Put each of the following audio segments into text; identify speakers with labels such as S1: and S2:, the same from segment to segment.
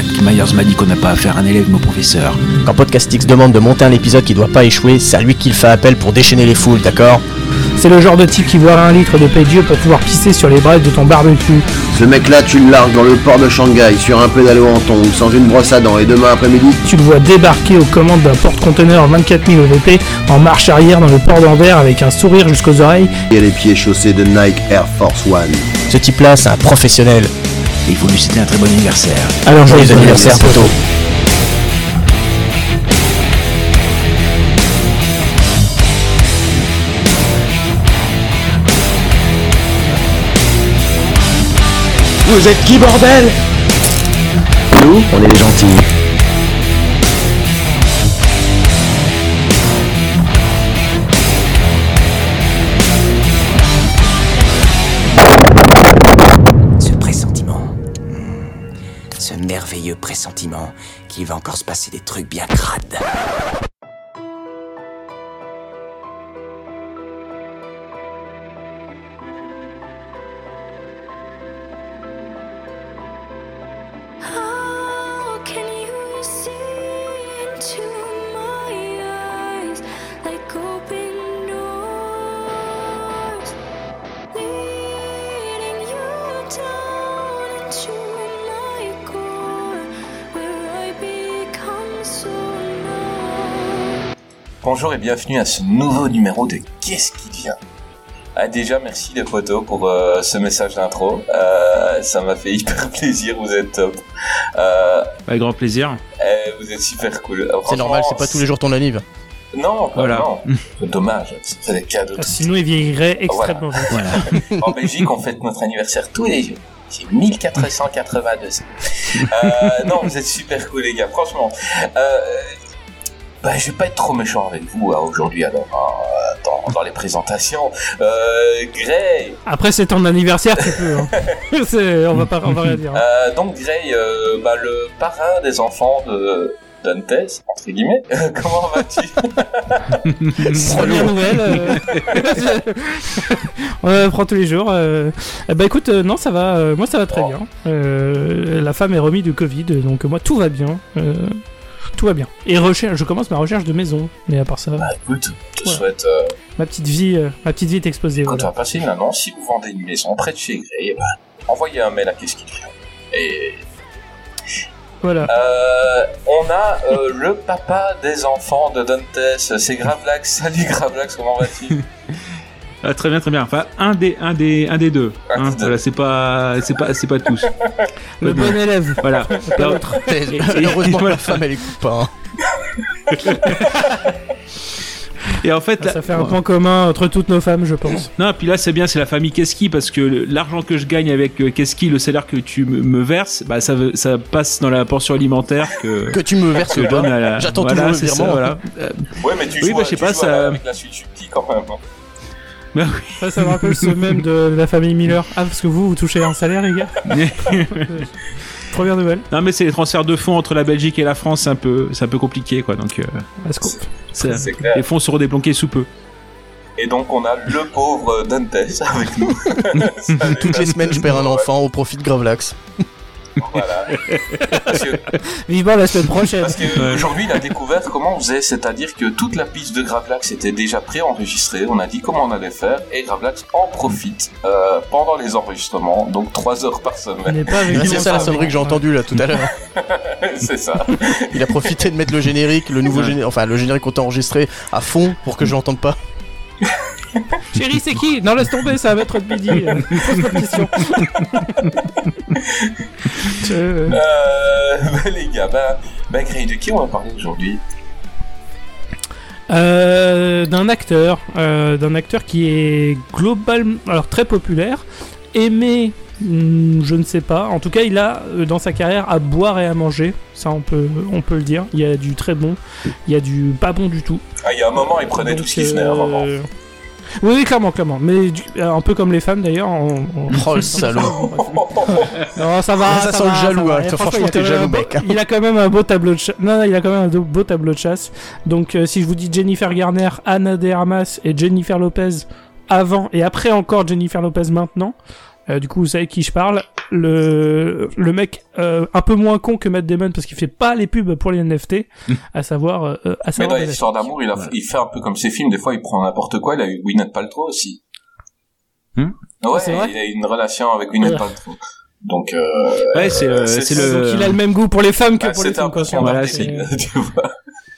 S1: Taki Myers m'a dit qu'on n'a pas affaire à un élève, mon professeur.
S2: Quand Podcastix demande de monter un épisode qui doit pas échouer, c'est à lui qu'il fait appel pour déchaîner les foules, d'accord
S3: C'est le genre de type qui boira un litre de Dieu pour pouvoir pisser sur les braises de ton barbecue.
S4: Ce mec-là, tu le largues dans le port de Shanghai sur un pédalo en tongs, sans une brosse à dents, et demain après-midi,
S3: Tu le vois débarquer aux commandes d'un porte-conteneur 24 000 EVP en marche arrière dans le port d'Anvers avec un sourire jusqu'aux oreilles.
S4: il a les pieds chaussés de Nike Air Force One.
S2: Ce type-là, c'est un professionnel.
S1: Et il faut lui souhaiter un très bon anniversaire.
S3: Alors
S2: Joyeux anniversaire, poteau. Vous êtes qui, bordel? Nous, on est les gentils.
S5: Pressentiment qu'il va encore se passer des trucs bien crades.
S6: Bonjour et bienvenue à ce nouveau numéro de Qu'est-ce qui vient? Ah, Déjà, merci les potos pour euh, ce message d'intro. Euh, ça m'a fait hyper plaisir, vous êtes top. Euh,
S7: Avec grand plaisir.
S6: eh, vous êtes super cool.
S2: C'est normal, c'est pas tous les jours ton anniv.
S6: Non,
S7: Voilà.
S6: non. Dommage, c'est des cadeaux.
S3: Ah, Sinon, il vieillirait extrêmement vite.
S1: Voilà.
S6: En Belgique, on fête notre anniversaire tous les jours. C'est 1482. Euh, non, vous êtes super cool, les gars, franchement. Euh, bah, je vais pas être trop méchant avec vous hein, aujourd'hui, alors, hein, dans, dans les présentations. Euh, Gray,
S3: Après, c'est ton anniversaire, tu peux. hein. On, va pas, on va rien dire. hein.
S6: euh, donc Gray, euh, bah, le parrain des enfants de Dantes, entre guillemets. Comment vas-tu?
S3: Première nouvelle. euh, on apprend tous les jours. euh. Bah écoute, euh, non, ça va. moi, ça va très
S6: Oh.
S3: bien. La femme est remise du Covid, donc moi, tout va bien. Tout va bien. Et recherche, je commence ma recherche de maison. Mais à part ça,
S6: Bah écoute, je te souhaite, euh,
S3: ma petite vie, euh, ma petite vie est exposée.
S6: quand tu
S3: Voilà.
S6: vas passer une annonce, si vous vendez une maison près de chez Gray, bah, envoyez un mail à qu'est-ce qu'il. Et
S3: voilà.
S6: Euh, on a le papa des enfants de Dantes, c'est Gravelax. Salut Gravelax, comment vas-tu?
S7: Ah, très bien, très bien. Enfin, un des, un des, un des deux. Hein.
S6: deux.
S7: Voilà, c'est pas, c'est pas, c'est pas tous.
S3: Le bon élève.
S7: Voilà.
S3: Pas l'autre.
S2: Heureusement que
S7: voilà.
S2: la femme elle écoute pas. hein.
S7: Et en fait,
S3: Ça fait un point commun entre toutes nos femmes, je pense.
S7: non, puis là, c'est bien, c'est la famille Keski parce que l'argent que je gagne avec euh, Keski, le salaire que tu me, me verses, bah, ça, ça passe dans la pension alimentaire que,
S2: Que tu me verses
S7: que la.
S2: J'attends
S7: voilà,
S2: toujours le
S7: ça,
S2: virement.
S7: voilà. Euh,
S6: Ouais, mais tu
S7: Oui,
S6: joues,
S7: bah, je sais
S6: tu
S7: pas,
S6: joues
S7: ça-
S6: avec la suite subtil quand même.
S7: Bah
S3: Ça, ça me rappelle ce même de la famille Miller. Ah, parce que vous, vous touchez un salaire, les gars. Première nouvelle.
S7: non, mais c'est les transferts de fonds entre la Belgique et la France, c'est un peu, c'est un peu compliqué, quoi. Donc, euh, c'est-
S6: C'est clair.
S7: les fonds seront débloqués sous peu.
S6: Et donc on a le pauvre Dantes avec nous.
S2: Toutes les semaines, je perds un
S6: Ouais,
S2: enfant au profit de Gravelax.
S6: Voilà.
S3: Vivement la semaine prochaine.
S6: parce que aujourd'hui il a découvert comment on faisait, c'est-à-dire que toute la piste de Gravelax était déjà préenregistrée. On a dit comment on allait faire et Gravelax en profite euh, pendant les enregistrements, donc 3 heures par semaine.
S2: Ah, C'est ça la sonnerie que j'ai entendue là tout à l'heure.
S6: C'est ça.
S2: Il a profité de mettre le générique, le nouveau générique, enfin le générique qu'on t'a enregistré à fond pour que je l'entende pas.
S3: Chérie, c'est qui Non, laisse tomber, ça va de midi. Pose pas de questions. Euh,
S6: Euh, bah, les gars, bah, bah Gray, de qui on va parler aujourd'hui
S3: euh, d'un acteur, euh, d'un acteur qui est globalement, alors très populaire, aimé, hmm, je ne sais pas. En tout cas, il a euh, dans sa carrière à boire et à manger. Ça, on peut, on peut le dire. Il y a du très bon, il y a du pas bon du tout.
S6: Ah, il y a un moment, il prenait tout
S3: Donc,
S6: ce qui venait,
S3: euh, Oui, oui, clairement, clairement. Mais du- euh, un peu comme les femmes d'ailleurs. on- on-
S2: Oh le salaud.
S3: Non, ça va.
S2: Ça sent
S3: va,
S2: le jaloux,
S3: va.
S2: hein.
S3: Et franchement, il a
S2: t'es
S3: quand même
S2: jaloux,
S3: un beau-
S2: mec, hein.
S3: Il a quand même un beau tableau de chasse. Non, non, il a quand même un beau tableau de chasse. Donc, euh, si je vous dis Jennifer Garner, Anna de Armas et Jennifer Lopez avant et après encore Jennifer Lopez maintenant, euh, du coup, vous savez qui je parle. le le mec euh, un peu moins con que Matt Damon parce qu'il fait pas les pubs pour les NFT, à savoir euh, à
S6: Mais
S3: savoir
S6: dans
S3: Ben
S6: l'histoire
S3: Affleck.
S6: d'amour, il, a, il fait un peu comme ses films. Des fois, il prend n'importe quoi. Il a eu Gwyneth Paltrow aussi.
S7: Hmm
S6: ouais,
S3: c'est vrai
S6: il a eu une relation avec Gwyneth
S3: Ouais.
S6: Paltrow. Donc, euh,
S7: Ouais, c'est euh,
S6: c'est-
S7: le.
S3: Donc il a le même goût pour les femmes que
S6: bah,
S3: pour les
S6: peu
S3: quoi.
S6: son
S7: Voilà, c'est-
S6: tu vois.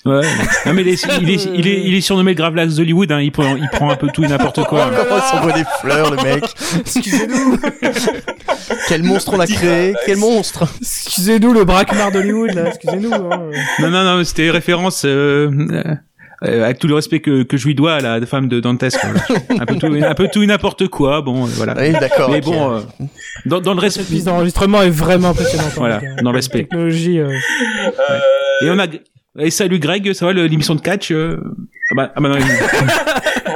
S7: Ouais. Non mais il est, il est, il est, il est surnommé le Gravelax d'Hollywood. Hein. Il prend, il prend un peu tout et n'importe quoi.
S2: Comment il s'envoie des fleurs, le mec
S3: Excusez-nous,
S2: Quel monstre on a créé. Quel monstre
S3: excusez-nous le braquemar d'Hollywood là, excusez-nous. Hein.
S7: Non, non, non, c'était référence euh, euh, euh, avec tout le respect que, que je lui dois à la femme de Dantes. quoi. Un peu tout, un peu tout et n'importe quoi. Bon, euh, voilà.
S2: Oui, d'accord.
S7: Mais bon, euh, dans, dans le respect.
S3: piste d'enregistrement est vraiment impressionnante. en
S7: Voilà, dans le respect.
S3: Technologie. euh,
S6: Euh,
S7: Et on a. Et salut Greg, ça va le- l'émission de catch euh... ah, bah, ah bah non, il-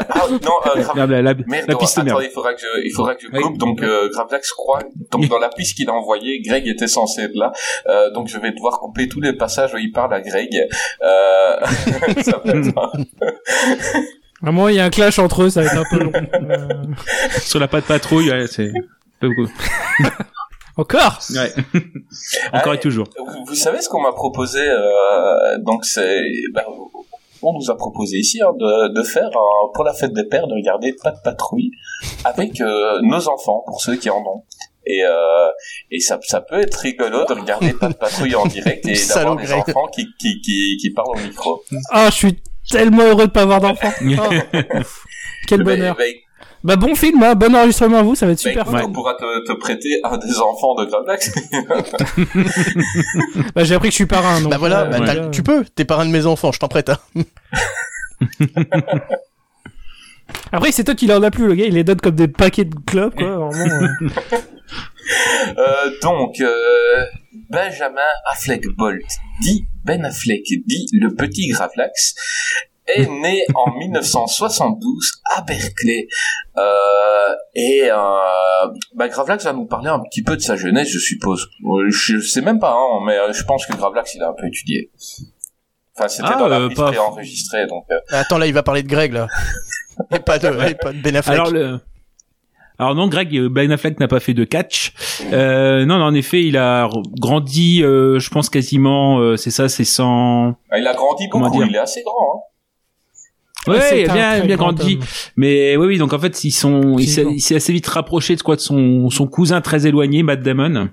S6: ah, non, euh, Grav-
S7: la, la,
S6: Merde,
S7: la piste
S6: attends,
S7: merde.
S6: il faudra que je, il faudra que je
S7: Oui.
S6: coupe. Donc, euh, Gravelax, je crois, donc dans la piste qu'il a envoyée, Greg était censé être là. Euh, donc, je vais devoir couper tous les passages où il parle à Greg. Euh, ça va être
S3: À un moment, il y a un clash entre eux, ça va être un peu long. Euh,
S7: Sur la patte patrouille, ouais, c'est.
S3: Encore
S7: Ouais. Encore et toujours.
S6: Vous, vous savez ce qu'on m'a proposé euh, Donc, c'est, ben, on nous a proposé ici hein, de, de faire euh, pour la fête des pères de regarder Pas de patrouille avec euh, nos enfants pour ceux qui en ont. Et, euh, et ça, ça peut être rigolo de regarder Pas de patrouille en direct et d'avoir des enfants qui, qui, qui, qui parlent au micro.
S3: Ah, je suis tellement heureux de pas avoir d'enfant. Oh. Quel bonheur.
S6: Ben, ben,
S3: Bah bon film, hein, bon enregistrement à vous, ça va être
S6: ben,
S3: super.
S6: écoute, on pourra te, te prêter un des enfants de Gravelax.
S3: Bah j'ai appris que je suis parrain. Donc,
S2: Bah voilà,
S3: euh,
S2: bah,
S3: déjà,
S2: tu peux, t'es parrain de mes enfants, je t'en prête. Hein.
S3: Après, c'est toi qui leur a plus, le gars, il les donne comme des paquets de clubs, quoi. Vraiment. euh.
S6: Euh, donc, euh, Benjamin Affleck Bolt, dit Ben Affleck, dit le petit Gravelax, est né en 1972 à Berkeley. Euh, et euh, bah, Gravelax va nous parler un petit peu de sa jeunesse, je suppose. Euh, Je sais même pas, hein, mais euh, je pense que Gravelax, il a un peu étudié. Enfin, c'était
S7: Ah,
S6: dans la
S7: euh,
S6: piste
S7: pas-
S6: préenregistrée, donc... euh,
S2: Attends, là, il va parler de Greg, là. Et pas de, et pas de Ben Affleck.
S7: Alors le. Alors non, Greg Ben Affleck n'a pas fait de catch. Euh, non, non, en effet, il a grandi, euh, je pense quasiment, euh, c'est ça, c'est 100.
S6: ah, il a grandi
S7: Comment
S6: beaucoup,
S7: dire
S6: il est assez grand. Hein.
S7: Ouais, bien, bien
S3: grand
S7: grandi. Mais oui, oui, donc en fait, ils sont, il s'est assez vite rapproché de quoi de son son cousin très éloigné, Matt Damon.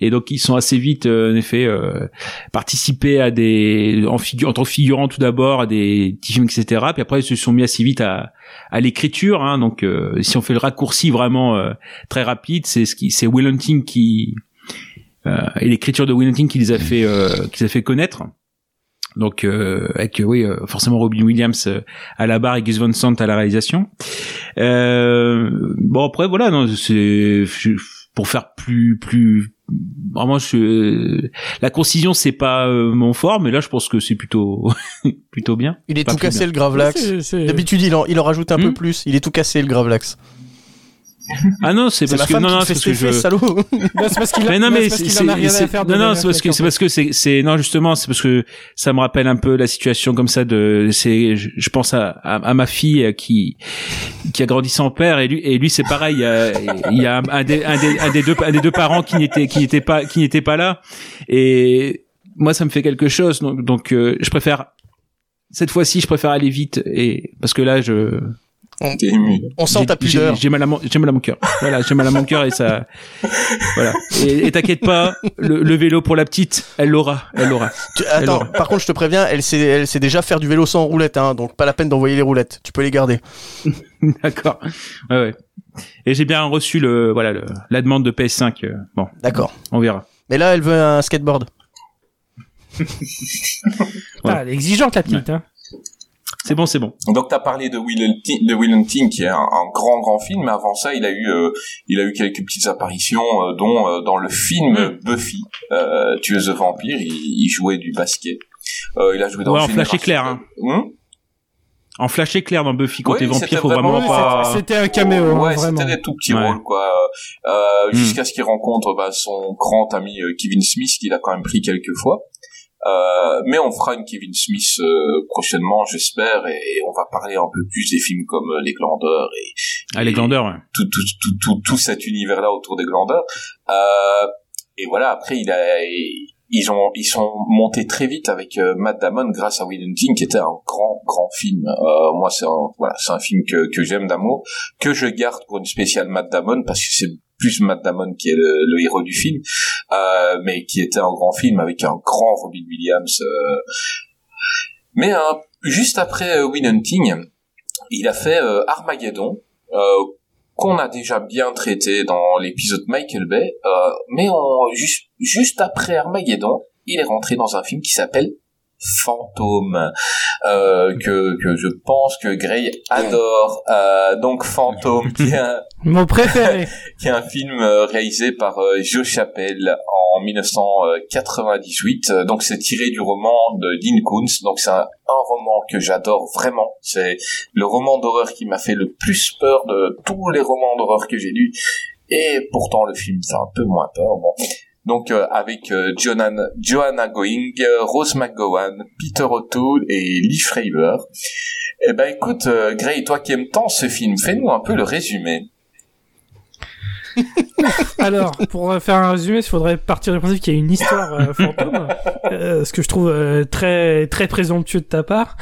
S7: Et donc ils sont assez vite, euh, en effet, euh, participé à des en, figu- en tant que figurant tout d'abord à des petits films, etc. Puis après ils se sont mis assez vite à à l'écriture. Hein, donc euh, si on fait le raccourci vraiment euh, très rapide, c'est ce qui c'est Will Hunting qui euh, et l'écriture de Will Hunting qui les a fait euh, qui les a fait connaître. Donc euh, avec oui euh, forcément Robin Williams euh, à la barre et Gus Van Sant à la réalisation. Euh, bon après voilà non c'est je- pour faire plus plus vraiment je la concision c'est pas euh, mon fort mais là je pense que c'est plutôt plutôt bien.
S2: il est
S7: pas
S2: tout cassé,
S7: bien.
S2: le Gravelax. D'habitude, il en, il en rajoute un
S7: Hmm
S2: peu plus. Il est tout cassé, le Gravelax.
S7: Ah non c'est parce que non non c'est parce que je
S3: c'est parce qu'il a,
S7: non mais
S3: c'est
S7: non non c'est parce que c'est parce que c'est c'est non justement c'est parce que ça me rappelle un peu la situation comme ça de c'est je, pense à, à ma fille euh, qui qui a grandi sans père et lui et lui c'est pareil il y a, il y a un des un des un des deux un des deux parents qui n'était qui n'était pas qui n'était pas là. Et moi ça me fait quelque chose donc donc euh, je préfère cette fois-ci je préfère aller vite et parce que là je
S6: Ému.
S2: On sent ta
S7: j'ai-
S2: pudeur.
S7: J'ai mal à mon, j'ai mal à mon cœur. Voilà, j'ai mal à mon cœur et ça, voilà. Et, t'inquiète pas, le, le vélo pour la petite, elle l'aura, elle l'aura.
S2: Attends, par contre, je te préviens, elle sait, elle sait déjà faire du vélo sans roulette, hein, donc pas la peine d'envoyer les roulettes. Tu peux les garder.
S7: D'accord. Ouais, ouais. Et j'ai bien reçu le, voilà, le, la demande de PS5. euh, Bon,
S2: D'accord.
S7: on verra.
S2: Mais là, elle veut un skateboard.
S3: Ah, elle est exigeante, la petite. Hein.
S7: C'est bon, c'est bon.
S6: Donc t'as parlé de Will Hunting, de Will Hunting qui est un, un grand grand film, mais avant ça il a eu euh, il a eu quelques petites apparitions, euh, dont euh, dans le film
S7: Mm.
S6: Buffy, euh, tueuse de vampires, il, il jouait du basket. Euh, il a joué dans
S7: Ouais,
S6: le
S7: en
S6: film
S7: flash éclair, hein.
S6: Hum?
S7: En flash éclair dans Buffy quand
S6: Oui,
S7: t'es
S6: c'était
S7: vampire, faut
S6: vraiment-
S7: vraiment
S6: oui,
S7: pas.
S3: C'était un caméo, hein,
S6: ouais,
S3: vraiment.
S6: c'était des tout petits
S7: Ouais.
S6: rôles quoi. Euh,
S7: Mm.
S6: Jusqu'à ce qu'il rencontre bah, son grand ami euh, Kevin Smith qu'il a quand même pris quelques fois. Euh, mais on fera une Kevin Smith euh, prochainement, j'espère, et, et on va parler un peu plus des films comme euh, Les Glandeurs et
S7: Ah, les glandeurs, ouais.
S6: tout, tout, tout, tout, tout cet univers-là autour des Glandeurs. Euh, et voilà, après, il a, ils ont, ils sont montés très vite avec Matt Damon grâce à Will Hunting, qui était un grand, grand film. Euh, moi, c'est un, voilà, c'est un film que, que j'aime d'amour, que je garde pour une spéciale Matt Damon parce que c'est plus Matt Damon qui est le, le héros du film, euh, mais qui était un grand film avec un grand Robin Williams. euh. Mais euh, juste après euh, Will Hunting, il a fait euh, Armageddon, euh, qu'on a déjà bien traité dans l'épisode Michael Bay, euh, mais on, juste, juste après Armageddon, il est rentré dans un film qui s'appelle Fantôme, euh, que, que je pense que Gray adore. Euh, donc Fantôme, qui est un,
S3: Mon préféré.
S6: qui est un film euh, réalisé par euh, Joe Chappelle en 1998. Euh, Donc c'est tiré du roman de Dean Koontz. Donc c'est un, un roman que j'adore vraiment. C'est le roman d'horreur qui m'a fait le plus peur de tous les romans d'horreur que j'ai lus. Et pourtant le film fait un peu moins peur. Bon. Donc euh, avec euh, Joanna, Joanna Going, Rose McGowan, Peter O'Toole et Lee Fravor. Eh ben écoute, euh, Gray, toi qui aimes tant ce film, fais-nous un peu le résumé.
S3: Alors, pour euh, faire un résumé, il faudrait partir du principe qu'il y a une histoire euh, fantôme, euh, ce que je trouve euh, très très présomptueux de ta part.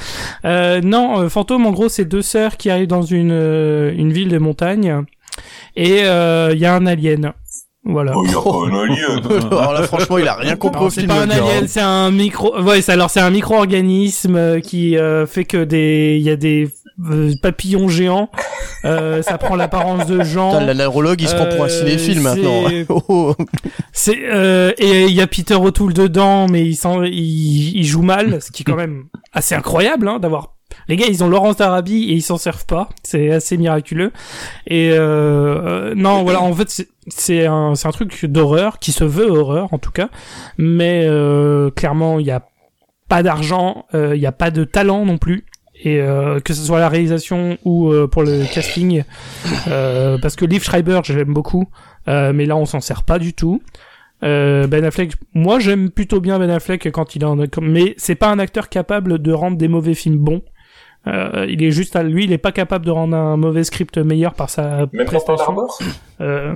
S3: Euh, non, euh, fantôme, en gros, c'est deux sœurs qui arrivent dans une une ville de montagne et il y a un alien. Voilà.
S6: Oh, y a pas un alien.
S2: Alors là, franchement, il a rien compris
S3: Alors,
S2: au
S3: c'est
S2: film.
S3: pas un
S2: gars, hein.
S3: alien, c'est un micro. Ouais, c'est- alors c'est un micro-organisme euh, qui euh, fait que des, il y a des euh, papillons géants. Euh, ça prend l'apparence de gens.
S2: Putain, la neurologue, il se prend pour un
S3: Euh,
S2: cinéphile maintenant. Oh, oh.
S3: C'est euh, et il y a Peter O'Toole dedans, mais il, s'en- il, il joue mal, ce qui est quand même assez incroyable hein, d'avoir. Les gars, ils ont Laurence d'Arabie et ils s'en servent pas. C'est assez miraculeux. Et euh, euh, non, voilà, en fait, c'est- un, un truc d'horreur qui se veut horreur en tout cas, mais euh, clairement, il y a pas d'argent, euh, il y a pas de talent non plus. Et euh, que ce soit la réalisation ou euh, pour le casting, euh, parce que Liv Schreiber, j'aime beaucoup, euh, mais là on s'en sert pas du tout. Euh, ben Affleck, moi j'aime plutôt bien Ben Affleck quand il est en, mais c'est pas un acteur capable de rendre des mauvais films bons. Euh, il est juste à lui, il est pas capable de rendre un mauvais script meilleur par sa
S6: Même
S3: prestation. Euh,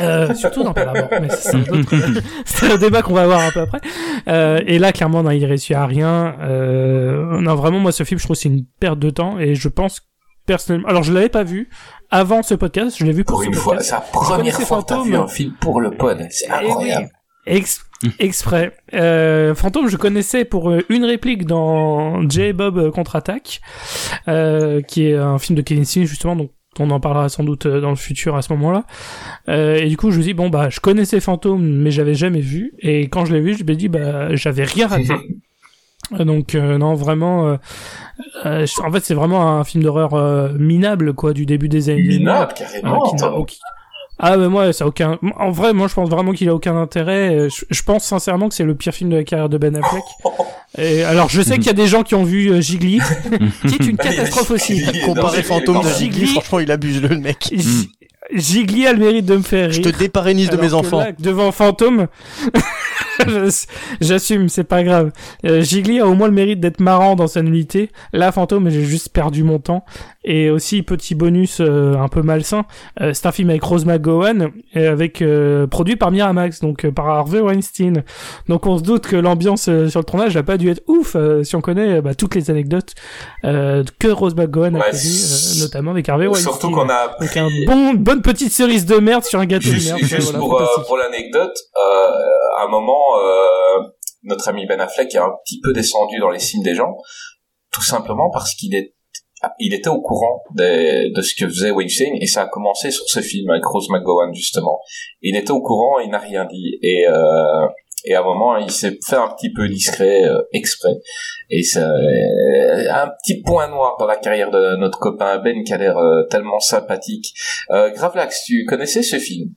S3: euh, surtout dans Pearl Harbor, mais c'est un, autre- c'est un débat qu'on va avoir un peu après. Euh, et là, clairement, non, il réussit à rien. Euh, non, vraiment, moi, ce film, je trouve c'est une perte de temps, et je pense personnellement. Alors, je l'avais pas vu avant ce podcast, je l'ai vu pour,
S6: Pour
S3: ce
S6: une fois, c'est la première fois que t'as vu un film pour le pod. C'est
S3: Eh oui.
S6: incroyable.
S3: Ex- exprès. Euh, Fantôme, je connaissais pour euh, une réplique dans J. Bob euh, contre-attaque, euh, qui est un film de Kevin Smith justement, donc on en parlera sans doute euh, dans le futur à ce moment-là. Euh, et du coup, je me dis bon bah, je connaissais Fantôme, mais j'avais jamais vu. Et quand je l'ai vu, je me dis bah, j'avais rien raté. Donc euh, non vraiment euh, euh, en fait c'est vraiment un film d'horreur minable quoi du début des années 2000.
S6: Minable, carrément.
S3: qui Ah mais moi ça a aucun. En vrai moi je pense vraiment qu'il a aucun intérêt. Euh, Je, je pense sincèrement que c'est le pire film de la carrière de Ben Affleck. Et alors je sais qu'il y a des gens qui ont vu euh, Gigli, qui est une catastrophe aussi.
S2: Comparé fantôme de
S3: Gigli.
S2: Franchement, il abuse le mec.
S3: Gigli a le mérite de me faire
S2: Je
S3: rire.
S2: te déparénise de mes enfants.
S3: devant Fantôme, je- j'assume, c'est pas grave. Euh, Gigli a au moins le mérite d'être marrant dans sa nullité. Là, Fantôme, j'ai juste perdu mon temps. Et aussi, petit bonus euh, un peu malsain, euh, c'est un film avec Rose McGowan, et avec euh, produit par Miramax, donc euh, par Harvey Weinstein. Donc on se doute que l'ambiance euh, sur le tournage n'a pas dû être ouf, euh, si on connaît euh, bah, toutes les anecdotes euh, que Rose McGowan a connues, euh, notamment avec Harvey Weinstein.
S6: Surtout qu'on a
S3: Donc un bon, bonne petite cerise de merde sur un gâteau de
S6: Juste,
S3: merde.
S6: juste
S3: Voilà,
S6: pour, euh, pour l'anecdote, euh, à un moment, euh, notre ami Ben Affleck est un petit peu descendu dans l'estime des gens, tout simplement parce qu'il est il était au courant de, de ce que faisait Weinstein et ça a commencé sur ce film avec Rose McGowan justement. Il était au courant et il n'a rien dit et euh, et à un moment il s'est fait un petit peu discret euh, exprès et c'est euh, un petit point noir dans la carrière de notre copain Ben qui a l'air euh, tellement sympathique. Euh, Gravelax, tu connaissais ce film?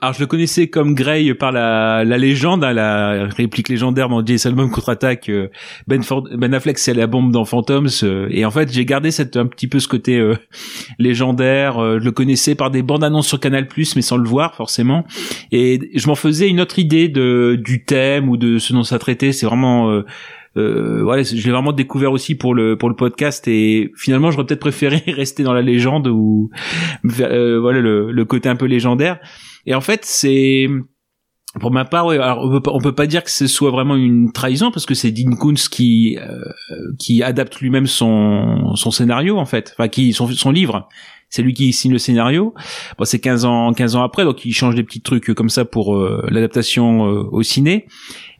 S7: Alors je le connaissais comme Grey par la, la légende, hein, la réplique légendaire dans Jason Bourne contre-attaque. euh, Ben, ben Affleck c'est la bombe dans Phantoms. euh, et en fait j'ai gardé cette, un petit peu ce côté euh, légendaire. euh, je le connaissais par des bandes annonces sur Canal+, mais sans le voir forcément. Et je m'en faisais une autre idée de du thème ou de ce dont ça traitait. C'est vraiment euh, voilà, je l'ai vraiment découvert aussi pour le pour le podcast et finalement j'aurais peut-être préféré rester dans la légende ou euh, voilà le, le côté un peu légendaire. Et en fait, c'est pour ma part, ouais, alors on peut pas, on peut pas dire que ce soit vraiment une trahison parce que c'est Dean Koontz qui euh, qui adapte lui-même son son scénario en fait, enfin qui son son livre. C'est lui qui signe le scénario. Bon, c'est 15 ans 15 ans après donc il change des petits trucs comme ça pour euh, l'adaptation euh, au ciné.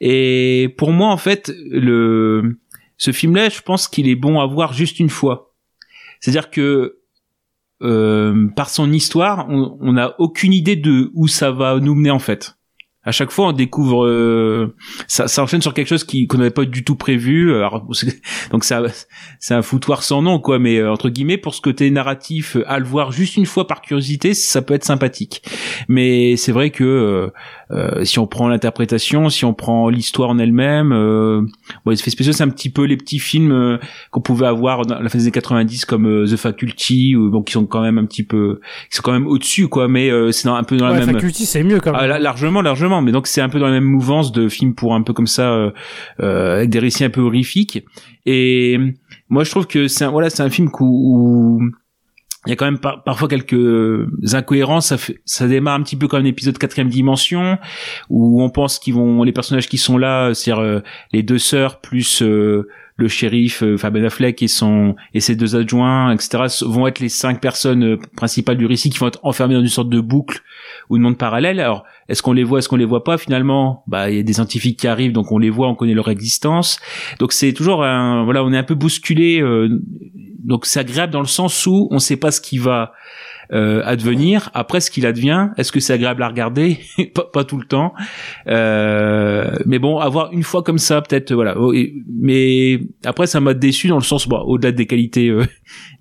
S7: Et pour moi en fait, le ce film-là, je pense qu'il est bon à voir juste une fois. C'est-à-dire que euh, par son histoire, on on n'a aucune idée de où ça va nous mener en fait. À chaque fois, on découvre euh, ça, ça enchaîne sur quelque chose qui qu'on n'avait pas du tout prévu. Alors, donc ça, c'est un foutoir sans nom, quoi. Mais euh, entre guillemets, pour ce côté narratif, euh, à le voir juste une fois par curiosité, ça peut être sympathique. Mais c'est vrai que euh, si on prend l'interprétation, si on prend l'histoire en elle-même, euh, bon, les effets spéciaux, c'est un petit peu les petits films euh, qu'on pouvait avoir dans la fin des années 90 comme euh, The Faculty, ou bon, qui sont quand même un petit peu, qui sont quand même au-dessus, quoi. Mais euh, c'est un peu dans la
S3: Ouais,
S7: même.
S3: Faculty, c'est mieux quand même.
S7: Ah, largement, largement. Mais donc c'est un peu dans la même mouvance de films pour un peu comme ça, euh, euh, avec des récits un peu horrifiques. Et moi, je trouve que c'est un, voilà, c'est un film où, où il y a quand même par- parfois quelques incohérences. Ça, ça démarre un petit peu comme un épisode quatrième dimension où on pense qu'ils vont les personnages qui sont là, c'est-à-dire euh, les deux sœurs plus euh, le shérif, euh, enfin Ben Affleck et son et ses deux adjoints, etc. vont être les cinq personnes euh, principales du récit qui vont être enfermées dans une sorte de boucle ou de monde parallèle. Alors est-ce qu'on les voit, est-ce qu'on les voit pas? Finalement Bah il y a des scientifiques qui arrivent, donc on les voit, on connaît leur existence. Donc c'est toujours un voilà, on est un peu bousculé. euh, donc c'est agréable dans le sens où on sait pas ce qui va euh, advenir. Après, ce qu'il advient, est-ce que c'est agréable à regarder pas, pas tout le temps. Euh, mais bon, avoir une fois comme ça, peut-être voilà. Oh, mais après, ça m'a déçu dans le sens, bon, au-delà des qualités euh,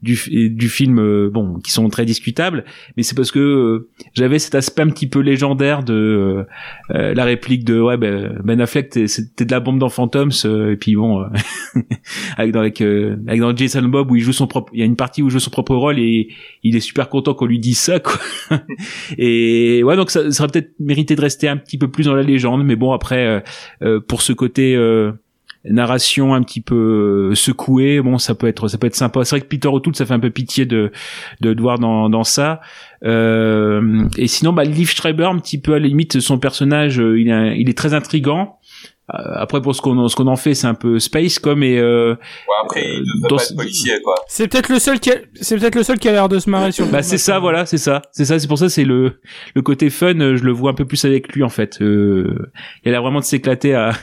S7: du, du film, euh, bon, qui sont très discutables, mais c'est parce que euh, j'avais cet aspect un petit peu légendaire de euh, la réplique de ouais ben, ben Affleck, t'es de la bombe dans Phantoms, et puis bon, avec dans avec, avec dans Jason Bob où il joue son propre, il y a une partie où il joue son propre rôle et il est super content qu'on lui dise ça quoi. et ouais donc ça, ça aurait peut-être mérité de rester un petit peu plus dans la légende, mais bon après pour ce côté narration un petit peu euh, secouée bon ça peut être ça peut être sympa c'est vrai que Peter O'Toole ça fait un peu pitié de de le voir dans dans ça euh, et sinon bah Liv Schreiber un petit peu à la limite son personnage euh, il est il est très intrigant Euh, après pour ce qu'on ce qu'on en fait c'est un peu space comme et euh,
S6: Ouais, après, il
S7: Euh,
S6: devrait
S7: dans
S6: pas être policier, quoi.
S3: C'est peut-être le seul qui a... c'est peut-être le seul qui a l'air de se marrer sur. le
S7: Bah
S3: film,
S7: c'est ça, voilà, c'est ça, c'est ça. C'est pour ça, c'est le le côté fun. Je le vois un peu plus avec lui en fait. Euh, il a l'air vraiment de s'éclater à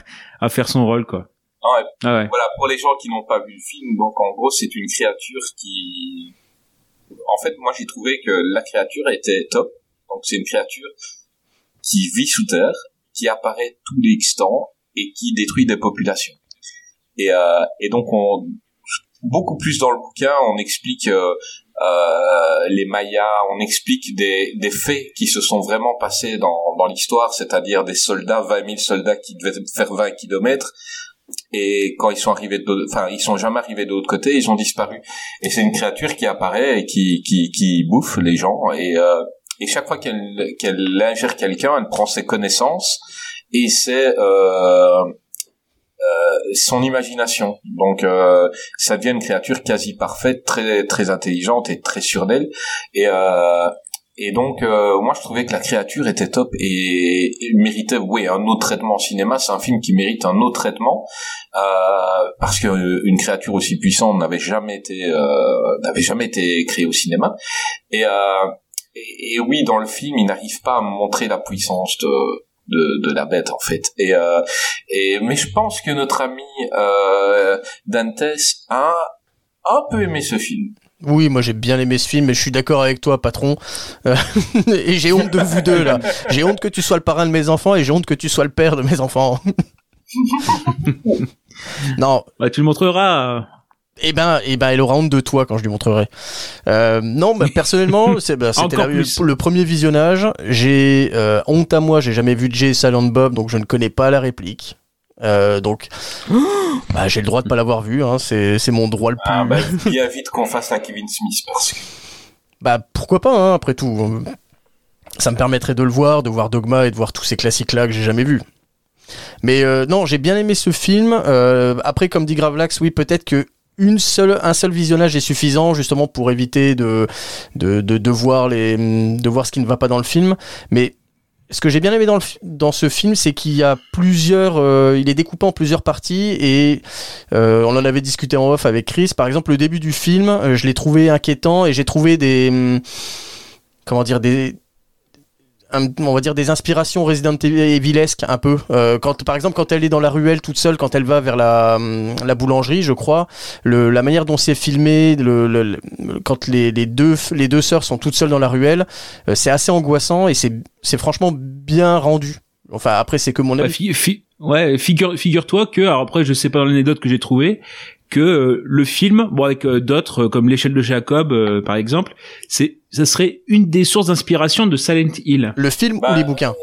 S7: à faire son rôle quoi.
S6: Ah.
S7: Ah ouais.
S6: Voilà, pour les gens qui n'ont pas vu le film, donc en gros, c'est une créature qui... En fait, moi, j'ai trouvé que la créature était top. Donc, c'est une créature qui vit sous terre, qui apparaît tous les temps et qui détruit des populations. Et, euh, et donc, on... beaucoup plus dans le bouquin, on explique euh, euh, les Mayas, on explique des, des faits qui se sont vraiment passés dans, dans l'histoire, c'est-à-dire des soldats, 20 000 soldats qui devaient faire 20 kilomètres, et quand ils sont arrivés de enfin ils sont jamais arrivés de l'autre côté ils ont disparu. Et c'est une créature qui apparaît et qui qui qui bouffe les gens. Et euh, et chaque fois qu'elle qu'elle ingère quelqu'un elle prend ses connaissances et c'est euh, euh, son imagination. Donc euh, ça devient une créature quasi parfaite très très intelligente et très sûre d'elle. Et euh, et donc, euh, moi, je trouvais que la créature était top et, méritait, oui, un autre traitement au cinéma. C'est un film qui mérite un autre traitement euh, parce que euh, une créature aussi puissante n'avait jamais été, euh, n'avait jamais été créée au cinéma. Et, euh, et, et oui, dans le film, il n'arrive pas à montrer la puissance de de, de la bête en fait. Et, euh, et mais je pense que notre ami Dantes a un peu aimé ce film.
S8: Oui, moi j'ai bien aimé ce film, et je suis d'accord avec toi, patron. Euh, et j'ai honte de vous deux là. J'ai honte que tu sois le parrain de mes enfants et j'ai honte que tu sois le père de mes enfants. non,
S7: Bah, tu le montreras.
S8: Eh ben, eh ben, elle aura honte de toi quand je lui montrerai. Euh, non, bah, personnellement, c'est, bah, c'était la- le premier visionnage. J'ai euh, honte à moi, j'ai jamais vu Jay Silent Bob, donc je ne connais pas la réplique. Euh, donc, bah, j'ai le droit de pas l'avoir vu. Hein, c'est, c'est mon droit le plus.
S6: Ah bah, bien vite qu'on fasse la Kevin Smith parce que
S8: Bah pourquoi pas, hein, après tout. Ça me permettrait de le voir, de voir Dogma et de voir tous ces classiques-là que j'ai jamais vus. Mais euh, non, j'ai bien aimé ce film. Euh, après, comme dit Gravelax, oui, peut-être que une seule, un seul visionnage est suffisant justement pour éviter de, de, de, de voir les, de voir ce qui ne va pas dans le film. Mais ce que j'ai bien aimé dans, le, dans ce film, c'est qu'il y a plusieurs, euh, il est découpé en plusieurs parties et euh, on en avait discuté en off avec Chris. Par exemple, le début du film, euh, je l'ai trouvé inquiétant et j'ai trouvé des, hum, comment dire, des, un- on va dire des inspirations Resident Evilesques un peu. Euh, quand, par exemple, quand elle est dans la ruelle toute seule, quand elle va vers la, hum, la boulangerie, je crois, le, la manière dont c'est filmé, le, le- quand les, les deux les deux sœurs sont toutes seules dans la ruelle, euh, c'est assez angoissant et c'est c'est franchement bien rendu. Enfin, après, c'est que mon
S7: Bah,
S8: avis.
S7: fi- fi- ouais, figure, figure-toi que, alors après, je sais pas l'anecdote que j'ai trouvé, que euh, le film, bon avec euh, d'autres euh, comme l'échelle de Jacob euh, par exemple, c'est, ça serait une des sources d'inspiration de Silent Hill.
S8: Le film
S6: Bah,
S8: ou les bouquins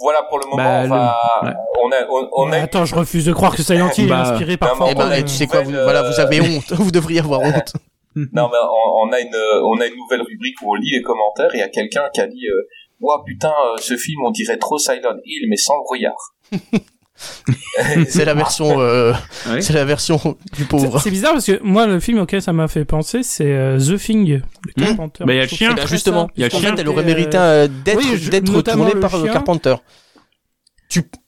S6: voilà pour le moment
S7: Bah,
S6: on va
S7: le- ouais.
S6: on a on, on a
S3: Attends, je refuse de croire que Silent Hill
S7: Bah,
S3: est inspiré par
S6: non,
S8: Eh ben, tu sais quoi, vous,
S6: nouvelle,
S8: voilà, vous avez honte. Vous devriez avoir honte.
S6: Non, mais on, on a une, on a une nouvelle rubrique où on lit les commentaires et il y a quelqu'un qui a dit, euh, Ouah, putain, euh, ce film, on dirait trop Silent Hill, mais sans le brouillard.
S8: C'est la version, euh,
S7: Ouais.
S8: c'est la version du pauvre.
S3: C'est bizarre parce que moi, le film auquel ça m'a fait penser, c'est euh, The Thing. Le. Carpenter.
S7: Bah, il y a le chien.
S3: très
S8: justement,
S7: il y a le
S3: parce
S8: en
S3: qu'en
S8: fait, elle aurait
S3: euh,
S8: mérité euh, d'être
S3: oui, je-
S8: d'être
S3: notamment
S8: tournée
S3: le
S8: par
S3: chien.
S8: Carpenter.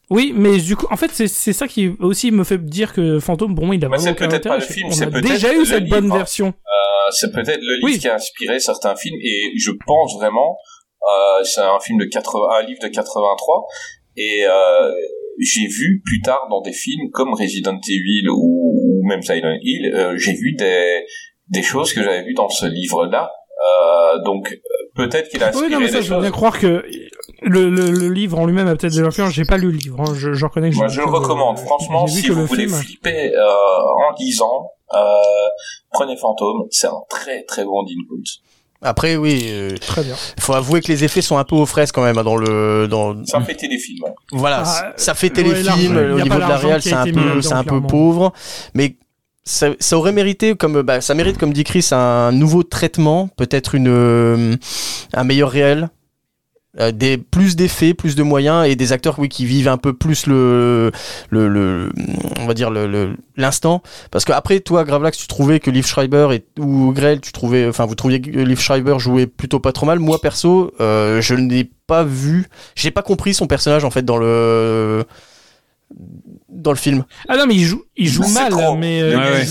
S3: Oui, mais du coup, en fait, c'est c'est ça qui aussi me fait dire que Fantôme, moi, il a vraiment
S6: c'est
S3: aucun
S6: peut-être pas
S3: intérêt.
S6: le film,
S3: On a déjà eu
S6: le
S3: cette bonne
S6: livre, hein.
S3: version.
S6: Euh, c'est peut-être le livre
S3: Oui.
S6: qui a inspiré certains films et je pense vraiment, euh, c'est un film de 80, un livre de 83 et euh, j'ai vu plus tard dans des films comme Resident Evil ou, ou même Silent Hill, euh, j'ai vu des des choses que j'avais vues dans ce livre-là. Euh, donc euh, peut-être qu'il a inspiré
S3: Oui, non, mais ça,
S6: des
S3: je veux bien croire que le, le, le livre en lui-même a peut-être de l'influence. J'ai pas lu le livre, hein. je, je reconnais que
S6: Moi, je le
S3: que-
S6: recommande. Franchement, si vous
S3: le
S6: voulez
S3: film.
S6: flipper euh, en lisant, euh, prenez Fantôme. C'est un très très bon Koontz.
S8: Après, oui, euh,
S3: Très bien.
S8: faut avouer que les effets sont un peu aux fraises quand même hein, dans le, dans.
S6: Ça fait téléfilm. hein.
S8: Voilà,
S3: Ah,
S8: ça fait
S3: ouais,
S8: téléfilm.
S3: l'argent,
S8: au niveau de la réal, c'est un peu, c'est un peu pauvre, mais ça, ça aurait mérité comme, bah, ça mérite comme dit Chris un nouveau traitement, peut-être une, euh, un meilleur réel. Euh, plus d'effets, plus de moyens et des acteurs oui qui vivent un peu plus le le, on va dire l'instant. Parce que après toi Gravelax tu trouvais que Liv Schreiber et ou Grell tu trouvais enfin vous trouviez que Liv Schreiber jouait plutôt pas trop mal. Moi perso euh, je n'ai pas vu j'ai pas compris son personnage en fait dans le dans le film
S3: Ah non, mais il joue, il joue
S6: C'est
S3: mal,
S6: trop.
S3: mais euh,
S7: ouais.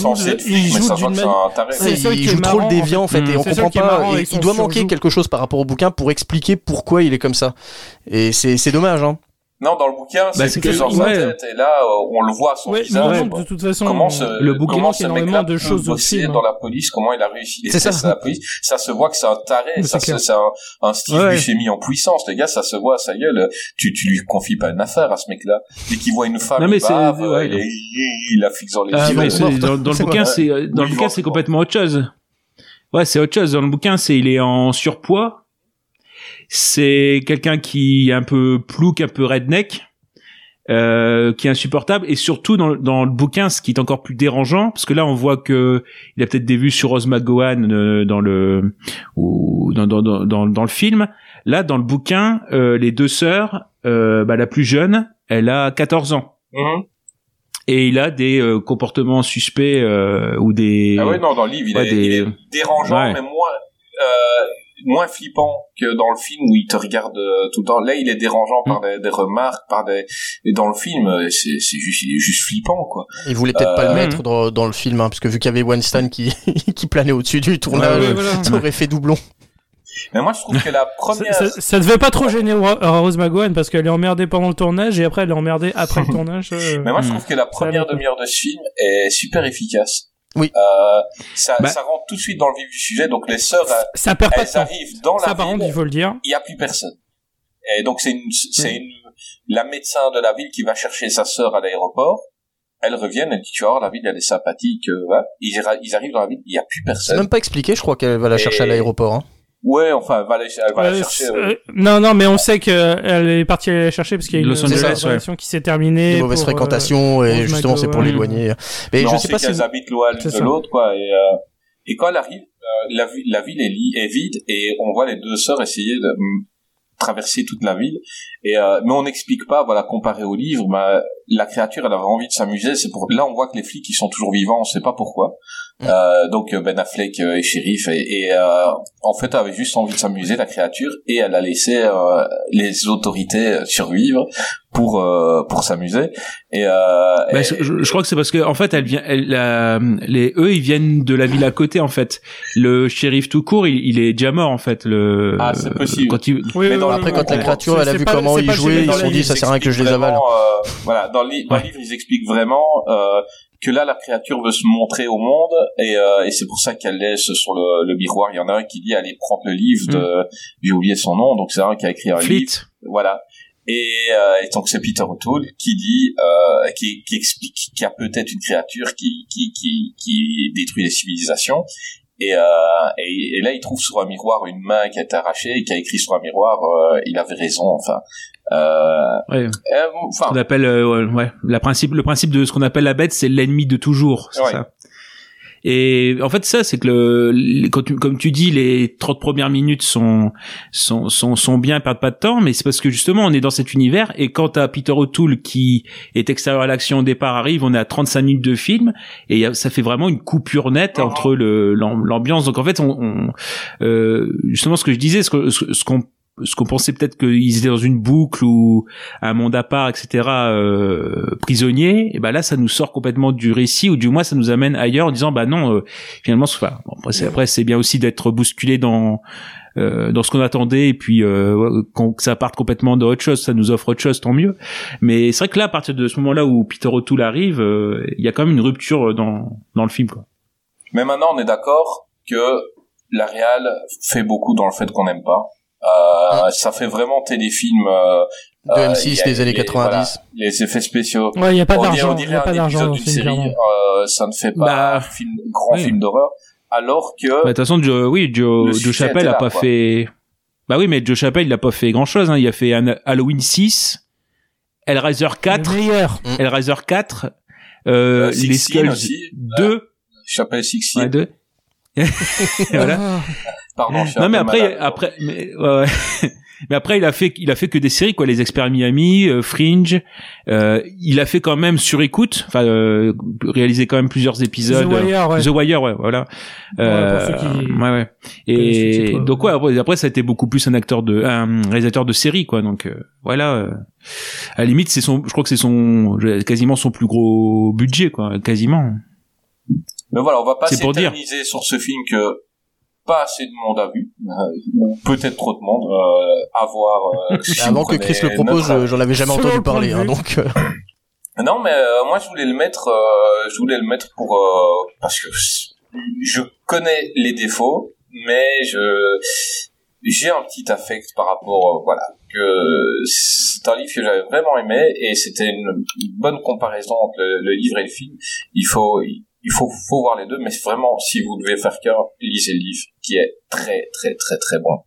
S3: il joue, d'une manière. C'est ça qui
S8: joue trop le
S3: en
S8: déviant en fait, et on comprend pas
S3: marrant
S8: et
S3: avec
S8: il doit manquer quelque chose par rapport au bouquin pour expliquer pourquoi il est comme ça et c'est c'est dommage hein
S6: Non, dans le bouquin, c'est
S7: c'est
S6: plus
S7: que- ouais.
S6: Et là, euh, on le voit son
S3: Ouais,
S6: visage.
S3: non, de toute façon,
S6: Comment ce,
S7: le bouquin
S6: comment ce
S3: énormément de choses au
S6: bosser
S3: film.
S6: dans la police, comment il a réussi les
S8: ça.
S6: tests à la police. Ça se voit que c'est un taré, ça
S3: c'est
S6: un, un Steve
S7: Ouais.
S6: Buscemi en puissance. Le gars, ça se voit à sa gueule. Tu, tu lui confies pas une affaire à ce mec-là. Dès qu'il voit une femme,
S7: Non, mais
S6: bave,
S7: ouais.
S6: il, il, la fixe dans les
S7: Ah,
S6: yeux.
S7: dans, dans le bouquin, c'est euh, dans le bouquin, c'est complètement autre chose. Ouais, c'est autre chose. Dans le bouquin, c'est il est en surpoids. C'est quelqu'un qui est un peu plouc, un peu redneck, euh, qui est insupportable. Et surtout dans, le- dans le bouquin, ce qui est encore plus dérangeant, parce que là, on voit que il a peut-être des vues sur Rose McGowan euh, dans le ou dans, dans, dans, le film. Là, dans le bouquin, euh, les deux sœurs, euh, bah, la plus jeune, elle a 14 ans
S6: Mhm.
S7: et il a des comportements suspects ou des
S6: Ah ouais, non, dans le livre, il,
S7: Ouais,
S6: est,
S7: des-
S6: il est dérangeant,
S7: Ouais.
S6: mais moins, moins flippant que dans le film où il te regarde euh, tout le temps. Là, il est dérangeant par
S7: Mm.
S6: des, des remarques, par des, et dans le film, euh, c'est, c'est juste, il est juste flippant, quoi.
S8: il voulait peut-être pas
S6: Euh,
S8: le mettre dans, dans le film hein, parce que vu qu'il y avait Weinstein qui qui planait au-dessus du tournage
S3: Ouais, ouais, voilà.
S8: ça aurait fait doublon
S6: Mais moi, je trouve que la
S3: Ça,
S6: première,
S3: ça, ça devait pas trop gêner Ro- Rose McGowan parce qu'elle est emmerdée pendant le tournage et après elle est emmerdée après le tournage. euh.
S6: mais moi, je
S7: Mm.
S6: trouve que la première
S3: pas.
S6: demi-heure de ce film est super efficace.
S8: Oui.
S6: Euh, ça,
S7: Bah.
S6: ça rentre tout de suite dans le vif du sujet. Donc les sœurs,
S3: Ça perd pas de
S6: elles
S3: temps.
S6: arrivent dans la
S3: Ça par
S6: ville.
S3: contre, il faut le dire.
S6: il y a plus personne. Et donc c'est une, c'est une, la médecin de la ville qui va chercher sa sœur à l'aéroport. elles reviennent, elles disent, tu voir, la ville, elle est sympathique, euh, voilà. Ils, ils arrivent dans la ville, il n'y a plus
S8: C'est
S6: personne.
S8: même pas expliqué, je crois qu'elle va la chercher à l'aéroport. Hein.
S6: Ouais, enfin, elle va, aller- elle va la
S3: Euh,
S6: chercher. euh,
S3: euh, non, non, mais on sait qu'elle est partie aller la chercher parce qu'il y a une une relation qui s'est terminée.
S8: Des mauvaises
S3: pour, euh,
S8: fréquentations et justement c'est pour l'éloigner. Mais
S6: non,
S8: je sais pas si
S6: qu'elles
S8: vous-
S6: habitent loin l'une de l'autre, quoi. Et, euh, et quand elle arrive, euh, la, la ville est, vide et on voit les deux sœurs essayer de mm, traverser toute la ville. Et euh, mais on n'explique pas, voilà, comparé au livre, bah, la créature, elle avait envie de s'amuser. C'est pour là, on voit que les flics, ils sont toujours vivants. On sait pas pourquoi. Euh, donc euh, Ben Affleck euh, est shérif et, et, euh, en fait, elle avait juste envie de s'amuser, la créature, et elle a laissé euh, les autorités euh, survivre pour euh, pour s'amuser. Et, euh,
S7: Bah,
S6: et-
S7: je, je- crois que c'est parce que en fait, elle vient, elle, la- les eux, ils viennent de la ville à côté en fait. Le shérif tout court, il, il est déjà mort en fait. Le
S6: Ah, c'est possible.
S7: Quand il,
S3: Oui,
S6: Mais
S3: oui,
S6: dans-
S3: oui,
S8: Après,
S3: oui,
S8: quand
S3: oui.
S8: la créature, elle a vu
S3: pas-
S8: comment
S3: c'est
S8: il
S3: pas
S8: jouait,
S3: gênant
S8: ils se sont dit, ça sert à rien que je les avale.
S6: euh, voilà, dans le, li- dans le livre, ils expliquent vraiment euh, que là, la créature veut se montrer au monde, et, euh, et c'est pour ça qu'elle laisse sur le, le miroir. Il y en a un qui dit allez prendre le livre de, j'ai oublié son nom, donc c'est un qui a écrit un
S7: Fleet.
S6: livre, voilà. Et, euh, et donc c'est Peter O'Toole qui dit, euh, qui, qui explique qu'il y a peut-être une créature qui, qui, qui, qui détruit les civilisations. Et, euh, et, et là, il trouve sur un miroir une main qui a été arrachée et qui a écrit sur un miroir, euh, il avait raison, enfin. Euh,
S7: ouais,
S6: euh, enfin,
S7: on appelle, euh, ouais, la principe, le principe de ce qu'on appelle la bête, c'est l'ennemi de toujours. C'est
S6: Ouais.
S7: ça. Et en fait, ça, c'est que le, les- quand tu- comme tu dis, les 30 premières minutes sont, sont, sont, sont bien, perdent pas de temps, mais c'est parce que justement, on est dans cet univers, et quand t'as Peter O'Toole qui est extérieur à l'action au départ arrive, on est à 35 minutes de film, et ça fait vraiment une coupure nette entre le, l'ambiance. Donc en fait, on, on- euh, justement, ce que je disais, ce ce, ce qu'on ce qu'on pensait peut-être qu'ils étaient dans une boucle ou un monde à part, etc., euh, prisonnier, et ben là, ça nous sort complètement du récit, ou du moins, ça nous amène ailleurs en disant, bah non, euh, finalement, enfin, bon, après, c'est, bien aussi d'être bousculé dans euh, dans ce qu'on attendait, et puis euh, que ça parte complètement dans autre chose, ça nous offre autre chose, tant mieux. Mais c'est vrai que là, à partir de ce moment-là où Peter O'Toole arrive, euh, il y a quand même une rupture dans dans le film, quoi.
S6: Mais maintenant, on est d'accord que la réal fait beaucoup dans le fait qu'on n'aime pas. Euh, ça fait vraiment téléfilm. Euh,
S8: De
S6: euh,
S8: M6
S6: il y a
S8: des années
S6: les-
S8: 90.
S6: voilà, les effets spéciaux.
S3: Ouais, il y a pas d'argent.
S6: on
S3: Il y
S6: dirait
S3: a pas
S6: un épisode d'une
S3: film,
S6: série. euh, ça ne fait pas
S7: Bah,
S6: film, grand
S7: oui.
S6: film d'horreur. Alors que
S7: Bah, de toute façon, Joe, oui, Joe, Joe Chappelle
S6: était
S7: a
S6: là,
S7: pas
S6: quoi.
S7: fait. Bah oui, mais Joe Chappelle, il a pas fait grand chose. Hein. Il a fait un Halloween 6, Hellraiser 4,
S3: Le meilleur.
S7: Hellraiser 4, euh,
S6: Six
S7: les Skulls
S6: aussi.
S7: 2,
S6: Chappelle Six
S7: ouais, 2. voilà.
S6: Pardon, je suis
S7: Non mais après,
S6: malade.
S7: après, mais, ouais, ouais. mais après, il a fait, il a fait que des séries quoi, les Experts Miami, euh, Fringe. Euh, il a fait quand même sur écoute, enfin, euh, réalisé quand même plusieurs épisodes.
S3: The Wire, ouais.
S7: The Wire, ouais, voilà.
S3: Ouais, pour ceux qui-
S7: ouais, ouais. Et
S3: titre,
S7: donc ouais, après, après, ça a été beaucoup plus un acteur de, un réalisateur de série, quoi. Donc euh, voilà. euh, à la limite, c'est son, je crois que c'est son, quasiment son plus gros budget, quoi, quasiment.
S6: Mais voilà, on va pas s'éterniser sur ce film que pas assez de monde a vu, euh, ou peut-être trop de monde euh, à voir. euh, si
S8: Avant que Chris le propose,
S6: notre
S8: j'en avais jamais entendu parler, hein,
S3: vue.
S8: donc.
S6: Non, mais euh, moi je voulais le mettre, euh, je voulais le mettre pour euh, parce que je connais les défauts, mais je j'ai un petit affect par rapport, euh, voilà, que c'est un livre que j'avais vraiment aimé et c'était une, une bonne comparaison entre le, le livre et le film. Il faut il faut faut voir les deux, mais vraiment si vous devez faire qu'un, lisez le livre qui est très très très très bon.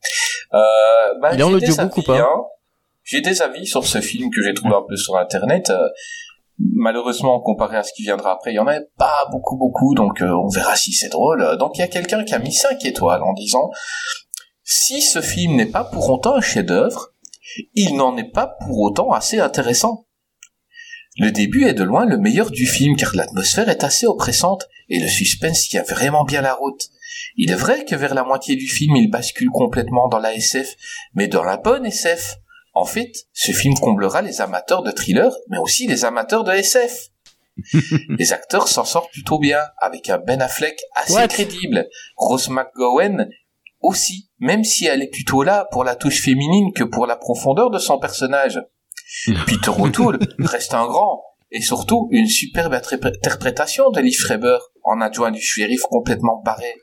S6: Euh, bah,
S8: Il est en audiobook ou pas
S6: hein. J'ai des avis sur ce film que j'ai trouvé un peu sur internet. Euh, malheureusement, comparé à ce qui viendra après, il y en avait pas beaucoup, beaucoup, donc euh, on verra si c'est drôle. Donc il y a quelqu'un qui a mis 5 étoiles en disant si ce film n'est pas pour autant un chef-d'œuvre, il n'en est pas pour autant assez intéressant. Le début est de loin le meilleur du film car l'atmosphère est assez oppressante et le suspense tient vraiment bien la route. Il est vrai que vers la moitié du film il bascule complètement dans la SF, mais dans la bonne SF. En fait, ce film comblera les amateurs de thriller, mais aussi les amateurs de SF. les acteurs s'en sortent plutôt bien, avec un Ben Affleck assez
S3: What?
S6: crédible. Rose McGowan aussi, même si elle est plutôt là pour la touche féminine que pour la profondeur de son personnage. Peter O'Toole reste un grand, et surtout une superbe interprétation de Lee Schreiber en adjoint du shérif complètement barré.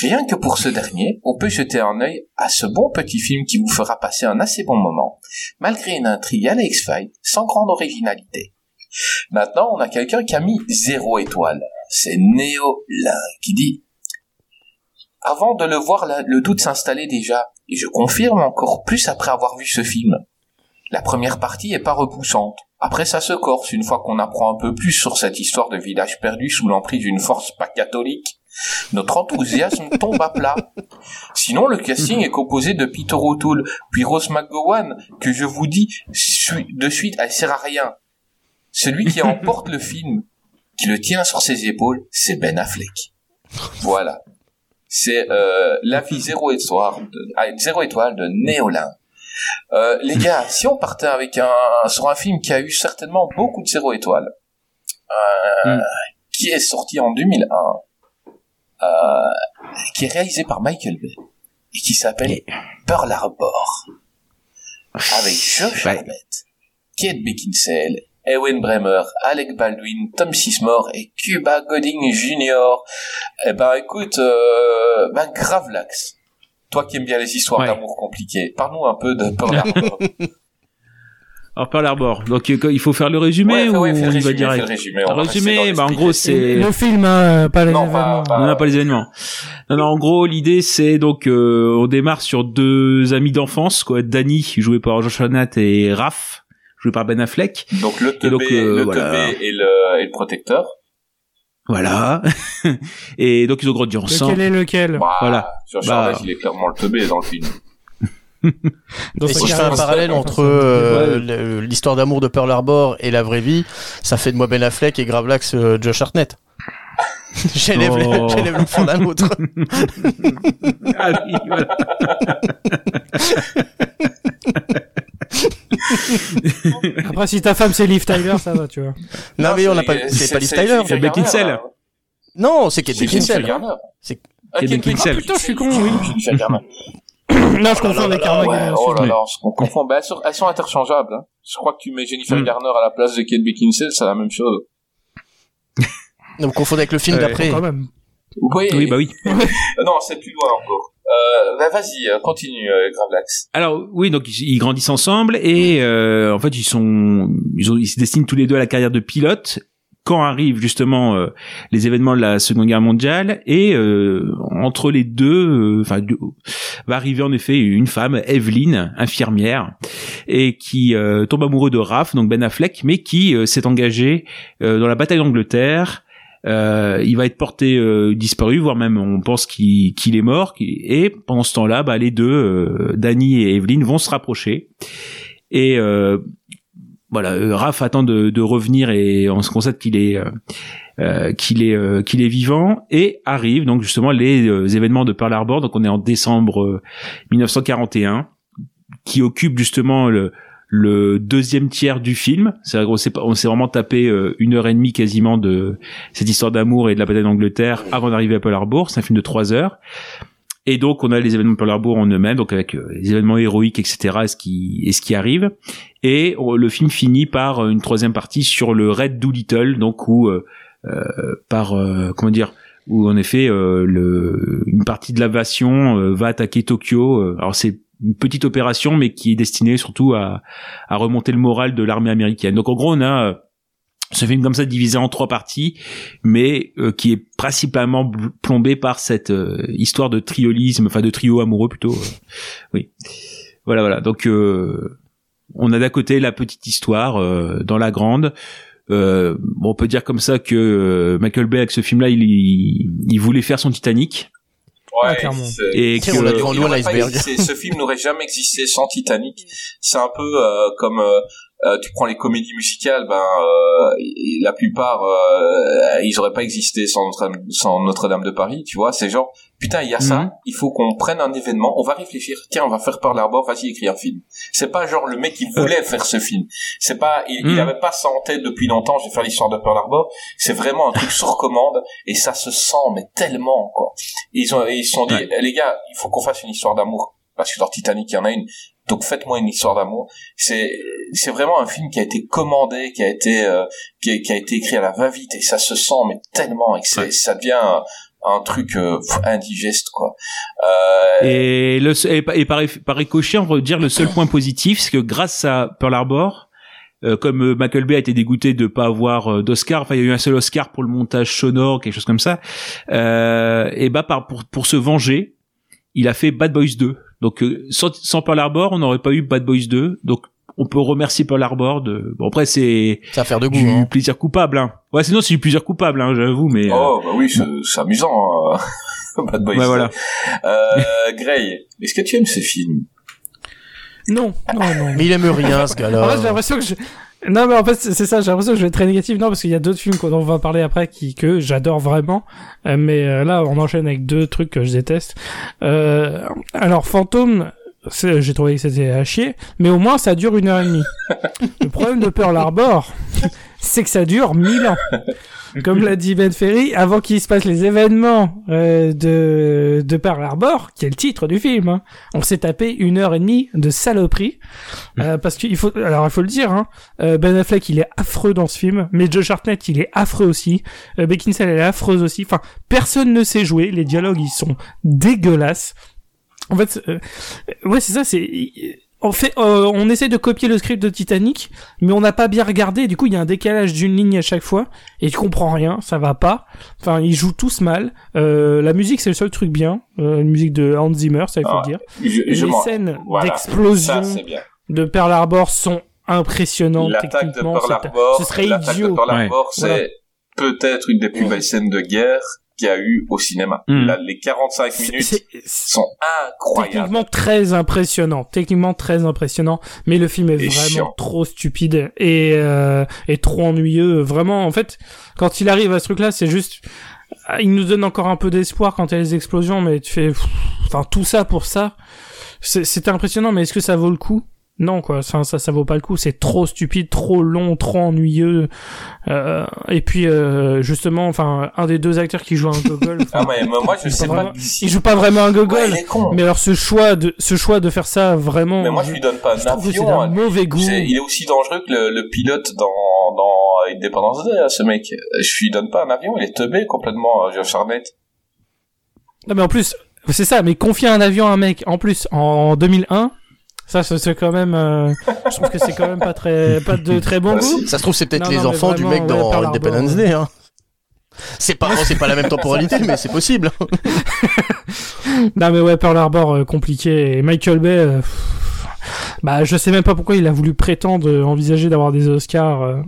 S6: Rien que pour ce dernier, on peut jeter un œil à ce bon petit film qui vous fera passer un assez bon moment, malgré une intrigue à la X-Files sans grande originalité. Maintenant, on a quelqu'un qui a mis zéro étoile. C'est Néo Lin qui dit Avant de le voir, le doute s'installait déjà, et je confirme encore plus après avoir vu ce film. La première partie est pas repoussante. Après, ça se corse une fois qu'on apprend un peu plus sur cette histoire de village perdu sous l'emprise d'une force pas catholique. Notre enthousiasme tombe à plat. Sinon, le casting est composé de Peter O'Toole, puis Rose McGowan, que je vous dis de suite, elle sert à rien. Celui qui emporte le film, qui le tient sur ses épaules, c'est Ben Affleck. Voilà. C'est euh, l'avis zéro étoile de, ah, zéro étoile de Néolin. Euh, les gars, si on partait avec un sur un film qui a eu certainement beaucoup de zéro étoile, euh,
S7: Mm.
S6: qui est sorti en 2001, euh, qui est réalisé par Michael Bay et qui s'appelle Pearl Harbor, avec Josh
S7: Ouais.
S6: Hartnett, Kate Beckinsale, Ewan Bremer, Alec Baldwin, Tom Sismore et Cuba Gooding Jr. Eh ben écoute, ben grave l'axe. Toi qui aimes bien les histoires
S7: Ouais.
S6: d'amour compliquées, parle-nous un peu de Pearl Harbor.
S7: Alors Pearl Harbor. Donc euh, il faut faire le résumé
S6: Ouais,
S7: ou
S6: ouais,
S7: on y va
S6: résumé, fais
S7: direct
S6: le résumé, on va
S7: résumé, bah en gros c'est
S3: Le film, hein, pas les
S6: Non,
S3: événements.
S6: pas-
S7: on n'a pas les événements. Non, non, en gros, l'idée, c'est donc, euh, on démarre sur deux amis d'enfance, quoi. Danny, joué par Josh Hartnett, et Raph, joué par Ben Affleck.
S6: Donc le
S7: Et
S6: teubé,
S7: donc, euh,
S6: le
S7: voilà.
S6: teubé et le, et le protecteur.
S7: Voilà. et donc, ils ont grandi ensemble.
S3: Lequel est lequel
S6: Bah,
S7: Voilà.
S6: Sur
S7: Bah.
S6: Charles, il est clairement le teubé dans le film.
S3: Dans
S8: Et si je fais un parallèle entre euh, le- l'histoire d'amour de Pearl Harbor et la vraie vie, ça fait de moi Ben Affleck et Gravelax euh, Josh Hartnett. J'élève
S7: Oh.
S8: le- l'enfant d'un autre.
S7: Ah oui, voilà.
S3: Après, si ta femme c'est Liv Tyler, ça va, tu vois.
S8: Non, mais on n'a pas,
S6: c'est-
S8: c'est pas Liv Tyler.
S7: C'est Beckinsale.
S6: Garner, là.
S8: Non, c'est Kate
S6: C'est Jennifer
S8: Beckinsale.
S6: Garner.
S8: C'est-
S6: Ah,
S7: Kate
S6: Kate
S7: Beckinsale.
S3: Ah, putain, je suis con, oui.
S6: Jennifer Garner.
S3: Non, je confonds avec
S6: Ouais,
S3: Armageddon.
S6: oh là là, on confond. Bah, elles sont, interchangeables. Hein. Je crois que tu mets Jennifer
S7: Mm.
S6: Garner à la place de Kate Beckinsale, c'est la même chose.
S8: Non, vous confondez avec le film d'après.
S3: Quand même.
S6: Oui,
S7: bah oui.
S6: Non, c'est plus loin encore. Euh, bah, vas-y, euh, continue, euh, Gravelax.
S7: Alors oui, donc ils, grandissent ensemble et euh, en fait ils sont, ils, se destinent tous les deux à la carrière de pilote. Quand arrivent justement euh, les événements de la Seconde Guerre mondiale et euh, entre les deux, enfin va arriver en effet une femme, Evelyn, infirmière, et qui tombe amoureux de Raph, donc Ben Affleck, mais qui s'est engagé dans la bataille d'Angleterre. Euh, il va être porté euh, disparu, voire même on pense qu'il qu'il est mort. Et pendant ce temps-là, bah, les deux, euh, Danny et Evelyn, vont se rapprocher. Et euh, voilà, euh, Raph attend de, de revenir et on se constate qu'il est euh, qu'il est qu'il est vivant et arrive donc justement les événements de Pearl Harbor. Donc on est en décembre euh, 1941, qui occupe justement le le deuxième tiers du film. C'est on s'est on s'est vraiment tapé euh, une heure et demie quasiment de cette histoire d'amour et de la bataille d'Angleterre avant d'arriver à Pearl Harbor. C'est un film de trois heures. Et donc on a les événements de Pearl Harbor en eux-mêmes, donc avec euh, les événements héroïques, etc. Et ce qui et ce qui arrive. Et euh, le film finit par euh, une troisième partie sur le raid Doolittle, donc où euh, par euh, comment dire où en effet euh, le, une partie de l'aviation va attaquer Tokyo. Alors c'est une petite opération, mais qui est destinée surtout à, à remonter le moral de l'armée américaine. Donc en gros, on a euh, ce film comme ça divisé en trois parties, mais euh, qui est principalement plombé par cette euh, histoire de triolisme, enfin de trio amoureux plutôt. euh, oui, voilà, voilà. Donc euh, on a d'un côté la petite histoire dans la grande. Bon, on peut dire comme ça que Michael Bay avec ce film-là, il, il, il voulait faire son Titanic
S3: Ouais, clairement.
S6: c'est-
S7: et que
S8: on loin
S6: aurait pas
S8: l'iceberg.
S6: ce film n'aurait jamais existé sans Titanic. C'est un peu euh, comme euh, euh, tu prends les comédies musicales, ben euh, la plupart euh, ils auraient pas existé sans Notre- sans Notre-Dame de Paris, tu vois. C'est genre putain il y a ça,
S7: Mhm.
S6: il faut qu'on prenne un événement, on va réfléchir, tiens on va faire Pearl Harbor, vas-y écris un film. C'est pas genre le mec qui voulait faire ce film. C'est pas il, il
S7: Mhm.
S6: avait pas ça en tête depuis longtemps. Je vais faire l'histoire de Pearl Harbor. C'est vraiment un truc sur commande et ça se sent mais tellement quoi. Ils ont ils se sont dit
S7: Ouais.
S6: Eh, les gars, il faut qu'on fasse une histoire d'amour parce que dans Titanic il y en a une. Donc faites-moi une histoire d'amour. C'est c'est vraiment un film qui a été commandé, qui a été euh, qui, a, qui a été écrit à la va-vite et ça se sent mais tellement et que
S7: Ouais.
S6: ça devient un, truc euh, indigeste quoi. Euh,
S7: Et, le, et, par- par, ricochet, on va dire le seul point positif, c'est que grâce à Pearl Harbor, euh, comme euh, Michael Bay a été dégoûté de pas avoir euh, d'Oscar, enfin il y a eu un seul Oscar pour le montage sonore, quelque chose comme ça. Euh, et bah par pour pour se venger, il a fait Bad Boys 2. Donc sans, sans Pearl Harbor, on n'aurait pas eu Bad Boys 2. Donc on peut remercier Pearl Harbor de. Bon après c'est
S8: C'est affaire de goût.
S7: du
S8: hein.
S7: plaisir coupable. Hein. Ouais sinon c'est du plaisir coupable, hein, j'avoue, mais. euh,
S6: Oh, bah oui, c'est c'est amusant. hein. Bad Boys.
S7: Ouais, voilà.
S6: Euh, Gray, est-ce que tu aimes ce film?
S3: Non, non, non.
S8: Mais il aime rien, ce
S3: En fait, j'ai
S8: gars-là.
S3: l'impression que je... Non, mais en fait, c'est ça, j'ai l'impression que je vais être très négatif. Non, parce qu'il y a d'autres films dont on va parler après qui, que j'adore vraiment. Euh, mais euh, là, on enchaîne avec deux trucs que je déteste. Euh, alors, Fantôme, j'ai trouvé que c'était à chier, mais au moins, ça dure une heure et demie. Le problème de Pearl Harbor, c'est que ça dure mille ans. Comme l'a dit Ben Ferry, avant qu'il se passe les événements euh, de, de Pearl Harbor, qui est le titre du film, hein, on s'est tapé une heure et demie de saloperie. Euh, parce qu'il faut, alors il faut le dire, hein, euh, Ben Affleck il est affreux dans ce film, mais Josh Hartnett il est affreux aussi, euh, Beckinsale elle est affreuse aussi. Enfin, personne ne sait jouer, les dialogues ils sont dégueulasses. En fait, euh, ouais c'est ça, c'est on fait, euh, on essaie de copier le script de Titanic, mais on n'a pas bien regardé. Du coup, il y a un décalage d'une ligne à chaque fois, et tu comprends rien, ça va pas. Enfin, ils jouent tous mal. Euh, la musique, c'est le seul truc bien. Euh, la musique de Hans Zimmer, ça il faut
S6: Ah,
S3: le dire.
S6: je, je
S3: les scènes
S6: Voilà.
S3: d'explosion de Pearl Harbor sont impressionnantes
S6: L'attaque de
S3: techniquement.
S6: Pearl Harbor,
S3: ce serait
S6: l'attaque de
S3: idiot.
S6: Pearl
S7: Ouais.
S6: Harbor, c'est
S3: Voilà.
S6: peut-être une des plus belles scènes de guerre qu'il y a eu au cinéma.
S7: Mm.
S6: Là, les 45
S3: C'est-
S6: minutes sont incroyables.
S3: techniquement très impressionnant, techniquement très impressionnant, mais le film est
S6: Et
S3: vraiment
S6: chiant.
S3: trop stupide et euh, et trop ennuyeux. Vraiment, en fait, quand il arrive à ce truc-là, c'est juste, ah, il nous donne encore un peu d'espoir quand il y a les explosions, mais tu fais, enfin tout ça pour ça, C'est- impressionnant, mais est-ce que ça vaut le coup? Non quoi, enfin, ça ça vaut pas le coup, c'est trop stupide, trop long, trop ennuyeux. Euh, et puis euh, justement, enfin un des deux acteurs qui joue un gogol,
S6: Ah ouais, mais moi je sais
S3: pas
S6: pas
S3: vraiment-
S6: d'ici.
S3: il joue pas vraiment un gogol.
S6: Ouais.
S3: Mais alors ce choix de ce choix de faire ça vraiment,
S6: Mais moi je
S3: je,
S6: lui donne pas un avion. hein.
S3: mauvais goût.
S6: Il est aussi dangereux que le, le pilote dans, dans Independence Day, hein, ce mec. Je lui donne pas un avion, il est teubé complètement, euh, Josh Hartnett.
S3: Non mais en plus, c'est ça. Mais confier un avion à un mec en plus en 2001, ça c'est quand même. euh, je trouve que c'est quand même pas très pas de très bon goût.
S8: Ça se trouve, c'est peut-être
S3: Non,
S8: les
S3: non,
S8: enfants du mec
S3: ouais,
S8: dans Independence. Day. Hein. C'est pas, c'est pas la même temporalité, mais c'est possible.
S3: Non mais ouais, Pearl Harbor euh, compliqué et Michael Bay. euh, pff, bah je sais même pas pourquoi il a voulu prétendre euh, envisager d'avoir des Oscars.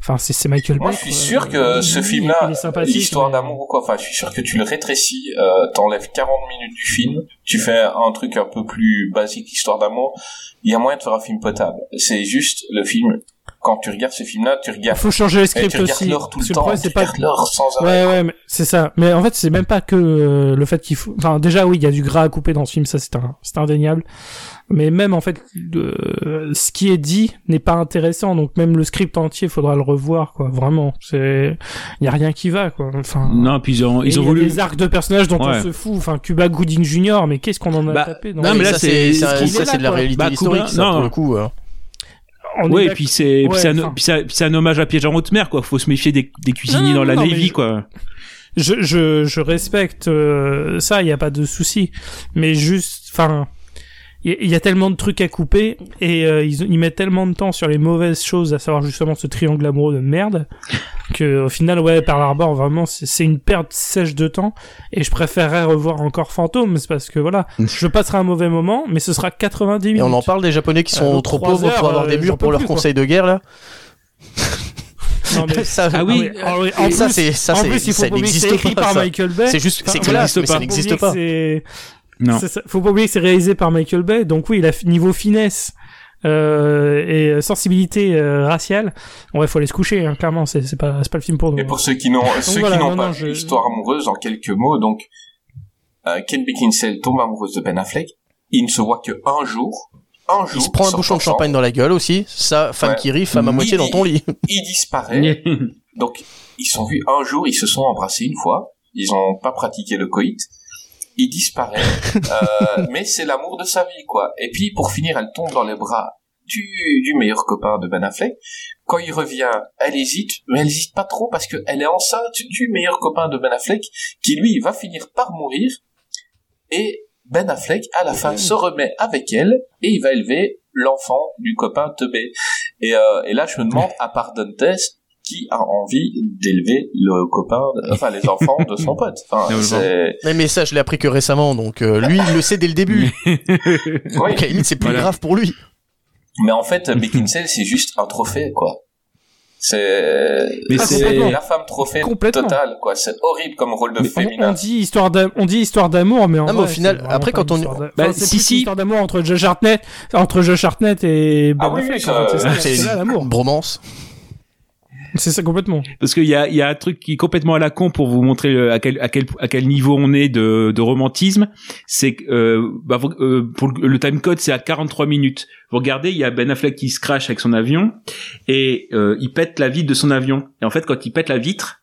S3: Enfin c'est c'est Michael
S6: Moi
S3: Bay.
S6: je suis sûr que ce
S3: il-
S6: film-là, l'histoire
S3: mais-
S6: d'amour ou quoi, enfin je suis sûr que tu le rétrécis, euh, t'enlèves 40 minutes du film, tu fais un truc un peu plus basique, histoire d'amour, il y a moyen de faire un film potable. C'est juste le film, quand tu regardes ce film-là, tu regardes,
S3: Faut changer le
S6: et
S3: script
S6: tu regardes
S3: aussi.
S6: l'heure tout le temps,
S3: problème,
S6: tu
S3: c'est pas
S6: sans arrêt.
S3: Ouais, ouais, mais c'est ça. Mais en fait, c'est même pas que euh, le fait qu'il faut. Enfin, déjà, oui, il y a du gras à couper dans ce film, ça c'est un, c'est indéniable. Mais même en fait, le- ce qui est dit n'est pas intéressant. Donc même le script entier, faudra le revoir, quoi. Vraiment, c'est, il y a rien qui va, quoi. Enfin.
S7: Non, puis ils ont, ils ont
S3: il y a
S7: voulu.
S3: des arcs de personnages dont
S7: Ouais.
S3: on se fout. Enfin, Cuba Gooding Jr. Mais qu'est-ce qu'on en a
S7: Bah,
S3: tapé dans
S7: non, mais là, c'est-
S8: c'est de la
S3: quoi.
S8: réalité
S7: Bah,
S8: historique, ça,
S7: non.
S8: pour le coup.
S7: Ouais, et puis c'est,
S3: Ouais,
S7: c'est un,
S3: enfin.
S7: un hommage à Piège en haute mer, quoi. Faut se méfier des, des cuisiniers
S3: Non,
S7: dans la
S3: non,
S7: Navy, quoi.
S3: je, je, je respecte euh, ça, il n'y a pas de souci. Mais juste, enfin, il y, a- il y a tellement de trucs à couper et euh, ils, ils mettent tellement de temps sur les mauvaises choses, à savoir justement ce triangle amoureux de merde, que au final, ouais, Pearl Harbor, vraiment, c'est c'est une perte sèche de temps. Et je préférerais revoir encore Fantôme, c'est parce que voilà, je passerai un mauvais moment, mais ce sera 90
S8: Et
S3: minutes.
S8: on en parle des Japonais qui sont
S3: Euh,
S8: trop
S3: trois
S8: pauvres
S3: heures,
S8: pour avoir
S3: euh,
S8: des murs pour leurs
S3: plus, quoi.
S8: conseils de guerre, là.
S3: Non, mais-
S8: ça,
S7: Ah oui,
S3: Ah oui, en
S8: ça,
S3: plus-
S8: c'est, ça,
S3: en
S8: c'est,
S3: plus, il faut
S8: ça
S3: pas oublier que c'est
S8: n'existe
S3: écrit
S8: pas,
S3: par
S8: ça.
S3: Michael Bay.
S8: C'est juste,
S3: Enfin,
S8: c'est que ça
S7: n'existe
S8: n'existe
S7: pas.
S8: pas. Ça n'existe pas.
S3: c'est-
S7: Non.
S3: c'est ça. Faut pas oublier que c'est réalisé par Michael Bay, donc oui, il a f- niveau finesse euh, et sensibilité euh, raciale. Ouais, faut aller se coucher, hein, clairement. C'est c'est pas c'est pas le film pour nous.
S6: Et pour ceux qui n'ont ceux
S3: voilà,
S6: qui n'ont
S3: non,
S6: pas
S3: je-
S6: l'histoire amoureuse, en quelques mots, donc euh, Ken Beckinsale tombe amoureuse de Ben Affleck. Il ne se voit que un jour. Un jour.
S8: Il se prend un bouchon de champagne dans la gueule aussi. Ça, femme
S6: Ouais.
S8: qui rit, femme à
S6: Il-
S8: moitié dans ton lit.
S6: Il disparaît. Donc ils se sont vus un jour, ils se sont embrassés une fois. Ils n'ont pas pratiqué le coït. Il disparaît, euh, mais c'est l'amour de sa vie, quoi. Et puis pour finir, elle tombe dans les bras du, du meilleur copain de Ben Affleck. Quand il revient, elle hésite, mais elle hésite pas trop parce qu'elle est enceinte du meilleur copain de Ben Affleck, qui lui va finir par mourir. Et Ben Affleck, à la fin, se remet avec elle et il va élever l'enfant du copain teubé. Et, euh, et là, je me demande, à part Dantes, qui a envie d'élever le copain, de- enfin les enfants de son pote. Enfin.
S8: Mais, mais ça, je l'ai appris que récemment, donc euh, lui, il le sait dès le début.
S6: Oui.
S8: Donc, à la limite, c'est plus
S7: Voilà.
S8: grave pour lui.
S6: Mais en fait, Beckinsale, c'est juste un trophée, quoi. C'est
S7: Mais
S3: Ah,
S7: c'est-
S6: la femme trophée totale, quoi. C'est horrible comme rôle de
S3: On,
S6: féminin.
S3: on dit histoire d'am- on dit histoire d'amour, mais en
S8: Non, mais au
S3: vrai,
S8: final,
S3: c'est vraiment
S8: après, quand
S3: une
S8: on-
S7: Bah,
S3: enfin, c'est
S7: si,
S3: plus
S7: si.
S3: une histoire d'amour entre Josh Hartnett, entre Josh Hartnett et Ben
S6: Ah oui,
S3: Affleck.
S6: oui,
S3: en fait, c'est ça,
S6: euh,
S3: c'est
S8: C'est
S3: ça, l'amour.
S8: une bromance.
S3: C'est ça complètement.
S7: Parce qu'il y a, y a un truc qui est complètement à la con pour vous montrer le- à quel, à quel, à quel niveau on est de, de romantisme. C'est euh, bah, euh, pour le, le time code, c'est à 43 minutes. Vous regardez, il y a Ben Affleck qui se crache avec son avion et euh, il pète la vitre de son avion. Et en fait, quand il pète la vitre,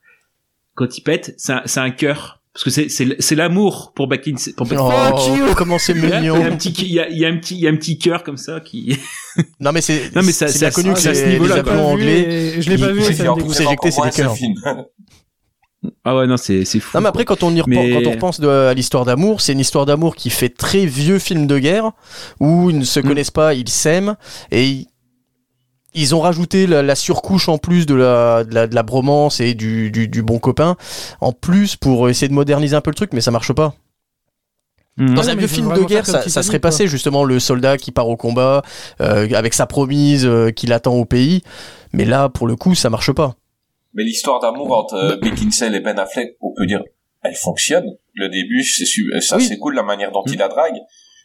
S7: quand il pète, c'est un, un cœur. Parce que c'est, c'est, c'est l'amour pour. Pour
S8: Oh,
S3: you.
S8: comment c'est
S7: Il y, a, il y a un
S8: mignon.
S7: petit, il y a, il y a un petit, il y a un petit cœur comme ça qui.
S8: Non, mais c'est
S7: Non, mais ça-
S8: c'est connu
S7: ça-
S8: que
S7: c'est à ce niveau-là, quoi.
S8: anglais.
S3: Je l'ai pas vu.
S6: C'est
S8: éjecter, c'est des cœurs.
S7: Ah ouais, non, c'est, c'est fou.
S8: Non, mais après, quand on y repense,
S7: Mais-
S8: quand on repense de- à l'histoire d'amour, c'est une histoire d'amour qui fait très vieux film de guerre, où ils ne se
S7: Mm.
S8: connaissent pas, ils s'aiment, et ils, ont rajouté la, la surcouche en plus de la, de la, de la bromance et du, du, du bon copain, en plus pour essayer de moderniser un peu le truc, mais ça marche pas.
S7: Mhm.
S8: Dans
S3: Ouais,
S8: un vieux film de guerre, ça, serait
S3: quoi.
S8: passé justement le soldat qui part au combat euh, avec sa promise euh, qui l'attend au pays, mais là, pour le coup, ça marche pas.
S6: Mais l'histoire d'amour entre euh, Beckinsale et Ben Affleck, on peut dire, elle fonctionne. Le début, c'est su- ça
S8: Oui.
S6: c'est cool la manière dont il la drague.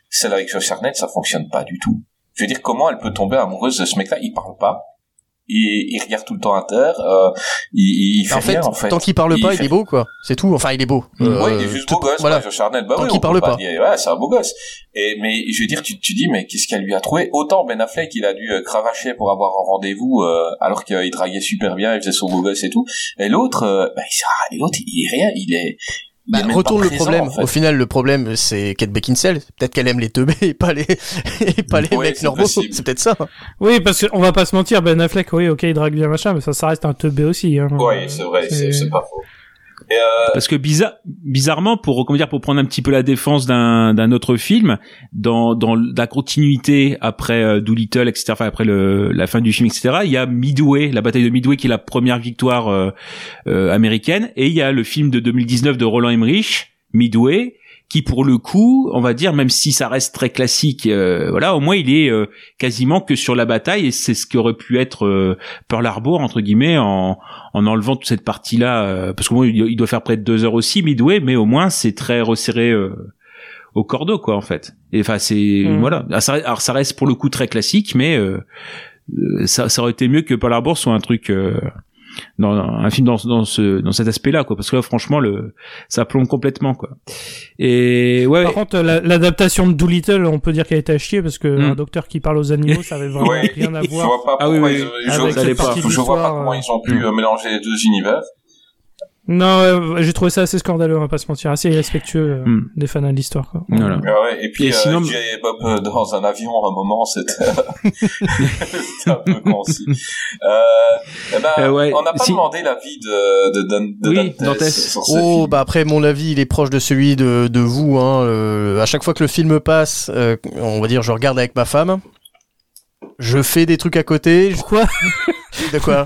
S6: Celle avec Josh Hartnett, ça fonctionne pas du tout. Je veux dire, comment elle peut tomber amoureuse de ce mec-là? Il parle pas. Il, il regarde tout le temps à terre. Euh, il, il fait
S8: En fait,
S6: rien, en fait.
S8: tant qu'il parle pas, il
S6: fait-
S8: est beau, quoi. C'est tout. Enfin, il est beau.
S6: ouais, il
S8: Euh,
S6: est juste
S8: tout-
S6: beau gosse,
S8: Voilà.
S6: quoi, Josh Hartnett. Bah
S8: Tant
S6: oui,
S8: qu'il parle pas.
S6: dire- ouais, c'est un beau gosse. Et, mais je veux dire, tu, tu dis, mais qu'est-ce qu'elle lui a trouvé? Autant Ben Affleck, il a dû euh, cravacher pour avoir un rendez-vous, euh, alors qu'il draguait super bien, il faisait son beau gosse et tout. Et l'autre, euh, bah, il, l'autre, il est rien, il est...
S8: Bah, retourne le
S6: présent,
S8: problème.
S6: en fait.
S8: Au final, le problème, c'est Kate Beckinsale. Peut-être qu'elle aime les teubés et pas les, et pas les
S6: Ouais,
S8: mecs normaux. C'est peut-être ça.
S3: Oui, parce qu'on va pas se mentir, Ben Affleck, oui, ok, il drague bien machin, mais ça, ça reste un teubé aussi. Hein.
S6: Oui, c'est vrai, c'est c'est pas faux. Euh,
S7: Parce que bizarre, bizarrement, pour comment dire, pour prendre un petit peu la défense d'un d'un autre film, dans dans la continuité après euh, Doolittle, etc., enfin après le la fin du film, etc., il y a Midway, la bataille de Midway, qui est la première victoire euh, euh, américaine, et il y a le film de 2019 de Roland Emmerich, Midway, qui pour le coup, on va dire, même si ça reste très classique, euh, voilà, au moins il est euh, quasiment que sur la bataille, et c'est ce qui aurait pu être euh, Pearl Harbor entre guillemets en en enlevant toute cette partie-là, euh, parce que bon, il doit faire près de deux heures aussi, Midway, mais au moins c'est très resserré euh, au cordeau, quoi, en fait. Et enfin, c'est
S3: Mm.
S7: voilà. Alors ça, alors ça reste pour le coup très classique, mais ça, ça aurait été mieux que Pearl Harbor soit un truc. Euh, dans un film dans, dans ce dans cet aspect-là quoi parce que là franchement le ça plombe complètement quoi et ouais
S3: Par contre, la- l'adaptation de Doolittle, on peut dire qu'elle a été à chier parce que
S7: Mm.
S3: un docteur qui parle aux animaux, ça avait vraiment
S6: ouais,
S3: rien à
S6: je
S3: voir.
S6: vois pas
S7: Ah oui,
S6: pourquoi
S7: oui,
S6: ils,
S7: oui.
S6: je, je- je vois pas
S3: d'histoire,
S6: comment
S3: euh,
S6: ils ont pu
S7: Mm.
S6: euh, mélanger les deux univers.
S3: Non, euh, j'ai trouvé ça assez scandaleux, on va pas se mentir, assez irrespectueux euh,
S7: Mm.
S3: des fans de l'histoire. quoi.
S7: voilà
S6: Ah ouais, et puis
S7: Et
S6: euh,
S7: sinon-
S6: Jay et Bob euh, dans un avion à un moment, c'était c'était un peu concis. Euh, eh ben,
S7: Euh, ouais,
S6: on n'a pas
S7: si-
S6: demandé l'avis de, de,
S7: Oui,
S6: Dantes
S7: Dantes.
S6: sur ce
S8: Oh,
S6: film.
S8: bah après, mon avis, il est proche de celui de, de vous. Hein. Euh, à chaque fois que le film passe, euh, on va dire, je regarde avec ma femme. Je fais des trucs à côté.
S3: Pourquoi?
S8: De quoi?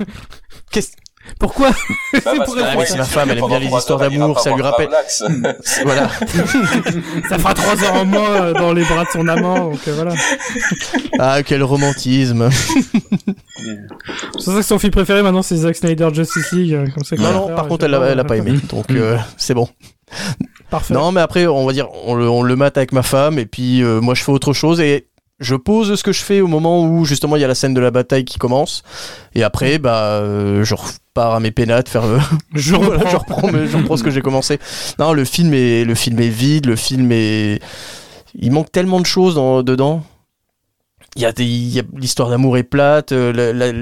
S8: Qu'est-ce
S3: Pourquoi
S6: Bah, parce
S3: pour
S6: moi,
S8: c'est
S6: il
S8: ma femme, elle aime bien les histoires d'amour, ça lui rappelle-. Voilà.
S3: Ça fera trois heures en moins euh, dans les bras de son amant, donc euh, voilà.
S8: Ah, quel romantisme.
S3: C'est pour ça que son film préféré maintenant c'est Zack Snyder Justice League. euh, Comme ça,
S8: Non, non, par contre, elle a, elle a pas aimé. Donc, euh, c'est bon.
S3: Parfait.
S8: Non, mais après, on va dire, on le, on le mate avec ma femme, et puis euh, moi, je fais autre chose, et je pose ce que je fais au moment où, justement, il y a la scène de la bataille qui commence, et après, bah, euh, je repars à mes pénates, faire... euh,
S3: Je
S8: Voilà,
S3: reprends.
S8: je reprends, mais je reprends ce que j'ai commencé. Non, le film est, le film est vide, le film est, il manque tellement de choses dans- dedans. Il y a des, l'histoire d'amour est plate. euh, La, la-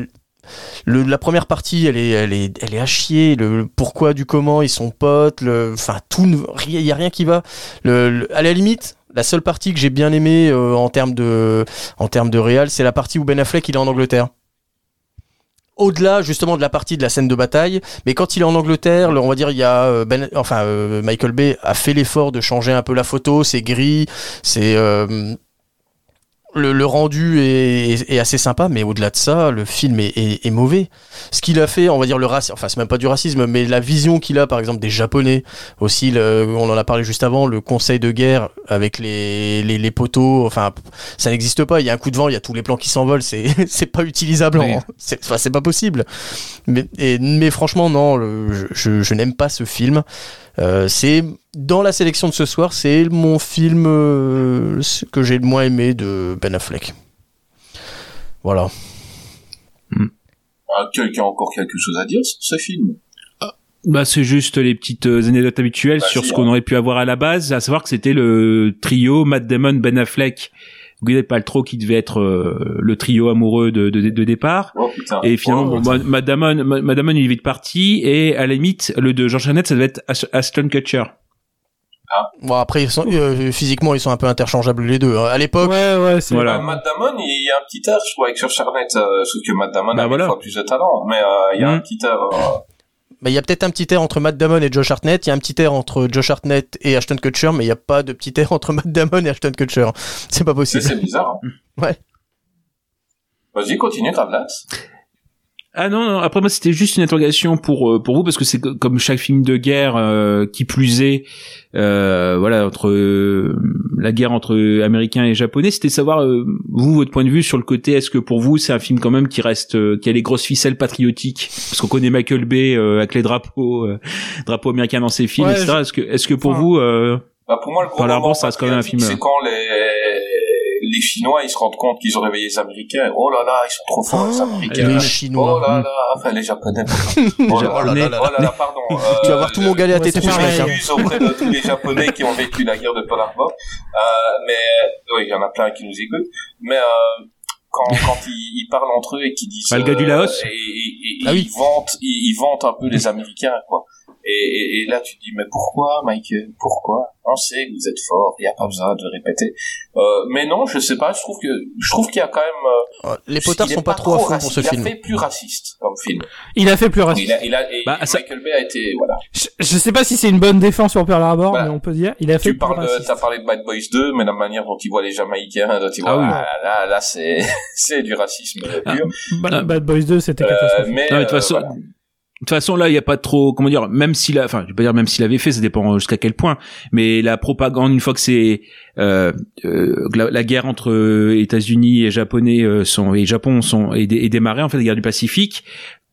S8: le- la première partie, elle est, elle est, elle est à chier. Le, le pourquoi du comment, ils sont potes. Le, enfin, tout, il y a rien qui va. Le- à la limite, la seule partie que j'ai bien aimée euh, en termes de, en termes de réal, c'est la partie où Ben Affleck il est en Angleterre. Au-delà justement de la partie de la scène de bataille, mais quand il est en Angleterre, le- on va dire il y a euh, ben, enfin euh, Michael Bay a fait l'effort de changer un peu la photo, c'est gris, c'est le, le rendu est, est- est assez sympa, mais au-delà de ça, le film est, est- est mauvais. Ce qu'il a fait, on va dire le racisme, enfin c'est même pas du racisme, mais la vision qu'il a par exemple des Japonais, aussi, le- on en a parlé juste avant, le conseil de guerre avec les, les, les poteaux, enfin ça n'existe pas, il y a un coup de vent, il y a tous les plans qui s'envolent, c'est c'est pas utilisable,
S7: Oui.
S8: en- c'est enfin, c'est pas possible. Mais, et- mais franchement, non, le- je, je- je n'aime pas ce film. Euh, c'est dans la sélection de ce soir, c'est mon film euh, que j'ai le moins aimé de Ben Affleck. Voilà.
S6: Ah, Quelqu'un a encore quelque chose à dire sur ce film
S7: Bah, c'est juste les petites euh, anecdotes habituelles sur ce
S6: hein.
S7: qu'on aurait pu avoir à la base, à savoir que c'était le trio Matt Damon, Ben Affleck, Gwyneth Paltrow qui devait être euh, le trio amoureux de, de, de départ.
S6: Oh putain.
S7: Et finalement,
S6: Oh,
S7: bon, Ma- Matt Damon, Ma- Matt Damon, il est vite parti, et à la limite, le de George Arnett, ça devait être Ashton Kutcher.
S8: Bon après ils sont, euh, physiquement ils sont un peu interchangeables les deux. hein. À l'époque,
S3: Ouais, ouais, c'est.
S7: Voilà.
S6: Bah, Matt Damon, il y a un petit air, je trouve, avec George Arnett, euh, sauf que Matt Damon
S7: Bah,
S6: a
S7: voilà.
S6: une fois plus de talent, mais euh, il y a
S7: Mm.
S6: un petit air...
S8: bah, il y a peut-être un petit air entre Matt Damon et Josh Hartnett. Il y a un petit air entre Josh Hartnett et Ashton Kutcher, mais il n'y a pas de petit air entre Matt Damon et Ashton Kutcher. C'est pas possible.
S6: c'est bizarre. hein.
S8: Ouais.
S6: Vas-y, continue, Gravelax.
S7: Ah non, non, après moi c'était juste une interrogation pour euh, pour vous parce que c'est co- comme chaque film de guerre euh, qui plus est euh, voilà entre euh, la guerre entre Américains et Japonais, c'était savoir euh, vous votre point de vue sur le côté est-ce que pour vous c'est un film quand même qui reste euh, qui a les grosses ficelles patriotiques? Parce qu'on connaît Michael Bay euh, avec les drapeaux euh, drapeaux américains dans ses films
S3: Ouais,
S7: etc. Est-ce que est-ce que pour
S3: Enfin,
S7: vous euh,
S6: Bah, pour moi, le gros moment
S7: ça reste quand même un film,
S6: C'est quand les Chinois, ils se rendent compte qu'ils ont réveillé les Américains. Oh là là, ils sont trop forts, les
S8: Ah,
S6: Américains.
S8: les
S6: Oh
S8: Chinois.
S6: là là, enfin, les Japonais. Oh là là, oh là là, pardon.
S8: Tu vas
S6: Euh,
S8: voir tout mon galet à tes
S3: pareil.
S8: mec. hein.
S6: Auprès de tous les Japonais qui ont vécu la guerre de Pearl Harbor. Euh, mais, oui, il y en a plein qui nous écoutent. Mais, euh, quand, quand ils, ils parlent entre eux et qu'ils disent...
S7: Bah, le gars du
S6: euh,
S7: Laos.
S6: Et, et- et-
S8: Ah oui.
S6: ils vantent, ils, ils vantent un peu les Américains, quoi. Et, et, et là, tu te dis, mais pourquoi, Michael? Pourquoi? On sait que vous êtes fort, il n'y a pas besoin de répéter. Euh, mais non, je sais pas, je trouve que je trouve qu'il y a quand même... euh,
S8: Euh, Les potards
S6: il
S8: sont pas trop à fond pour ce
S6: il
S8: film.
S6: a fait plus raciste comme film.
S3: Il a fait plus raciste.
S6: Il a, il a, et
S7: Bah, ça-
S6: Michael Bay a été... Voilà.
S3: Je, je sais pas si c'est une bonne défense pour Pearl Harbor,
S6: Bah,
S3: mais on peut dire, il a fait
S6: Tu
S3: plus
S6: parles de,
S3: raciste.
S6: t'as parlé de Bad Boys 2, mais la manière dont il voit les Jamaïcains, dont il voit,
S7: Ah oui.
S6: ah, là, là, c'est, c'est du racisme
S7: Ah.
S6: pur.
S7: Ah.
S3: Bad Boys 2, c'était
S6: Euh,
S3: catastrophique.
S6: mais,
S7: Non, mais de toute
S6: euh,
S7: façon,
S6: voilà.
S7: De toute façon, là, il n'y a pas trop, comment dire, même s'il a, enfin, je vais pas dire même s'il avait fait, ça dépend jusqu'à quel point, mais la propagande, une fois que c'est, euh, euh, la, la guerre entre euh, États-Unis et Japonais euh, sont, et Japon sont, est, dé- est démarrée, en fait, la guerre du Pacifique,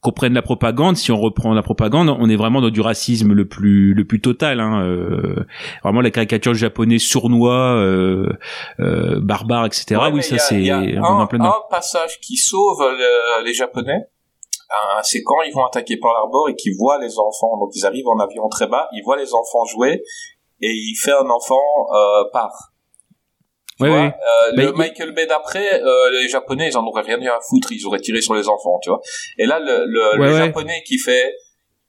S7: qu'on prenne la propagande, si on reprend la propagande, on est vraiment dans du racisme le plus, le plus total, hein, euh, vraiment la caricature du japonais sournois, euh, euh, barbare, etc.
S6: Ouais,
S7: oui, ça c'est,
S6: il y a
S7: on est
S6: un,
S7: en plein
S6: un passage qui sauve le- les Japonais. Euh, c'est quand ils vont attaquer Pearl Harbor et qu'ils voient les enfants. Donc ils arrivent en avion très bas, ils voient les enfants jouer et il fait un enfant euh, part. Tu
S7: Ouais,
S6: vois,
S7: ouais.
S6: euh, le
S7: il-
S6: Michael Bay d'après, euh, les Japonais, ils en auraient rien eu à foutre, ils auraient tiré sur les enfants, tu vois. Et là, le, le,
S7: Ouais,
S6: le
S7: ouais.
S6: Japonais qui fait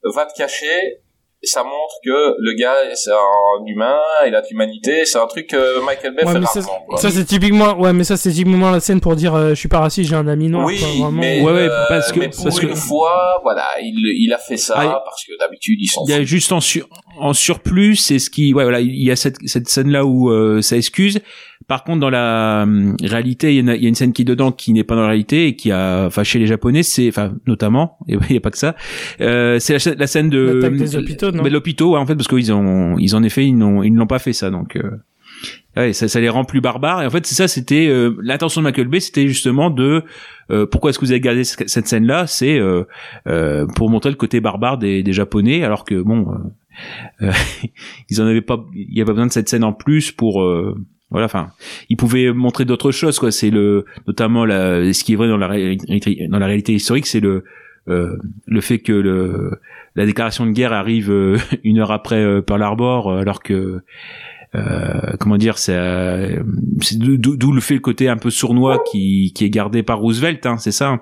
S6: va te cacher, ça montre que le gars, c'est un humain, il a de l'humanité, c'est un truc que Michael Bay
S3: Ouais,
S6: fait
S3: mais ça, c'est typiquement, ouais, mais ça c'est typiquement la scène pour dire, euh, je suis pas raciste, j'ai un ami noir.
S6: Oui,
S3: quoi, vraiment.
S6: mais,
S7: Ouais, ouais,
S6: euh,
S7: parce que-
S6: mais pour
S7: parce que-
S6: une fois, voilà, il, il a fait ça
S7: Ah,
S6: parce que d'habitude ils
S7: Il y a juste en, sur, en surplus, c'est ce qui, ouais, voilà, il y a cette, cette scène-là où euh, ça excuse. Par contre, dans la hum, réalité, il y, a, il y a une scène qui est dedans qui n'est pas dans la réalité et qui a fâché les Japonais. C'est, enfin, notamment, et il y a pas que ça. Euh, c'est la, scè- la scène de
S3: des hôpitaux, non
S7: Mais l'hôpitaux, ouais, en fait, parce qu'ils ont, ils en effet, ils n'ont, ils ne l'ont pas fait ça, donc. Euh, Ouais, ça, ça les rend plus barbares. Et en fait, c'est ça, c'était euh, l'intention de Michael Bay, c'était justement de euh, pourquoi est-ce que vous avez gardé ce- cette scène-là, c'est euh, euh, pour montrer le côté barbare des, des Japonais, alors que bon, euh, ils en avaient pas, il y avait pas besoin de cette scène en plus pour euh, voilà, enfin, ils pouvaient montrer d'autres choses, quoi. C'est le, notamment la, ce qui est vrai dans la, dans la réalité historique, c'est le, euh, le fait que le, la déclaration de guerre arrive euh, une heure après euh, Pearl Harbor, alors que euh, comment dire, c'est d'où le fait le côté un peu sournois qui qui est gardé par Roosevelt, hein, c'est ça.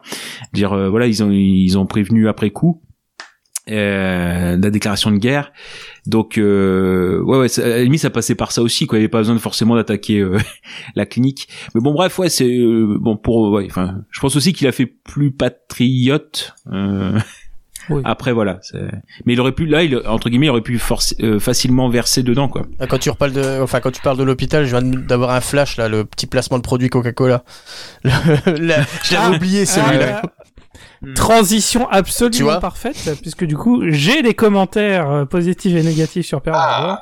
S7: Dire voilà, ils ont ils ont prévenu après coup euh, la déclaration de guerre. Donc euh, ouais ouais, ça- à la limite ça passait par ça aussi quoi. Il n'y avait pas besoin de forcément d'attaquer euh, la clinique. Mais bon bref ouais c'est euh, bon pour ouais enfin je pense aussi qu'il a fait plus patriote. Euh,
S3: Oui.
S7: Après voilà, c'est- mais il aurait pu là, il entre guillemets, il aurait pu euh, facilement verser dedans quoi.
S8: Ah, Quand tu reparles de, enfin quand tu parles de l'hôpital, je viens d'avoir un flash là, le petit placement de produit Coca-Cola. Je l'avais
S3: Ah,
S8: oublié celui-là.
S3: Ah, Transition
S8: Tu
S3: absolument parfaite, puisque du coup, j'ai les commentaires euh, positifs et négatifs sur Pearl Harbor.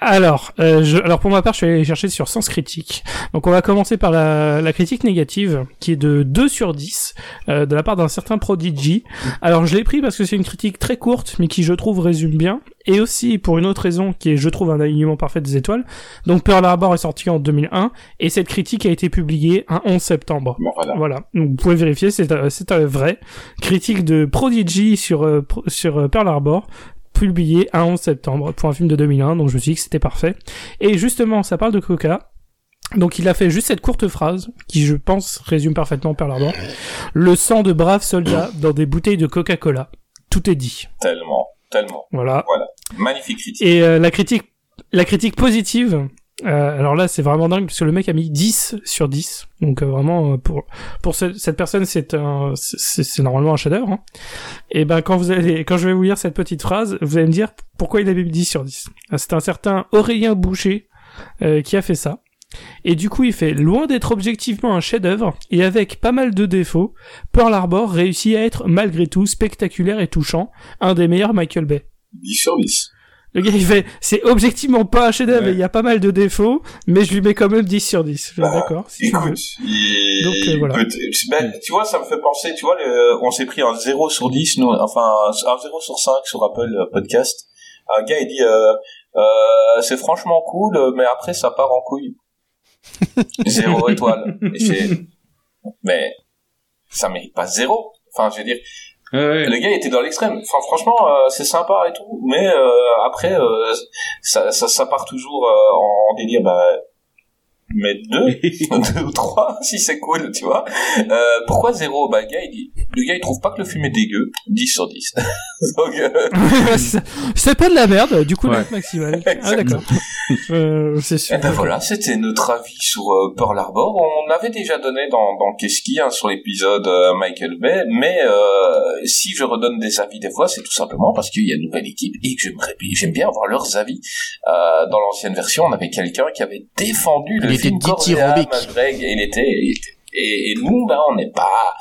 S3: Alors, euh, je, alors pour ma part, je suis allé chercher sur Sens Critique. Donc on va commencer par la, la critique négative, qui est de 2 sur 10, euh, de la part d'un certain Prodigy. Alors je l'ai pris parce que c'est une critique très courte, mais qui je trouve résume bien, et aussi pour une autre raison, qui est je trouve un alignement parfait des étoiles. Donc Pearl Harbor est sorti en 2001, et cette critique a été publiée un 11 septembre.
S6: Bon, voilà.
S3: Voilà, donc vous pouvez vérifier, c'est euh, c'est euh, vrai. Critique de Prodigy sur euh, sur Pearl Harbor, publié un 11 septembre pour un film de 2001, donc je me suis dit que c'était parfait. Et justement, ça parle de Coca. Donc il a fait juste cette courte phrase qui, je pense, résume parfaitement Pearl Harbor. Le sang de braves soldats dans des bouteilles de Coca-Cola. Tout est dit.
S6: Tellement, tellement.
S3: Voilà.
S6: Magnifique critique.
S3: Et euh, la critique, la critique positive. Euh, alors là, c'est vraiment dingue parce que le mec a mis 10 sur 10. Donc euh, vraiment euh, pour pour ce- cette personne, c'est un c'est normalement un chef-d'œuvre. Hein. Et ben quand vous allez quand je vais vous lire cette petite phrase, vous allez me dire pourquoi il a mis 10 sur 10. Ah, C'est un certain Aurélien Boucher euh, qui a fait ça. Et du coup, il fait loin d'être objectivement un chef-d'œuvre et avec pas mal de défauts, Pearl Harbor réussit à être malgré tout spectaculaire et touchant, un des meilleurs Michael Bay.
S6: 10 sur 10.
S3: Le gars, il fait, c'est objectivement pas un chef-d'œuvre,
S6: Ouais.
S3: et il y a pas mal de défauts, mais je lui mets quand même 10 sur 10. Je fais,
S6: Bah,
S3: D'accord, si tu veux.
S6: Écoute, il-
S3: Donc, euh, voilà.
S6: peut- ben, tu vois, ça me fait penser, tu vois, le- on s'est pris un 0 sur 10, nous, enfin, un 0 sur 5 sur Apple euh, Podcast. Un gars, il dit, euh, euh, c'est franchement cool, mais après, ça part en couille. zéro étoile. Et mais, ça mérite pas zéro. Enfin, je veux dire, le gars était dans l'extrême. Enfin, franchement, euh, c'est sympa et tout, mais euh, après, euh, ça, ça, ça part toujours euh, en, en délire. Bah, mais deux, deux ou trois, si c'est cool, tu vois. Euh, pourquoi zéro Bah, le gars, il dit, le gars, il trouve pas que le film est dégueu? 10 sur 10. Donc, euh,
S3: C'est- pas de la merde, du coup,
S7: Ouais.
S3: note maximale. Ah, d'accord. Euh, c'est sûr.
S6: Eh ben voilà, c'était notre avis sur euh, Pearl Harbor. On avait déjà donné dans, dans Qu'est-ce qui, hein, sur l'épisode euh, Michael Bay, mais euh, si je redonne des avis des fois, c'est tout simplement parce qu'il y a une nouvelle équipe et que j'aimerais bien- j'aime bien avoir leurs avis. Euh, dans l'ancienne version, on avait quelqu'un qui avait défendu le
S8: était dithyrambique.
S6: il était, il était- et, et nous, ben, on n'est pas,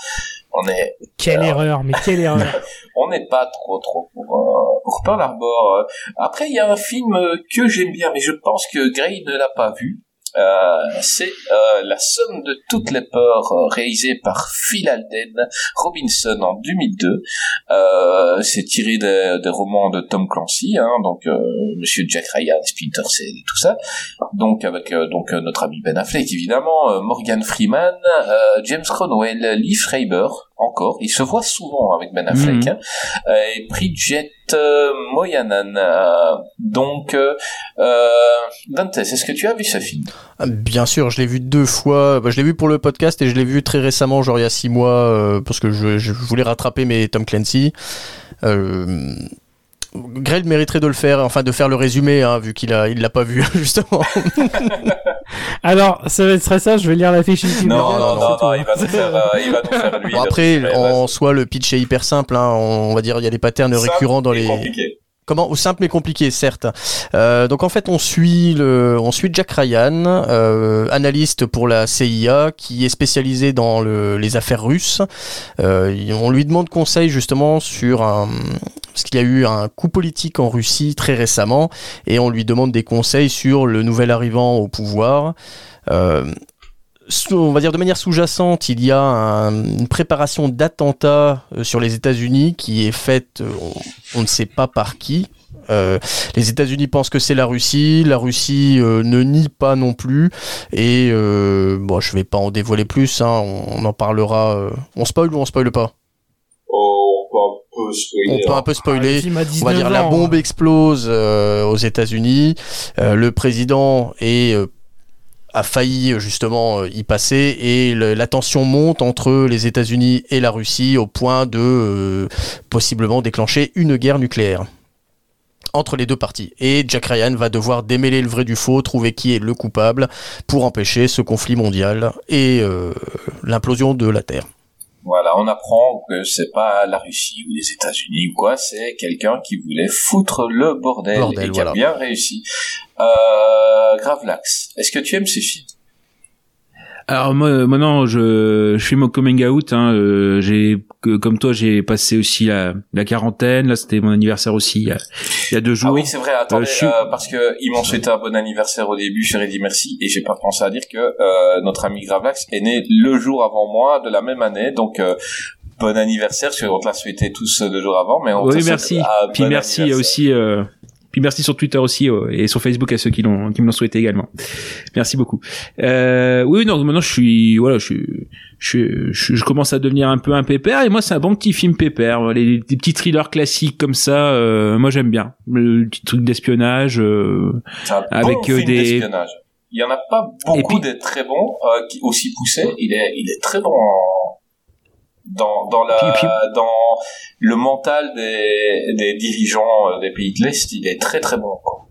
S6: on est,
S3: Quelle erreur, mais quelle erreur.
S6: on n'est pas trop trop pour, euh, pour Pearl Harbor. Après, il y a un film que j'aime bien, mais je pense que Gray ne l'a pas vu. Euh, c'est euh, La somme de toutes les peurs, euh, réalisé par Phil Alden Robinson en 2002. Euh, c'est tiré des, romans de Tom Clancy, hein, donc Monsieur Jack Ryan, Splinter Cell et tout ça. Donc avec donc notre ami Ben Affleck évidemment, Morgan Freeman, James Cromwell, Lee Schreiber encore. Il se voit souvent avec Ben Affleck.
S7: Mhm.
S6: hein, euh, et Bridget euh, Moyanan. euh, donc, Dante, est-ce que tu as vu ce film?
S8: Ah, Bien sûr, je l'ai vu deux fois. Bah, je l'ai vu pour le podcast et je l'ai vu très récemment, genre il y a six mois, euh, parce que je, je voulais rattraper mes Tom Clancy. Euh, Grell mériterait de le faire, enfin de faire le résumé, hein, vu qu'il a, il l'a pas vu justement.
S3: Alors, ça va être très ça, je vais lire la fiche ici.
S6: Non,
S8: non,
S6: non,
S8: non,
S6: non,
S3: c'est tout.
S6: il va nous faire, euh, il va nous faire lui.
S8: Bon, après, en soi, le pitch est hyper simple. Hein, on va dire, il y a des patterns récurrents dans les.
S6: compliqué.
S8: Comment simple mais compliqué, certes. Euh, donc en fait, on suit le, on suit Jack Ryan, euh, analyste pour la CIA, qui est spécialisé dans le- les affaires russes. Euh, on lui demande conseil justement sur un, parce qu'il y a eu un coup politique en Russie très récemment, et on lui demande des conseils sur le nouvel arrivant au pouvoir. On va dire de manière sous-jacente, il y a un- une préparation d'attentat euh, sur les États-Unis qui est faite, euh, on, on ne sait pas par qui. Euh, les États-Unis pensent que c'est la Russie, la Russie euh, ne nie pas non plus, et euh, bon, je vais pas en dévoiler plus, hein, on, on en parlera. euh, on spoil ou on spoil pas?
S6: Oh, on peut un peu spoiler,
S8: On peut
S6: hein.
S8: un peu spoiler.
S3: Le film a
S8: On va
S3: 19
S8: dire la bombe explose euh, aux États-Unis. Euh, le président est euh, a failli euh, justement euh, y passer et la tension monte entre les États-Unis et la Russie au point de euh, possiblement déclencher une guerre nucléaire entre les deux parties. Et Jack Ryan va devoir démêler le vrai du faux, trouver qui est le coupable pour empêcher ce conflit mondial et l'implosion de la Terre.
S6: Voilà, on apprend que c'est pas la Russie ou les États-Unis ou quoi, c'est quelqu'un qui voulait foutre le bordel,
S8: Bordel,
S6: et qui a bien réussi. Euh, Gravelax, est-ce que tu aimes ces films?
S7: Alors moi, maintenant, je, je fais mon coming out. Hein, euh, j'ai, comme toi, j'ai passé aussi la, la quarantaine. Là, c'était mon anniversaire aussi il y a, il y a deux jours.
S6: Ah oui, c'est vrai, attendez,
S7: Euh, je
S6: euh, parce que ils m'ont souhaité un bon anniversaire au début, j'aurais dit merci, et j'ai pas pensé à dire que euh, notre ami Gravelax est né le jour avant moi de la même année, donc euh, bon anniversaire, parce qu'on te l'a souhaité tous euh, deux jours avant, mais on
S7: oui, merci.
S6: un
S7: Puis
S6: bon
S7: merci aussi. Puis merci sur Twitter aussi euh, et sur Facebook à ceux qui l'ont qui me l'ont souhaité également. Merci beaucoup. Euh, oui, non, maintenant je suis voilà, je suis je, je, je commence à devenir un peu un pépère et moi c'est un bon petit film pépère. Les, les petits thrillers classiques comme ça, euh, moi j'aime bien. Le petit truc d'espionnage. euh, avec,
S6: bon
S7: euh,
S6: film
S7: des-.
S6: Il y en a pas beaucoup des très bons, euh, qui aussi poussés. Il est, il est très bon en- dans dans la
S7: Puis- puis-
S6: dans le mental des des dirigeants euh, des pays de l'est. Il est très très bon. Quoi.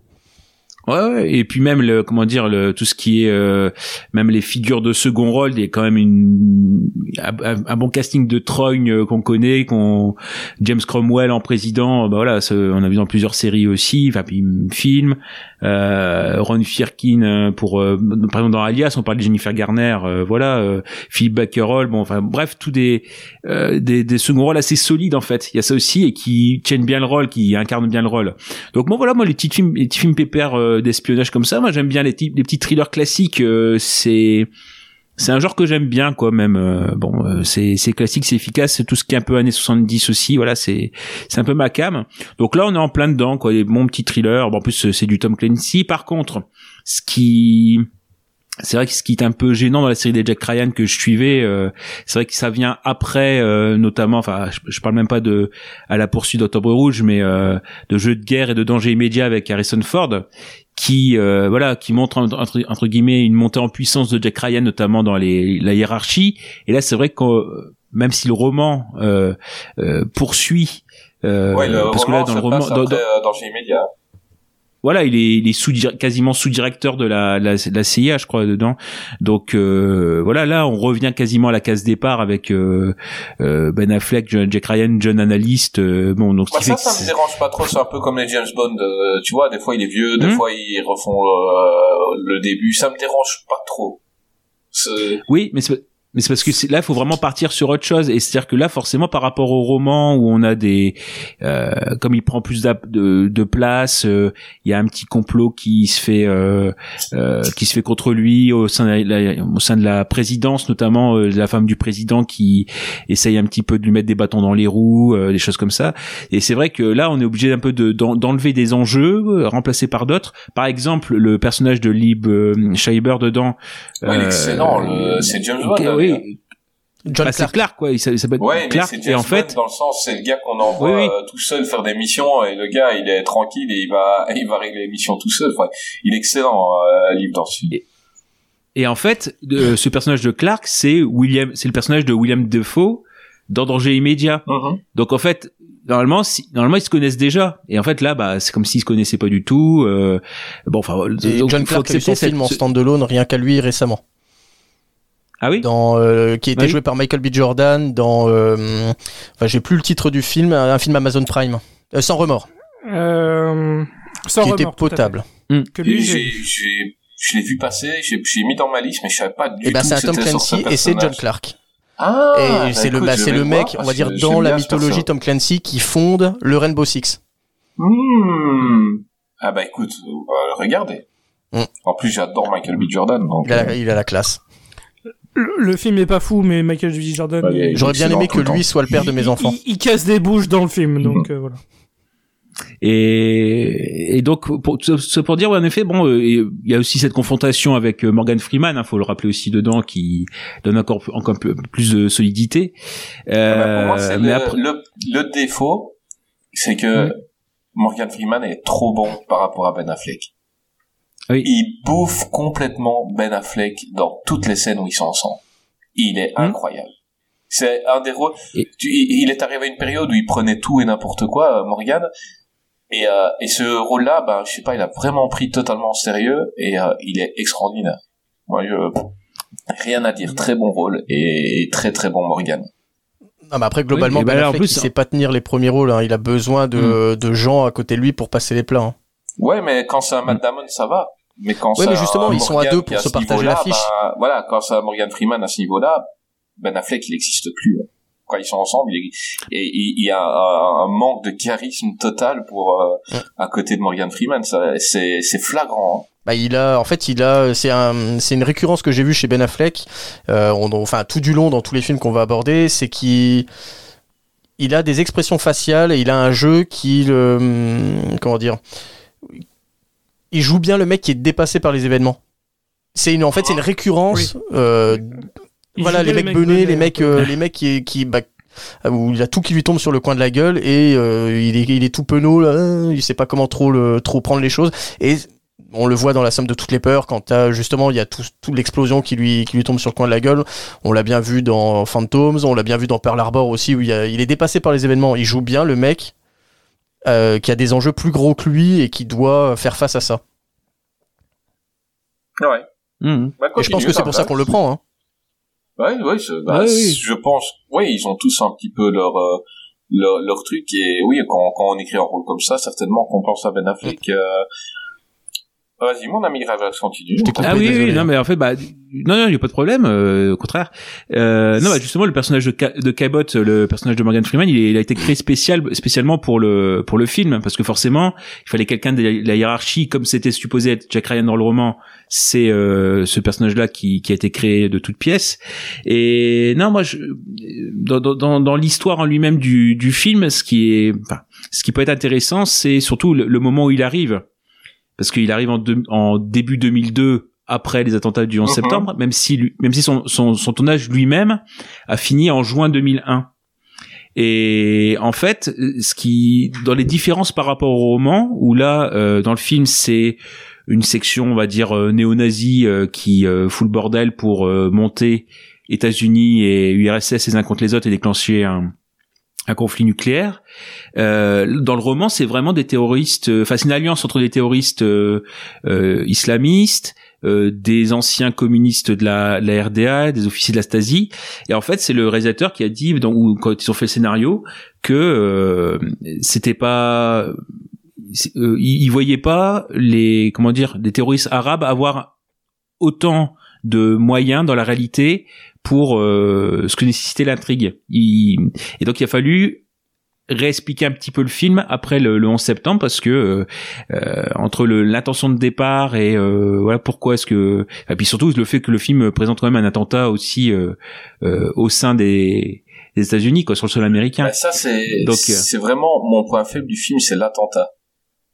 S7: Ouais, ouais, et puis même le comment dire le tout ce qui est euh, même les figures de second rôle, il y a quand même une un, bon casting de trogne euh, qu'on connaît, qu'on James Cromwell en président, bah voilà, ce- on a vu dans plusieurs séries aussi, enfin puis films, euh, Ron Firkin euh, pour euh, par exemple dans Alias, on parle de Jennifer Garner, euh, voilà, euh, Philip Bakerol, bon enfin bref, tous des, euh, des des second rôles assez solides en fait. Il y a ça aussi et qui tiennent bien le rôle, qui incarnent bien le rôle. Donc moi voilà, moi les petits films, les petits films pépères euh, d'espionnage comme ça, moi j'aime bien les, les petits thrillers classiques. euh, c'est c'est un genre que j'aime bien quoi même. euh, bon, euh, c'est classique, c'est efficace, c'est tout ce qui est un peu années 70 aussi. Voilà, c'est c'est un peu ma cam. Donc là on est en plein dedans quoi, des bons petits thrillers. Bon, en plus euh, c'est du Tom Clancy. Par contre, ce qui c'est vrai que ce qui est un peu gênant dans la série des Jack Ryan que je suivais, euh, c'est vrai que ça vient après, euh, notamment, enfin, je, je parle même pas de à la poursuite d'Octobre Rouge, mais euh, de jeux de guerre et de danger immédiat avec Harrison Ford, qui euh, voilà, qui montre entre, entre guillemets une montée en puissance de Jack Ryan, notamment dans les, la hiérarchie. Et là, c'est vrai que euh, même si le roman euh, poursuit, euh,
S6: ouais, le
S7: parce que là, dans
S6: se
S7: le roman,
S6: passe
S7: dans-
S6: après
S7: dans-
S6: Danger immédiat.
S7: Voilà, il est, il est sous quasiment sous-directeur de la, la, la CIA, je crois, dedans. Donc euh, voilà, là, on revient quasiment à la case départ avec euh, euh, Ben Affleck, John- Jack Ryan, jeune analyste. euh, bon, donc
S6: Moi,
S7: fait
S6: ça, ça me dérange pas trop. C'est un peu comme les James Bond. tu vois, des fois il est vieux, des
S7: Hmm.
S6: fois ils refont le début. Ça me dérange pas trop.
S7: Oui, mais c'est mais c'est parce que là, il faut vraiment partir sur autre chose. Et c'est-à-dire que là, forcément, par rapport au roman où on a des, euh, comme il prend plus de, de place, euh, il y a un petit complot qui se fait, euh, euh, qui se fait contre lui au sein de la, au sein de la présidence, notamment euh, la femme du président qui essaye un petit peu de lui mettre des bâtons dans les roues, euh, des choses comme ça. Et c'est vrai que là, on est obligé un peu de d'en- d'enlever des enjeux, remplacés par d'autres. Par exemple, le personnage de Lib Schreiber dedans.
S6: Ouais, excellent. le- C'est James Bond.
S7: Oui.
S8: John
S7: Bah, c'est
S8: Clark.
S7: Clark, quoi. Il s'a- il s'appelle
S6: Ouais, mais
S7: Clark.
S6: c'est
S7: Et en fait,
S6: Bond dans le sens, c'est le gars qu'on envoie
S7: Oui, oui.
S6: euh, tout seul faire des missions et le gars, il est tranquille et il va, il va régler les missions tout seul. Enfin, il est excellent, euh, Liv dans ce film.
S7: et en fait, de- ce personnage de Clark, c'est William, c'est le personnage de William Defoe dans Danger immédiat.
S6: Mhm.
S7: Donc en fait, normalement, si, normalement ils se connaissent déjà. Et en fait là, bah c'est comme s'ils se connaissaient pas du tout. Euh, bon, enfin,
S8: John Clark a eu son film en standalone rien qu'à lui récemment.
S7: Ah oui.
S8: Dans, euh, qui était
S7: Oui.
S8: joué par Michael B. Jordan dans. euh, Enfin, j'ai plus le titre du film, un film Amazon Prime. Euh, sans remords,
S3: Euh, sans
S8: qui
S3: remords,
S8: était potable.
S3: Que lui, j'ai-
S6: je l'ai vu passer, j'ai, mis dans ma liste, mais je savais pas du
S8: Et ben
S6: tout
S8: c'est Tom Clancy et c'est John. Clark.
S6: Ah,
S8: et
S6: bah
S8: c'est le, bah, c'est le mec,
S6: voir
S8: on va dire, dans la mythologie. Tom Clancy qui fonde le Rainbow Six.
S6: Hmm. Ah bah écoute, regardez.
S8: Hmm.
S6: En plus, j'adore Michael B. Jordan. Donc,
S8: Il a,
S6: euh,
S8: il a la classe.
S3: Le, le film est pas fou, mais Michael B. Jordan.
S6: Il
S3: il-
S8: J'aurais bien aimé que lui soit le père de mes
S3: il-
S8: enfants.
S3: Il, il casse des bouches dans le film, donc euh, voilà.
S7: Et, et donc pour ce ce pour dire ouais, en effet bon euh, il y a aussi cette confrontation avec euh, Morgan Freeman hein, faut le rappeler aussi dedans qui donne encore encore un peu plus de solidité
S6: ah bah, pour moi,
S7: euh,
S6: c'est
S7: mais
S6: le,
S7: après
S6: le, le défaut, c'est que. Morgan Freeman est trop bon par rapport à Ben Affleck.
S7: Oui.
S6: Il bouffe complètement Ben Affleck dans toutes les scènes où ils sont ensemble. Il est
S7: Hmm.
S6: incroyable. C'est un des rôles.
S7: Et-
S6: tu- il, est arrivé à une période où il prenait tout et n'importe quoi, euh, Morgan. Et, euh, et ce rôle-là, ben, je sais pas, il a vraiment pris totalement au sérieux et euh, il est extraordinaire. Moi, je, rien à dire. Très bon rôle et, très très bon Morgan.
S8: Ah, mais après, globalement,
S7: Oui, bah
S8: Ben
S7: là, en
S8: Affleck,
S7: plus,
S8: il sait pas tenir les premiers rôles. hein. Il a besoin de, de gens à côté de lui pour passer les plats. hein.
S6: Ouais, mais quand c'est un Matt Damon, ça va. Mais quand
S8: Ouais,
S6: c'est
S8: mais justement, ils sont à deux pour
S6: à
S8: se partager l'affiche.
S6: bah, voilà, quand un Morgan Freeman à ce niveau-là, Ben Affleck, il n'existe plus. Quand ils sont ensemble, il, et il y a un, un manque de charisme total pour euh, à côté de Morgan Freeman. Ça, c'est, flagrant. hein.
S8: Bah, il a, en fait, il a, c'est un, c'est une récurrence que j'ai vue chez Ben Affleck. Euh, on- enfin, tout du long dans tous les films qu'on va aborder, c'est qu'il, il a des expressions faciales et il a un jeu qui, le, hum, comment dire, il joue bien le mec qui est dépassé par les événements. C'est une, en fait, c'est une récurrence. euh,
S3: Il
S8: voilà, les mecs benés, les
S3: un
S8: mecs, euh, les mecs qui, qui, bah, où il a tout qui lui tombe sur le coin de la gueule et euh, il, est, il est tout penaud là, hein, il sait pas comment trop le, trop prendre les choses et on le voit dans la somme de toutes les peurs quand t'as, justement il y a tout, toute l'explosion qui lui qui lui tombe sur le coin de la gueule. On l'a bien vu dans Phantoms, on l'a bien vu dans Pearl Harbor aussi où il, y a- il est dépassé par les événements. Il joue bien le mec euh, qui a des enjeux plus gros que lui et qui doit faire face à ça.
S6: Ouais.
S7: Mhm.
S6: Bah,
S8: Et je pense que c'est pour ça qu'on le prend. Hein.
S6: Ouais, ouais, bah,
S7: Ouais, oui.
S6: je pense. Oui, ils ont tous un petit peu leur euh, leur, leur truc et oui, quand, quand on écrit un rôle comme ça, certainement qu'on pense à Ben Affleck. euh, Vas-y, mon ami Gravax, continue.
S8: t'ai coupé.
S7: Ah oui,
S8: désolé,
S7: oui, non, mais en fait, bah, non, non, il n'y a pas de problème, euh, au contraire. Euh, non, bah, justement, le personnage de, Ca- de Cabot, le personnage de Morgan Freeman, il, est- il a été créé spécial, spécialement pour le, pour le film, parce que forcément, il fallait quelqu'un de la, la hiérarchie, comme c'était supposé être Jack Ryan dans le roman, c'est euh, ce personnage-là qui, qui a été créé de toutes pièces. Et non, moi, je, dans, dans- dans, dans l'histoire en lui-même du, du film, ce qui est, enfin, ce qui peut être intéressant, c'est surtout le, le moment où il arrive, parce qu'il arrive en, en début 2002 après les attentats du 11
S6: Mhm.
S7: septembre, même si lui- même si son, son, son tournage lui-même a fini en juin 2001. Et en fait, ce qui dans les différences par rapport au roman, où là euh, dans le film c'est une section on va dire euh, néo-nazie euh, qui euh, fout le bordel pour euh, monter États-Unis et URSS les uns contre les autres et déclencher un, un conflit nucléaire. Euh, dans le roman, c'est vraiment des terroristes. euh, Enfin, c'est une alliance entre des terroristes euh, euh, islamistes, euh, des anciens communistes de la, la RDA, des officiers de la Stasi. Et en fait, c'est le réalisateur qui a dit, dans, ou quand ils ont fait le scénario, que euh, c'était pas, ils voyaient pas les, comment dire, des terroristes arabes avoir autant de moyens dans la réalité pour euh, ce que nécessitait l'intrigue. Il- Et donc il a fallu réexpliquer un petit peu le film après le, le 11 septembre parce que euh, euh, entre l'intention de départ et euh, voilà pourquoi est-ce que et puis surtout le fait que le film présente quand même un attentat aussi euh, euh, au sein des, des États-Unis quoi sur le sol américain.
S6: Bah, ça, c'est
S7: euh,
S6: c'est vraiment mon point faible du film, c'est l'attentat.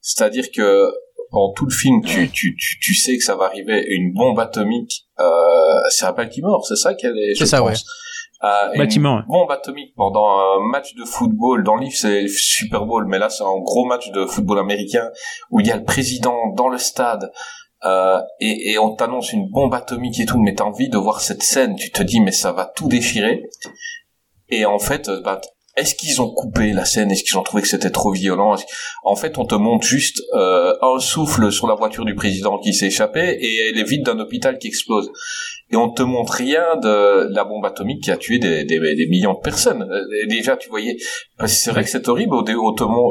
S6: C'est-à-dire que pendant tout le film, tu, tu, tu, tu sais que ça va arriver une bombe atomique. Euh, c'est un Baltimore, c'est ça qu'elle est.
S8: C'est ça,
S6: pense. Euh, une
S7: Bâtiment, ouais.
S6: bombe atomique pendant un match de football. Dans le livre, c'est le Super Bowl, mais là, c'est un gros match de football américain où il y a le président dans le stade. Euh, et, et on t'annonce une bombe atomique et tout, mais t'as envie de voir cette scène. Tu te dis, mais ça va tout déchirer. Et en fait, euh, bah, est-ce qu'ils ont coupé la scène? Est-ce qu'ils ont trouvé que c'était trop violent? En fait, on te montre juste euh, un souffle sur la voiture du président qui s'est échappé et elle est vide d'un hôpital qui explose. Et on te montre rien de la bombe atomique qui a tué des, des, des millions de personnes. Euh, et déjà, tu voyais, c'est vrai que c'est horrible. Au,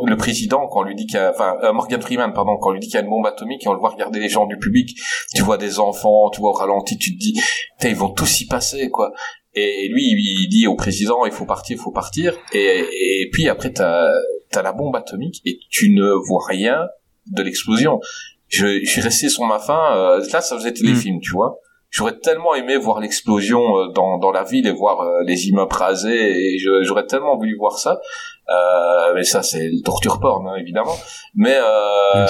S6: le président, quand on lui dit qu'il y a, enfin, euh, Morgan Freeman, pardon, quand on lui dit qu'il y a une bombe atomique et on le voit regarder les gens du public, tu vois des enfants, tu vois au ralenti, tu te dis, ils vont tous y passer, quoi. Et lui, il dit au président, il faut partir, il faut partir. Et, et puis après, t'as as la bombe atomique et tu ne vois rien de l'explosion. Je, je suis resté sur ma faim. euh, là, ça faisait téléfilm, tu vois. J'aurais tellement aimé voir l'explosion euh, dans, dans la ville et voir euh, les immeubles rasés. Et j'aurais tellement voulu voir ça. Euh, mais ça, c'est le torture porn, hein, évidemment. Mais euh,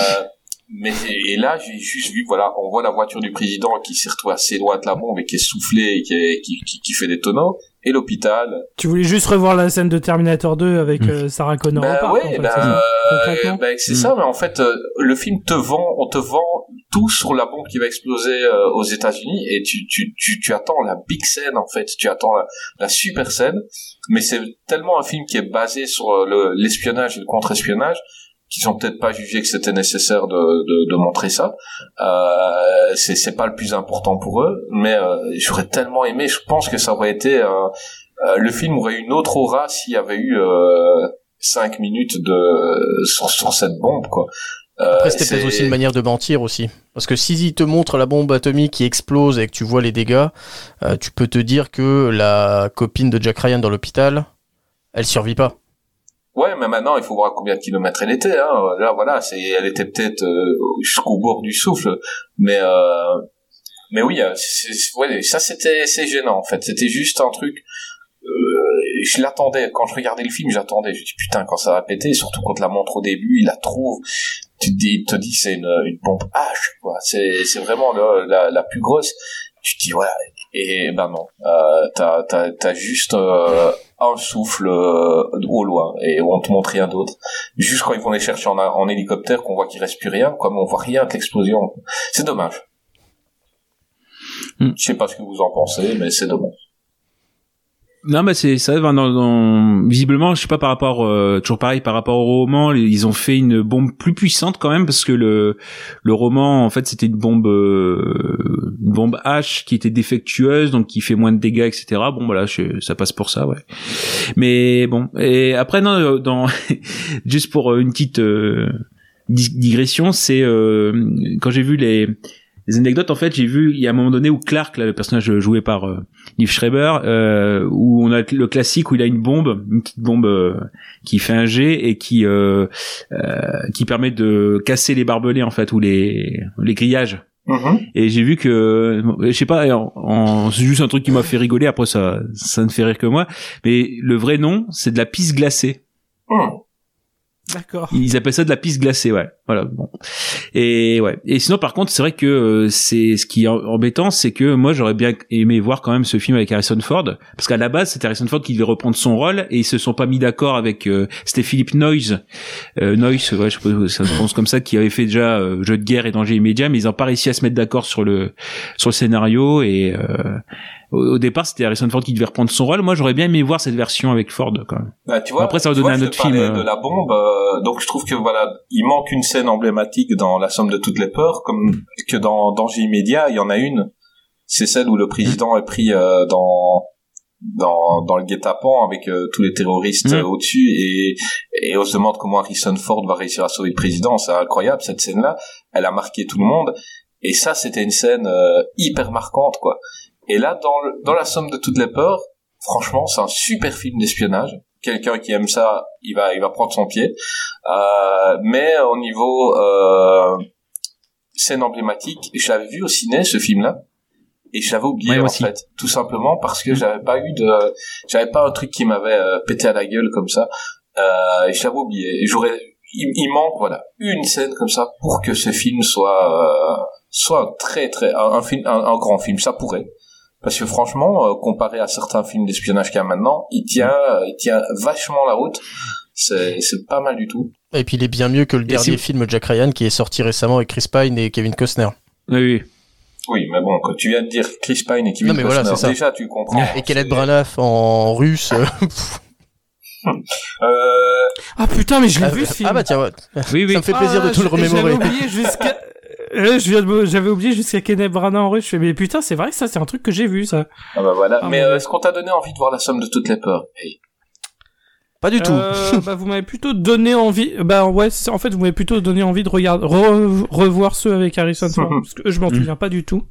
S6: mais et là, j'ai juste vu, voilà, on voit la voiture du président qui s'est retrouvée assez loin de la bombe et qui est soufflée et qui, est- qui, qui, qui fait des tonneaux. Et l'hôpital.
S3: Tu voulais juste revoir la scène de Terminator 2 avec euh, Sarah Connor
S6: Ben
S3: parc,
S6: ouais,
S3: en fait,
S6: ben,
S3: c'est ça,
S6: euh, ben, c'est
S7: Mm.
S6: ça, mais en fait, euh, le film te vend, on te vend tout sur la bombe qui va exploser euh, aux États-Unis et tu, tu, tu, tu attends la big scène en fait, tu attends la, la super scène, mais c'est tellement un film qui est basé sur le- l'espionnage et le contre-espionnage qu'ils ont peut-être pas jugé que c'était nécessaire de, de, de montrer ça. Euh, c'est c'est pas le plus important pour eux, mais euh, j'aurais tellement aimé. Je pense que ça aurait été euh, Euh, le film aurait une autre aura s'il y avait eu cinq minutes de sur, sur cette bombe quoi.
S8: Après, c'était peut-être aussi une manière de mentir aussi. Parce que s'ils te montrent la bombe atomique qui explose et que tu vois les dégâts, tu peux te dire que la copine de Jack Ryan dans l'hôpital, elle survit pas.
S6: Ouais, mais maintenant, il faut voir combien de kilomètres elle était. Hein. Là, voilà, c'est, elle était peut-être euh, jusqu'au bord du souffle, mais euh, mais oui, euh, ouais, ça c'était c'est gênant en fait. C'était juste un truc. euh, je l'attendais quand je regardais le film, j'attendais. Je dis putain quand ça va péter, surtout quand la montre au début, il la trouve. Tu te dis, il te dit c'est une, une bombe H, quoi. C'est c'est vraiment la, la plus grosse. Tu te dis ouais. Et ben non, euh, t'as t'as t'as juste euh, un souffle euh, au loin et on te montre rien d'autre. Juste quand ils vont les chercher en, en hélicoptère, qu'on voit qu'il reste plus rien, mais on voit rien de l'explosion. C'est dommage.
S7: Hmm.
S6: Je sais pas ce que vous en pensez, mais c'est dommage.
S7: Non, bah c'est ça. Dans, dans- visiblement, je sais pas par rapport, euh, toujours pareil par rapport au roman, ils ont fait une bombe plus puissante quand même parce que le le roman, en fait, c'était une bombe euh, une bombe H qui était défectueuse, donc qui fait moins de dégâts, etc. Bon, voilà, je- ça passe pour ça, ouais. Mais bon, et après non, euh, dans juste pour euh, une petite euh, dig- digression, c'est euh, quand j'ai vu les anecdotes, en fait, j'ai vu il y a un moment donné où Clark, là, le personnage joué par euh, Liv Schreiber, euh, où on a le classique où il a une bombe, une petite bombe qui fait un jet et qui qui permet de casser les barbelés en fait ou les les grillages. Et j'ai vu que, je sais pas, c'est juste un truc qui m'a fait rigoler. Après ça, ça ne fait rire que moi. Mais le vrai nom, c'est de la pisse glacée.
S3: D'accord.
S7: Ils appellent ça de la pisse glacée, ouais. Voilà. Bon. Et ouais. Et sinon, par contre, c'est vrai que euh, c'est ce qui est embêtant, c'est que moi, j'aurais bien aimé voir quand même ce film avec Harrison Ford, parce qu'à la base, c'était Harrison Ford qui devait reprendre son rôle, et ils se sont pas mis d'accord avec. euh, c'était Philippe Noyce, euh, Noyce, ouais, je sais pas, ça se prononce comme ça, qui avait fait déjà euh, Jeu de guerre et Danger immédiat, mais ils ont pas réussi à se mettre d'accord sur le sur le scénario. Et euh, au, départ, c'était Harrison Ford qui devait reprendre son rôle. Moi, j'aurais bien aimé voir cette version avec Ford, quand même.
S6: Bah, tu vois,
S7: Après, ça va donner un autre film, euh.
S6: de la bombe, euh, donc je trouve que voilà, il manque une scène emblématique dans La somme de toutes les peurs, comme que dans Danger immédiat, il y en a une. C'est celle où le président est pris euh, dans dans dans le guet-apens avec euh, tous les terroristes
S7: Mhm.
S6: euh, au-dessus et et on se demande comment Harrison Ford va réussir à sauver le président. C'est incroyable cette scène-là. Elle a marqué tout le monde et ça c'était une scène euh, hyper marquante quoi. Et là dans le, dans La somme de toutes les peurs, franchement c'est un super film d'espionnage quelqu'un qui aime ça, il va, il va prendre son pied. Euh, mais au niveau euh, scène emblématique, je l'avais vu au ciné ce film-là et je l'avais oublié en fait, tout simplement parce que j'avais pas eu de, j'avais pas un truc qui m'avait euh, pété à la gueule comme ça. Euh, et je l'avais oublié. Et j'aurais, il, il manque voilà une scène comme ça pour que ce film soit, euh, soit très très un, un film, un, un grand film. Ça pourrait. Parce que franchement, euh, comparé à certains films d'espionnage qu'il y a maintenant, il tient, euh, il tient vachement la route. C'est, pas mal du tout.
S8: Et puis il est bien mieux que le dernier
S7: si-
S8: film de Jack Ryan qui est sorti récemment avec Chris Pine et Kevin Costner.
S7: Oui, oui.
S6: Oui, mais bon, quand tu viens de dire Chris Pine et Kevin
S8: Non, mais voilà,
S6: Costner,
S8: c'est ça.
S6: déjà tu comprends.
S8: Et Kenneth Branagh en russe. euh,
S3: Ah putain, mais je l'ai
S8: ah,
S3: vu ce film.
S8: ah bah tiens, ouais.
S7: Oui, oui.
S8: ça me fait plaisir
S3: Ah,
S8: de tout le remémorer.
S3: J'avais oublié jusqu'à. Euh, J'avais oublié jusqu'à Kenneth Branagh en russe. Je fais, mais putain, c'est vrai que ça, c'est un truc que j'ai vu, ça.
S6: ah bah voilà.
S3: Ah,
S6: mais euh, est-ce qu'on t'a donné envie de voir la somme de toutes les peurs? Hey.
S8: Pas du tout.
S3: Euh, bah, vous m'avez plutôt donné envie. Bah, ouais, en fait, vous m'avez plutôt donné envie de regarder, re- revoir ceux avec Harrison Ford. parce que je m'en souviens pas du tout.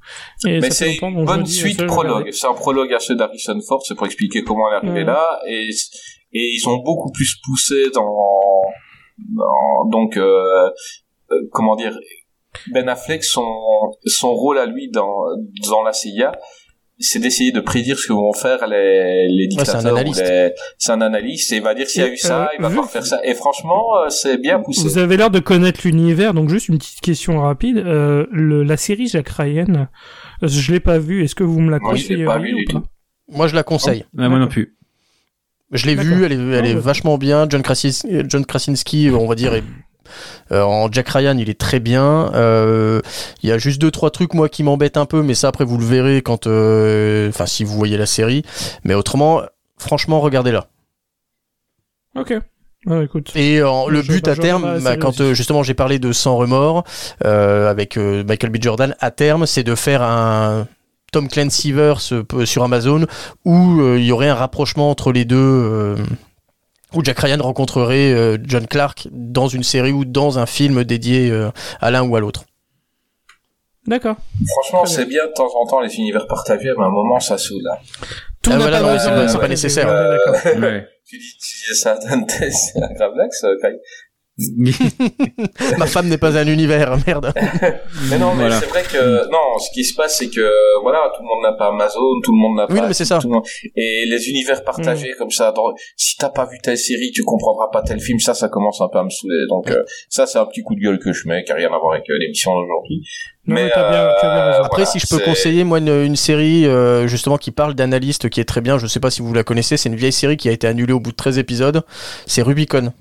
S3: Et
S6: Mais c'est une bonne suite prologue. C'est un prologue à ceux d'Harrison Ford, c'est pour expliquer comment elle est arrivée
S3: Ouais.
S6: là. Et, et ils ont beaucoup plus poussé dans, dans donc euh, euh, comment dire Ben Affleck son son rôle à lui dans dans la CIA c'est d'essayer de prédire ce que vont faire les, les
S8: Ouais, c'est un
S6: dictateurs les c'est un analyste et il va dire s'il y a eu ça
S3: Euh,
S6: il va falloir faire ça et franchement euh, c'est bien poussé
S3: Vous avez l'air de connaître l'univers, donc juste une petite question rapide. Euh, le, la série Jack Ryan, je l'ai pas vue. Est-ce que vous me la
S6: Moi, je l'ai
S3: conseillez
S6: pas vu
S3: ou pas.
S8: Moi je la conseille.
S7: Ouais, moi non plus.
S8: Je l'ai vue, elle est, elle est
S3: Ouais.
S8: vachement bien. John, euh, John Krasinski, on va dire, est- en Jack Ryan, il est très bien. Euh, Il y a juste deux trois trucs moi qui m'embêtent un peu, mais ça après vous le verrez quand, euh, enfin si vous voyez la série. Mais autrement, franchement, regardez-la.
S3: Ok. Ouais, écoute.
S8: Et euh, le but à terme, bah, quand euh, justement j'ai parlé de Sans remords euh, avec euh, Michael B. Jordan, à terme, c'est de faire un Tom Clancyverse euh, sur Amazon où euh, il y aurait un rapprochement entre les deux. Où Jack Ryan rencontrerait euh, John Clark dans une série ou dans un film dédié euh, à l'un ou à l'autre.
S3: D'accord.
S6: Franchement, c'est bien de temps en temps les univers partagés, mais à un moment, ça saoule. hein.
S3: Tout
S8: Ah,
S3: n'a
S8: voilà,
S3: pas
S8: c'est pas- nécessaire.
S7: Ouais.
S6: Tu dis, tu ça à Dante, c'est un grave lax, euh, Kai.
S8: Ma femme n'est pas un univers, merde.
S6: Mais non, mais
S7: Voilà.
S6: c'est vrai que non, ce qui se passe, c'est que voilà, tout le monde n'a pas Amazon, tout le monde n'a
S8: Oui,
S6: pas.
S8: non, mais c'est ça.
S6: tout le monde- Et les univers partagés comme ça, dans... si t'as pas vu telle série, tu comprendras pas tel film. Ça, ça commence un peu à me saouler. Donc euh, ça, c'est un petit coup de gueule que je mets, qui a rien à voir avec euh, l'émission d'aujourd'hui.
S3: Non,
S6: Mais,
S3: mais t'as bien, tu as bien raison.
S8: Après,
S6: Voilà,
S8: si je peux conseiller, moi, une, une série euh, justement qui parle d'analystes qui est très bien, je sais pas si vous la connaissez, c'est une vieille série qui a été annulée au bout de 13 épisodes, c'est Rubicon.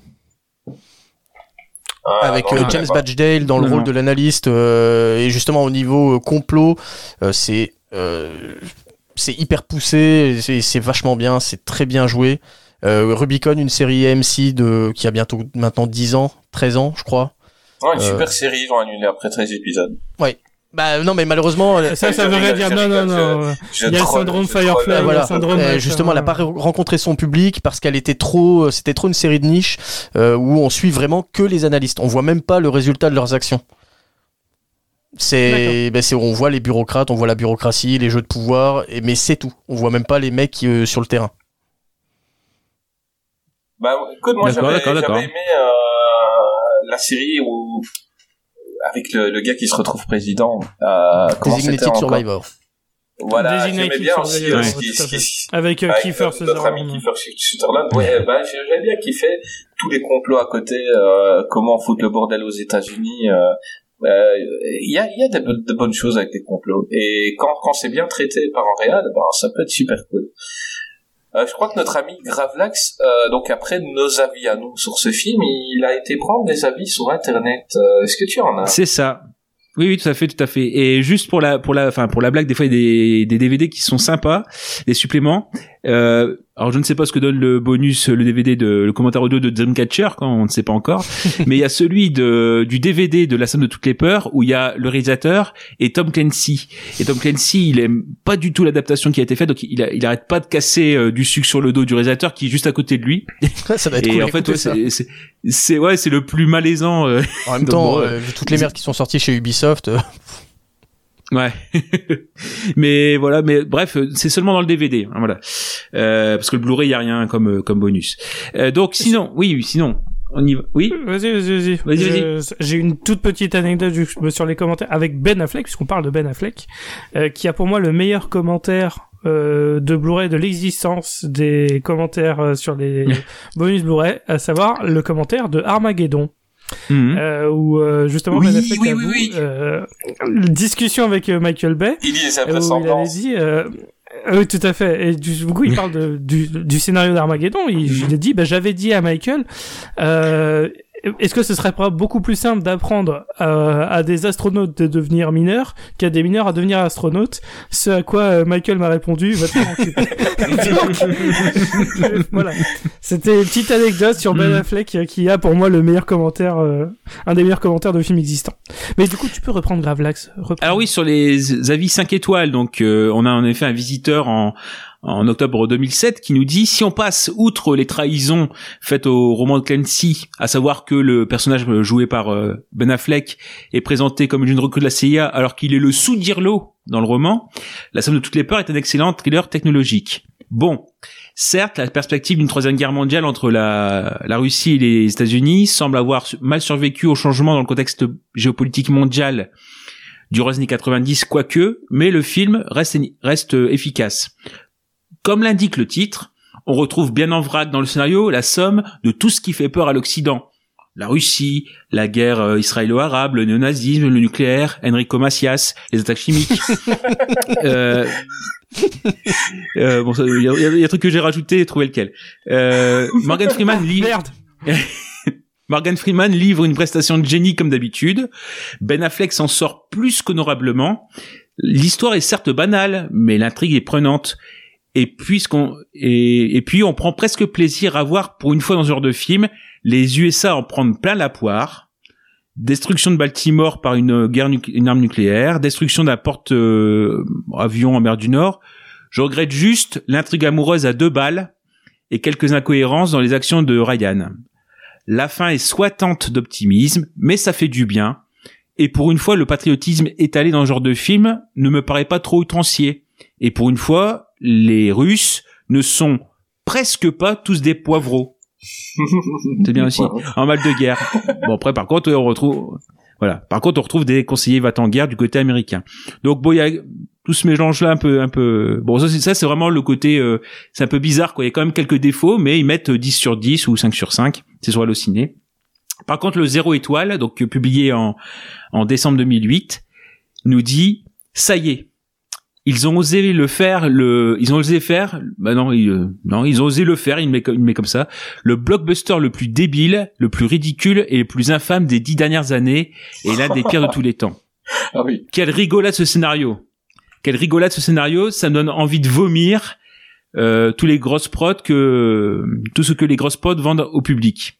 S8: Avec
S6: non,
S8: euh, James
S6: pas.
S8: Badgedale dans le
S7: Non,
S8: rôle de l'analyste euh, et justement au niveau euh, complot euh, c'est euh, c'est hyper poussé c'est vachement bien c'est très bien joué euh, Rubicon une série AMC de qui a bientôt maintenant 10 ans 13 ans je crois
S6: Ouais, une
S8: euh,
S6: super série, ils ont annulé après 13 épisodes.
S8: Bah non mais malheureusement euh,
S3: Ça, ça veut rien dire. Non, non, non. Il y a le syndrome Firefly,
S6: euh,
S3: a
S8: voilà.
S3: le syndrome
S8: Euh,
S3: machin.
S8: justement, elle n'a pas re- rencontré son public parce qu'elle était trop, c'était trop une série de niche euh, où on suit vraiment que les analystes. On voit même pas le résultat de leurs actions. C'est, ben c'est, on voit les bureaucrates, on voit la bureaucratie, les jeux de pouvoir, et, mais c'est tout. On voit même pas les mecs qui, euh, sur le terrain.
S6: Bah, écoute, moi, j'avais, aimé euh, la série où avec le, le gars qui se retrouve président. Euh,
S8: Designated
S6: encore
S8: Survivor.
S6: Voilà,
S3: Designated
S6: j'aimais bien aussi
S3: Survivor,
S6: euh,
S3: ouais,
S6: ce qui, ce.
S3: Avec euh,
S6: avec
S3: Kiefer
S6: notre, notre ami
S3: Sutherland.
S6: Kiefer Sutherland. Ouais, bah, j'ai- j'aime bien qu'il fait tous les complots à côté, euh, comment foutre le bordel aux États-Unis. euh, euh, Il y a, il y a de, bonnes- de bonnes choses avec les complots. Et quand, quand c'est bien traité par un réal, ben, ça peut être super cool. Euh, je crois que notre ami Gravelax, euh, donc après nos avis à nous sur ce film, il a été prendre des avis sur Internet. Euh, Est-ce que tu en as
S7: C'est ça. Oui, oui, tout à fait, tout à fait. Et juste pour la, pour la, enfin, pour la blague, des fois, il y a des, des DVD qui sont sympas, des suppléments. Euh, alors, je ne sais pas ce que donne le bonus, le DVD de, le commentaire audio de Dreamcatcher, quand on ne sait pas encore. mais il y a celui de, du DVD de La Somme de toutes les peurs, où il y a le réalisateur et Tom Clancy. Et Tom Clancy, il aime pas du tout l'adaptation qui a été faite, donc il, a- il arrête pas de casser euh, du sucre sur le dos du réalisateur qui est juste à côté de lui.
S8: ça va être
S7: Et
S8: cool.
S7: en fait, ouais, c'est, c'est, ouais, c'est le plus malaisant. euh,
S8: En même temps,
S7: bon,
S8: euh, toutes les merdes qui sont sorties chez Ubisoft,
S7: Ouais. mais voilà, mais bref, euh, c'est seulement dans le DVD, hein, voilà. Euh, parce que le Blu-ray, il y a rien comme euh, comme bonus. Euh, donc sinon, oui, oui, sinon, on y va. Oui?
S3: Vas-y, vas-y, vas-y.
S7: Vas-y,
S3: J'ai une toute petite anecdote sur les commentaires avec Ben Affleck, puisqu'on parle de Ben Affleck, euh, qui a pour moi le meilleur commentaire euh, de Blu-ray de l'existence des commentaires euh, sur les bonus Blu-ray, à savoir le commentaire de Armageddon.
S7: Mhm.
S3: Euh, où euh, justement
S6: Oui,
S3: Ben Affleck
S6: oui,
S3: avoue,
S6: oui, oui.
S3: euh, une discussion avec euh, Michael Bay
S6: Il dit les
S3: euh, où il avait dit euh, euh, oui tout à fait et du coup il parle de, du, du scénario d'Armageddon il,
S6: Mhm.
S3: il a dit bah, j'avais dit à Michael euh, est-ce que ce serait pas beaucoup plus simple d'apprendre euh, à des astronautes de devenir mineurs qu'à des mineurs à devenir astronautes? Ce à quoi euh, Michael m'a répondu, va te. Donc, voilà. C'était une petite anecdote sur Ben
S7: Mhm.
S3: Affleck euh, qui a pour moi le meilleur commentaire, euh, un des meilleurs commentaires de film existant. Mais du coup, tu peux reprendre Gravelax. reprendre.
S7: Alors oui, sur les avis 5 étoiles, donc euh, on a en effet un visiteur en en octobre 2007 qui nous dit si on passe outre les trahisons faites au roman de Clancy, à savoir que le personnage joué par euh, Ben Affleck est présenté comme une recrue de la CIA alors qu'il est le sous-dirlo dans le roman, La somme de toutes les peurs est un excellent thriller technologique. Bon, certes, la perspective d'une troisième guerre mondiale entre la, Russie et les États-Unis semble avoir mal survécu au changement dans le contexte géopolitique mondial du années 90, quoique, mais le film reste, efficace. Comme l'indique le titre, on retrouve bien en vrac dans le scénario la somme de tout ce qui fait peur à l'Occident. La Russie, la guerre euh, israélo-arabe, le néonazisme, le nucléaire, Enrico Macias, les attaques chimiques. euh, euh, bon, il y, a- il y a un truc que j'ai rajouté, trouvez lequel. Euh, Morgan Freeman.
S3: Merde.
S7: Morgan Freeman livre une prestation de génie comme d'habitude. Ben Affleck s'en sort plus qu'honorablement. L'histoire est certes banale, mais l'intrigue est prenante. Et puisqu'on et, puis on prend presque plaisir à voir pour une fois dans ce genre de film les USA en prendre plein la poire. destruction de Baltimore par une guerre une arme nucléaire, destruction d'un porte euh, avion en mer du Nord. Je regrette juste l'intrigue amoureuse à deux balles et quelques incohérences dans les actions de Ryan. La fin est soitante d'optimisme, mais ça fait du bien. Et pour une fois, le patriotisme étalé dans ce genre de film ne me paraît pas trop outrancier. Et pour une fois, les Russes ne sont presque pas tous des poivreaux. C'est bien aussi. En mal de guerre. Bon après, par contre, on retrouve, voilà. Par contre, on retrouve des conseillers va en guerre du côté américain. Donc bon, il y a tout ce mélange-là un peu, un peu. Bon, ça, c'est ça, c'est vraiment le côté, euh, c'est un peu bizarre, quoi. Il y a quand même quelques défauts, mais ils mettent 10 sur 10 ou 5 sur 5. C'est sur Allociné. Par contre, le zéro étoile, donc euh, publié en, en décembre 2008, nous dit ça y est. Ils ont osé le faire, le, ils ont osé faire, bah non, ils, euh, non, ils ont osé le faire, il met, comme- il met comme ça, le blockbuster le plus débile, le plus ridicule et le plus infâme des dix dernières années et l'un des pires de tous les temps.
S6: Ah oui.
S7: Quelle rigolade ce scénario. Quelle rigolade ce scénario, ça me donne envie de vomir euh, tous les grosses prods que tout ce que les grosses prods vendent au public.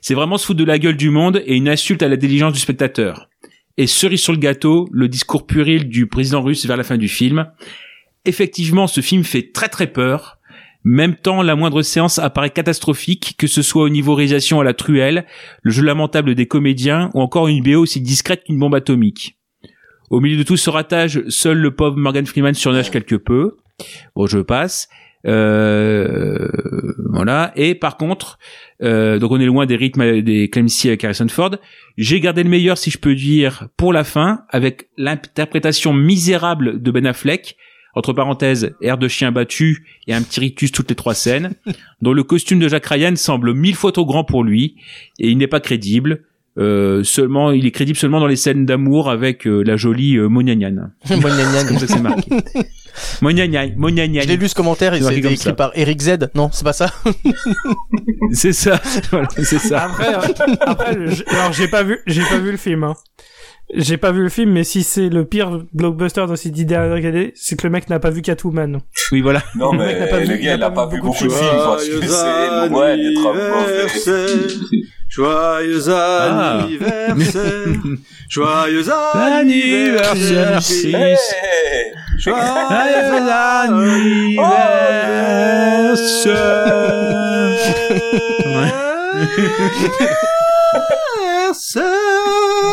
S7: C'est vraiment se foutre de la gueule du monde et une insulte à la diligence du spectateur. Et cerise sur le gâteau, le discours puéril du président russe vers la fin du film. Effectivement, ce film fait très très peur. Même temps, la moindre séance apparaît catastrophique, que ce soit au niveau réalisation à la truelle, le jeu lamentable des comédiens ou encore une BO aussi discrète qu'une bombe atomique. Au milieu de tout ce ratage, seul le pauvre Morgan Freeman surnage quelque peu. Bon, je passe. Euh, voilà. Et par contre, euh, donc on est loin des rythmes des Clemcy avec Harrison Ford. J'ai gardé le meilleur, si je peux dire, pour la fin, avec l'interprétation misérable de Ben Affleck. Entre parenthèses, air de chien battu et un petit rictus toutes les trois scènes, dont le costume de Jack Ryan semble mille fois trop grand pour lui et il n'est pas crédible. Euh, seulement, il est crédible seulement dans les scènes d'amour avec euh, la jolie euh, Monianian. C'est comme ça c'est marqué. Monianian, Monianian.
S8: Je l'ai lu ce commentaire et
S7: C'est
S8: écrit
S7: ça.
S8: par Eric Z. Non, c'est pas ça.
S7: C'est ça. Voilà, c'est ça.
S3: Après, euh, après alors j'ai pas vu, j'ai pas vu le film. Hein. J'ai pas vu le film, mais si c'est le pire blockbuster de ces dix dernières années, c'est que le mec n'a pas vu Catwoman.
S7: Oui, voilà.
S6: Non,
S3: Le mec
S6: mais
S3: n'a pas vu-
S6: le gars, il a
S3: pas
S6: pas
S3: vu beaucoup
S6: de films. quoi. C'est loin d'être mauvais.
S9: anniversaire. Joyeux anniversaire. Joyeux anniversaire.
S7: Anniversaire.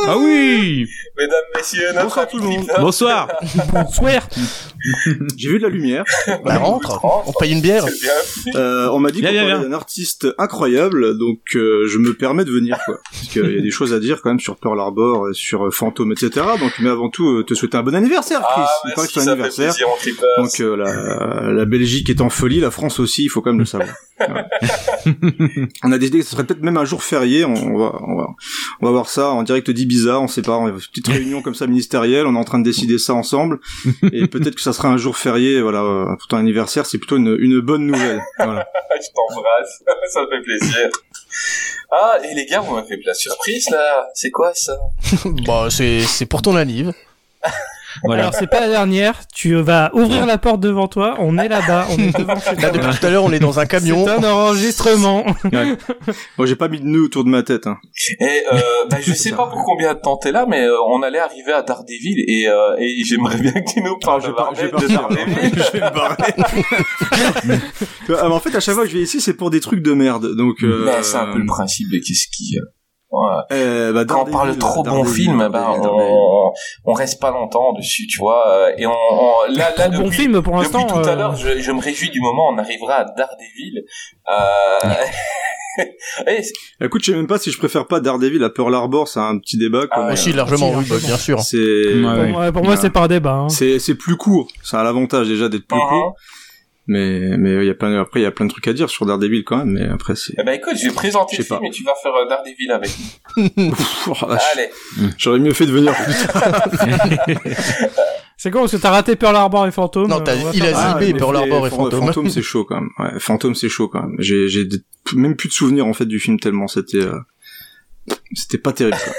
S7: Ah oui.
S6: Mesdames, messieurs, notre
S9: Bonsoir tout le monde.
S7: Bonsoir.
S3: Bonsoir.
S9: J'ai vu de la lumière.
S8: Bah rentre. On paye une bière.
S9: Euh, on m'a dit qu'on parlait d'un artiste incroyable, donc euh, je me permets de venir quoi. Parce qu'il y a des choses à dire quand même sur Pearl Harbor, sur euh, Fantôme, etc. Donc, mais avant tout, euh, te souhaiter un bon anniversaire, Chris.
S6: Ah,
S9: Il paraît que c'est
S6: fait
S9: anniversaire.
S6: plaisir.
S9: Donc euh, la, la Belgique est en folie, la France aussi, il faut quand même le savoir. On a décidé que ce serait peut-être même un jour férié, on va, on va, on va voir ça en direct d'Ibiza, on sait pas, on a une petite réunion comme ça ministérielle, on est en train de décider ça ensemble, et peut-être que ça sera un jour férié, voilà, euh, pour ton anniversaire, c'est plutôt une, une bonne nouvelle. Voilà.
S6: Je t'embrasse, ça me fait plaisir. Ah, et les gars, vous m'avez fait de la surprise, là. C'est quoi, ça?
S8: Bah c'est c'est pour ton anniv.
S7: Voilà.
S3: Alors c'est pas la dernière. Tu vas ouvrir la porte devant toi. On est là-bas. On est devant chez
S8: Là
S3: toi.
S8: depuis tout à l'heure on est dans un camion.
S3: C'est un enregistrement.
S9: Moi j'ai pas mis de nœud autour de ma tête. Hein.
S6: Et euh, bah, je sais pas pour combien de temps t'es là, mais euh, on allait arriver à Daredevil et, euh, et j'aimerais bien que tu nous parles
S9: Je
S6: de, Daredevil.
S9: je vais me barrer. Tu vois, ah, mais en fait, à chaque fois que je vais ici, c'est pour des trucs de merde. Donc, euh,
S6: Mais c'est un peu le principe de qu'est-ce qui... euh, ouais.
S9: euh, bah,
S6: Quand on
S9: Daredevil,
S6: parle de trop bon film, ben,
S9: Daredevil,
S6: on, on, on reste pas longtemps dessus, tu vois. euh, Et on, on- là, là,
S3: Trop bon
S6: depuis,
S3: film pour
S6: depuis
S3: l'instant.
S6: tout à
S3: euh,
S6: l'heure, je, je me réjouis du moment où on arrivera à Daredevil. Euh... et c'est-
S9: Écoute, je sais même pas si je préfère pas Daredevil à Pearl Harbor, c'est un petit débat.
S6: Ah
S9: quoi,
S6: ouais.
S9: mais,
S8: Aussi
S9: euh,
S8: largement, oui, bah, bien sûr.
S9: C'est,
S7: Ouais,
S3: pour
S7: ouais.
S3: moi, pour moi,
S9: Ouais.
S3: c'est pas un débat. hein.
S9: c'est, c'est plus court. Ça a l'avantage déjà d'être plus
S6: Mhm.
S9: court. Mais, mais il y a plein, après, il y a plein de trucs à dire sur Daredevil quand même, mais après, c'est,
S6: Eh ben écoute, je vais présenter le film et tu vas faire euh, Daredevil avec.
S9: oh.
S6: Allez.
S9: J'aurais mieux fait de venir plus tard.
S3: C'est con parce que t'as raté Pearl Harbor et Fantôme.
S8: Non, t'as-
S3: On va
S8: il a zippé Pearl Harbor et
S9: Fan-
S8: Fantôme.
S9: Fantôme, c'est chaud quand même. Ouais, Fantôme, c'est chaud quand même. J'ai, même plus de souvenirs en fait du film tellement c'était, euh, c'était pas terrible. Quoi.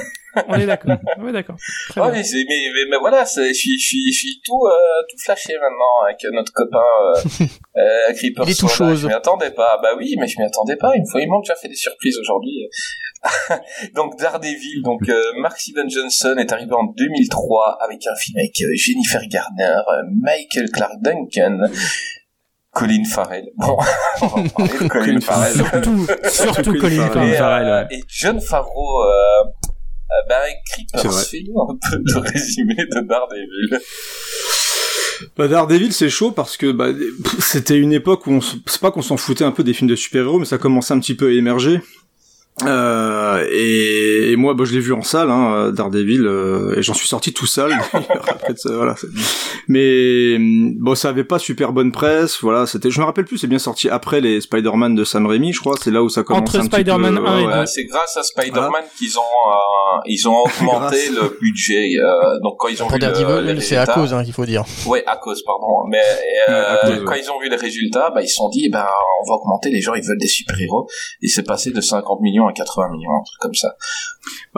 S3: On est d'accord. On est d'accord. Très
S6: Ouais,
S3: bien.
S6: mais, mais, mais, voilà, je suis, je suis, je suis tout, euh, tout flashé maintenant avec notre copain euh, euh, Creeper
S8: Il est tout chose.
S6: Je m'y attendais pas. Bah oui, mais je m'y attendais pas. Une fois, ils m'ont déjà fait des surprises aujourd'hui. donc Daredevil, donc euh, Mark Steven Johnson est arrivé en 2003 avec un film avec euh, Jennifer Garner, euh, Michael Clark Duncan. Colin Farrell. Bon, on va parler de Colin Farrell.
S3: Surtout, surtout Colin
S6: Et,
S3: Farrell.
S6: euh, et John Favreau, euh, bah, fais-nous un peu de résumé de Daredevil.
S9: Bah, Daredevil, c'est chaud parce que bah, c'était une époque où on, c'est pas qu'on s'en foutait un peu des films de super-héros, mais ça commençait un petit peu à émerger. Euh, et, et moi, bah, je l'ai vu en salle, hein, Daredevil, euh, et j'en suis sorti tout seul. d'ailleurs, après voilà. Mais bon, ça avait pas super bonne presse. Voilà, c'était. Je me rappelle plus. C'est bien sorti après les Spider-Man de Sam Raimi, je crois. C'est là où ça commence
S3: Entre
S9: un petit
S3: Spider-Man
S9: peu.
S3: 1 et
S9: ouais,
S6: Euh, c'est grâce à Spider-Man qu'ils ont euh, ils ont augmenté le budget. euh, donc quand ils ont
S8: Pour
S6: vu
S8: c'est à cause, hein, qu'il faut dire.
S6: Ouais, à cause, pardon. Mais euh,
S9: Ouais, cause,
S6: quand
S9: ouais.
S6: ils ont vu les résultats, bah, ils se sont dit, ben, on va augmenter. Les gens, ils veulent des super-héros. Et c'est passé de 50 millions à 80 millions, un truc comme ça.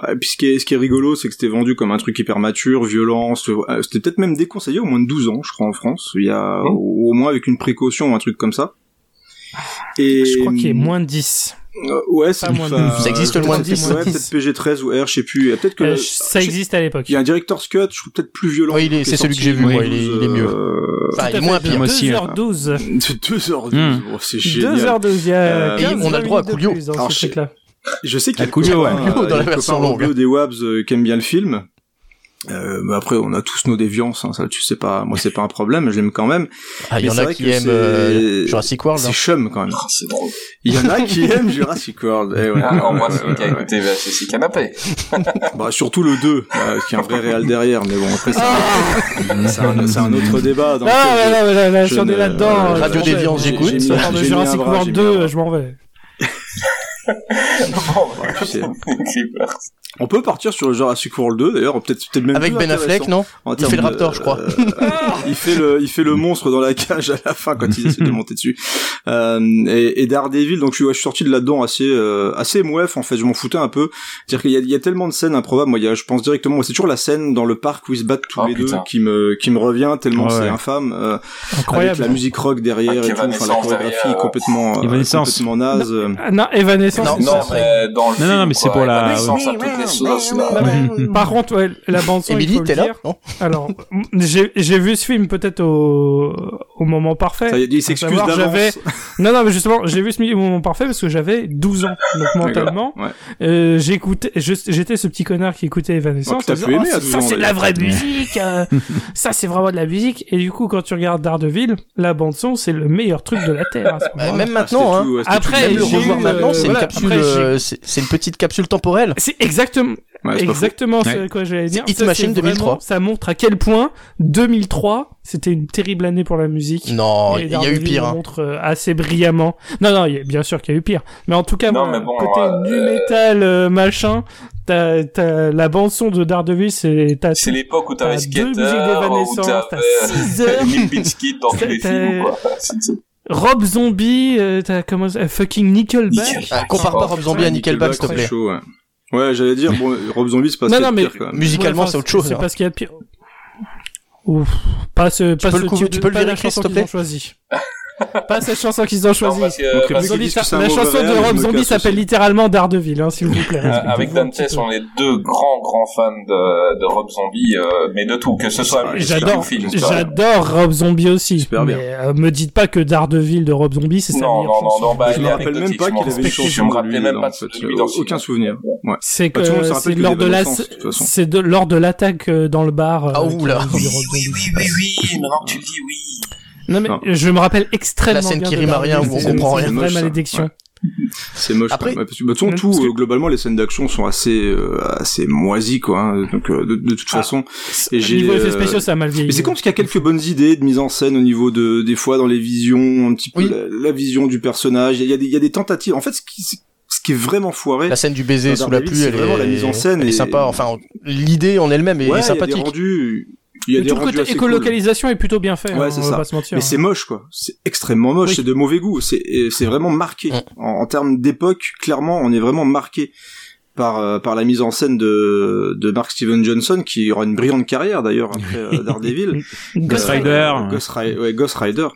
S9: Ouais, et puis ce qui est, ce qui est rigolo, c'est que c'était vendu comme un truc hyper mature, violent. C'était euh, peut-être même déconseillé au moins de 12 ans, je crois, en France. Il y a
S6: Mmh.
S9: au, au moins avec une précaution ou un truc comme ça. Et
S3: Je crois qu'il est moins de 10.
S9: Euh, ouais, c'est
S3: Pas moins de
S9: enfin,
S3: 12.
S8: Ça existe le moins de 10,
S9: Ouais, peut-être PG13 ou R, je sais plus. Et Peut-être que
S3: Euh, ça existe à l'époque.
S9: Il y a un director's cut, je trouve peut-être plus violent.
S8: Ouais, c'est celui que j'ai vu, moi, il est-
S9: 12,
S8: il est mieux.
S9: euh,
S8: Enfin, il est moins pire.
S7: Moi aussi,
S3: 2h12.
S9: C'est 2h12.
S7: Hmm.
S9: C'est génial.
S3: 2h12, il y a
S9: Euh,
S3: 15
S8: et on a le droit à Coolio.
S9: Alors,
S3: ce
S9: je-
S3: truc-là.
S9: Je sais qu'il y a
S7: Coolio, ouais.
S8: Coolio dans la
S9: il y a
S8: version longue.
S9: Des Wabs euh, qui aiment bien le film. Euh, mais après, on a tous nos déviances, hein, ça, tu sais pas, moi c'est pas un problème, je l'aime quand même.
S8: Ah, il y en a qui aiment euh, Jurassic World.
S9: C'est
S8: hein.
S9: chum quand même.
S6: Ah, c'est drôle.
S9: Il y en a qui aiment Jurassic World. Eh ouais.
S6: Ah, voit celui qui a écouté VHC Canapé.
S9: Bah, surtout le 2, euh, qui est un vrai réal derrière, mais bon, après, c'est un, c'est un, c'est un autre débat.
S3: Ah, là,
S9: je
S3: si on est là-dedans.
S8: Radio. Déviance, j'écoute.
S3: Jurassic World
S9: j'ai mis un
S3: 2,
S9: bras.
S3: je m'en vais.
S6: Bon,
S9: tu sais.
S6: Creepers.
S9: On peut partir sur le Jurassic World 2, d'ailleurs, peut-être peut-être même
S8: Avec
S9: plus
S8: Ben Affleck, non
S9: En
S8: Il fait le
S9: de-
S8: raptor, je crois.
S9: euh, il fait le, il fait le monstre dans la cage à la fin quand il essaie de monter dessus. Euh, et, et Daredevil, donc je, suis- ouais, je suis sorti de là-dedans assez, euh, assez mouef en fait. Je m'en foutais un peu. C'est-à-dire qu'il y a, il y a tellement de scènes improbables. Moi, il y a, je pense directement, c'est toujours la scène dans le parc où ils se battent tous
S6: Oh,
S9: les
S6: putain.
S9: deux qui me, qui me revient tellement
S7: Ouais,
S9: c'est infâme. Euh, avec
S3: Incroyable.
S9: la musique rock derrière
S6: Avec
S9: et tout. Enfin, la chorégraphie est complètement, euh,
S7: Evanescence.
S9: complètement naze.
S3: Ah, Non, Evanescence.
S8: Non,
S3: c'est
S6: Non, dans le
S7: Non, non, mais c'est pour la-
S6: Les sauces, là.
S3: Par contre, ouais, la bande son, il
S8: Emily,
S3: faut le
S8: t'es là
S3: dire.
S8: Non
S3: Alors, j'ai j'ai vu ce film peut-être au, au moment parfait.
S9: Ça y est, il s'excuse d'avance.
S3: Non, non, mais justement, j'ai vu ce film au moment parfait parce que j'avais 12 ans. Donc, mentalement,
S9: Ouais.
S3: euh, j'écoutais, j'étais ce petit connard qui écoutait
S9: Oh,
S3: Evanescence. disant, Oh,
S9: 12
S3: ça, c'est de la vraie musique. euh, ça, c'est vraiment de la musique. Et du coup, quand tu regardes Daredevil, la bande son, c'est le meilleur truc de la terre. à ce
S8: Bah,
S3: moment-là.
S8: Même
S9: Ah,
S8: maintenant,
S9: c'était
S8: hein.
S9: tout,
S3: Après,
S8: le revoir
S3: eu,
S8: maintenant,
S3: euh,
S8: c'est une capsule, euh, c'est une petite capsule temporelle.
S3: C'est exactement,
S9: Ouais,
S3: exactement ce
S7: Ouais.
S3: que j'allais dire.
S8: Hit
S3: Ça,
S8: Machine
S3: c'est vraiment-
S8: 2003.
S3: Ça montre à quel point 2003, c'était une terrible année pour la musique.
S8: Non, il y a eu pire. hein.
S3: montre euh, assez brillamment. Non, non, il y a- bien sûr qu'il y a eu pire. Mais en tout cas,
S6: Non, bon,
S3: côté
S6: euh,
S3: nu metal euh, machin, t'as, la bande son de Daredevil, c'est t'as
S6: C'est l'époque où t'avais
S3: T'as deux
S6: Skater,
S3: musiques
S6: où
S3: d'Evanescence, t'as
S6: t'avais
S3: six heures.
S6: Limp Bizkit dans tous
S3: T'as-
S6: les films, quoi.
S3: Rob Zombie, euh, t'as comment ça, fucking Nickelback.
S6: Nickelback.
S8: Ah, compare pas Rob Zombie à Nickelback, s'il te plaît.
S9: chaud, ouais. Ouais, j'allais dire, bon, Rob Zombie, c'est pas
S3: Non,
S9: ce qu'il y a
S3: non,
S9: de
S3: mais-
S9: pire, quand même.
S8: Musicalement,
S3: Ouais, enfin,
S8: c'est autre chose.
S3: C'est
S8: hein.
S3: pas ce qu'il y a de pire. Ouf. Pas ce, pas
S8: peux
S3: ce
S8: le cou-
S3: type
S8: tu
S3: de-
S8: peux le
S3: pas la
S8: vérifier,
S3: chanson
S8: s'il te
S3: qu'ils ont choisi. Pas cette chanson qu'ils ont choisie.
S6: que,
S9: Donc,
S3: la
S9: mauvais
S3: chanson
S9: réel,
S3: de Rob Zombie s'appelle littéralement Daredevil, hein, s'il vous plaît.
S6: Euh, avec
S3: Respectez-vous un
S6: Dante,
S3: petit peu.
S6: on est deux grands grands fans de, de Rob Zombie, euh, mais de tout, que ce soit ou
S3: J'adore, j'adore Rob Zombie aussi.
S9: Super bien.
S3: mais euh, me dites pas que Daredevil de Rob Zombie, c'est sa
S6: Non, non, non, non, bah,
S9: je me rappelle même pas qu'il avait une chanson
S6: Je me rappelais même pas de lui ce
S9: Aucun souvenir.
S3: C'est
S9: Bah,
S3: que c'est lors de la, c'est lors l'attaque euh, dans le bar. euh,
S8: Ah, oula.
S6: Oui,
S3: Zombie.
S6: oui, oui, oui, maintenant que tu le dis, oui.
S3: Non mais
S9: Non.
S3: je me rappelle extrêmement
S8: La scène
S3: bien
S8: qui
S3: de
S8: rime à rien, où on
S3: c'est-
S8: comprend
S3: c'est
S8: rien.
S3: une vraie malédiction.
S9: C'est moche.
S8: Après-
S9: que, bah, de toute façon,
S3: Même
S9: tout,
S3: parce que-
S9: euh, globalement, les scènes d'action sont assez, euh, assez moisies, quoi. hein. Donc, euh, de, de toute
S3: Ah.
S9: façon. Et j'ai,
S3: Niveau effets
S9: euh,
S3: spéciaux, ça a mal vieilli.
S9: Mais c'est con parce qu'il y a quelques bonnes idées de mise en scène au niveau de, des fois dans les visions, un petit peu
S8: Oui.
S9: la, la vision du personnage. Il y a des, il y a des tentatives. En fait, ce qui, ce qui est vraiment foiré.
S8: La scène du baiser sous la pluie, elle
S9: vraiment
S8: est,
S9: la mise en scène
S8: elle est
S9: et-
S8: sympa. Enfin, l'idée en elle-même est
S9: ouais, il y a des
S8: sympathique.
S9: rendus, il y a
S3: Mais
S9: des
S3: tout le côté
S9: cool.
S3: écolocalisation est plutôt bien fait.
S9: Ouais,
S3: hein,
S9: c'est
S3: on va
S9: ça.
S3: pas se mentir.
S9: Mais c'est moche, quoi. C'est extrêmement moche.
S3: Oui.
S9: C'est de mauvais goût. C'est, c'est vraiment marqué. En, en termes d'époque, clairement, on est vraiment marqué. par euh, par la mise en scène de de Mark Steven Johnson qui aura une brillante carrière d'ailleurs après euh, Daredevil.
S7: Ghost
S9: Euh,
S7: Rider.
S9: Ghost, Ri- ouais, Ghost Rider.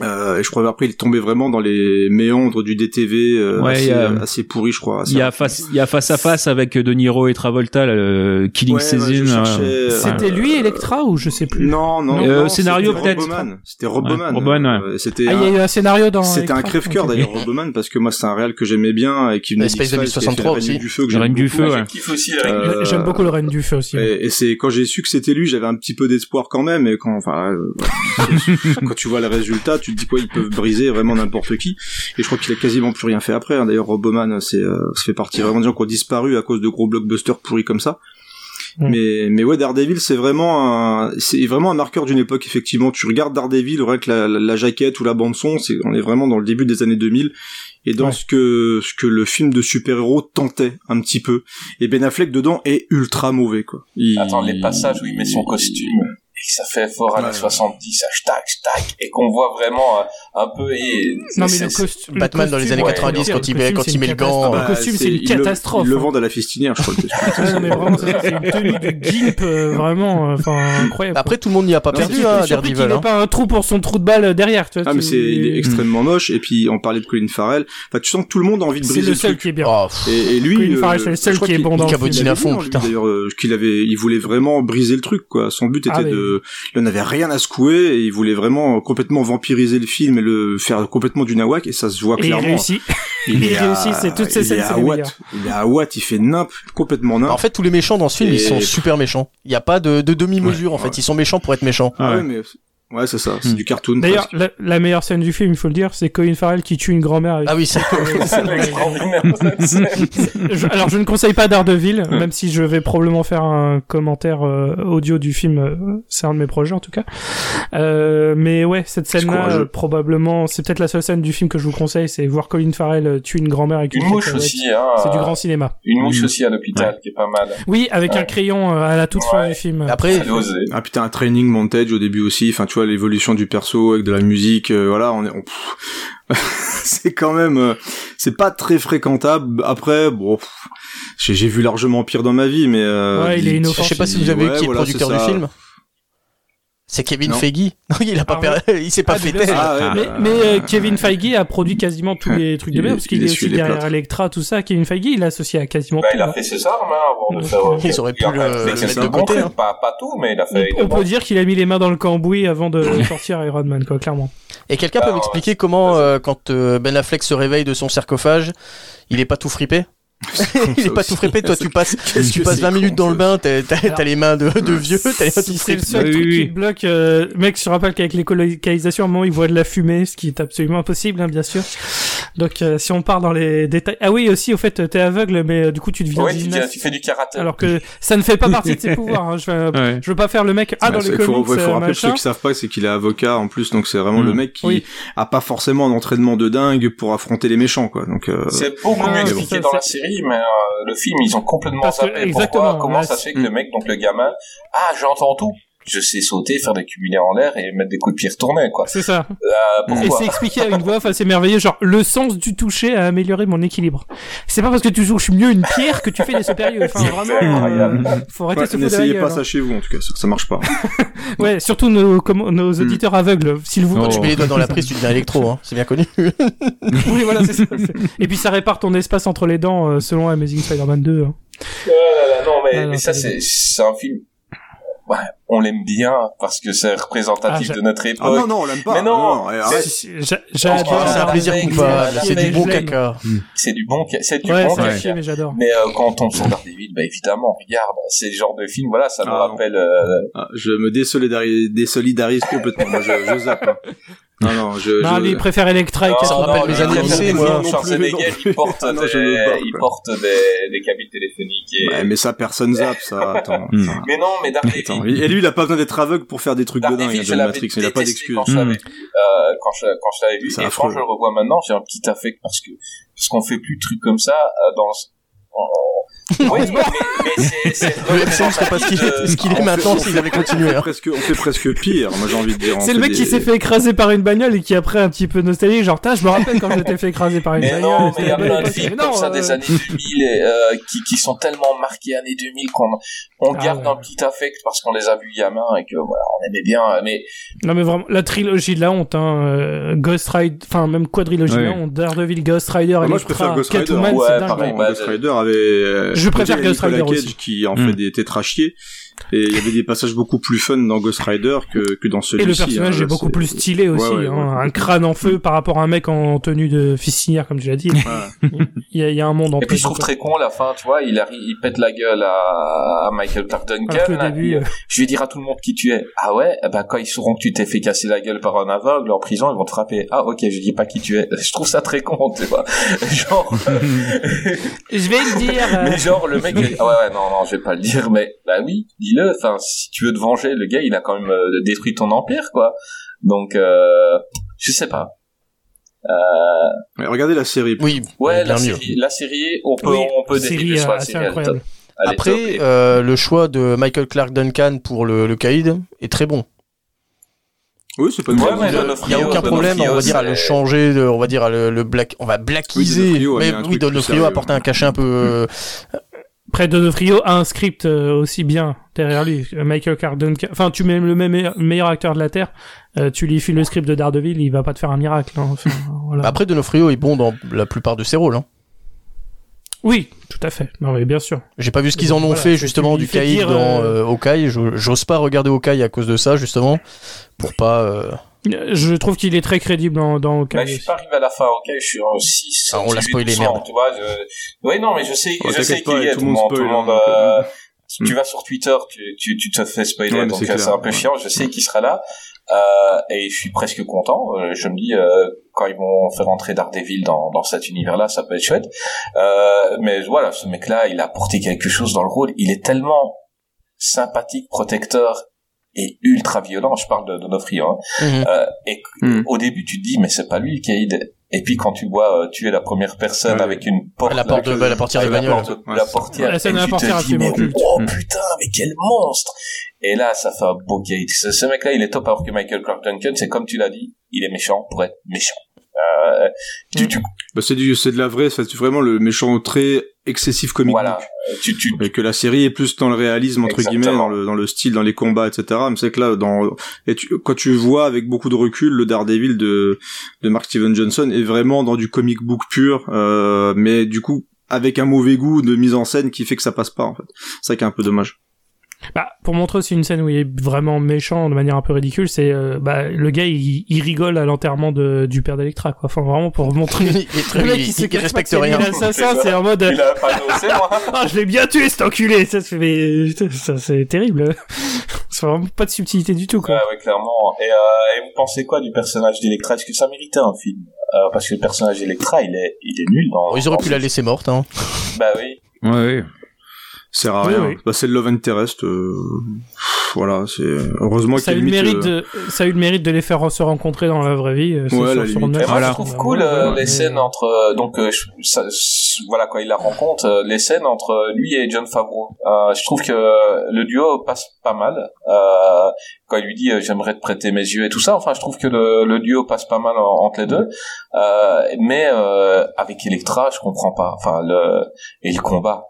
S9: Euh, et je crois qu'après il est tombé vraiment dans les méandres du DTV euh,
S7: Ouais,
S9: assez,
S7: a-
S9: assez pourri je crois.
S7: Il y a face, il y a face à face avec De Niro et Travolta, là, le Killing
S9: Ouais,
S7: Season.
S9: cherchais,
S7: euh,
S3: C'était lui Electra ou je sais plus
S9: Non, non,
S7: Euh,
S9: non,
S7: scénario, peut-être.
S9: C'était Roboman. Euh, C'était
S3: Ah, il y a
S9: un-
S3: eu un scénario dans.
S9: C'était un crève-cœur
S3: Ok.
S9: d'ailleurs Roboman parce que moi c'est un réal que j'aimais bien et qui venait
S8: Space
S9: d'X-Files, qui a fait
S8: 2063
S9: le Règne
S8: aussi.
S9: du feu que j'aime
S7: du
S9: beaucoup.
S7: Feu,
S9: Euh,
S3: J'aime beaucoup le règne du feu aussi.
S9: Et, c'est quand j'ai su que c'était lui, j'avais un petit peu d'espoir quand même. Et quand, enfin, euh, quand tu vois le résultat, tu te dis quoi, ils peuvent briser vraiment n'importe qui. Et je crois qu'il a quasiment plus rien fait après. hein. D'ailleurs, Roboman, c'est, euh, ça fait partie vraiment des gens qui ont disparu à cause de gros blockbusters pourris comme ça.
S3: Mm.
S9: Mais, mais ouais, Daredevil, c'est vraiment un, c'est vraiment un marqueur d'une époque, effectivement. Tu regardes Daredevil, rien que la, la, la jaquette ou la bande son, c'est, on est vraiment dans le début des années 2000. Et dans
S3: Ouais.
S9: ce que, ce que le film de super-héros tentait un petit peu. Et Ben Affleck dedans est ultra mauvais, quoi. Il-
S6: Attends, les passages où il met son costume et que ça fait fort années
S9: Ouais.
S6: 70, hashtag, tac, et qu'on voit vraiment euh, un peu. Et,
S3: Non, mais
S6: c'est-
S3: le
S6: c'est-
S3: costume.
S8: Batman dans les années
S6: 90,
S8: quand il met- quand il met le gant,
S3: Le
S9: Bah,
S3: costume, c'est une
S9: le-
S3: catastrophe.
S9: Le
S3: hein.
S9: vendent à la fistinière, je crois. le costume.
S3: Ouais, non, mais vraiment, c'est c'est une tenue de gimp, euh, vraiment, euh, enfin, incroyable.
S8: Après, tout le monde n'y a pas
S9: Non,
S8: perdu, hein, Daredevil.
S3: qu'il
S8: hein.
S3: met pas un trou pour son trou de balle derrière, tu vois.
S9: Ah, mais c'est, il est extrêmement moche. Et puis, on parlait de Colin Farrell. Enfin, tu sens que tout le monde a envie de
S3: C'est
S9: briser
S3: le
S9: le
S3: seul
S9: truc.
S3: qui est bien.
S8: Oh.
S9: Et, lui,
S3: Colin Farrell, c'est le seul
S9: je crois
S3: qui est
S9: qu'il-
S3: bon dans
S9: il
S3: le film.
S9: cabotine
S8: à
S9: à
S8: fond,
S9: fond,
S8: putain.
S9: D'ailleurs, qu'il avait, il voulait vraiment briser le truc, quoi. Son but était
S3: Ah,
S9: il en avait rien à secouer et il voulait vraiment complètement vampiriser le film et le faire complètement du nawak et ça se voit
S3: Et il
S9: clairement.
S3: réussit.
S9: Il
S3: il
S9: est
S3: réussit, c'est toutes ces
S9: il
S3: scènes,
S9: est
S3: c'est
S9: à Watt. Il est à Watt, il fait nimp, complètement nimp.
S8: En fait, tous les méchants dans ce film,
S9: Et-
S8: ils sont super méchants. Il n'y a pas de, de demi-mesure, en fait.
S9: ouais.
S8: Ils sont méchants pour être méchants.
S9: ah
S7: Ouais.
S9: ouais, mais, ouais, c'est ça, c'est
S7: Hmm.
S9: du cartoon.
S3: D'ailleurs, la, la meilleure scène du film, il faut le dire, c'est Colin Farrell qui tue une grand-mère. avec-
S8: Ah oui, c'est
S6: c'est extraordinaire.
S3: Je- alors, je ne conseille pas Daredevil, même si je vais probablement faire un commentaire euh, audio du film. euh, c'est un de mes projets, en tout cas. Euh, mais ouais, cette scène-là, euh, probablement, c'est peut-être la seule scène du film que je vous conseille, c'est voir Colin Farrell euh, tuer une grand-mère avec une,
S6: Une mouche aussi, hein.
S3: C'est du grand cinéma.
S6: Une mouche aussi à l'hôpital, qui est pas mal.
S3: Oui, avec un crayon euh, à la toute fin du film.
S8: Après.
S9: Ah putain, un training montage au début aussi. Enfin, tu vois l'évolution du perso avec de la musique. euh, voilà, on est. on- c'est quand même. euh, c'est pas très fréquentable. Après, bon, j'ai j'ai vu largement pire dans ma vie, mais. euh,
S3: Ouais, il est inoffensif.
S8: je sais pas si vous avez vu
S9: Ouais,
S8: qui est
S9: voilà,
S8: producteur du film. C'est Kevin
S9: Non.
S8: Feige. Non, il a pas
S3: Ah
S8: per- il s'est pas
S3: Ah.
S9: Ah ouais,
S3: Mais,
S9: bah,
S3: mais euh, Kevin Feige a produit quasiment tous les trucs de merde parce qu'il
S9: il
S3: est aussi derrière. Electra, tout ça. Kevin Feige, il est associé à quasiment
S6: Bah,
S3: tout.
S6: il a
S3: hein.
S6: fait ses armes, hein, avant de faire.
S3: euh,
S8: Ils auraient pu
S6: il a
S8: le- mettre de côté, hein.
S6: Pas, pas tout, mais il a fait.
S3: On, on peut dire qu'il a mis les mains dans le cambouis avant de sortir Iron Man, quoi, clairement.
S8: Et quelqu'un peut m'expliquer comment, euh, quand euh, Ben Affleck se réveille de son sarcophage, il est pas tout fripé? Il est pas tout frippé, toi tu passes, tu passes
S9: c'est
S8: 20
S9: con,
S8: minutes dans le bain, t'as t'as-
S3: Alors-
S8: t'as les mains de, de vieux, t'as les mains tout
S3: c'est le seul truc qui te bloque, euh, mec, je te rappelle qu'avec les colocalisations, à un moment, il voit de la fumée, ce qui est absolument impossible, hein, bien sûr. Donc, euh, si on part dans les détails, ah oui, aussi, au fait, t'es aveugle, mais euh, du coup, tu deviens
S6: Ouais, tu,
S3: gymnaste.
S6: tu fais du karaté.
S3: Alors que ça ne fait pas partie de ses pouvoirs. Hein. Je, veux,
S7: Ouais.
S3: je veux pas faire le mec. Ah, dans les
S9: c'est- faut,
S3: comics,
S9: ouais, faut
S3: euh,
S9: rappeler pour ceux qui savent pas, c'est qu'il est avocat en plus, donc c'est vraiment
S7: Mm.
S9: le mec qui
S3: Oui.
S9: a pas forcément un entraînement de dingue pour affronter les méchants, quoi. Donc, euh,
S6: C'est beaucoup
S3: Ah,
S6: mieux expliqué dans la série, mais euh, le film, ils ont complètement
S3: Parce que- exactement,
S6: Pourquoi, comment
S3: ouais,
S6: ça se fait que le
S9: Mm.
S6: mec, donc le gamin, ah, j'entends tout. Je sais sauter, faire des cumulés en l'air et mettre des coups de pied retournés, quoi.
S3: C'est ça.
S6: Euh,
S3: Et c'est expliqué à une voix off assez merveilleuse, genre le sens du toucher a amélioré mon équilibre. C'est pas parce que tu touches mieux une pierre que tu fais des supérieurs. Enfin, vraiment, euh, faut arrêter
S9: ouais,
S3: la
S9: n'essayez pas
S3: hein.
S9: ça chez vous, en tout cas, ça, ça marche pas.
S3: Ouais, surtout nos, comme-
S9: Hmm.
S3: nos auditeurs aveugles, s'il vous
S7: Oh.
S3: plaît.
S8: Tu mets les doigts dans la prise, tu deviens électro, hein. c'est bien connu.
S3: Oui, voilà, c'est ça. Et puis ça répare ton espace entre les dents euh, selon Amazing Spider-Man 2. hein.
S6: Euh, non, mais,
S3: Ah, non,
S6: mais ça,
S3: c'est
S6: un film. Ouais, on l'aime bien parce que c'est représentatif
S3: Ah,
S6: de notre époque.
S9: Ah non, non, on l'aime pas.
S6: Mais non,
S3: j'a- J'adore.
S6: Ah,
S8: c'est un plaisir coupable, c'est du bon caca.
S6: C'est du bon, c'est du
S3: Ouais,
S6: bon caca.
S3: chier, mais j'adore.
S6: Mais euh, quand on tombe sur Daredevil, bah évidemment, regarde, c'est le genre de film, voilà, ça nous
S9: Ah, non.
S6: rappelle. euh,
S9: Ah, je me désolidarise, désolidarise complètement. Moi, je, je zappe. hein. Non, non, je.
S3: Non,
S9: je...
S3: lui, il préfère Electra et
S6: non,
S8: ça me rappelle
S6: non,
S8: mes années lycée, moi.
S6: des
S9: Non
S6: Schwarzenegger,
S9: non
S6: il porte
S9: Ah non,
S6: des,
S9: pas,
S6: il porte des, des câbles téléphoniques et...
S9: Ouais, mais ça, personne zappe, ça. Attends.
S6: Mais non, mais Daredevil,
S9: attends. Et lui, il a pas besoin d'être aveugle pour faire des trucs de dingue. John Matrix, il a pas d'excuses.
S6: quand je l'avais, euh, quand je, quand je l'avais vu.
S9: C'est
S6: Et
S9: affreux.
S6: quand je le revois maintenant, j'ai un petit affect parce que, parce qu'on fait plus de trucs comme ça, euh, dans, Oui, mais, mais c'est,
S8: pas ce qu'il est, ce qu'il est maintenant s'il avait continué.
S9: On fait
S8: hein.
S9: presque, on fait presque pire. Moi, j'ai envie de dire.
S3: C'est le mec qui s'est fait écraser par une bagnole et qui après un petit peu nostalgique, genre, je me rappelle quand je t'ai fait écraser par une
S6: Mais
S3: bagnole.
S6: non, mais il y a plein de films
S3: Mais non,
S6: comme ça
S3: euh,
S6: des années 2000 et, euh, qui, qui sont tellement marqués années 2000 qu'on on
S3: Ah
S6: garde
S3: ouais.
S6: un petit affect parce qu'on les a vus gamin et que voilà, on aimait bien. Mais
S3: Non mais vraiment, la trilogie de la honte, hein, euh, Ghost Rider, enfin même quadrilogie de la honte, Daredevil, Ghost Rider,
S9: Moi, je préfère Ghost Rider.
S3: Catwoman,
S6: Ouais,
S3: c'est dingue.
S6: pareil,
S3: hein.
S9: Ghost Rider euh,
S3: Je préfère
S9: Nicolas Cage qui en fait des tétrachiers. Et il y avait des passages beaucoup plus fun dans Ghost Rider que, que dans
S3: Et
S9: celui-ci.
S3: le personnage
S9: hein,
S3: est beaucoup plus stylé aussi,
S9: Ouais, ouais,
S3: hein,
S9: ouais.
S3: un crâne en feu par rapport à un mec en tenue de fistinière comme tu l'as dit.
S9: Ouais.
S3: Il y a, il y a un monde en
S6: et puis je trouve très con à la fin, tu vois, il arrive, il pète la gueule à, à Michael Clark Duncan. Là,
S3: début,
S6: puis,
S3: euh,
S6: Je vais dire à tout le monde qui tu es. Ah ouais, eh ben quand ils sauront que tu t'es fait casser la gueule par un aveugle en prison, ils vont te frapper. Ah ok, je dis pas qui tu es. Je trouve ça très con, tu vois. Genre,
S3: Je vais le dire. euh,
S6: mais genre le mec, ah ouais ouais non non, je vais pas le dire, mais bah oui, dis-le. Enfin, si tu veux te venger, le gars, il a quand même euh, détruit ton empire, quoi. Donc, euh, je sais pas. Euh,
S9: Ouais, Regardez la série.
S8: Oui,
S6: ouais,
S8: bien
S6: la
S8: mieux.
S6: série, la série, on peut,
S3: oui,
S6: on peut
S3: série
S6: sur
S3: euh,
S6: la série.
S3: incroyable.
S8: Après, euh, le choix de Michael Clark Duncan pour le, le caïd est très bon.
S9: Oui, c'est pas
S6: mais
S8: Il y a- aucun problème, on va dire à le changer, de- on va dire à le, le black, on va blackiser.
S9: Mis
S8: mais oui, Donofrio apporte un cachet un peu.
S3: Après, Donofrio a un script euh, aussi bien derrière lui. Michael Duncan, enfin, tu mets le même le meilleur acteur de la Terre, euh, tu lui files le script de Daredevil, il va pas te faire un miracle. hein. Enfin, voilà.
S8: Après, Donofrio est bon dans la plupart de ses rôles. Hein.
S3: Oui, tout à fait. Non, mais bien sûr.
S8: J'ai pas vu ce qu'ils en ont
S3: Voilà,
S8: fait justement du
S3: dire,
S8: dans
S3: euh,
S8: euh, Hawkeye. J'ose pas regarder Hawkeye à cause de ça justement, pour pas. Euh,
S3: Je trouve qu'il est très crédible dans, dans
S6: Bah,
S3: Hawkeye
S6: je suis pas arrivé à la fin, ok, je suis en 6.
S8: Ah, on l'a spoilé, merde.
S6: Tu vois, je... Oui, non, mais je sais,
S9: Oh,
S6: je sais qu'il y a
S9: tout le monde
S6: tout le monde,
S9: hein,
S6: euh, tu vas sur Twitter, tu, tu, tu te fais spoiler,
S9: Ouais,
S6: donc
S9: c'est
S6: euh, un peu
S9: ouais.
S6: chiant, je sais qu'il sera là, euh, et je suis presque content, euh, je me dis, euh, quand ils vont faire entrer Daredevil dans, dans cet univers-là, ça peut être chouette, euh, mais voilà, ce mec-là, il a apporté quelque chose dans le rôle, il est tellement sympathique, protecteur, et ultra violent, je parle de Donofrio, hein,
S8: mhm.
S6: euh, et
S9: Hmm.
S6: au début, tu te dis, mais c'est pas lui Caïd. Et puis quand tu vois euh, tuer la première personne
S9: Ouais.
S6: avec une porte,
S8: la porte de- la portière de
S6: la porte-
S9: Ouais,
S6: la portière,
S3: La scène
S6: et
S3: à la
S6: tu
S3: portière,
S6: te dis, mais oh
S9: Hmm.
S6: putain, mais quel monstre Et là, ça fait un beau. Ce, ce mec-là, il est top, alors que Michael Clark Duncan, c'est comme tu l'as dit, il est méchant pour être méchant. Euh, tu, tu,
S9: Bah, c'est du, c'est de la vraie, c'est vraiment le méchant très excessif comique.
S6: voilà, tu, tu,
S9: Et que la série est plus dans le réalisme entre
S6: Exactement.
S9: guillemets, dans le, dans le style, dans les combats, etc. Mais c'est que là, dans et tu, quand tu vois avec beaucoup de recul le Daredevil de de Mark Steven Johnson est vraiment dans du comic book pur, euh, mais du coup avec un mauvais goût de mise en scène qui fait que ça passe pas en fait. C'est ça qui est un peu dommage.
S3: Bah, pour montrer aussi une scène où il est vraiment méchant de manière un peu ridicule, c'est euh, bah, le gars il, il rigole à l'enterrement de, du père d'Electra quoi. Enfin vraiment pour montrer.
S8: il, est très-
S3: Le mec
S8: il-
S3: il se
S8: il respecte rien.
S3: l'assassin, c'est en mode
S6: il a pas moi.
S3: ah je l'ai bien tué cet enculé. Ça, c'est mais ça c'est terrible. c'est vraiment pas de subtilité du tout quoi.
S6: Ouais, ouais, clairement. Et, euh, et vous pensez quoi du personnage d'Electra? Est-ce que ça méritait un film? Euh, Parce que le personnage d'Electra, il est, il est nul dans.
S8: Ils auraient
S6: dans
S8: pu la laisser morte. Hein.
S6: Bah oui.
S7: Ouais, ouais.
S9: C'est à
S3: Oui,
S9: rien.
S3: oui.
S9: Bah, c'est le love interest. euh, voilà, c'est heureusement
S3: Ça a, eu
S9: qu'il
S3: le
S9: limite,
S3: mérite
S9: euh,
S3: de, ça a eu le mérite de les faire se rencontrer dans la vraie vie. euh, c'est
S9: Ouais,
S3: sur-
S9: la
S3: sur
S6: moi,
S3: net.
S6: je trouve cool euh,
S3: ouais,
S6: les
S3: mais-
S6: scènes entre euh, donc euh, ça- voilà quand il la rencontre euh, les scènes entre lui et John Favreau. Euh, je trouve que le duo passe pas mal. Euh, quand il lui dit euh, j'aimerais te prêter mes yeux et tout ça. Enfin, je trouve que le, le duo passe pas mal en- entre les deux. Euh, mais euh, avec Electra, je comprends pas. Enfin le et le combat.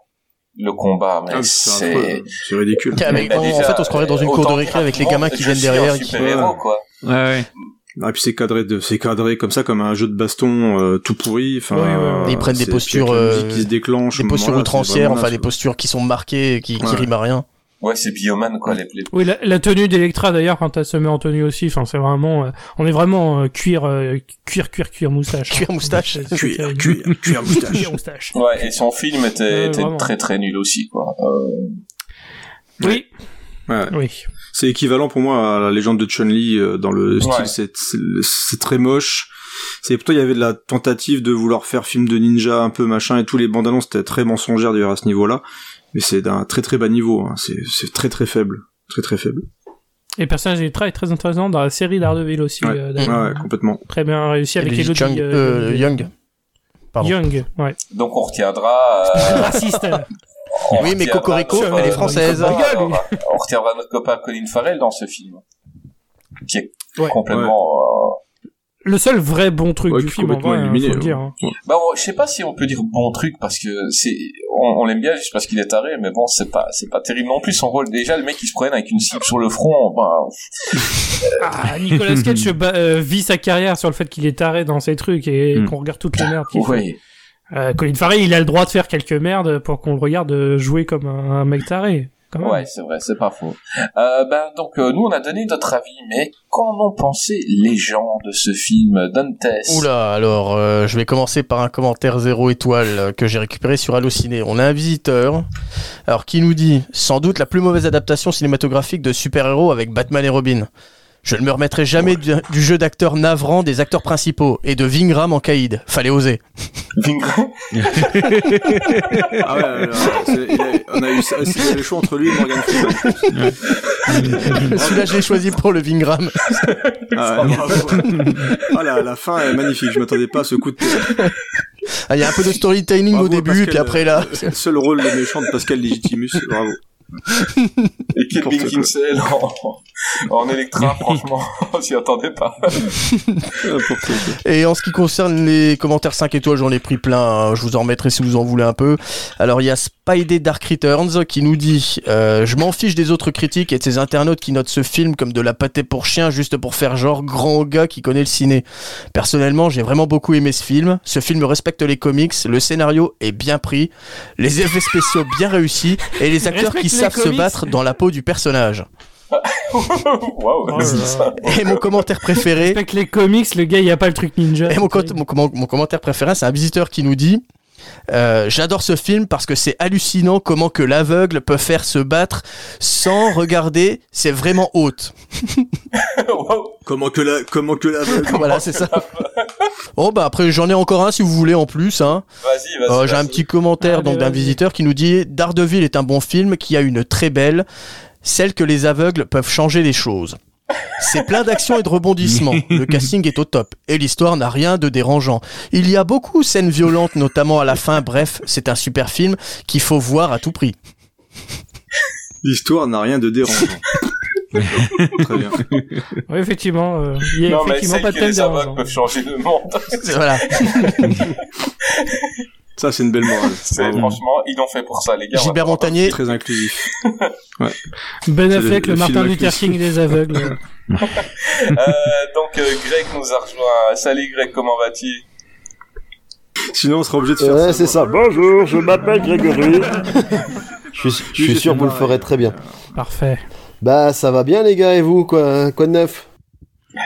S6: Le combat, mais
S9: ah, c'est
S6: c'est.
S9: affreux, c'est ridicule.
S6: Mais
S8: en,
S6: déjà,
S8: en fait, on se croirait dans une cour de récré avec les
S6: le
S8: gamins qui viennent derrière. et qui-
S6: quoi.
S7: Ouais, ouais.
S9: Ah, puis c'est cadré de, c'est cadré comme ça, comme un jeu de baston euh, tout pourri. Enfin,
S3: Oui, ouais, ouais.
S9: euh,
S8: Ils prennent des postures, euh,
S9: qui se déclenche.
S8: Des postures outrancières, enfin des postures qui sont marquées, qui, qui
S9: Ouais.
S8: riment à rien.
S6: Ouais, c'est Bioman, quoi, les, les
S3: Oui, la, la tenue d'Electra d'ailleurs quand elle se met en tenue aussi, enfin c'est vraiment, euh, on est vraiment euh, cuir, euh, cuir, cuir, cuir moustache.
S8: Cuir
S3: hein.
S8: moustache.
S3: C'est- c'est
S9: Cuir, cuir, cuir moustache.
S3: Cuir moustache.
S6: Ouais, et son film était, très très nul aussi, quoi. Euh,
S3: Oui,
S9: Ouais.
S3: oui.
S9: C'est équivalent pour moi à la légende de Chun-Li euh, dans le style,
S6: Ouais.
S9: c'est très moche. C'est plutôt il y avait de la tentative de vouloir faire film de ninja un peu machin et tous les bandes annonces étaient très mensongères d'ailleurs à ce niveau-là, mais c'est d'un très très bas niveau. Hein. C'est, c'est très très faible, très très faible.
S3: Et le personnage est très intéressant dans la série Daredevil aussi.
S9: Ouais,
S3: euh,
S9: ouais,
S3: d'ailleurs.
S9: ouais, complètement.
S3: Très bien réussi avec
S8: Elodie
S3: Elodie
S8: Chung,
S3: euh,
S8: euh,
S3: Young.
S8: Young. pardon.
S3: Young, ouais.
S6: Donc on retiendra. euh,
S3: Raciste.
S6: on
S8: Oui, mais
S6: retiendra
S8: Cocorico,
S6: notre-
S8: elle est française.
S6: alors, On retiendra notre copain Colin Farrell dans ce film. Qui est
S3: Ouais.
S6: complètement.
S3: Le seul vrai bon truc
S9: Ouais,
S3: du film, en vrai, hein,
S9: illuminé,
S3: faut le
S9: ouais.
S3: dire. hein.
S6: euh, Bah, je sais pas si on peut dire bon truc parce que c'est, on, on l'aime bien juste parce qu'il est taré, mais bon, c'est pas, c'est pas terrible non plus son rôle. Déjà, le mec qui se promène avec une cible sur le front, bah,
S3: Ah, Nicolas Cage euh, vit sa carrière sur le fait qu'il est taré dans ses trucs et
S7: Hmm.
S3: qu'on regarde toutes les merdes qu'il fait.
S6: ouais.
S3: Euh, Colin Farrell, il a le droit de faire quelques merdes pour qu'on le regarde jouer comme un, un mec taré.
S6: Ouais, c'est vrai, c'est pas faux. Euh, ben donc euh, nous on a donné notre avis, mais qu'en ont pensé les gens de ce film Dantes?
S8: Oula, alors euh, je vais commencer par un commentaire zéro étoile que j'ai récupéré sur Allociné. On a un visiteur, alors qui nous dit sans doute la plus mauvaise adaptation cinématographique de super-héros avec Batman et Robin. Je ne me remettrai jamais du, du jeu d'acteurs navrant des acteurs principaux et de Vingram en caïd. Fallait oser.
S9: Ah ouais, alors, on a eu ça, le choix entre lui et Morgan Freeman.
S8: Celui-là, je l'ai choisi pour le Vingram.
S9: Ah, ouais, bravo. Ah, la, la fin est magnifique, je m'attendais pas à ce coup de tête.
S8: Ah, Il y a un peu de storytelling
S9: Bravo,
S8: au début,
S9: Pascal,
S8: puis après là.
S9: C'est le seul rôle de méchant de Pascal Legitimus, bravo.
S6: Et Kate. Beckinsale en, en Electra, franchement, on s'y attendait pas.
S8: Et en ce qui concerne les commentaires 5 étoiles, j'en ai pris plein. hein. Je vous en remettrai si vous en voulez un peu. Alors il y a Spidey Dark Returns qui nous dit euh, Je m'en fiche des autres critiques et de ces internautes qui notent ce film comme de la pâtée pour chien juste pour faire genre grand gars qui connaît le ciné. Personnellement, j'ai vraiment beaucoup aimé ce film. Ce film respecte les comics, le scénario est bien pris, les effets spéciaux bien réussis et les acteurs
S3: Respecte
S8: qui se battre dans la peau du personnage.
S3: Oh
S6: ça.
S8: Et mon commentaire préféré.
S3: Avec les comics, le gars, il y a pas le truc ninja.
S8: Et mon, co- mon, comment- mon commentaire préféré, c'est un visiteur qui nous dit euh, J'adore ce film parce que c'est hallucinant comment que l'aveugle peut faire se battre sans regarder, c'est vraiment haute.
S6: Waouh.
S9: Comment que la, comment que la
S8: voilà, c'est ça. Bon, bah après, j'en ai encore un si vous voulez en plus. Hein.
S6: Vas-y, vas-y.
S8: Euh, J'ai un petit commentaire
S3: Allez,
S8: donc d'un visiteur qui nous dit Daredevil est un bon film qui a une très belle, celle que les aveugles peuvent changer les choses. C'est plein d'actions et de rebondissements. Le casting est au top. Et l'histoire n'a rien de dérangeant. Il y a beaucoup de scènes violentes, notamment à la fin. Bref, c'est un super film qu'il faut voir à tout prix.
S9: L'histoire n'a rien de dérangeant. Très bien.
S3: Oui, effectivement, euh, il y a
S6: Non,
S3: effectivement pas de thème dérangeant.
S6: peuvent changer de monde.
S8: Voilà.
S9: Ça, c'est une belle morale.
S6: C'est franchement, ils l'ont fait pour ça, les gars.
S8: Gilbert Montagnier,
S9: Très inclusif.
S3: Ben Affleck,
S9: le-
S3: Martin Luther. King des aveugles.
S6: Euh, donc, euh, Greg nous a rejoint. Salut Greg, comment vas-tu?
S9: Sinon, on sera obligé de faire
S10: Ouais, c'est ça. Bonjour, je m'appelle Grégory. je suis, je suis sûr que vous le ferez très bien.
S3: Parfait.
S10: Bah, ça va bien, les gars, et vous, quoi, quoi de neuf?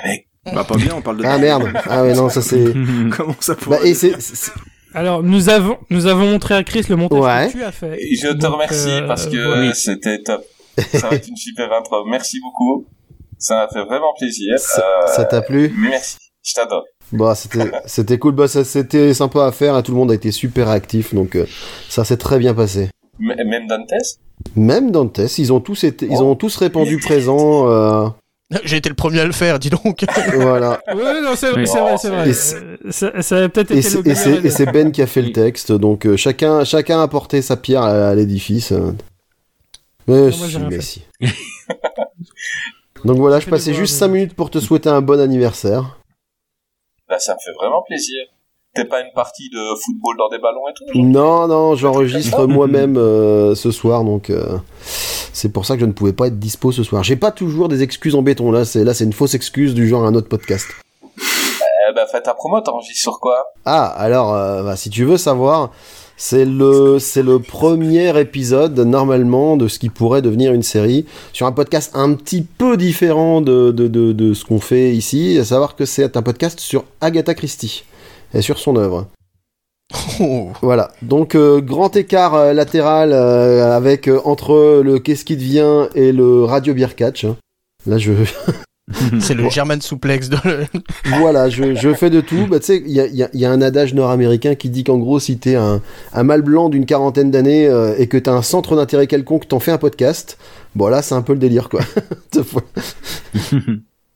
S6: Avec
S9: Bah, pas bien, on parle de.
S10: Ah merde. Ah ouais, non, ça c'est.
S9: Comment ça pourrait
S10: Bah, et c'est. c'est-
S3: Alors, nous avons, nous avons montré à Chris le montage
S10: Ouais.
S3: que tu as fait.
S6: Et Je te
S3: Donc,
S6: remercie
S3: euh,
S6: parce que
S3: voilà.
S6: c'était top. Ça va être une super intro. Merci beaucoup. Ça m'a fait vraiment plaisir.
S10: Ça
S6: Euh,
S10: ça t'a plu?
S6: Merci. Je t'adore.
S10: Bah, c'était, c'était cool. Bah, ça, c'était sympa à faire. et Tout le monde a été super actif, donc euh, ça s'est très bien passé.
S6: M- Même Dantes?
S10: Même Dantes, ils ont tous été, ils
S6: Oh.
S10: ont tous répondu présent. euh,
S8: j'ai été le premier à le faire, dis donc.
S10: voilà.
S3: Ouais, non, c'est vrai,
S7: Oui.
S3: c'est vrai, c'est vrai.
S10: Et c'est-
S3: Euh, Ça, ça a peut-être été le
S10: et, c'est,
S3: meilleur
S10: et c'est Ben qui a fait le texte, donc euh, chacun, chacun a apporté sa pierre à, à l'édifice. euh. Mais
S3: moi,
S10: si, mais si. donc voilà, je passais juste
S3: mais-
S10: 5 minutes pour te souhaiter un bon anniversaire.
S6: Bah, ça me fait vraiment plaisir. T'es pas une partie de football dans des ballons et tout
S10: Non, non, j'enregistre moi-même euh, ce soir, donc euh, c'est pour ça que je ne pouvais pas être dispo ce soir. J'ai pas toujours des excuses en béton, là, c'est là, c'est une fausse excuse du genre un autre podcast.
S6: Eh bah, fais ta promo, t'enregistres sur quoi?
S10: Ah, alors, euh, bah, si tu veux savoir, c'est le, c'est le premier épisode, normalement, de ce qui pourrait devenir une série, sur un podcast un petit peu différent de, de, de, de ce qu'on fait ici, à savoir que c'est un podcast sur Agatha Christie, et sur son œuvre.
S8: Oh.
S10: Voilà, donc euh, grand écart euh, latéral euh, avec entre le Qu'est-ce qui devient et le Radio Beer Catch. Là, je,
S8: C'est le German Souplex de.
S10: voilà, je, je fais de tout. Bah, tu sais, il y a, il y a- il y a un adage nord-américain qui dit qu'en gros, si t'es un, un mâle blanc d'une quarantaine d'années et que t'as un centre d'intérêt quelconque, t'en fais un podcast. Bon, là, c'est un peu le délire, quoi.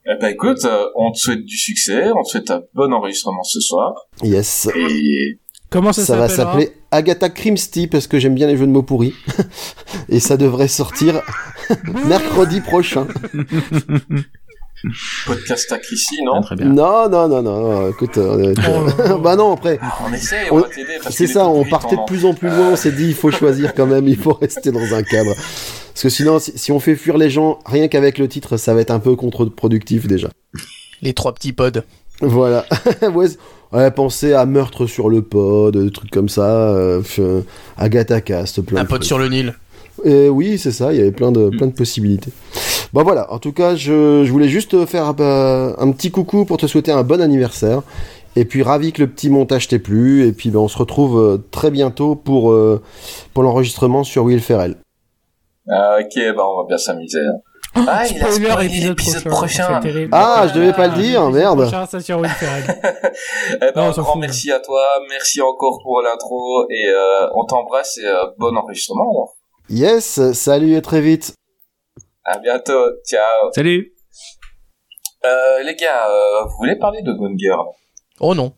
S6: Eh bah, écoute, euh, on te souhaite du succès, on te souhaite un bon enregistrement ce soir.
S10: yes.
S6: Et,
S3: Comment ça,
S10: Ça va s'appeler Agatha Christie parce que j'aime bien les jeux de mots pourris. Et ça devrait sortir mercredi prochain.
S6: Podcast à ici, non
S7: Très bien.
S10: Non, non, non, non, non, écoute, euh, euh, bah non, après,
S6: On essaie,
S10: On-
S6: on va t'aider.
S10: c'est ça, on partait de plus en plus loin, on s'est dit, il faut choisir quand même, il faut rester dans un cadre. Parce que sinon, si, si on fait fuir les gens, rien qu'avec le titre, ça va être un peu contre-productif déjà.
S8: Les trois petits pods.
S10: Voilà. ouais, ouais, pensez à Meurtre sur le pod, des trucs comme ça, euh, f- Agatha Cast, plein
S8: Un
S10: de
S8: pod
S10: trucs.
S8: sur le Nil.
S10: Et oui, c'est ça, il y avait plein de, plein de possibilités. Bon voilà, en tout cas, je, je voulais juste faire euh, un petit coucou pour te souhaiter un bon anniversaire. Et puis ravi que le petit montage t'ait plu. Et puis ben, on se retrouve euh, très bientôt pour, euh, pour l'enregistrement sur Will Ferrell.
S6: Ah, ok, bah on va bien s'amuser. hein. Ah, il a
S3: Spoiler,
S6: spoilé
S3: épisode
S6: l'épisode
S3: prochain.
S6: prochain.
S3: Terrible.
S10: Ah, je devais pas le dire,
S3: épisode
S10: merde.
S3: prochain, ça sur.
S6: Eh ben,
S3: Non,
S6: grand merci à toi, merci encore pour l'intro et euh, on t'embrasse et euh, bon enregistrement. alors.
S10: Yes, salut et très vite.
S6: À bientôt, ciao.
S7: Salut.
S6: Euh, les gars, euh, vous voulez parler de Gone Girl?
S8: Oh non.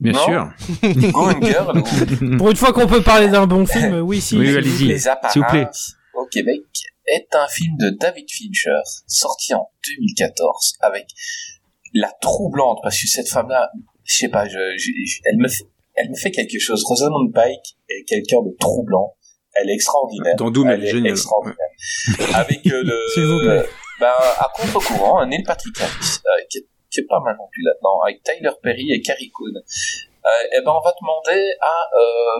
S7: Bien
S6: Non?
S7: sûr.
S6: Gone Girl ou
S3: Pour une fois qu'on peut parler d'un bon film, oui, si.
S7: Oui,
S3: s'il vous
S7: allez-y.
S3: plaît.
S6: Les
S7: S'il vous plaît.
S6: Au Québec est un film de David Fincher sorti en 2014 avec la troublante parce que cette femme-là, je sais pas, je, je- je- elle me fait, elle me fait quelque chose. Rosamund Pike est quelqu'un de troublant. Elle est extraordinaire.
S9: Dans Doom, elle est géniale.
S6: extraordinaire. Avec euh, le, ben, à contre-courant, Neil Patrick Harris, euh, qui, est, qui est pas mal non plus là-dedans, avec Tyler Perry et Carrie Coon. Euh, et ben, on va demander à,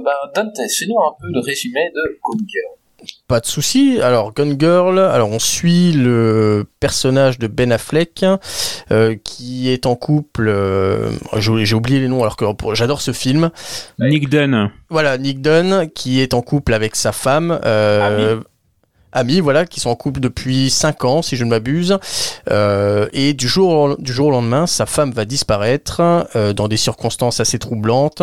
S6: ben, Dante, fais-nous un peu le résumé de Gone Girl.
S8: Pas de souci. Alors, Gun Girl, alors on suit le personnage de Ben Affleck euh, qui est en couple. euh, j'ai oublié les noms alors que j'adore ce film.
S7: Nick Dunn.
S8: Voilà, Nick Dunn qui est en couple avec sa femme. Euh, Amis, voilà, qui sont en couple depuis 5 ans, si je ne m'abuse. Euh, et du jour, au- du jour au lendemain, sa femme va disparaître euh, dans des circonstances assez troublantes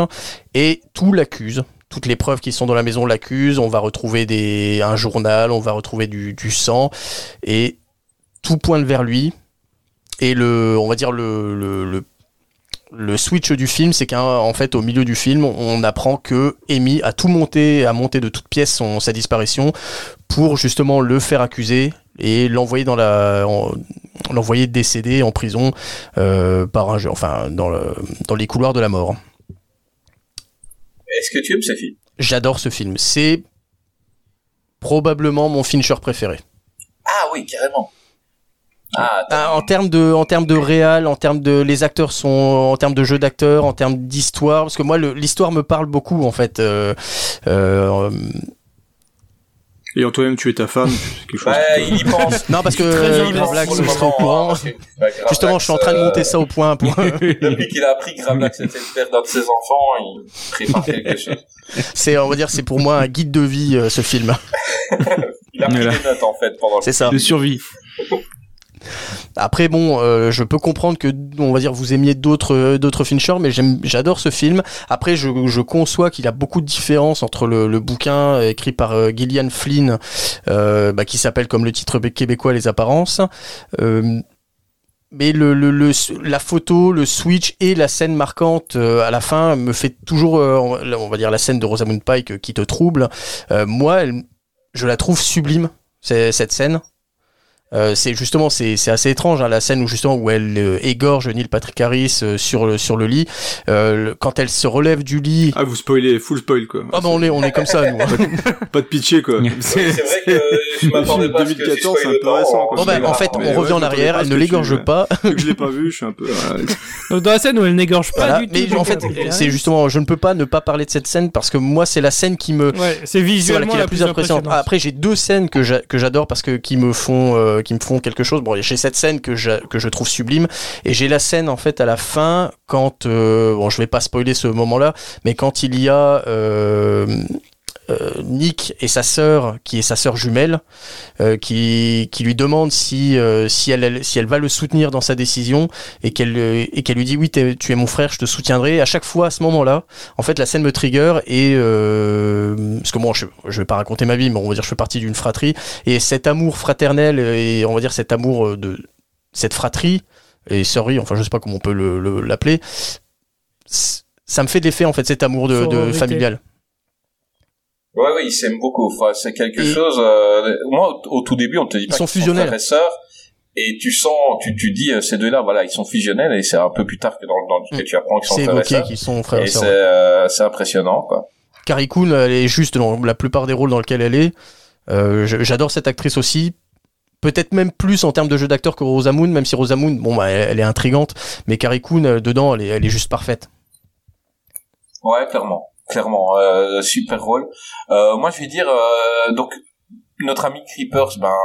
S8: et tout l'accuse. Toutes les preuves qui sont dans la maison l'accusent. On va retrouver des, un journal, on va retrouver du, sang et tout pointe vers lui. Et le, on va dire le, le, le switch du film, c'est qu'en fait, au milieu du film, on apprend que Amy a tout monté, a monté de toutes pièces sa disparition pour justement le faire accuser et l'envoyer dans la, en- l'envoyer décédé en prison euh, par un, enfin dans le, dans les couloirs de la mort.
S6: Est-ce que tu aimes ce film
S8: J'adore ce film. C'est probablement mon Fincher préféré.
S6: Ah oui, carrément. Ah,
S8: Ah, en termes de, en termes de réal, en termes de, les acteurs sont, en termes de jeu d'acteurs, en termes d'histoire, parce que moi, l'histoire me parle beaucoup en fait. Euh, euh,
S9: Et en toi-même, tu es ta femme, c'est quelque chose.
S6: ouais, il y pense.
S8: non, parce que euh, Gravelax serait au courant.
S6: hein, grave,
S8: Justement, je suis en train de
S6: euh,
S8: monter ça au point pour.
S6: Depuis qu'il a appris que Gravelax était le père d'un de ses enfants, il prépare quelque chose.
S8: c'est, on va dire, c'est pour moi un guide de vie euh, ce film.
S6: Il a pris
S7: Voilà.
S6: des notes en fait pendant le
S8: C'est ça.
S7: De survie.
S8: Après bon, euh, je peux comprendre que on va dire vous aimiez d'autres euh, d'autres Fincher, mais j'adore ce film. Après, je, conçois qu'il a beaucoup de différences entre le, bouquin écrit par euh, Gillian Flynn, euh, bah, qui s'appelle comme le titre québécois Les apparences. Euh, mais la photo, le switch et la scène marquante euh, à la fin me fait toujours, euh, on va dire la scène de Rosamund Pike euh, qui te trouble. Euh, moi, je la trouve sublime cette scène. Euh, c'est justement c'est c'est assez étrange hein, la scène où justement où elle euh, égorge Neil Patrick Harris euh, sur le sur le lit Euh, le- quand elle se relève du lit
S9: Ah, vous spoilez, full spoil, quoi.
S8: ah bah on est on est comme ça nous hein.
S9: Pas de pitcher, quoi.
S6: C'est vrai que je m'attendais pas à ce que tu
S9: 2014, c'est
S6: sois
S9: un peu récent, quoi.
S8: bon bah en fait
S9: Mais
S8: on
S9: ouais,
S8: revient en
S9: je
S8: arrière elle
S9: pas
S8: ne l'égorge pas
S9: que je l'ai pas vu, je suis un peu...
S3: Donc, dans la scène où elle n'égorge pas
S8: Voilà.
S3: du tout.
S8: mais en fait c'est justement je ne peux pas ne pas parler de cette scène parce que moi c'est la scène qui me
S3: Ouais, c'est visuellement
S8: qui est
S3: la,
S8: plus impressionnante. Après, j'ai deux scènes que j'adore parce que qui me font euh, qui me font quelque chose. Bon, j'ai cette scène que j'a- que je trouve sublime et j'ai la scène en fait à la fin quand euh, bon, je vais pas spoiler ce moment-là, mais quand il y a euh, Nick et sa sœur, qui est sa sœur jumelle, euh, qui, qui lui demande si, euh, si, elle, elle- si elle va le soutenir dans sa décision et qu'elle euh, et qu'elle lui dit oui t'es- tu es mon frère je te soutiendrai à chaque fois à ce moment-là en fait la scène me trigger et euh, parce que moi je, je vais pas raconter ma vie mais on va dire je fais partie d'une fratrie et cet amour fraternel et on va dire cet amour euh, de cette fratrie et sœurie enfin je sais pas comment on peut le- le- l'appeler c'est- ça me fait de l'effet en fait cet amour de, de familial.
S6: Ouais, oui, ils s'aiment beaucoup. Enfin, c'est quelque
S8: Et-
S6: chose. euh, moi, au, au tout début, on te dit
S8: Ils
S6: pas
S8: sont
S6: qu'ils
S8: fusionnels.
S6: frères et et tu sens, tu, tu dis euh, ces deux-là, voilà, ils sont fusionnels, et c'est un peu plus tard que dans, dans que tu apprends qu'ils sont frères et
S8: qu'ils sont frères et
S6: c'est
S8: ouais.
S6: euh, c'est impressionnant, quoi.
S8: Carrie Coon, elle est juste dans la plupart des rôles dans lesquels elle est. Euh, J'adore cette actrice aussi. Peut-être même plus en termes de jeu d'acteur que Rosamund, même si Rosamund, bon, bah, elle, elle est intrigante, mais Carrie Coon, euh, dedans, elle est, elle est juste parfaite.
S6: Ouais, clairement, clairement, euh, super rôle. Euh, moi, je vais dire, euh, donc notre ami Creepers, ben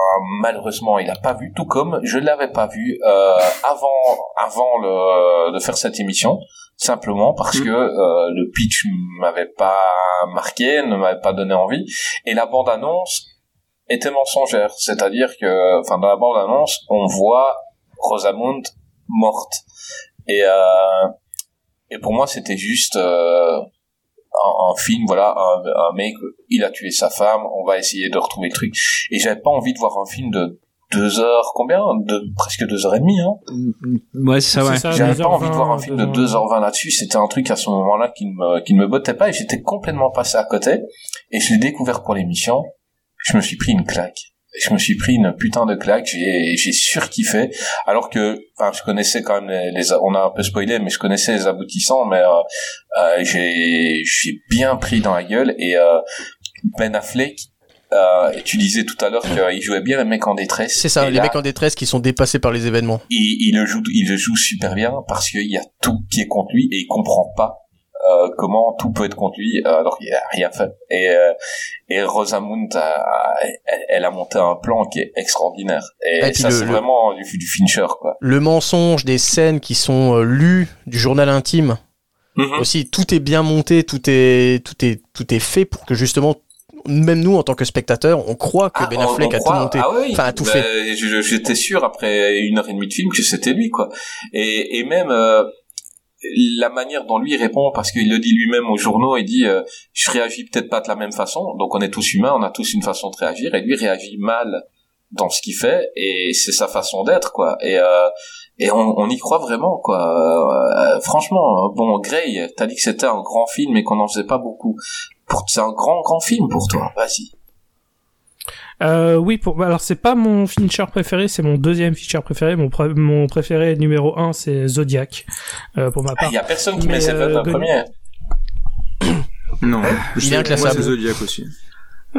S6: malheureusement, il a pas vu, tout comme. Je l'avais pas vu euh, avant, avant le, de faire cette émission, simplement parce que euh, le pitch m'avait pas marqué, ne m'avait pas donné envie, et la bande annonce était mensongère, c'est-à-dire que, enfin, dans la bande annonce, on voit Rosamund morte, et euh, et pour moi, c'était juste euh, un, un film, voilà, un, un mec, il a tué sa femme, on va essayer de retrouver le truc. Et j'avais pas envie de voir un film de deux heures, combien? De Presque deux heures et demie, hein.
S7: Ouais, c'est ça, ouais.
S6: J'avais pas
S3: 2h20,
S6: envie de voir un film de 2h20 là-dessus. C'était un truc à ce moment-là qui ne me, qui ne me bottait pas et j'étais complètement passé à côté. Et je l'ai découvert pour l'émission. Je me suis pris une claque. Je me suis pris une putain de claque. J'ai, j'ai surkiffé. Alors que, enfin, je connaissais quand même les, les- on a un peu spoilé, mais je connaissais les aboutissants, mais, euh, euh, j'ai, j'ai bien pris dans la gueule et, euh, Ben Affleck, euh, tu disais tout à l'heure qu'il jouait bien le mec en détresse.
S8: C'est ça, les
S6: là,
S8: mecs en détresse qui sont dépassés par les événements.
S6: il, il le joue, il le joue super bien parce qu'il y a tout qui est contre lui et il comprend pas euh, comment tout peut être lui euh, alors qu'il a rien fait. Et, euh, et Rosamund, a- elle, elle a monté un plan qui est extraordinaire. Et,
S8: Et puis
S6: ça, c'est vraiment du, du Fincher, quoi.
S8: Le mensonge des scènes qui sont lues du journal intime.
S6: Mhm.
S8: Aussi, tout est bien monté, tout est, tout est, tout est fait pour que justement, même nous en tant que spectateurs, on croit que
S6: Ah,
S8: Ben Affleck a
S6: croit-
S8: tout monté.
S6: Ah oui,
S8: Enfin, a tout
S6: bah,
S8: fait.
S6: J'étais sûr après une heure et demie de film que c'était lui, quoi. Et, et même euh, la manière dont lui répond, parce qu'il le dit lui-même aux journaux, il dit euh, je réagis peut-être pas de la même façon. Donc on est tous humains, on a tous une façon de réagir, et lui réagit mal dans ce qu'il fait, et c'est sa façon d'être, quoi. Et euh, et on, on y croit vraiment, quoi. Euh, franchement, bon, Grey, t'as dit que c'était un grand film et qu'on n'en faisait pas beaucoup. C'est un grand, grand film pour toi. Vas-y.
S3: Euh, oui, pour, bah, alors c'est pas mon Fincher préféré, c'est mon deuxième Fincher préféré. Mon, pré- mon préféré numéro un, c'est Zodiac, euh, pour ma
S6: Il
S3: part.
S6: y a personne qui
S3: Mais,
S6: met ses
S3: euh, Gon-
S6: premier.
S9: Non,
S8: Il est inclassable.
S9: Zodiac aussi.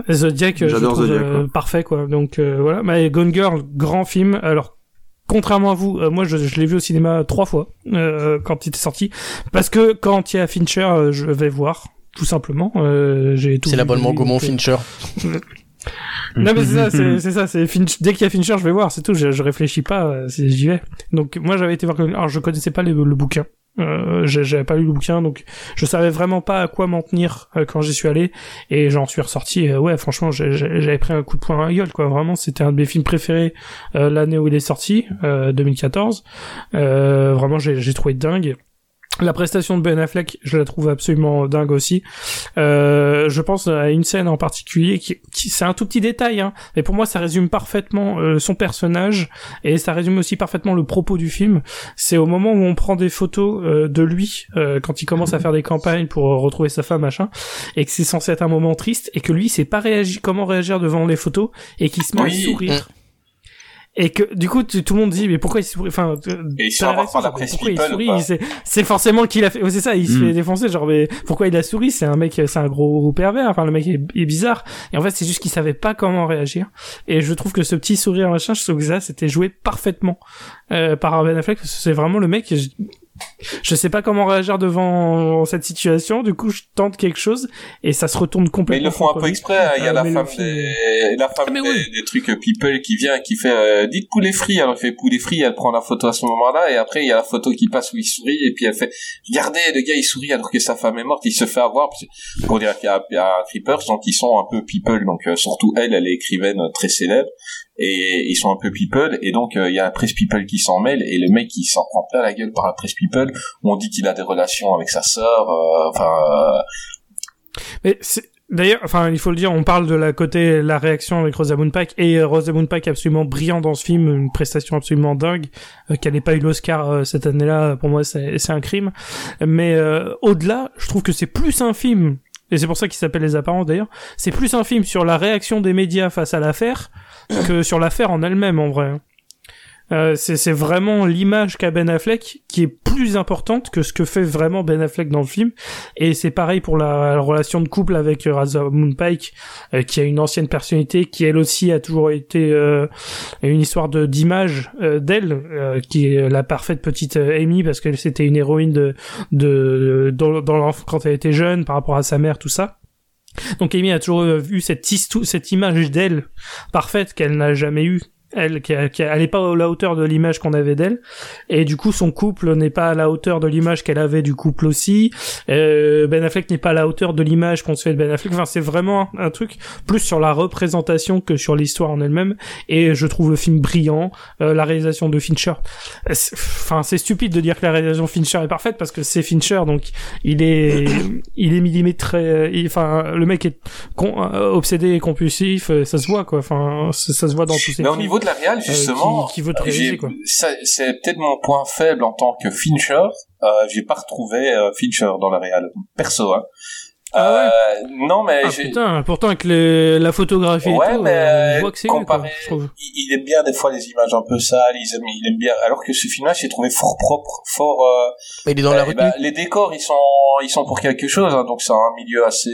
S3: Zodiac, euh,
S9: J'adore
S3: trouve
S9: Zodiac,
S3: euh,
S9: quoi.
S3: parfait, quoi. Donc euh, voilà. Mais Gone Girl, grand film. Alors, contrairement à vous, euh, moi je, je l'ai vu au cinéma trois fois euh, quand il était sorti, parce que quand il y a Fincher, euh, je vais voir. Tout simplement, euh, j'ai tout.
S8: C'est l'abonnement Gaumont Fincher.
S3: Non mais c'est ça, c'est ça, c'est Finch... dès qu'il y a Fincher, je vais voir, c'est tout, je, je réfléchis pas, euh, j'y vais. Donc moi j'avais été voir, alors je connaissais pas les- le bouquin, euh, j'avais pas lu le bouquin, donc je savais vraiment pas à quoi m'en tenir euh, quand j'y suis allé, et j'en suis ressorti, euh, ouais franchement j'avais pris un coup de poing à la gueule, quoi, vraiment c'était un de mes films préférés euh, l'année où il est sorti, euh, 2014, euh, vraiment j'ai j'ai trouvé dingue. La prestation de Ben Affleck, je la trouve absolument dingue aussi. Euh, je pense à une scène en particulier qui, qui- c'est un tout petit détail, hein, mais pour moi ça résume parfaitement euh, son personnage et ça résume aussi parfaitement le propos du film. C'est au moment où on prend des photos euh, de lui euh, quand il commence à faire des campagnes pour euh, retrouver sa femme machin, et que c'est censé être un moment triste et que lui sait pas réagir comment réagir devant les photos et qu'il se met
S6: Oui.
S3: à sourire. Et que du coup tu- tout le monde dit mais pourquoi il sourit enfin euh,
S6: Et il
S3: la
S6: presse
S3: pourquoi il
S6: people,
S3: sourit Il- c'est c'est forcément qu'il a fait c'est ça il se
S7: Mm.
S3: fait défoncer genre mais pourquoi il a souri c'est un mec c'est un gros pervers enfin le mec est, est bizarre et en fait c'est juste qu'il savait pas comment réagir et je trouve que ce petit sourire machin je trouve que ça c'était joué parfaitement euh, par Ben Affleck parce que c'est vraiment le mec je, je sais pas comment réagir devant cette situation du coup je tente quelque chose et ça se retourne
S6: Mais
S3: complètement
S6: ils le font un peu exprès. hein. Il y a la
S3: mais
S6: femme,
S3: film
S6: des, la femme
S3: Ah, mais
S6: des, trucs euh, people qui vient, qui fait euh, dites poulet frit. Alors il fait poulet frit. Elle prend la photo à ce moment-là et après il y a la photo qui passe où il sourit et puis elle fait regardez le gars il sourit alors que sa femme est morte. Il se fait avoir pour dire qu'il y a, a Creepers donc ils sont un peu people donc euh, surtout elle elle est écrivaine euh, très célèbre et ils sont un peu people et donc euh, il y a la presse people qui s'en mêle et le mec qui s'en prend plein la gueule par la presse people on dit qu'il a des relations avec sa sœur. euh, enfin euh,
S3: Mais c'est D'ailleurs, enfin, il faut le dire, on parle de la côté la réaction avec Rosamund Pike et euh, Rosamund Pike absolument brillant dans ce film, une prestation absolument dingue. Qu'elle n'ait pas eu l'Oscar cette année-là, pour moi, c'est un crime. Mais euh, au-delà, je trouve que c'est plus un film, et c'est pour ça qu'il s'appelle Les Apparences d'ailleurs. C'est plus un film sur la réaction des médias face à l'affaire que sur l'affaire en elle-même, en vrai. Euh, c'est vraiment l'image qu'a Ben Affleck qui est plus importante que ce que fait vraiment Ben Affleck dans le film. Et c'est pareil pour la, la relation de couple avec euh, Rosamund Pike, euh, qui a une ancienne personnalité, qui elle aussi a toujours été euh, une histoire d'image euh, d'elle, euh, qui est la parfaite petite Amy parce que c'était une héroïne de de dans, dans quand elle était jeune par rapport à sa mère, tout ça. Donc Amy a toujours eu cette, cette image d'elle parfaite qu'elle n'a jamais eue. Elle, qui, elle n'est pas à la hauteur de l'image qu'on avait d'elle, et du coup son couple n'est pas à la hauteur de l'image qu'elle avait du couple aussi. Euh, ben Affleck n'est pas à la hauteur de l'image qu'on se fait de Ben Affleck. Enfin, c'est vraiment un, un truc plus sur la représentation que sur l'histoire en elle-même. Et je trouve le film brillant. Euh, la réalisation de Fincher. Euh, Enfin, c'est stupide de dire que la réalisation de Fincher est parfaite parce que c'est Fincher, donc il est, il est millimétré. il- Enfin, le mec est con- euh, obsédé et compulsif. euh, Ça se voit quoi. Enfin, ça, ça se voit dans tous ses films.
S6: De la réal,
S3: Euh,
S6: justement,
S3: qui, qui veut te
S6: j'ai-
S3: réaliser quoi.
S6: ça- c'est peut-être mon point faible en tant que Fincher. Euh, j'ai pas retrouvé euh, Fincher dans la réal, perso. Hein.
S3: Ah
S6: Euh, non, mais
S3: Ah
S6: j'ai-
S3: putain, pourtant avec les- la photographie et
S6: Ouais,
S3: tout,
S6: mais
S3: euh, on voit que c'est lui, quoi,
S6: comparé, il, il aime bien des fois les images un peu sales, il aime, il aime bien. Alors que ce film-là, j'ai trouvé fort propre, fort. Euh,
S8: Il est dans la
S6: eh
S8: retenue.
S6: ben, les décors, ils sont, ils sont pour quelque chose. hein, donc c'est un milieu assez,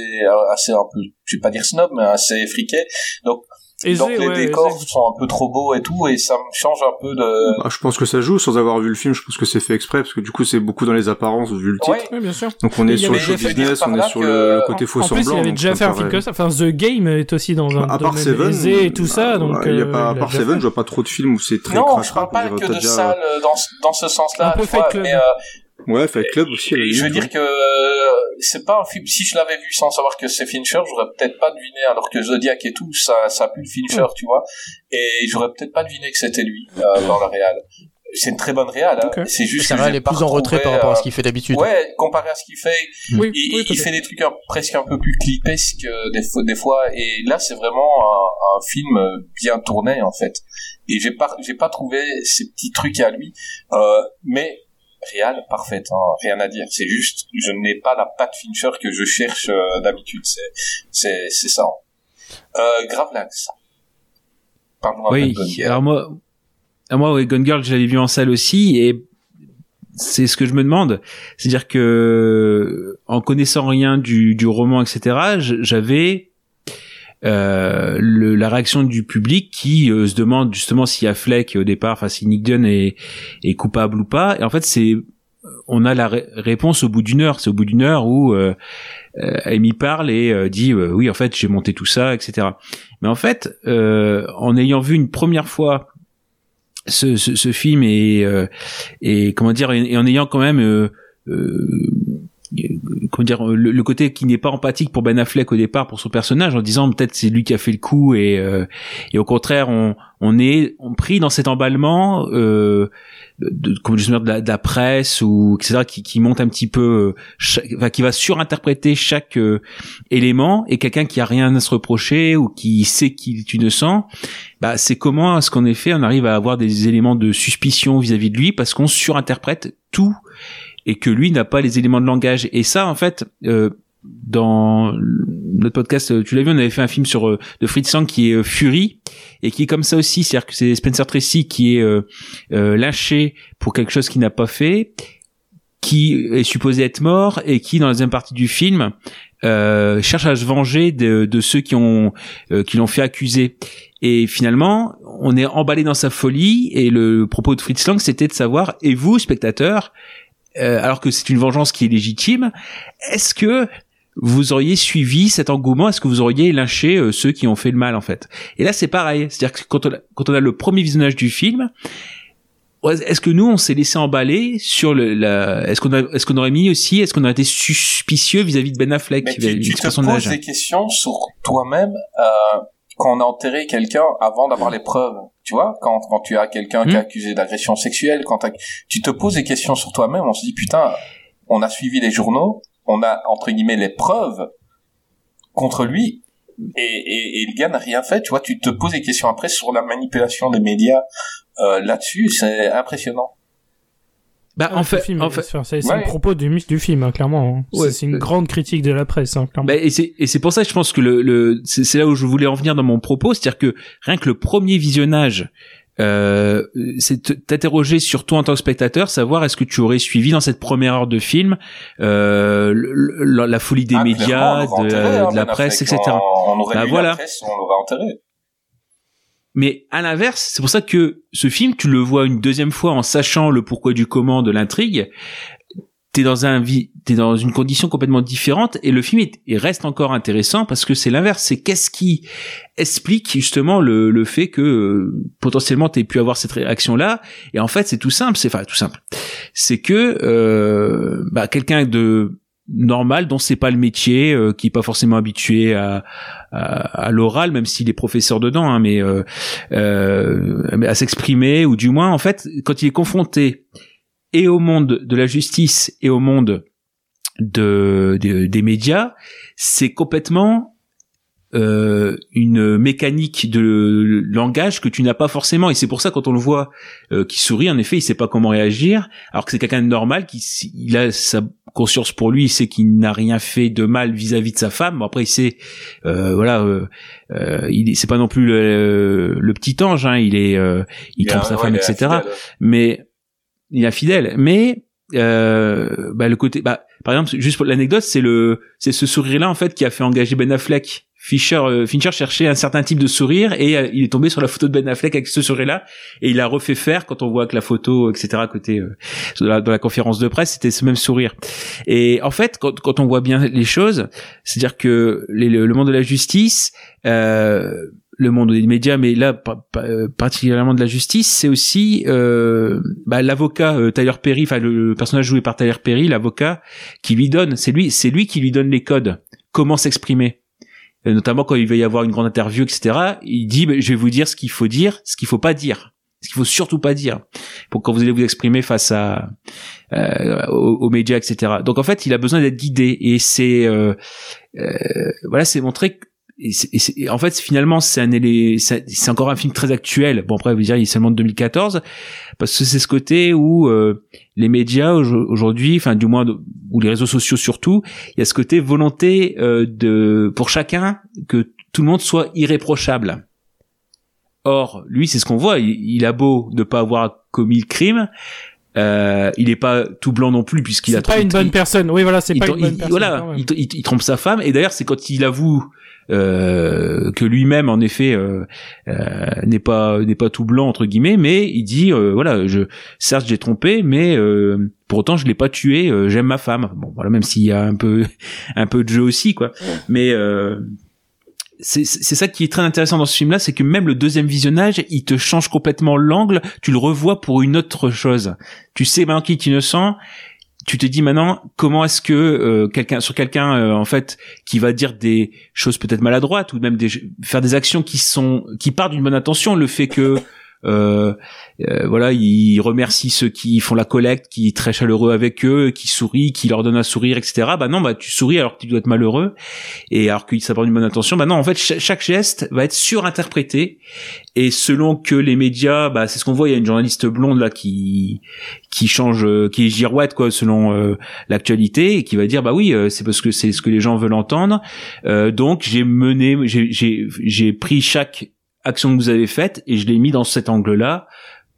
S6: assez un peu, je vais pas dire snob, mais assez friqué. Donc
S3: Aisé,
S6: donc les
S3: ouais,
S6: décors
S3: aisé.
S6: sont un peu trop beaux et tout, et ça me change un peu de.
S9: Bah, je pense que ça joue sans avoir vu le film. Je pense que c'est fait exprès parce que du coup c'est beaucoup dans les apparences vu le titre.
S6: Ouais.
S3: Oui, bien sûr.
S9: Donc on est
S3: Il
S9: sur le show business, on est sur le,
S6: que-
S9: le côté faux
S3: en plus,
S9: semblant.
S3: il avait
S9: donc
S3: déjà fait un film comme ça. Enfin, The Game est aussi dans un
S9: À part Seven,
S3: aisé et tout ça. Donc,
S9: il y a
S3: euh,
S9: pas, à part Seven,
S3: fait.
S9: je vois pas trop de films où c'est très
S6: Non, je parle pas que de sale euh, dans, ce- dans ce sens-là,
S9: Ouais, Fight Club aussi. la
S6: je veux dire que euh, c'est pas un film. Si je l'avais vu sans savoir que c'est Fincher, j'aurais peut-être pas deviné. Alors que Zodiac et tout, ça, ça pue le Fincher, tu vois. Et j'aurais peut-être pas deviné que c'était lui euh, dans la réal. C'est une très bonne réal. Hein. C'est juste
S8: Sarah,
S6: que
S8: elle est plus en retrait par rapport à ce
S6: euh,
S8: qu'il fait d'habitude.
S6: Ouais, comparé à ce qu'il fait,
S3: Oui,
S6: il,
S3: oui,
S6: il fait des trucs un- presque un peu plus clipesques euh, des fois, des fois. Et là, c'est vraiment un, un film bien tourné en fait. Et j'ai pas, j'ai pas trouvé ces petits trucs à lui. Euh, mais réal, parfaite, hein, rien à dire. C'est juste, je n'ai pas la patte Fincher que je cherche euh, d'habitude. C'est, c'est, c'est ça. Euh, Gravelax. Parle-moi
S7: Oui,
S6: de
S7: alors moi, alors moi, ouais, Gone Girl, je l'avais vu en salle aussi, et c'est ce que je me demande. C'est-à-dire que, en connaissant rien du, du roman, etc., j'avais euh, le, la réaction du public qui euh, se demande justement si Affleck au départ, enfin si Nick Dunn est, est coupable ou pas. Et en fait, c'est on a la ré- réponse au bout d'une heure. C'est au bout d'une heure où euh, euh, Amy parle et euh, dit euh, oui, en fait, j'ai monté tout ça, etc. Mais en fait, euh, en ayant vu une première fois ce, ce, ce film et, euh, et comment dire et, en ayant quand même euh, euh, dire le, le côté qui n'est pas empathique pour Ben Affleck au départ pour son personnage en disant peut-être c'est lui qui a fait le coup et euh, et au contraire on on est on pris dans cet emballement euh, de, comme justement de la, presse ou etc qui, qui monte un petit peu euh, qui va surinterpréter chaque euh, élément et quelqu'un qui a rien à se reprocher ou qui sait qu'il est innocent bah c'est comment est-ce qu'en effet on arrive à avoir des éléments de suspicion vis-à-vis de lui parce qu'on surinterprète tout et que lui n'a pas les éléments de langage. Et ça en fait euh, dans notre podcast euh, tu l'as vu on avait fait un film sur euh, de Fritz Lang qui est euh, Fury et qui est comme ça aussi. C'est-à-dire que c'est Spencer Tracy qui est euh, euh, lâché pour quelque chose qu'il n'a pas fait qui est supposé être mort et qui dans la deuxième partie du film cherche à se venger de, de ceux qui ont qui l'ont fait accuser. Et finalement on est emballé dans sa folie et le propos de Fritz Lang c'était de savoir et vous spectateurs euh, alors que c'est une vengeance qui est légitime est-ce que vous auriez suivi cet engouement? Est-ce que vous auriez lynché euh, ceux qui ont fait le mal en fait? Et là c'est pareil, c'est-à-dire que quand on, a, quand on a le premier visionnage du film, est-ce que nous on s'est laissé emballer sur le la Est-ce qu'on a est-ce qu'on aurait mis aussi Est-ce qu'on a été suspicieux vis-à-vis de Ben Affleck
S6: Mais tu, tu te poses des questions sur toi-même euh, quand on a enterré quelqu'un avant d'avoir les preuves. Tu vois, quand, quand tu as quelqu'un qui est
S7: Hmm.
S6: accusé d'agression sexuelle, quand tu te poses des questions sur toi-même, on se dit putain, on a suivi les journaux, on a entre guillemets les preuves. contre lui et, et, et le gars n'a rien fait. Tu vois, tu te poses des questions après sur la manipulation des médias euh, là-dessus, c'est impressionnant.
S7: Bah, en fait,
S3: film,
S7: en fait,
S3: c'est
S6: Ouais.
S3: le propos du, du film, hein, clairement. hein.
S7: Ouais.
S3: C'est- une grande critique de la presse, hein, clairement.
S7: Bah, et c'est et c'est pour ça que je pense que le, le c'est là où je voulais en venir dans mon propos, c'est-à-dire que rien que le premier visionnage, euh, c'est te- t'interroger surtout en tant que spectateur, savoir est-ce que tu aurais suivi dans cette première heure de film euh, le- le- la folie des
S6: Ah,
S7: médias, de,
S6: enterré, hein,
S7: de la presse, etc.
S6: On, on aurait
S7: Bah, voilà.
S6: la presse, on l'aurait enterré.
S7: Mais à l'inverse, c'est pour ça que ce film, tu le vois une deuxième fois en sachant le pourquoi du comment de l'intrigue. T'es dans un vie, t'es dans une condition complètement différente et le film est, il reste encore intéressant parce que c'est l'inverse. C'est qu'est-ce qui explique justement le, le fait que euh, potentiellement t'aies pu avoir cette réaction là. Et en fait, c'est tout simple. C'est enfin tout simple. C'est que euh, bah, quelqu'un de normal dont c'est pas le métier, euh, qui est pas forcément habitué à, à, à l'oral, même s'il est professeur dedans, hein, mais euh, euh, à s'exprimer ou du moins en fait quand il est confronté et au monde de la justice et au monde de, de- des médias, c'est complètement euh, une mécanique de langage que tu n'as pas forcément. Et c'est pour ça quand on le voit euh, qui sourit en effet il sait pas comment réagir alors que c'est quelqu'un de normal qui il a sa conscience pour lui il sait qu'il n'a rien fait de mal vis-à-vis de sa femme. Bon, après il sait euh, voilà euh, euh, il est- c'est pas non plus le, le petit ange hein, il est euh, il, trompe sa
S6: ouais,
S7: femme etc
S6: infidèle.
S7: mais il est infidèle. Mais euh, bah, le côté bah par exemple juste pour l'anecdote c'est le c'est ce sourire là en fait qui a fait engager Ben Affleck Fisher euh, Fincher cherchait un certain type de sourire et euh, il est tombé sur la photo de Ben Affleck avec ce sourire là et il a refait faire quand on voit que la photo etc côté euh, dans la conférence de presse c'était ce même sourire et en fait quand, quand on voit bien les choses c'est à dire que le, le monde de la justice euh, le monde des médias, mais là euh, particulièrement de la justice, c'est aussi bah, l'avocat Tyler Perry, enfin le, le personnage joué par Tyler Perry, l'avocat qui lui donne, c'est lui, c'est lui qui lui donne les codes, comment s'exprimer? Euh, notamment quand il va y avoir une grande interview, etc. Il dit, je vais vous dire ce qu'il faut dire, ce qu'il faut pas dire, ce qu'il faut surtout pas dire, pour quand vous allez vous exprimer face à euh, aux, médias, etc. Donc en fait, il a besoin d'être guidé et c'est euh, euh, voilà, c'est montré que et et et en fait finalement c'est un c'est encore un film très actuel bon après vous dire il est seulement de 2014 parce que c'est ce côté où euh, les médias aujo- aujourd'hui enfin du moins ou les réseaux sociaux surtout il y a ce côté volonté euh, de pour chacun que tout le monde soit irréprochable or lui c'est ce qu'on voit il, il a beau ne pas avoir commis le crime euh, il est pas tout blanc non plus puisqu'il a
S3: C'est pas une bonne
S7: il-
S3: personne. Oui, voilà, c'est pas une bonne
S7: il-
S3: personne.
S7: Voilà, il, il- il trompe sa femme et d'ailleurs c'est quand il avoue que lui-même en effet euh, euh, n'est pas n'est pas tout blanc entre guillemets, mais il dit euh, voilà, je certes j'ai trompé, mais euh, pour autant je l'ai pas tué, euh, j'aime ma femme. Bon voilà, même s'il y a un peu un peu de jeu aussi quoi, mais euh, c'est c'est ça qui est très intéressant dans ce film-là, c'est que même le deuxième visionnage, il te change complètement l'angle, tu le revois pour une autre chose. Tu sais maintenant qui est innocent, tu te dis maintenant comment est-ce que euh, quelqu'un sur quelqu'un euh, en fait qui va dire des choses peut-être maladroites ou même des, faire des actions qui sont qui partent d'une bonne intention, le fait que euh, euh, voilà, il remercie ceux qui font la collecte, qui est très chaleureux avec eux, qui sourit, qui leur donne un sourire, etc. Bah non, bah tu souris alors que tu dois être malheureux, et alors qu'il s'apporte une bonne intention. Bah non, en fait, cha- chaque geste va être surinterprété, et selon que les médias, bah c'est ce qu'on voit. Il y a une journaliste blonde là qui qui change, euh, qui girouette quoi, selon euh, l'actualité, et qui va dire bah oui, euh, c'est parce que c'est ce que les gens veulent entendre. Donc j'ai mené, j'ai pris chaque action que vous avez faite et je l'ai mis dans cet angle-là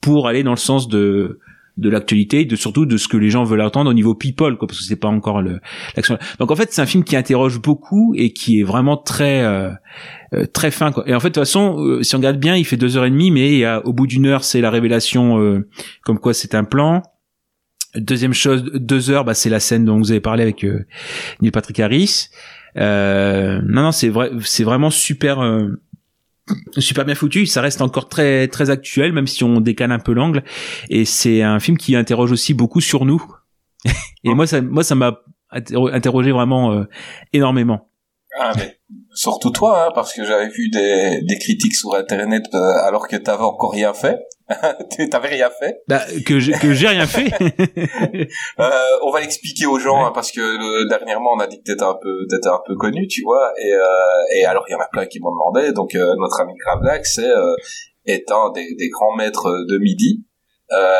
S7: pour aller dans le sens de de l'actualité, de surtout de ce que les gens veulent entendre au niveau people, quoi, parce que c'est pas encore l'action. Donc en fait, c'est un film qui interroge beaucoup et qui est vraiment très euh, euh, très fin. Quoi. Et en fait, de toute façon, euh, si on regarde bien, il fait deux heures et demie, mais a, au bout d'une heure, c'est la révélation, euh, comme quoi c'est un plan. Deuxième chose, deux heures, bah, c'est la scène dont vous avez parlé avec euh, Neil Patrick Harris. Euh, non, non, c'est vrai, c'est vraiment super. Super bien foutu, ça reste encore très très actuel même si on décale un peu l'angle et c'est un film qui interroge aussi beaucoup sur nous. et moi ça moi ça m'a interro- interrogé vraiment euh, énormément.
S6: Ah, mais surtout toi, hein, parce que j'avais vu des, des critiques sur Internet euh, alors que t'avais encore rien fait. t'avais rien fait?
S7: Bah, que j'ai que j'ai rien fait.
S6: Euh, on va l'expliquer aux gens hein, parce que euh, dernièrement on a dit que t'étais un peu t'étais un peu connu, tu vois. Et, euh, et alors il y en a plein qui m'ont demandé. Donc euh, notre ami Gravelac, c'est euh, est un des, des grands maîtres de midi. Euh,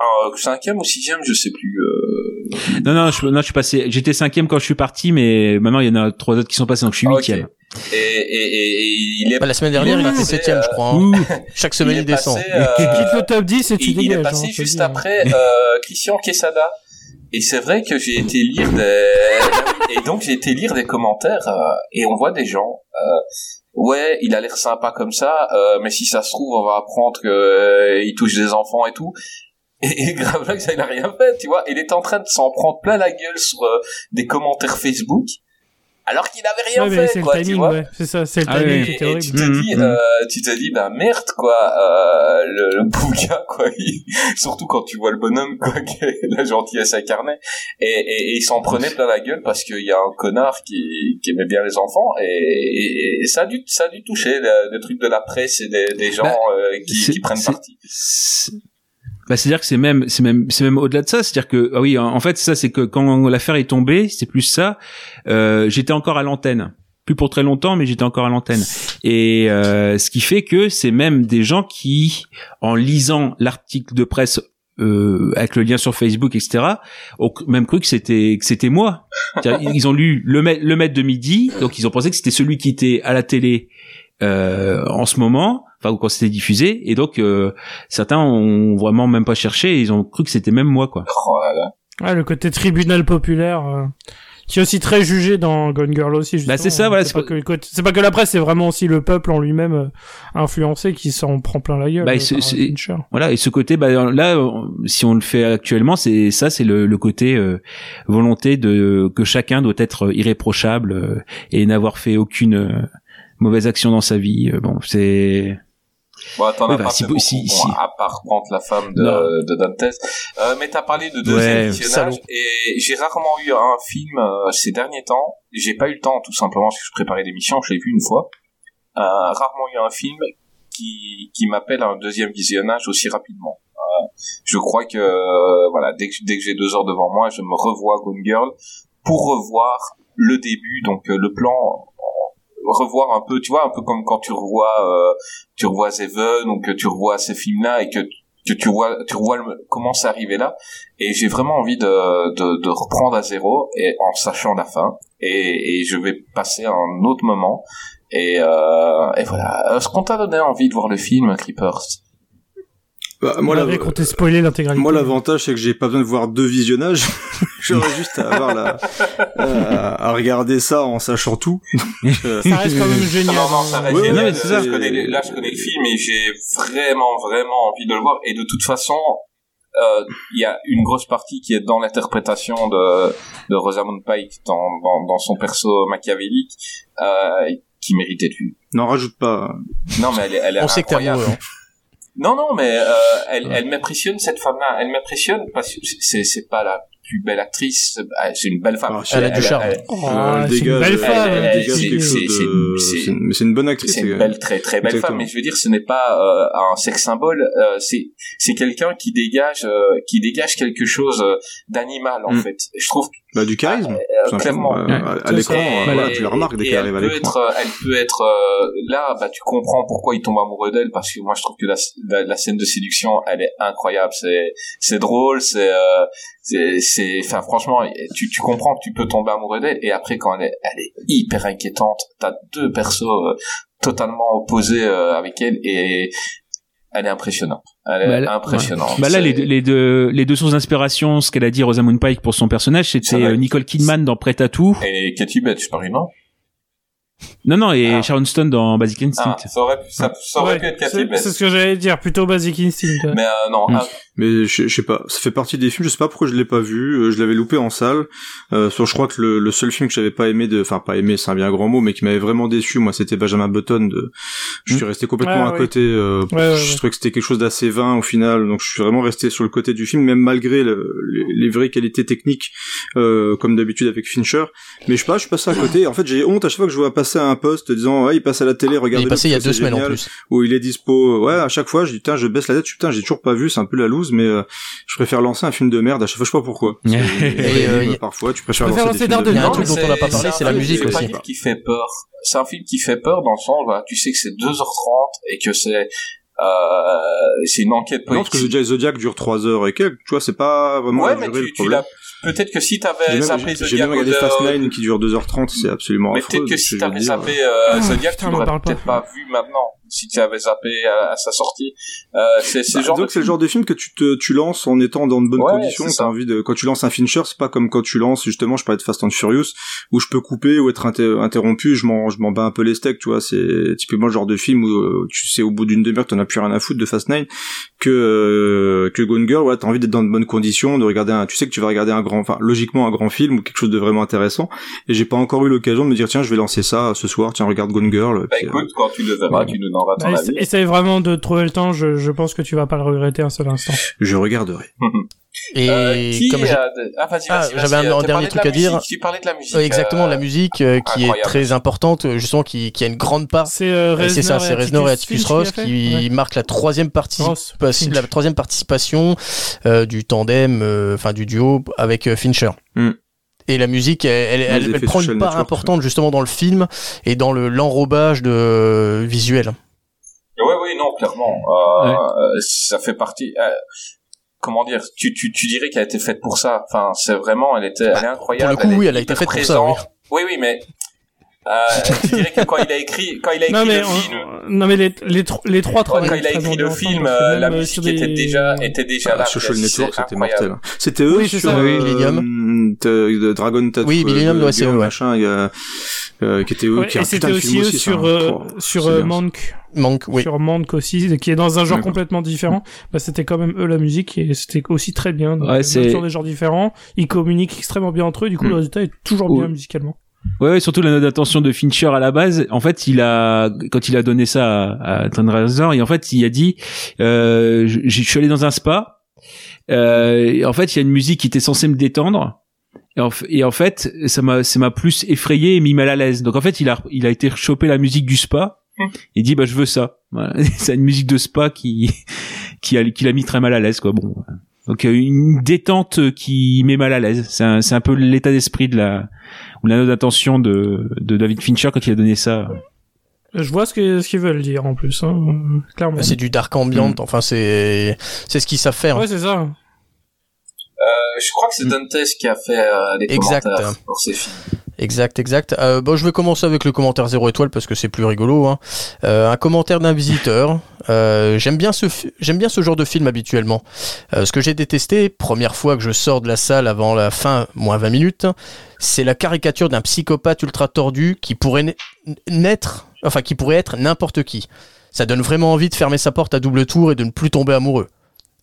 S6: un cinquième ou sixième, je sais plus. euh,
S7: non, non, je, non, je suis passé. J'étais cinquième quand je suis parti, mais maintenant il y en a trois autres qui sont passés, donc je suis
S6: Ah,
S7: huitième.
S6: Et, et, et il est
S8: Bah, la semaine dernière, il était septième, je crois. hein. Chaque semaine, il, descend.
S6: passé, euh,
S3: Tu quittes le top 10 et tu
S6: il, il
S3: dégages.
S6: est passé
S3: hein,
S6: juste
S3: hein.
S6: après euh, Christian Quesada. Et c'est vrai que j'ai été lire des et donc j'ai été lire des commentaires euh, et on voit des gens euh, ouais il a l'air sympa comme ça euh, mais si ça se trouve on va apprendre que euh, il touche des enfants et tout et, et grave là il a rien fait tu vois il est en train de s'en prendre plein la gueule sur euh, des commentaires Facebook alors qu'il n'avait rien
S3: Ouais, mais c'est
S6: fait
S3: le
S6: quoi tu
S3: timing,
S6: vois
S3: ouais. C'est ça, c'est le
S7: Ah
S3: timing qui
S6: et, et tu te
S7: Mhm,
S6: dis,
S7: mhm.
S6: euh, tu te dis, bah merde quoi, euh, le, le bouga quoi, il- surtout quand tu vois le bonhomme quoi, que la gentillesse incarnée, et, et, et il s'en prenait plein la gueule parce qu'il y a un connard qui, qui aimait bien les enfants, et, et, et ça a dû, ça a dû toucher le, le truc de la presse et des, des gens
S7: Bah,
S6: euh, qui, qui prennent
S7: c'est-
S6: parti.
S7: Bah, c'est-à-dire que c'est même, c'est même, c'est même au-delà de ça. C'est-à-dire que, ah oui, en fait, ça, c'est que quand l'affaire est tombée, c'est plus ça. Euh, j'étais encore à l'antenne, plus pour très longtemps, mais j'étais encore à l'antenne. Et euh, ce qui fait que c'est même des gens qui, en lisant l'article de presse euh, avec le lien sur Facebook, etc., ont même cru que c'était que c'était moi. Ils ont lu le le maître de midi, donc ils ont pensé que c'était celui qui était à la télé euh, en ce moment, enfin ou quand c'était diffusé, et donc euh, certains ont vraiment même pas cherché, et ils ont cru que c'était même moi, quoi.
S6: Oh là là.
S3: Ouais, le côté tribunal populaire, euh, qui est aussi très jugé dans Gone Girl aussi.
S7: Bah, c'est
S3: justement.
S7: ça, voilà,
S3: C'est pas,
S7: pas-
S3: que, c'est pas que la presse, c'est vraiment aussi le peuple en lui-même euh, influencé qui s'en prend plein la gueule.
S7: Bah,
S3: euh,
S7: c'est-
S3: par
S7: c'est-
S3: Fincher.
S7: Voilà, et ce côté, bah, là, si on le fait actuellement, c'est ça, c'est le, le côté euh, volonté de que chacun doit être irréprochable euh, et n'avoir fait aucune euh, mauvaise action dans sa vie. Euh, Bon, c'est
S6: Bon,
S7: Oui,
S6: as
S7: bah, si
S6: beaucoup,
S7: si-
S6: bon,
S7: si-
S6: à part prendre la femme de,
S7: Non.
S6: de Dantes. Euh, mais t'as parlé de deuxième visionnage, et j'ai rarement eu un film euh, ces derniers temps. J'ai pas eu le temps, tout simplement, parce que je préparais l'émission, je l'ai vu une fois. Euh, rarement eu un film qui, qui m'appelle à un deuxième visionnage aussi rapidement. Euh, je crois que, euh, voilà, dès que, dès que j'ai deux heures devant moi, je me revois Gone Girl pour revoir le début, donc euh, le plan, revoir un peu, tu vois, un peu comme quand tu revois, euh, tu revois Seven, donc que tu revois ces films-là et que que tu vois, tu revois le- comment c'est arrivé là. Et j'ai vraiment envie de, de, de reprendre à zéro et en sachant la fin. Et, et je vais passer un autre moment. Et, euh, et voilà. Est-ce qu'on t'a donné envie de voir le film, Creepers?
S9: Bah, moi,
S3: Malgré qu'on t'ait spoilé l'intégralité.
S9: Moi, l'avantage, c'est que j'ai pas besoin de voir deux visionnages. J'aurais juste à avoir la, à, à regarder ça en sachant tout. Euh,
S3: Ça reste quand même
S6: Ah
S3: génial.
S6: non, non, ça
S3: hein.
S6: reste
S9: Ouais,
S6: génial.
S9: ouais, c'est ça.
S6: Je connais là, je connais le film et j'ai vraiment, vraiment envie de le voir. Et de toute façon, euh, il y a une grosse partie qui est dans l'interprétation de, de Rosamund Pike dans, dans, dans son perso machiavélique, euh, qui méritait de vue.
S9: N'en rajoute pas.
S6: Non, mais elle est, elle est
S8: On sait que
S6: Non, non, mais euh, elle, elle m'impressionne cette femme-là. Elle m'impressionne parce que c'est, c'est pas la plus belle actrice. c'est- ah, C'est une belle femme.
S9: Ah,
S8: Elle a du charme.
S3: Oh,
S9: Euh, elle
S3: c'est une belle
S9: elle-
S3: femme.
S6: c'est-
S9: une- mais c'est une bonne actrice.
S6: C'est une
S9: c'est-
S6: belle, très très belle
S9: Exactement.
S6: femme, mais je veux dire, ce n'est pas euh, un sexe symbole. euh, c'est c'est quelqu'un qui dégage euh, qui dégage quelque chose euh, d'animal en
S9: Mm.
S6: fait. Je trouve
S9: Bah, du charisme.
S6: euh,
S9: tout
S6: clairement.
S9: Euh, à- l'écran, euh, voilà, tu la remarques dès qu'elle arrive à
S6: elle peut
S9: l'écran.
S6: être, euh, elle peut être euh, là, bah tu comprends pourquoi il tombe amoureux d'elle parce que moi je trouve que la, la, la scène de séduction, elle est incroyable. C'est c'est drôle, c'est euh, c'est c'est enfin franchement, tu tu comprends que tu peux tomber amoureux d'elle et après quand elle est elle est hyper inquiétante, t'as deux persos euh, totalement opposés euh, avec elle et elle est impressionnante. Elle est
S7: Bah,
S6: impressionnante.
S7: Bah là, les, deux- les deux les deux sources d'inspiration, ce qu'elle a dit Rosamund Pike pour son personnage, c'était euh, Nicole Kidman dans Prêt à tout.
S6: et Katy Bates, je parie non
S7: Non, non, et
S6: Ah.
S7: Sharon Stone dans Basic Instinct.
S6: Ah, ça aurait pu, ça, ça aurait
S3: Ouais,
S6: pu être
S3: c'est
S6: Bates.
S3: c'est ce que j'allais dire, plutôt Basic Instinct. ouais.
S6: Mais euh, non,
S7: Mm.
S9: Mais je, je sais pas, ça fait partie des films, je sais pas pourquoi je l'ai pas vu, euh, je l'avais loupé en salle. Euh, sur, je crois que le, le seul film que j'avais pas aimé de, enfin pas aimé, c'est un bien grand mot, mais qui m'avait vraiment déçu, moi, c'était Benjamin Button. De, je suis resté complètement
S3: Ah,
S9: à côté. euh,
S3: Ouais,
S9: je
S3: ouais.
S9: trouvais que c'était quelque chose d'assez vain au final, donc je suis vraiment resté sur le côté du film, même malgré le- les, les vraies qualités techniques, euh, comme d'habitude avec Fincher. Mais je sais pas, je suis passé à côté. En fait, j'ai honte à chaque fois que je vois passer un post disant, ouais, il passe à la télé, regardez.
S8: Il est passé il y a deux semaines en plus.
S9: Où il est dispo. Ouais, à chaque fois, je dis, putain, je baisse la tête, putain, j'ai toujours pas vu, c'est un peu la loose, mais euh, je préfère lancer un film de merde à chaque fois, je sais pas pourquoi. C'est-
S8: Et, euh, y-
S9: parfois, tu préfères
S3: préfère
S9: lancer des
S3: lancer
S9: films de
S8: a un
S9: merde.
S8: truc dont on n'a pas parlé, c'est la
S6: film-
S8: musique
S6: c'est
S8: aussi.
S6: un film qui fait peur. C'est un film qui fait peur dans le sens, voilà, tu sais que c'est 2h30 et que c'est euh, c'est une enquête
S9: Non, parce que
S6: politique.
S9: déjà Zodiac dure 3 heures et quelques, tu vois, c'est pas vraiment
S6: Ouais,
S9: la
S6: mais
S9: durée
S6: tu,
S9: le problème.
S6: l'as. Peut-être que si t'avais zappé
S9: j'ai- j'ai
S6: Zodiac
S9: même regardé
S6: au-
S9: Fast 9 qui dure 2h30, c'est absolument
S6: Mais
S9: affreux.
S6: peut-être que si t'avais zappé euh,
S3: Ah,
S6: Zodiac,
S3: putain,
S6: tu l'aurais peut-être pas vu maintenant. Si tu avais zappé à, à sa sortie, euh, c'est c'est
S9: Bah,
S6: le genre
S9: disons
S6: de
S9: que c'est le genre de film que tu te tu lances en étant dans de bonnes
S6: Ouais,
S9: conditions. T'as envie de quand tu lances un Fincher, c'est pas comme quand tu lances justement, je parlais de Fast and Furious où je peux couper ou être inter- interrompu. Je m'en je m'en bats un peu les steaks, tu vois. C'est typiquement le genre de film où euh, tu sais au bout d'une demi-heure t'en as plus rien à foutre de Fast 9 que euh, que Gone Girl. Ouais, t'as envie d'être dans de bonnes conditions, de regarder un. Tu sais que tu vas regarder un grand, enfin logiquement un grand film ou quelque chose de vraiment intéressant. Et j'ai pas encore eu l'occasion de me dire tiens je vais lancer ça ce soir. Tiens regarde Gone Girl.
S6: Bah
S9: puis, euh,
S6: écoute, quand tu le verras, tu nous ton avis.
S3: Essaye vraiment de trouver le temps, je, je pense que tu vas pas le regretter un seul instant.
S9: je regarderai.
S8: Et
S6: Euh, qui
S8: comme
S6: Ah, vas-y,
S8: Ah, j'avais un-
S6: euh,
S8: un dernier
S6: de
S8: truc à dire.
S6: musique, Tu parlais de la musique.
S8: Euh, exactement
S6: euh,
S8: la musique euh, qui est très importante justement qui, qui a une grande part
S3: C'est euh,
S8: ça
S3: Reznor
S8: c'est Reznor et Atticus Ross qui
S3: Ouais.
S8: marque la troisième
S3: Finch.
S8: la troisième participation euh, du tandem euh, enfin du duo avec euh, Fincher
S9: Hmm.
S8: et la musique elle, prend une part
S9: Network,
S8: importante justement dans le film et dans le l'enrobage de euh, visuel
S6: Oui, oui, non, clairement. Euh, euh, Ça fait partie. euh, comment dire tu, tu, tu dirais qu'elle a été faite pour ça. Enfin, c'est vraiment, elle était, elle est incroyable.
S8: Bah, pour le coup, oui,
S6: est
S8: elle a été faite pour ça.
S6: Oui, oui, mais euh, tu dirais que quand il a écrit, quand il a écrit
S3: Non mais,
S6: le
S3: on-
S6: film,
S3: non mais les, les, tro- les trois travaillent
S6: quand il a écrit le film, euh, la
S3: euh,
S6: musique
S3: sur
S6: était
S3: des-
S6: déjà, était déjà
S9: Ah,
S6: là.
S9: Social Network, c'était mortel. C'était eux
S3: Oui,
S9: sur
S3: ça.
S9: euh,
S8: Millennium.
S9: de- de Dragon Tattoo.
S8: Oui, Millennium,
S9: euh,
S8: ouais, c'est eux, ouais.
S9: machin, euh, qui était eux,
S3: Ouais,
S9: qui
S3: et
S9: putain
S3: c'était aussi eux sur euh, sur euh. Manque,
S8: manque oui
S3: sur Manque aussi, qui est dans un genre complètement différent. Bah c'était quand même eux la musique et c'était aussi très bien. Donc,
S7: Ouais,
S3: euh, sur des genres différents, ils communiquent extrêmement bien entre eux. Du coup,
S9: Mm.
S3: le résultat est toujours bien musicalement.
S7: Ouais, ouais, surtout la note d'attention de Fincher à la base. En fait, il a quand il a donné ça à, à Reznor, et en fait, il a dit, euh, je, je suis allé dans un spa. Euh, et en fait, il y a une musique qui était censée me détendre. Et en, f- et en fait, ça m'a, ça m'a plus effrayé et mis mal à l'aise. Donc en fait, il a, il a été choper la musique du spa et dit, bah je veux ça. Voilà. C'est une musique de spa qui, qui a, qui l'a mis très mal à l'aise, quoi. Bon. Donc euh, une détente qui met mal à l'aise. C'est un, c'est un peu l'état d'esprit de la, ou la note d'attention de, de David Fincher quand il a donné ça.
S3: Je vois ce que ce qu'ils veulent dire en plus, hein, clairement.
S8: c'est du dark ambient
S9: Mm.
S8: enfin c'est c'est ce qu'ils savent faire
S3: Ouais, c'est ça.
S6: Euh, je crois que c'est Dantes qui a fait euh, les
S8: Exact.
S6: commentaires pour ces films.
S8: Exact, exact. Euh, bon, je vais commencer avec le commentaire 0 étoile parce que c'est plus rigolo. Hein. Euh, un commentaire d'un visiteur. Euh, j'aime bien ce j'aime bien ce genre de film habituellement. Euh, ce que j'ai détesté, première fois que je sors de la salle avant la fin, moins 20 minutes, c'est la caricature d'un psychopathe ultra tordu qui pourrait na- naître, enfin qui pourrait être n'importe qui. Ça donne vraiment envie de fermer sa porte à double tour et de ne plus tomber amoureux.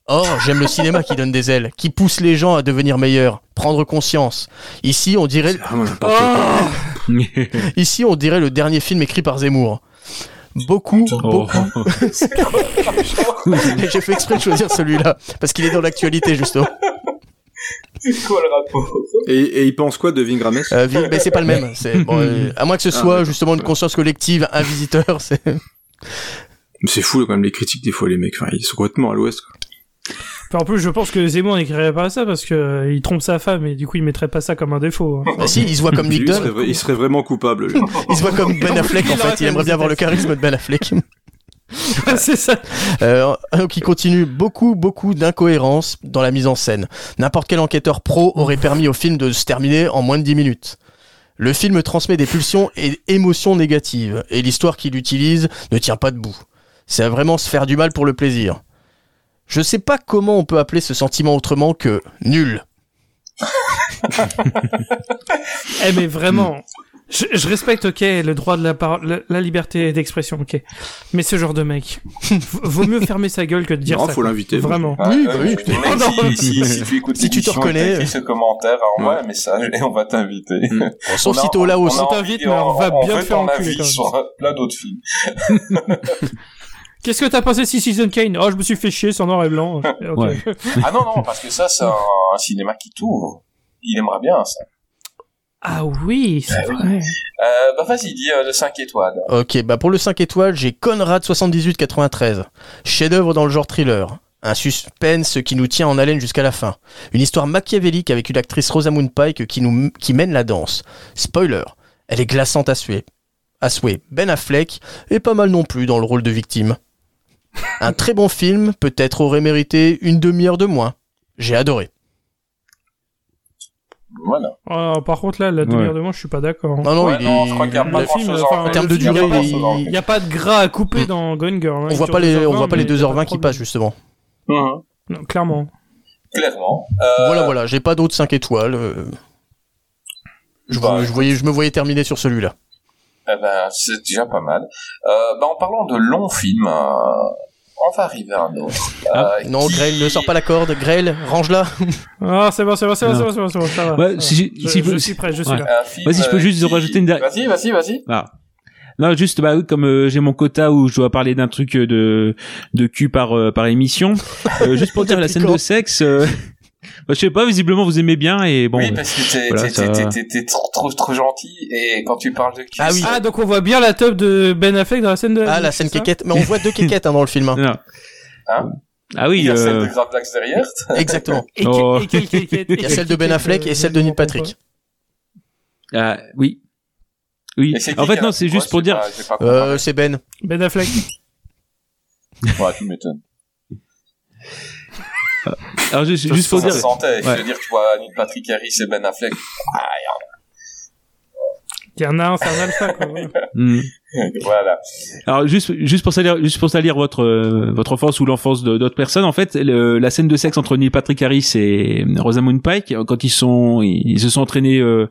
S8: Or, j'aime le cinéma qui donne des ailes, qui pousse les gens à devenir meilleurs, prendre conscience. Ici, on dirait. Ici, on dirait le dernier film écrit par Zemmour. Beaucoup,
S7: Oh.
S8: beaucoup. J'ai fait exprès de choisir celui-là parce qu'il est dans l'actualité justement.
S6: C'est quoi le rapport
S9: Et, et il pense quoi de Ving Rhames
S8: Euh, mais c'est pas le même. C'est bon, euh, à moins que ce
S9: Ah,
S8: soit justement une conscience collective, un visiteur. C'est
S9: Mais C'est fou quand même les critiques des fois les mecs. Enfin, ils sont complètement à l'ouest.
S3: Enfin, en plus, je pense que Zemmour n'écrirait pas ça parce que euh, il trompe sa femme et du coup, il mettrait pas ça comme un défaut. hein.
S8: Bah, si, il se voit comme Nick
S9: il, serait,
S8: Dunn.
S9: vra- il serait vraiment coupable.
S8: Il se voit comme Ben Affleck en
S3: Il
S8: fait. Il aimerait bien avoir le charisme de Ben Affleck.
S3: c'est ça.
S8: Euh, qui continue beaucoup, beaucoup d'incohérences dans la mise en scène. N'importe quel enquêteur pro aurait permis au film de se terminer en moins de 10 minutes. Le film transmet des pulsions et émotions négatives, et l'histoire qu'il utilise ne tient pas debout. C'est à vraiment se faire du mal pour le plaisir. Je sais pas comment on peut appeler ce sentiment autrement que nul.
S3: Eh mais vraiment, Je, je respecte, ok, le droit de la parole, la, la liberté d'expression, ok. Mais ce genre de mec, vaut mieux fermer sa gueule que de dire
S9: Non,
S3: ça.
S9: faut l'inviter.
S3: Vraiment.
S6: Ah,
S8: Oui,
S6: euh,
S8: bah oui.
S6: mec,
S3: Oh
S6: si, si, si tu écoutes
S8: Si tu te reconnais.
S6: ce commentaire, envoie un message et on va t'inviter.
S9: Mm.
S8: Sauf
S6: On
S8: si t'es
S6: a
S3: On
S6: envie-
S3: t'invite, mais on va bien te faire enculer,
S6: avis sur euh, plein d'autres films.
S3: Qu'est-ce que t'as pensé de Citizen Kane Oh, je me suis fait chier, c'est en noir et blanc.
S7: Ouais.
S6: Ah non, non, parce que ça, c'est un, un cinéma qui t'ouvre. Il aimerait bien ça.
S3: Ah oui, c'est
S6: oui.
S3: vrai.
S6: Euh, bah vas-y, dis euh, le 5 étoiles.
S8: Ok, bah pour le 5 étoiles, j'ai Conrad 7893. Chef-d'œuvre dans le genre thriller. Un suspense qui nous tient en haleine jusqu'à la fin. Une histoire machiavélique avec une actrice Rosamund Pike qui, nous, qui mène la danse. Spoiler, elle est glaçante à souhait. À souhait. Ben Affleck est pas mal non plus dans le rôle de victime. Un très bon film, peut-être aurait mérité une demi-heure de moins. J'ai adoré.
S6: Voilà.
S3: Oh, par contre, là, la demi-heure de moi, je suis pas d'accord.
S8: Non, non,
S6: Ouais,
S8: il
S6: non,
S8: est...
S6: je crois qu'il y a pas
S3: Le film,
S6: grand-chose
S3: enfin,
S6: en
S8: termes de durée,
S3: il n'y a pas de gras à couper dans Gone Girl. hein.
S8: on voit pas les,
S3: 2h20,
S8: on voit pas les
S3: mais y a
S8: 2h20
S3: de
S8: qui passent justement.
S6: Mhm.
S3: Non, clairement.
S6: Clairement. Euh,
S8: Voilà, voilà, j'ai pas d'autres 5 étoiles. euh. Je,
S6: Bah,
S8: vois- je voyais, je me voyais terminer sur celui-là.
S6: Eh ben, c'est déjà pas mal. Euh, bah, en parlant de longs films, euh, on va arriver à un autre.
S7: Ah,
S6: Euh,
S8: Non,
S6: qui-
S8: Grail, ne sors pas la corde. Grail, range-la.
S3: Ah, c'est bon, c'est bon, c'est bon, c'est bon, c'est bon, c'est bon, ça va.
S7: Ouais,
S3: ça va.
S7: si-
S3: je,
S7: si
S3: je suis prêt, je suis
S7: Ouais.
S3: là.
S7: Vas-y, je peux
S6: euh,
S7: juste
S6: qui-
S7: rajouter une der-
S6: Vas-y, vas-y, vas-y.
S7: Ah. Non, juste bah comme euh, j'ai mon quota où je dois parler d'un truc de de cul par euh, par émission, euh, juste pour dire la scène de sexe. Euh, bah, je sais pas, visiblement vous aimez bien et bon.
S6: oui,
S7: euh,
S6: parce que t'es,
S7: voilà, ça-
S6: trop, trop, trop gentil et quand tu parles de cul,
S8: Ah oui.
S3: Ah, donc on voit bien la top de Ben Affleck dans la scène de.
S8: Ah, la
S3: c'est
S8: scène kékette. Mais on voit deux kékettes hein, dans le film. hein.
S7: non.
S6: Hein
S7: ah
S6: il
S7: oui.
S6: y a celle
S7: euh,
S6: de Gravelax derrière.
S8: Exactement.
S3: Et,
S7: Oh.
S3: et
S8: Il y a celle de Ben Affleck et celle de Neil Patrick.
S7: ah, oui. Oui.
S6: C'est
S7: En fait non, c'est
S6: Ouais,
S7: juste pour dire.
S8: Euh, c'est Ben.
S3: Ben Affleck.
S6: Ouais, tu m'étonnes.
S7: Alors juste,
S6: Ça,
S7: juste pour
S6: ça
S7: dire.
S6: se sentait. Je
S7: Ouais.
S6: veux dire, tu vois, Neil Patrick Harris et Ben Affleck. Ah,
S3: Il y en a un, c'est un alpha, quoi. voilà.
S7: Hmm.
S6: voilà.
S7: Alors juste juste pour salir juste pour salir votre euh, votre enfance ou l'enfance d'autres personnes en fait le- la scène de sexe entre Neil Patrick Harris et Rosamund Pike quand ils sont ils se sont entraînés euh,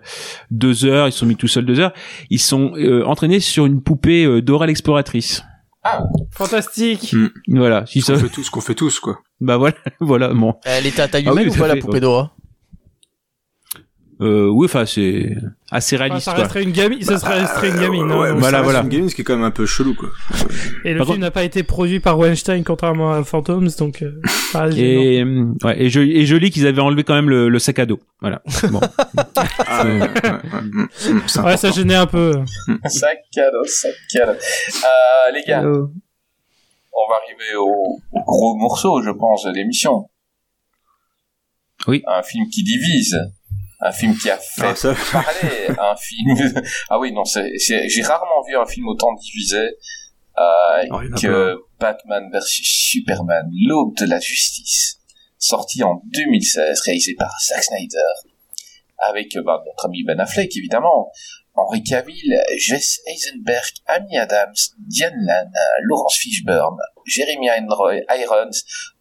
S7: deux heures ils se sont mis tout seuls deux heures ils sont euh, entraînés sur une poupée euh, Dora l'exploratrice
S6: Ah,
S3: Fantastique.
S7: voilà si
S9: Ce
S7: ça
S9: qu'on fait tous, ce qu'on fait tous, quoi.
S7: bah voilà voilà bon
S8: Elle était à taille
S7: Ah oui,
S8: humaine ou pas la poupée. Dora?
S7: Euh, oui enfin c'est assez
S3: Enfin,
S7: réaliste
S3: ça
S7: quoi
S3: resterait une gamine, ça serait une gamine. hein.
S9: Ouais,
S7: Voilà,
S9: ça
S7: voilà.
S9: une gamine, ce qui est quand même un peu chelou, quoi.
S3: Et le
S7: Par
S3: film
S7: contre-
S3: n'a pas été produit par Weinstein, contrairement à Phantoms, donc. Euh, ça
S7: et euh, ouais et je et je lis qu'ils avaient enlevé quand même le, le sac à dos voilà bon
S9: Ah, ouais, ouais, ouais, mm, mm,
S3: Ouais, ça gênait un peu.
S6: sac cadeau, sac cadeau. Euh, les gars, on va arriver au, au gros morceau, je pense, de l'émission.
S7: Oui.
S6: Un film qui divise. Un film qui a fait
S9: Ah,
S6: parler. un film. ah oui, non, j'ai rarement vu un film autant divisé euh,
S9: Oh,
S6: que Batman vs Superman, l'aube de la justice, sorti en 2016, réalisé par Zack Snyder, avec euh, bah, notre ami Ben Affleck, évidemment, Henry Cavill, Jess Eisenberg, Amy Adams, Diane Lann, Laurence Fishburne, Jeremy Irons, Irons,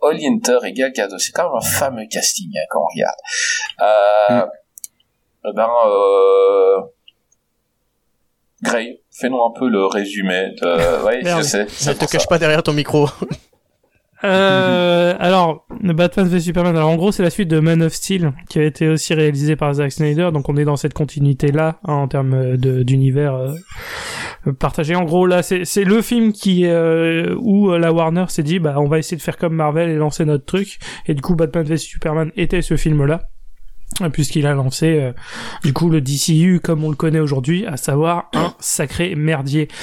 S6: Holly Hunter et Gal Gadot. C'est quand même un fameux casting hein, quand on regarde. Euh, eh Ben, euh, Gray, fais-nous un peu le résumé. De... Oui, je sais.
S8: Ne te cache
S6: ça.
S8: pas derrière ton micro.
S3: Euh, alors, Batman v Superman. Alors, en gros, c'est la suite de Man of Steel, qui a été aussi réalisé par Zack Snyder. Donc, on est dans cette continuité-là, hein, en termes euh, d'univers euh, partagé. En gros, là, c'est le film qui euh, où la Warner s'est dit, bah, on va essayer de faire comme Marvel et lancer notre truc. Et du coup, Batman v Superman était ce film-là puisqu'il a lancé euh, du coup le DCU comme on le connaît aujourd'hui, à savoir un sacré merdier.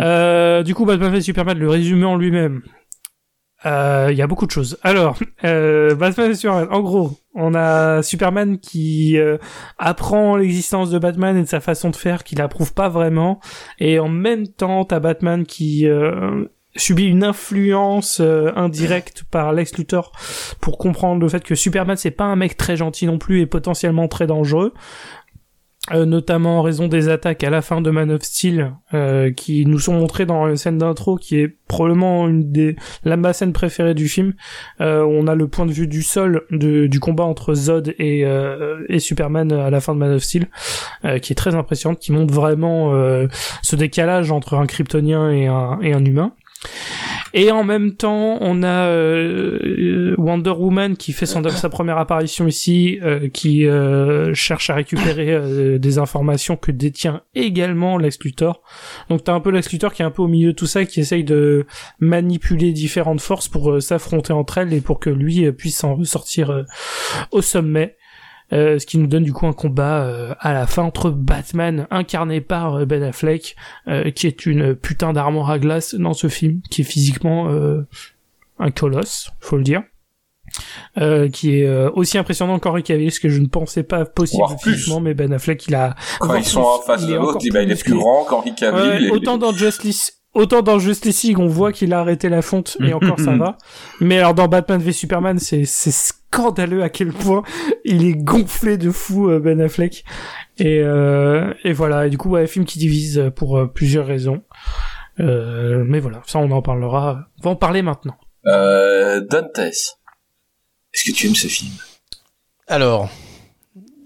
S3: Euh, du coup, Batman v Superman, le résumé en lui-même, euh, il y a beaucoup de choses. Alors, euh, Batman et Superman. En gros, on a Superman qui euh, apprend l'existence de Batman et de sa façon de faire, qu'il approuve pas vraiment, et en même temps, t'as Batman qui euh, subit une influence euh, indirecte par Lex Luthor pour comprendre le fait que Superman c'est pas un mec très gentil non plus et potentiellement très dangereux. euh, notamment en raison des attaques à la fin de Man of Steel, euh, qui nous sont montrées dans la scène d'intro, qui est probablement une des la ma scène préférée du film. Euh, on a le point de vue du sol de- du combat entre Zod et, euh, et Superman à la fin de Man of Steel, euh, qui est très impressionnante, qui montre vraiment euh, ce décalage entre un Kryptonien et un, et un humain. Et en même temps, on a euh, Wonder Woman qui fait son, sa première apparition ici, euh, qui euh, cherche à récupérer euh, des informations que détient également Lex. Donc t'as un peu Lex qui est un peu au milieu de tout ça, qui essaye de manipuler différentes forces pour euh, s'affronter entre elles et pour que lui euh, puisse en sortir euh, au sommet. Euh, ce qui nous donne du coup un combat euh, à la fin entre Batman incarné par euh, Ben Affleck euh, qui est une putain d'armoire à glace dans ce film qui est physiquement euh, un colosse faut le dire euh, qui est euh, aussi impressionnant qu'Henry Cavill ce que je ne pensais pas possible physiquement mais Ben Affleck il a
S6: Quand ils sont en face de l'autre, il bah, il est plus grand qu'Henry Cavill.
S3: Ouais,
S6: et-
S3: autant dans Justice autant dans Justice League on voit qu'il a arrêté la fonte et encore ça
S7: Mhm.
S3: va mais alors dans Batman v Superman c'est c'est scandaleux à quel point il est gonflé de fou euh, Ben Affleck et euh, et voilà et du coup ouais film qui divise pour euh, plusieurs raisons euh, mais voilà ça on en parlera on va en parler maintenant
S6: Euh, Dantes. Est-ce que tu aimes ce film?
S8: Alors,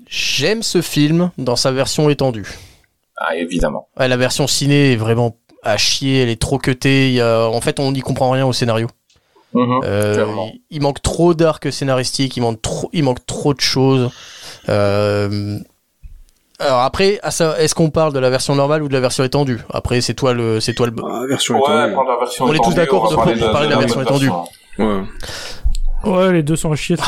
S8: j'aime ce film dans sa version étendue.
S6: Ah, évidemment.
S8: Ouais, la version ciné est vraiment à chier, elle est trop cutée. Il y a... En fait, on n'y comprend rien au scénario.
S6: Mhm,
S8: Euh, il, il manque trop d'arcs scénaristiques, il manque trop, il manque trop de choses. Euh, Alors après, est-ce qu'on parle de la version normale ou de la version étendue? Après, c'est toi le, c'est toi le.
S9: Ah, version
S6: Ouais,
S9: étendue.
S6: la version
S8: On est tous d'accord de-
S6: parler
S8: pour parler de la version étendue.
S9: Ouais.
S3: ouais les deux sont à chier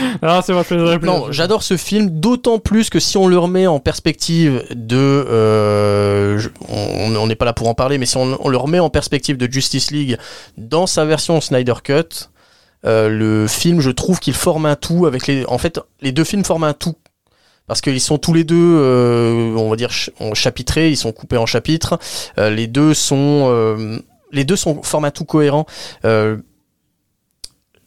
S3: ça. ah
S8: Non, j'adore ce film, d'autant plus que si on le remet en perspective de, euh, on n'est pas là pour en parler, mais si on, on le remet en perspective de Justice League dans sa version Snyder Cut, euh, le film, je trouve qu'il forme un tout avec les, en fait, les deux films forment un tout. Parce qu'ils sont tous les deux, euh, on va dire, chapitrés, ils sont coupés en chapitres. Les deux sont, euh, les deux sont tout cohérent.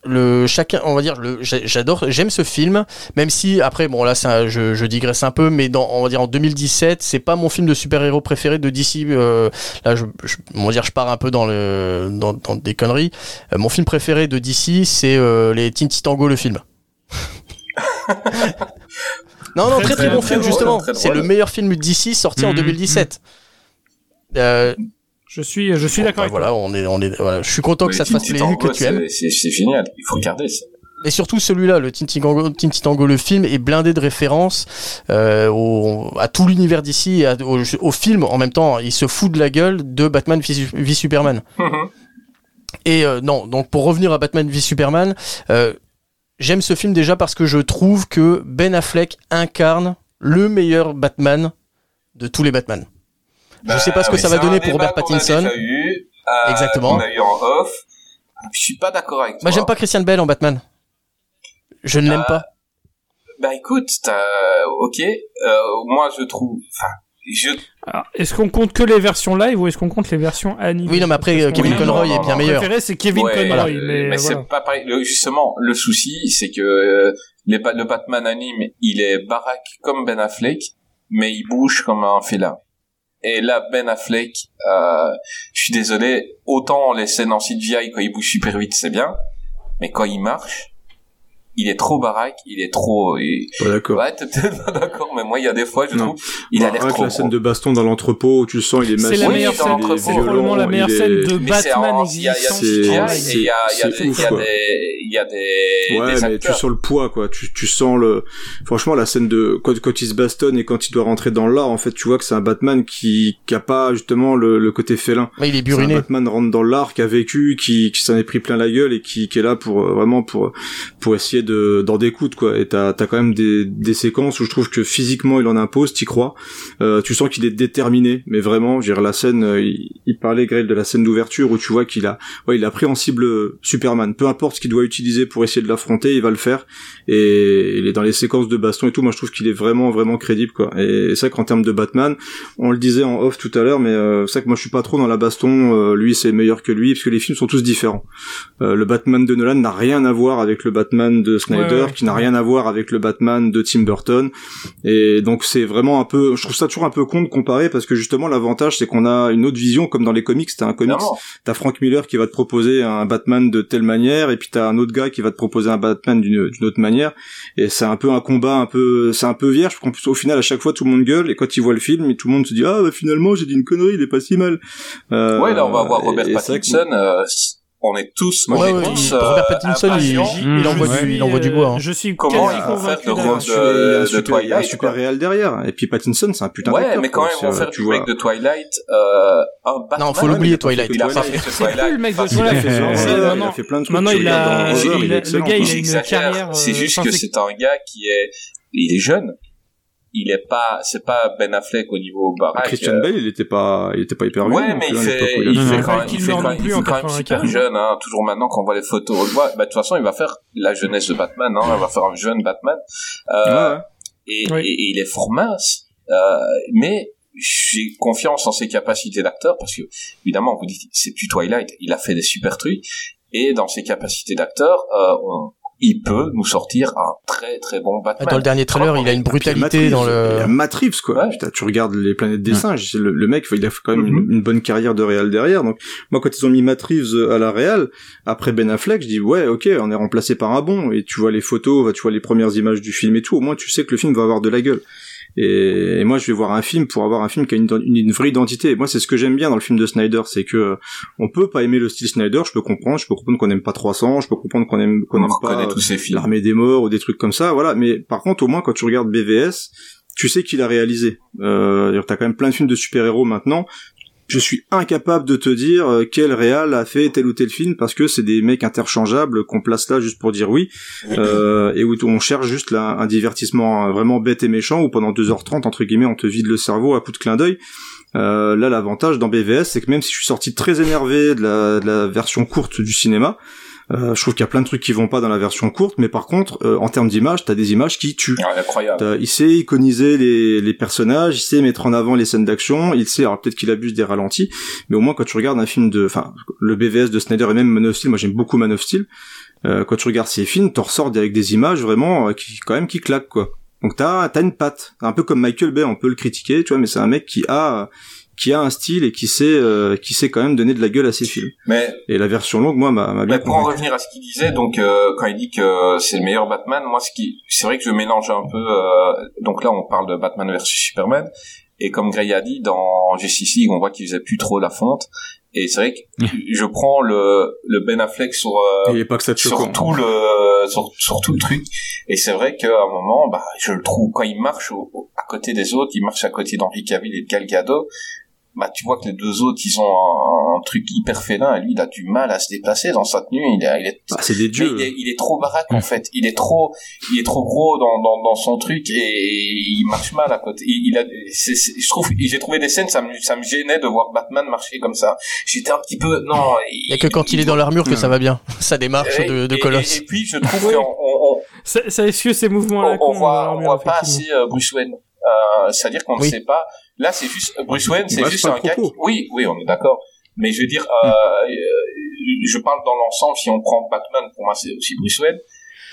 S8: Le chacun, on va dire, le, j'a- j'adore, j'aime ce film, même si après, bon là, je, je digresse un peu, mais dans, on va dire en 2017, c'est pas mon film de super-héros préféré de DC. euh, là, je, je- on va dire, je pars un peu dans le, dans, dans des conneries. Euh, mon film préféré de DC, c'est euh, les Teen Tango le film. non, non,
S3: Très,
S8: très bon film
S6: drôle,
S8: justement. C'est le meilleur film de DC sorti en
S7: Mhm,
S8: 2017. Euh,
S3: je suis je suis d'accord
S8: bah,
S3: avec toi.
S8: voilà, on est, on est, voilà. Je suis content que
S6: Mais
S8: ça te fasse plaisir, que tu aimes.
S6: c'est- C'est c'est génial. Il faut regarder ça.
S8: Et surtout celui-là, le Teen Tango, Teen Tango, le film, est blindé de références euh, au- à tout l'univers d'ici, au, au film en même temps. Il se fout de la gueule de Batman v, v Superman. Et euh, non, donc pour revenir à Batman v Superman, euh, j'aime ce film déjà parce que je trouve que Ben Affleck incarne le meilleur Batman de tous les Batman. Je sais pas ce que
S6: Bah,
S8: ça va donner pour Robert Pattinson.
S6: déjà eu, euh,
S8: Exactement.
S6: qu'on a eu en off. Je suis pas d'accord avec toi.
S8: Moi, j'aime pas Christian Bale en Batman. Je ne l'aime
S6: Ah,
S8: pas.
S6: Bah écoute, t'as- ok. Euh, moi, je trouve. Enfin, je.
S3: Alors, Est-ce qu'on compte que les versions live ou est-ce qu'on compte les versions animées?
S8: Oui, non, mais après, Kevin
S6: Oui,
S8: Conroy
S6: non,
S8: est bien meilleur.
S3: préféré c'est Kevin
S6: Ouais,
S3: Conroy
S6: euh,
S3: mais,
S6: mais
S3: voilà.
S6: c'est pas pareil. Le- justement, le souci, c'est que euh, les, le Batman anime, il est baraque comme Ben Affleck, mais il bouge comme un félin. Et là, Ben Affleck, euh, je suis désolé, autant les scènes en CGI quand il bouge super vite, c'est bien, mais quand il marche, il est trop baraque, il est trop. il-
S9: Pas d'accord.
S6: Ouais, t'es peut-être pas d'accord, mais moi, il y a des fois, je
S9: Non.
S6: trouve, il a
S9: Bah,
S6: l'air trop.
S9: la scène
S6: gros.
S9: de baston dans l'entrepôt où tu le sens, il est
S3: c'est
S9: massif.
S3: la
S6: Oui,
S3: meilleure
S6: dans
S3: scène
S6: l'entrepôt,
S3: c'est probablement la meilleure scène de
S6: c'est
S3: Batman
S6: en- il y a, il y a
S9: c'est-
S6: il y a, il y a
S9: c'est
S6: des, il y a des, il y a des,
S9: Ouais,
S6: des
S9: mais tu sens le poids, quoi. Tu, tu sens le, franchement, la scène de, quand, quand il se bastonne et quand il doit rentrer dans l'art, en fait, tu vois que c'est un Batman qui, qui a pas, justement, le, le côté félin.
S8: Il est
S9: C'est un
S8: buriné.
S9: Batman rentre dans l'art, qui a vécu, qui, qui s'en est pris plein la gueule et qui, qui est là pour, euh, vraiment, pour, pour essayer de, d'en quoi. Et t'as, t'as quand même des, des séquences où je trouve que physiquement, il en impose, t'y crois. Euh, tu sens qu'il est déterminé, mais vraiment, je veux dire, la scène, euh, il, il parlait, Greg, de la scène d'ouverture où tu vois qu'il a, ouais, il a pris en cible euh, Superman. Peu importe ce qu'il doit utiliser pour essayer de l'affronter, il va le faire. Et il est dans les séquences de baston et tout. Moi, je trouve qu'il est vraiment, vraiment crédible, quoi. Et c'est vrai qu'en termes de Batman, on le disait en off tout à l'heure, mais euh, c'est vrai que moi, je suis pas trop dans la baston. euh, lui, c'est meilleur que lui, parce que les films sont tous différents. Euh, le Batman de Nolan n'a rien à voir avec le Batman de de Snyder,
S3: Ouais, ouais.
S9: qui n'a rien à voir avec le Batman de Tim Burton. Et donc c'est vraiment un peu, je trouve ça toujours un peu con de comparer parce que justement l'avantage c'est qu'on a une autre vision comme dans les comics. T'as un comics, t'as Frank Miller qui va te proposer un Batman de telle manière et puis t'as un autre gars qui va te proposer un Batman d'une d'une autre manière. Et c'est un peu un combat un peu, c'est un peu vierge. Parce qu'au final à chaque fois tout le monde gueule et quand ils voient le film et tout le monde se dit ah bah finalement j'ai dit une connerie, il est pas si mal. Euh,
S6: ouais, là on va voir Robert
S9: et-
S6: Pattinson. euh, on est tous, on
S8: Ouais,
S6: est
S8: ouais,
S6: tous,
S8: il- Robert
S6: euh,
S8: Pattinson, il,
S6: impatients.
S8: il envoie du,
S3: suis,
S8: il envoie du
S3: euh,
S8: bois. hein.
S3: Je suis
S6: Comment ils vont faire
S3: convaincu
S6: le rôle
S9: il a un
S6: de, de
S9: il a un
S6: Twilight,
S9: super réel derrière. Et puis Pattinson, c'est un putain
S6: Ouais,
S9: d'acteur.
S6: mais quand même, ils vont
S9: C'est-
S6: faire
S9: tu
S6: du
S9: vois.
S6: mec de Twilight, euh, un Batman.
S8: Non, faut l'oublier, Twilight.
S6: Il a
S9: Twilight.
S6: pas fait de
S3: C'est plus
S6: Twilight.
S3: le mec de
S9: Il
S3: Twilight. Ouais, ouais,
S9: il a- il fait plein de trucs.
S3: Maintenant, il a, il- il
S9: il
S3: le gars, il a une carrière.
S6: C'est
S3: euh,
S6: juste que
S3: c'est-
S6: c'est un gars qui est, il est jeune. Il est pas, c'est pas Ben Affleck au niveau baraque.
S9: Christian
S6: euh,
S9: Bale, il était pas, il était pas hyper vieux.
S6: Ouais, mais il fait, il
S9: a
S6: fait quand même, il fait quand même,
S3: plus
S6: il
S3: en
S6: fait quand même
S3: 95.
S6: super jeune, hein. Toujours maintenant qu'on voit les photos, on le voit. Bah, de toute façon, il va faire la jeunesse de Batman, hein. Il va faire un jeune Batman. Euh, et,
S3: Oui.
S6: et- et il est fort mince. Euh, mais j'ai confiance en ses capacités d'acteur parce que, évidemment, vous dites, c'est plus Twilight. Il a fait des super trucs. Et dans ses capacités d'acteur, euh, on- il peut nous sortir un très très bon Batman.
S8: Dans le dernier trailer, il a une brutalité dans
S9: Il y a
S8: le.
S9: Matt Reeves, quoi.
S6: Ouais.
S9: Putain, tu regardes les planètes des singes, le, le mec, il a fait quand même
S6: Mhm.
S9: une, une bonne carrière de réal derrière. Donc, moi, quand ils ont mis Matt Reeves à la réal, après Ben Affleck, je dis, ouais, ok, on est remplacé par un bon. Et tu vois les photos, tu vois les premières images du film et tout. Au moins, tu sais que le film va avoir de la gueule. Et, et moi, je vais voir un film pour avoir un film qui a une, une, une vraie identité. Et moi, c'est ce que j'aime bien dans le film de Snyder, c'est que euh, on peut pas aimer le style Snyder. Je peux comprendre, je peux comprendre qu'on aime pas 300, je peux comprendre qu'on aime qu'on
S6: on
S9: aime pas l'armée des morts ou des trucs comme ça, voilà. Mais par contre, au moins quand tu regardes BVS, tu sais qu'il a réalisé. Euh, t'as quand même plein de films de super-héros maintenant. Je suis incapable de te dire euh, quel réal a fait tel ou tel film parce que c'est des mecs interchangeables qu'on place là juste pour dire oui euh, et où on cherche juste un divertissement euh, vraiment bête et méchant où pendant 2h30 entre guillemets on te vide le cerveau à coup de clin d'œil. Euh, là l'avantage dans BVS c'est que même si je suis sorti très énervé de la version courte du cinéma, euh, je trouve qu'il y a plein de trucs qui vont pas dans la version courte, mais par contre, euh, en termes d'image, t'as des images qui tuent.
S6: Ah, incroyable.
S9: Il sait iconiser les, les personnages, il sait mettre en avant les scènes d'action, il sait, alors peut-être qu'il abuse des ralentis, mais au moins quand tu regardes un film de, enfin, le BVS de Snyder et même Man of Steel, moi j'aime beaucoup Man of Steel, euh, quand tu regardes ces films, t'en ressors avec des images vraiment euh, qui, quand même, qui claquent, quoi. Donc t'as, t'as une patte. Un peu comme Michael Bay, on peut le critiquer, tu vois, mais c'est un mec qui a, qui a un style et qui sait, euh, qui sait quand même donner de la gueule à ses films.
S6: Mais
S9: Et la version longue, moi, m'a m'a bien
S6: Mais pour en revenir à ce qu'il disait, donc euh, quand il dit que c'est le meilleur Batman, moi ce qui, c'est vrai que je mélange un peu. euh, donc là, on parle de Batman versus Superman, et comme Gray a dit, dans Justice League, on voit qu'il faisait plus trop la fonte. Et c'est vrai que je prends le, le Ben Affleck sur euh,
S9: Il est pas que ça de choquant.
S6: sur tout le sur, sur tout le truc. Et c'est vrai qu'à un moment, bah, je le trouve quand il marche au- au- à côté des autres, il marche à côté d'Henri Cavill et de Gal Gadot. Bah, tu vois que les deux autres, ils ont un, un truc hyper félin, et lui, il a du mal à se déplacer dans sa tenue. Il, est- il est,
S9: Bah, c'est des dieux.
S6: il est, il est trop baraque en fait. Il est trop, il est trop gros dans, dans, dans son truc et il marche mal à côté. Il, il a, c'est, c'est- je trouve, j'ai trouvé des scènes, ça me, ça me gênait de voir Batman marcher comme ça. J'étais un petit peu, non.
S8: Il y a que quand il est dans l'armure que ça va bien. Ça démarche
S6: et,
S8: de, de
S6: et-
S8: colosse.
S6: Et, et puis je trouve qu'on on, on,
S3: Ça, ça excuse ces mouvements là.
S6: on, on voit, on voit pas assez euh, Bruce Wayne. Euh, c'est-à-dire qu'on ne sait pas. Là, c'est juste Bruce Wayne, c'est juste un gars. Qui... Oui, oui, on est d'accord. Mais je veux dire, euh, euh, je parle dans l'ensemble. Si on prend Batman, pour moi, c'est aussi Bruce Wayne.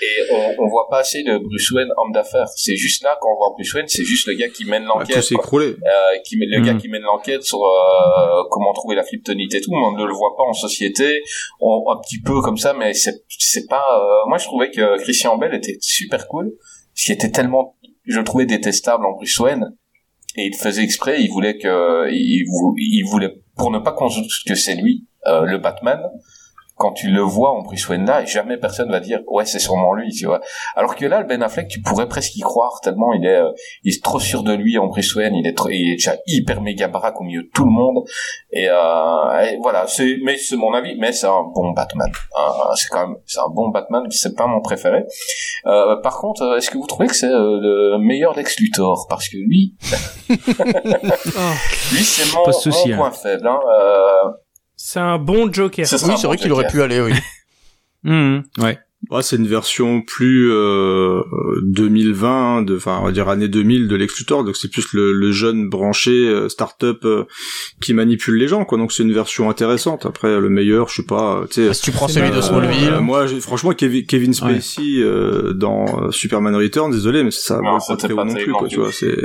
S6: Et on, on voit pas assez de Bruce Wayne homme d'affaires. C'est juste là qu'on voit Bruce Wayne, c'est juste le gars qui mène
S9: Ah,
S6: l'enquête.
S9: écroulé.
S6: Euh, qui met- le gars qui mène l'enquête sur euh, comment trouver la kryptonite et tout, mais on ne le voit pas en société, on, un petit peu comme ça, mais c'est c'est pas. euh, moi, je trouvais que Christian Bell était super cool, ce qui était tellement, je le trouvais détestable en Bruce Wayne, et il faisait exprès, il voulait que, il, vou- il voulait pour ne pas qu'on que c'est lui, euh, le Batman. Quand tu le vois en Bruce Wayne là, jamais personne va dire ouais c'est sûrement lui, tu vois. Alors que là, le Ben Affleck, tu pourrais presque y croire tellement il est, euh, il est trop sûr de lui en Bruce Wayne, il est, trop- il est déjà hyper méga baraque au milieu de tout le monde. Et, euh, et voilà, c'est, mais c'est mon avis, mais c'est un bon Batman. Euh, c'est quand même, c'est un bon Batman, c'est pas mon préféré. Euh, par contre, euh, est-ce que vous trouvez que c'est euh, le meilleur Lex Luthor? Parce que lui, lui c'est mon,
S7: souci, hein.
S6: point faible. Hein. Euh,
S3: c'est un bon Joker.
S8: Oui, c'est
S6: bon
S8: vrai qu'il aurait pu aller, oui.
S7: Mhm, ouais.
S9: Ouais, c'est une version plus euh, 2020, hein, de, enfin on va dire année 2000 de Lex Luthor, donc c'est plus le, le jeune branché euh, start-up euh, qui manipule les gens, quoi. Donc c'est une version intéressante. Après le meilleur, je sais pas, euh, tu sais.
S8: Si tu prends celui de Smallville.
S9: Euh, moi, j'ai- franchement, Kevin, Kevin Spacey euh, dans euh, Superman Returns, désolé, mais ça
S6: c'était
S9: pas très non plus, quoi. Tu vois, c'est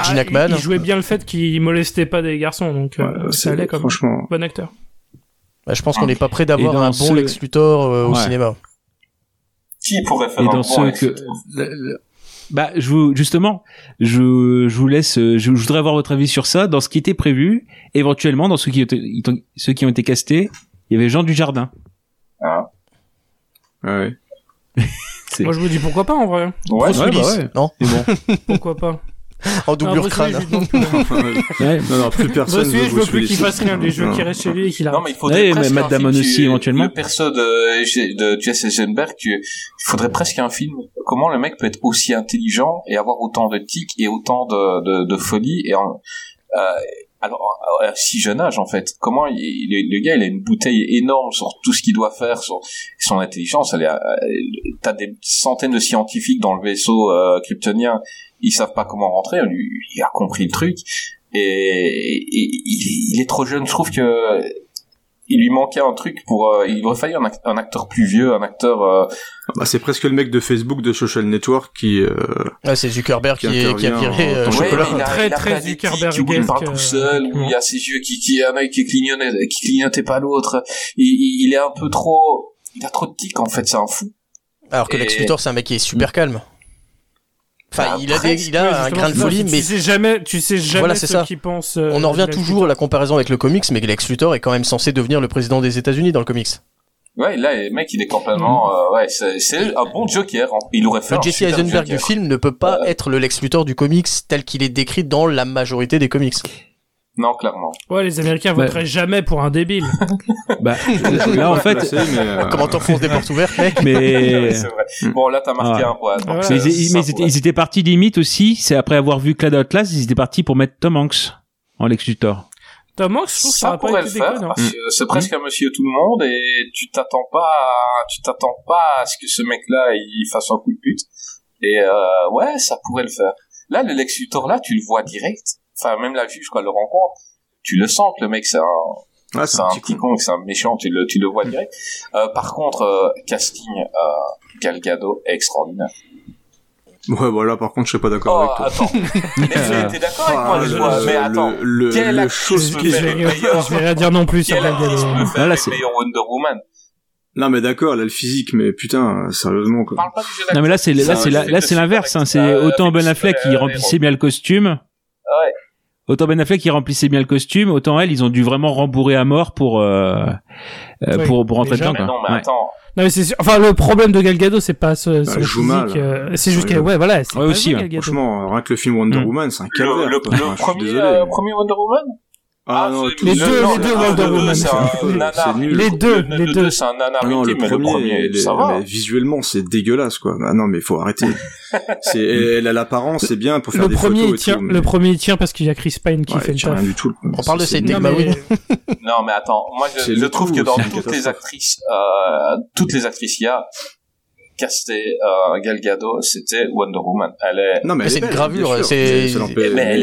S3: Ah,
S8: Gene
S3: il-. Il, jouait bien le fait qu'il molestait pas des garçons, donc euh,
S9: Ouais,
S3: ça
S9: c'est-
S3: allait comme
S9: franchement.
S3: bon acteur.
S8: Bah, je pense qu'on n'est pas près d'avoir un bon
S7: ce-
S8: Lex Luthor euh, au cinéma.
S6: Qui pourrait faire
S7: Et
S6: un
S7: dans
S6: bon
S7: ceux
S6: Lex
S7: que,
S6: Luthor
S7: le- le- bah, je vous, justement, je, je vous laisse, je, je voudrais avoir votre avis sur ça. Dans ce qui était prévu, éventuellement, dans ceux qui, étaient- ceux qui ont été castés, il y avait Jean Dujardin.
S6: Hein
S9: ouais.
S3: Moi je me dis pourquoi pas en vrai.
S6: Ouais,
S7: ouais, bah ouais.
S8: non
S7: Mais bon.
S3: Pourquoi pas
S8: En doublure
S3: Ah,
S8: crâne.
S7: Ouais.
S9: non, non, plus personne.
S3: Willis, je veux plus qu'il fasse rien, des jeux
S9: Non.
S3: qui reste chez lui et qu'il
S6: Non,
S3: arrête.
S6: mais il faudrait
S7: Ouais,
S6: presque qui-
S7: aussi, éventuellement.
S6: Le perso de, de Jesse Eisenberg, il faudrait presque un film. Comment le mec peut être aussi intelligent et avoir autant de tics et autant de, de, de folie et en, euh, alors, à si jeune âge, en fait. Comment il, il- le gars, il a une bouteille énorme sur tout ce qu'il doit faire, sur son intelligence. Elle est, euh, t'as des centaines de scientifiques dans le vaisseau euh, kryptonien. Ils savent pas comment rentrer. Lui, il a compris le truc. Et, il, il est trop jeune. Je trouve que il lui manquait un truc pour. euh, il aurait fallu un, act- un acteur plus vieux, un acteur. euh,
S9: Bah, c'est presque le mec de Facebook de Social Network qui. Euh,
S8: c'est Zuckerberg
S9: Qui
S8: qui, est- qui a viré
S9: en
S8: euh,
S6: ouais, il a-
S3: Très,
S6: il a
S3: très Zuckerberg-esque,
S6: où il parle tout seul, où il y a ses yeux qui, qui un œil qui clignotait, qui clignotait pas l'autre. Il, il, il est un peu trop. Il a trop de tics en fait. C'est un fou.
S8: Alors que Lex
S6: Et-
S8: Luthor, c'est un mec qui est super calme. Enfin,
S6: Bah,
S8: il a, des,
S6: presque,
S8: il a
S3: Ouais,
S8: un grain de folie,
S3: tu
S8: mais
S3: sais jamais, tu sais jamais
S8: Voilà, c'est
S3: ce
S8: ça.
S3: pensent. euh,
S8: on en revient toujours à la comparaison avec le comics, mais Lex Luthor est quand même censé devenir le président des États-Unis dans le comics.
S6: Ouais, là, le mec, il est complètement. euh, ouais, c'est un bon Joker. hein. Il aurait fait
S8: Le
S6: un
S8: Jesse Eisenberg du film ne peut pas être le Lex Luthor du comics tel qu'il est décrit dans la majorité des comics.
S6: Non, clairement.
S3: Ouais, les Américains
S7: Bah-
S3: voteraient jamais pour un débile.
S7: Bah, là, en fait,
S9: placé, mais, euh,
S8: Comment t'enfonces des portes ouvertes, mec
S7: mais,
S6: c'est vrai. Bon, là, t'as marqué
S7: Ah.
S6: un point. Donc,
S3: Ouais.
S6: ça-
S7: mais, ils,
S6: ça
S7: mais ils étaient,
S6: pourrait-
S7: ils étaient partis limite aussi, c'est après avoir vu Cloud Atlas, ils étaient partis pour mettre Tom Hanks en Lex Luthor.
S3: Tom Hanks, je trouve ça
S6: ça pourrait le faire
S3: déconnant.
S6: parce que c'est presque un monsieur tout le monde et tu t'attends pas à, tu t'attends pas à ce que ce mec là il fasse un coup de pute et euh, ouais ça pourrait le faire là le Lex Luthor là tu le vois direct enfin même la juge quand elle le rencontre tu le sens que le mec c'est un
S9: ah,
S6: c'est un petit con c'est un méchant tu le tu le vois direct. Euh, par contre euh, casting euh, Gal Gadot est extraordinaire.
S9: Ouais, voilà, par contre, je serais pas d'accord
S6: oh
S9: avec toi.
S6: attends. Mais t'es d'accord avec moi
S9: Ah,
S6: fois
S9: le-
S6: mais attends.
S9: le,
S6: quelle
S9: le chose
S3: Je je vais rien dire non plus sur
S6: quelle
S3: Gal
S6: actrice
S3: Gadot.
S6: peut faire
S7: Là,
S6: le
S7: c'est-
S6: meilleur Wonder Woman?
S9: Non, mais d'accord, elle a le physique, mais putain, sérieusement, quoi.
S6: parle pas du jeu
S7: Non mais là c'est là c'est
S6: un
S7: là c'est l'inverse hein, c'est autant Ben
S6: le
S7: Affleck qui remplissait bien le costume.
S6: Ouais.
S7: Autant Ben Affleck qui remplissait bien le costume, autant elle ils ont dû vraiment rembourrer à mort pour euh, euh,
S3: Oui,
S7: pour pour rentrer
S3: déjà,
S7: dedans
S6: Mais
S7: quoi.
S6: non, mais
S7: Ouais.
S6: attends.
S3: Non, mais c'est sûr- enfin le problème de Gal Gadot, c'est pas ce, son
S9: elle joue
S3: physique,
S9: mal.
S3: euh, c'est juste
S9: Ouais.
S3: qu'elle, ouais, voilà, c'est
S7: Ouais,
S3: pas
S7: aussi,
S3: vrai.
S9: Franchement, rien que le film Wonder
S7: Mm.
S9: Woman, c'est un calvaire.
S6: le, le premier, euh, premier Wonder Woman?
S9: Ah non,
S6: c'est-
S9: tous
S3: Les deux, les deux
S9: c'est-
S3: Wonder Woman. Les deux,
S6: Le-
S3: les
S6: le
S3: deux.
S6: c'est un nanar
S9: Ah non, le premier,
S6: le premier,
S9: les-
S6: ça va.
S9: mais visuellement, c'est dégueulasse, quoi. Ah non, mais faut arrêter. c'est, elle a l'apparence, c'est bien pour faire
S3: Le
S9: des
S3: premier, il
S9: photos tout, mais-
S3: le premier, il tient parce qu'il y a Chris Pine qui fait
S9: il
S3: le
S9: tient
S3: taf.
S9: rien du tout.
S8: On parle de cette
S3: Non,
S8: Bah
S3: mais-
S8: oui.
S6: Non, mais attends, moi, je,
S9: le
S6: trouve que dans toutes les actrices, euh, toutes les actrices qu'il y a, casté euh, Gal Gadot, c'était Wonder Woman. Elle est,
S9: Non, mais elle
S8: c'est
S9: est
S8: une gravure, c'est-
S6: elle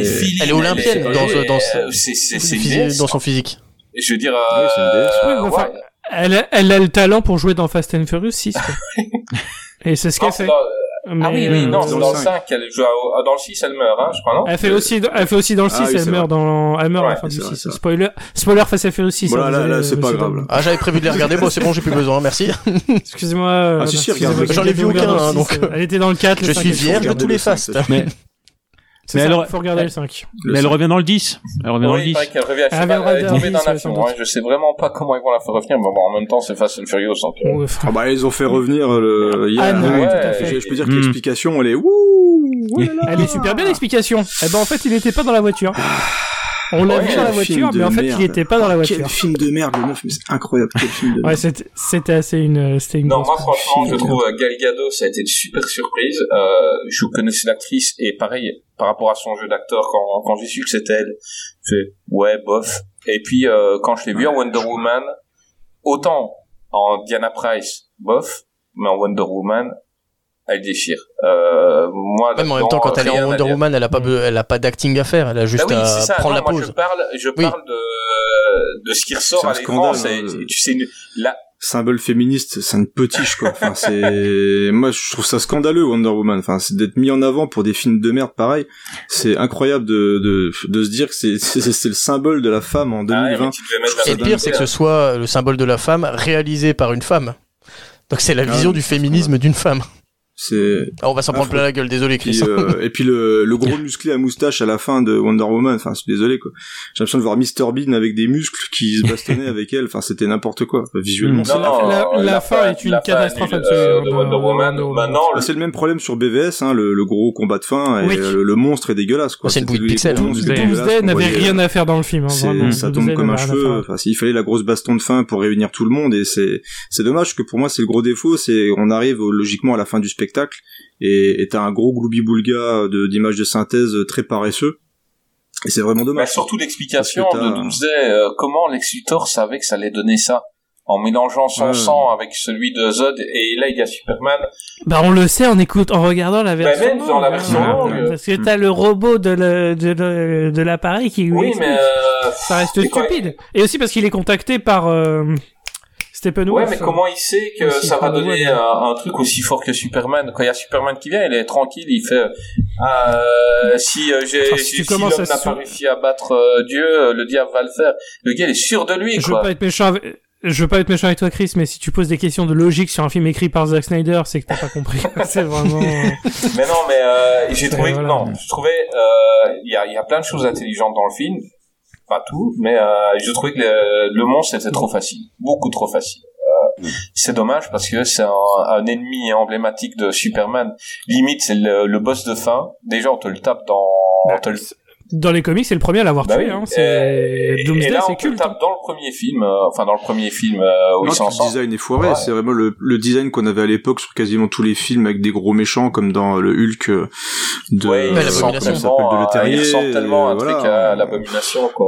S6: filine,
S8: Elle est olympienne
S6: elle
S8: dans ce- dans ce-
S6: euh,
S8: dans son physique.
S6: Je veux dire,
S9: Oui, c'est une
S6: euh,
S9: déesse.
S3: Oui, enfin,
S6: ouais.
S3: Elle, elle a le talent pour jouer dans Fast and Furious 6, quoi. Et c'est ce qu'elle fait.
S6: dans-
S3: Mais,
S6: Ah oui, oui, non,
S9: dans
S6: c'est
S9: le
S6: dans le
S9: cinq.
S6: 5 qu'elle joue, à- dans le 6 elle meurt, hein, je crois, non?
S3: Elle fait aussi, elle fait aussi dans le 6,
S9: Ah oui,
S3: elle meurt dans, elle meurt à la
S6: Ouais,
S3: fin du
S9: c'est vrai,
S3: 6.
S9: c'est vrai.
S3: Spoiler, spoiler Fast and Furious 6.
S9: Voilà, là, là, c'est pas grave, là.
S8: Ah, j'avais prévu de les regarder, bon, c'est bon, j'ai plus besoin, merci.
S3: Excusez-moi.
S9: Ah, si, si, regarde.
S8: J'en ai vu aucun, hein,
S3: 6,
S8: donc,
S3: Elle était dans le 4, le
S8: Je
S3: 5,
S8: suis vierge de tous
S9: le
S8: les fastes.
S7: Mais
S3: ça,
S7: alors-
S3: faut regarder le 5.
S9: Le
S7: mais elle revient dans le 10. Elle revient dans le
S6: Oui, il
S7: 10.
S6: paraît qu'elle revient, je sais
S3: Elle
S6: elle est tombée
S3: le
S6: d'un
S3: 10, ouais,
S6: hein, je sais vraiment pas comment ils vont la faire revenir, mais bon, en même temps, c'est Fast and Furious, donc, euh,
S3: Ouais,
S9: Ah bah ils ont fait revenir le hier.
S3: Anne,
S9: hein.
S6: ouais,
S3: tout à fait.
S9: Je, je peux dire que
S7: Mm.
S9: l'explication elle est oh là là.
S3: Elle est super bien l'explication. Eh ben en fait, il était pas dans la voiture. On l'a
S6: Ouais,
S3: vu dans la
S9: Quel
S3: voiture, mais en fait,
S9: merde.
S3: il était pas dans la
S9: Quel
S3: voiture.
S9: film de merde le neuf, mais c'est incroyable quel film de
S3: Ouais,
S9: merde.
S3: c'était c'était assez une c'était une
S6: Non, moi franchement, je trouve euh, Gal Gadot, ça a été une super surprise. Euh, je connaissais l'actrice et pareil par rapport à son jeu d'acteur quand quand j'ai su que c'était elle, je fais ouais bof. Et puis euh, quand je l'ai vu en Wonder Woman, autant en Diana Price bof, mais en Wonder Woman, elle déchire. Euh, moi,
S8: Même en même temps, quand elle est en Wonder
S6: dire.
S8: Woman, elle a pas, be- elle a pas d'acting à faire, elle a juste
S6: Bah oui,
S8: à
S6: ça.
S8: prendre
S6: Non,
S8: la
S6: moi,
S8: pause.
S6: je parle, je
S8: Oui.
S6: parle de, de ce qui ressort à l'écran. C'est,
S9: hein.
S6: tu sais, là,
S9: symbole féministe, c'est une potiche quoi. Enfin, c'est moi je trouve ça scandaleux Wonder Woman. Enfin, c'est d'être mis en avant pour des films de merde pareil. C'est incroyable de, de de se dire que c'est c'est c'est le symbole de la femme en
S6: ah ouais,
S9: 2020.
S6: mais tu devais mettre la
S8: Et le pire, c'est que ce soit le symbole de la femme réalisé par une femme. Donc c'est la
S9: Ah
S8: vision du féminisme d'une femme.
S9: C'est
S8: Ah, on va s'en prendre
S9: Affreux.
S8: plein la gueule, désolé
S9: puis,
S8: Chris.
S9: euh, et puis le, le gros musclé à moustache à la fin de Wonder Woman. Enfin, je suis désolé quoi. J'ai l'impression de voir Mr Bean avec des muscles qui se bastonnaient avec elle. Enfin, c'était n'importe quoi. Visuellement,
S7: Mm.
S9: c'est
S6: Non, non,
S3: la- la
S6: la
S3: fin
S6: fin-
S3: est une catastrophe absolue,
S6: euh, de
S3: de-
S6: Wonder Woman.
S3: de- de-
S6: Maintenant,
S9: Ah, c'est le même problème sur BVS, hein, le, le gros combat de fin, et
S3: Oui.
S9: le, le monstre est dégueulasse. Quoi.
S8: Ouais, c'est une bouille de
S9: les
S8: pixels, hein.
S7: Doomsday
S3: n'avait rien à faire dans le film. hein,
S9: ça tombe comme un cheveu. Enfin, il fallait la grosse baston de fin pour réunir tout le monde et c'est c'est dommage que pour moi c'est le gros défaut, c'est on arrive logiquement à la fin du spectacle et et t'as un gros gloubi-boulga de d'images de synthèse très paresseux et c'est vraiment
S6: bah,
S9: dommage.
S6: surtout l'explication de Doomsday, euh, comment Lex Luthor savait que ça allait donner ça en mélangeant son
S9: Ouais.
S6: sang avec celui de Zod et là il y a Superman
S3: Bah on le sait en écoute, en regardant la version
S6: même dans la
S3: longue,
S6: version.
S3: Parce que t'as le robot de le- de de l'appareil qui lui
S6: oui
S3: explique.
S6: mais euh,
S3: ça reste
S6: quoi-
S3: stupide. Et aussi parce qu'il est contacté par euh, Steppenwolf.
S6: Ouais, mais comment il sait que ça va donner
S3: ouais.
S6: un, un truc aussi fort que Superman? Quand il y a Superman qui vient, il est tranquille, il fait euh, si euh, j'ai
S3: Ah, si
S6: si,
S3: tu
S6: si
S3: commences
S6: l'homme
S3: à
S6: n'a pas réussi à battre euh, Dieu, euh, le diable va le faire. Le gars il est sûr de lui
S3: Je veux
S6: quoi.
S3: pas être méchant avec... Je veux pas être méchant avec toi, Chris, mais si tu poses des questions de logique sur un film écrit par Zack Snyder, c'est que t'as pas compris. c'est vraiment. euh,
S6: Mais non, mais euh, j'ai trouvé
S3: voilà.
S6: non, je trouvais euh, il y a il y a plein de choses intelligentes dans le film, pas tout, mais euh, je trouvais que le, le monstre était trop facile, beaucoup trop facile. Euh, c'est dommage parce que c'est un, un ennemi emblématique de Superman. Limite, c'est le, le boss de fin. Déjà, on te le tape dans. on te le-
S3: Dans les comics, c'est le premier à l'avoir
S6: Bah
S3: tué.
S6: oui.
S3: Hein. C'est
S6: et
S3: Doomsday, c'est culte.
S6: tape dans le premier film, euh, enfin dans le premier film euh, où
S9: Non,
S6: ils sont
S9: le design est foiré,
S6: Ouais.
S9: c'est vraiment le, le design qu'on avait à l'époque sur quasiment tous les films avec des gros méchants comme dans le Hulk euh, de
S6: Ouais, il
S8: Ouais,
S6: ressemble
S8: l'abomination.
S9: comment ça s'appelle, de
S6: tellement,
S9: Le
S6: à- il
S9: Terrier,
S6: ressemble tellement à un
S9: euh,
S6: truc
S9: voilà.
S6: à l'abomination, quoi.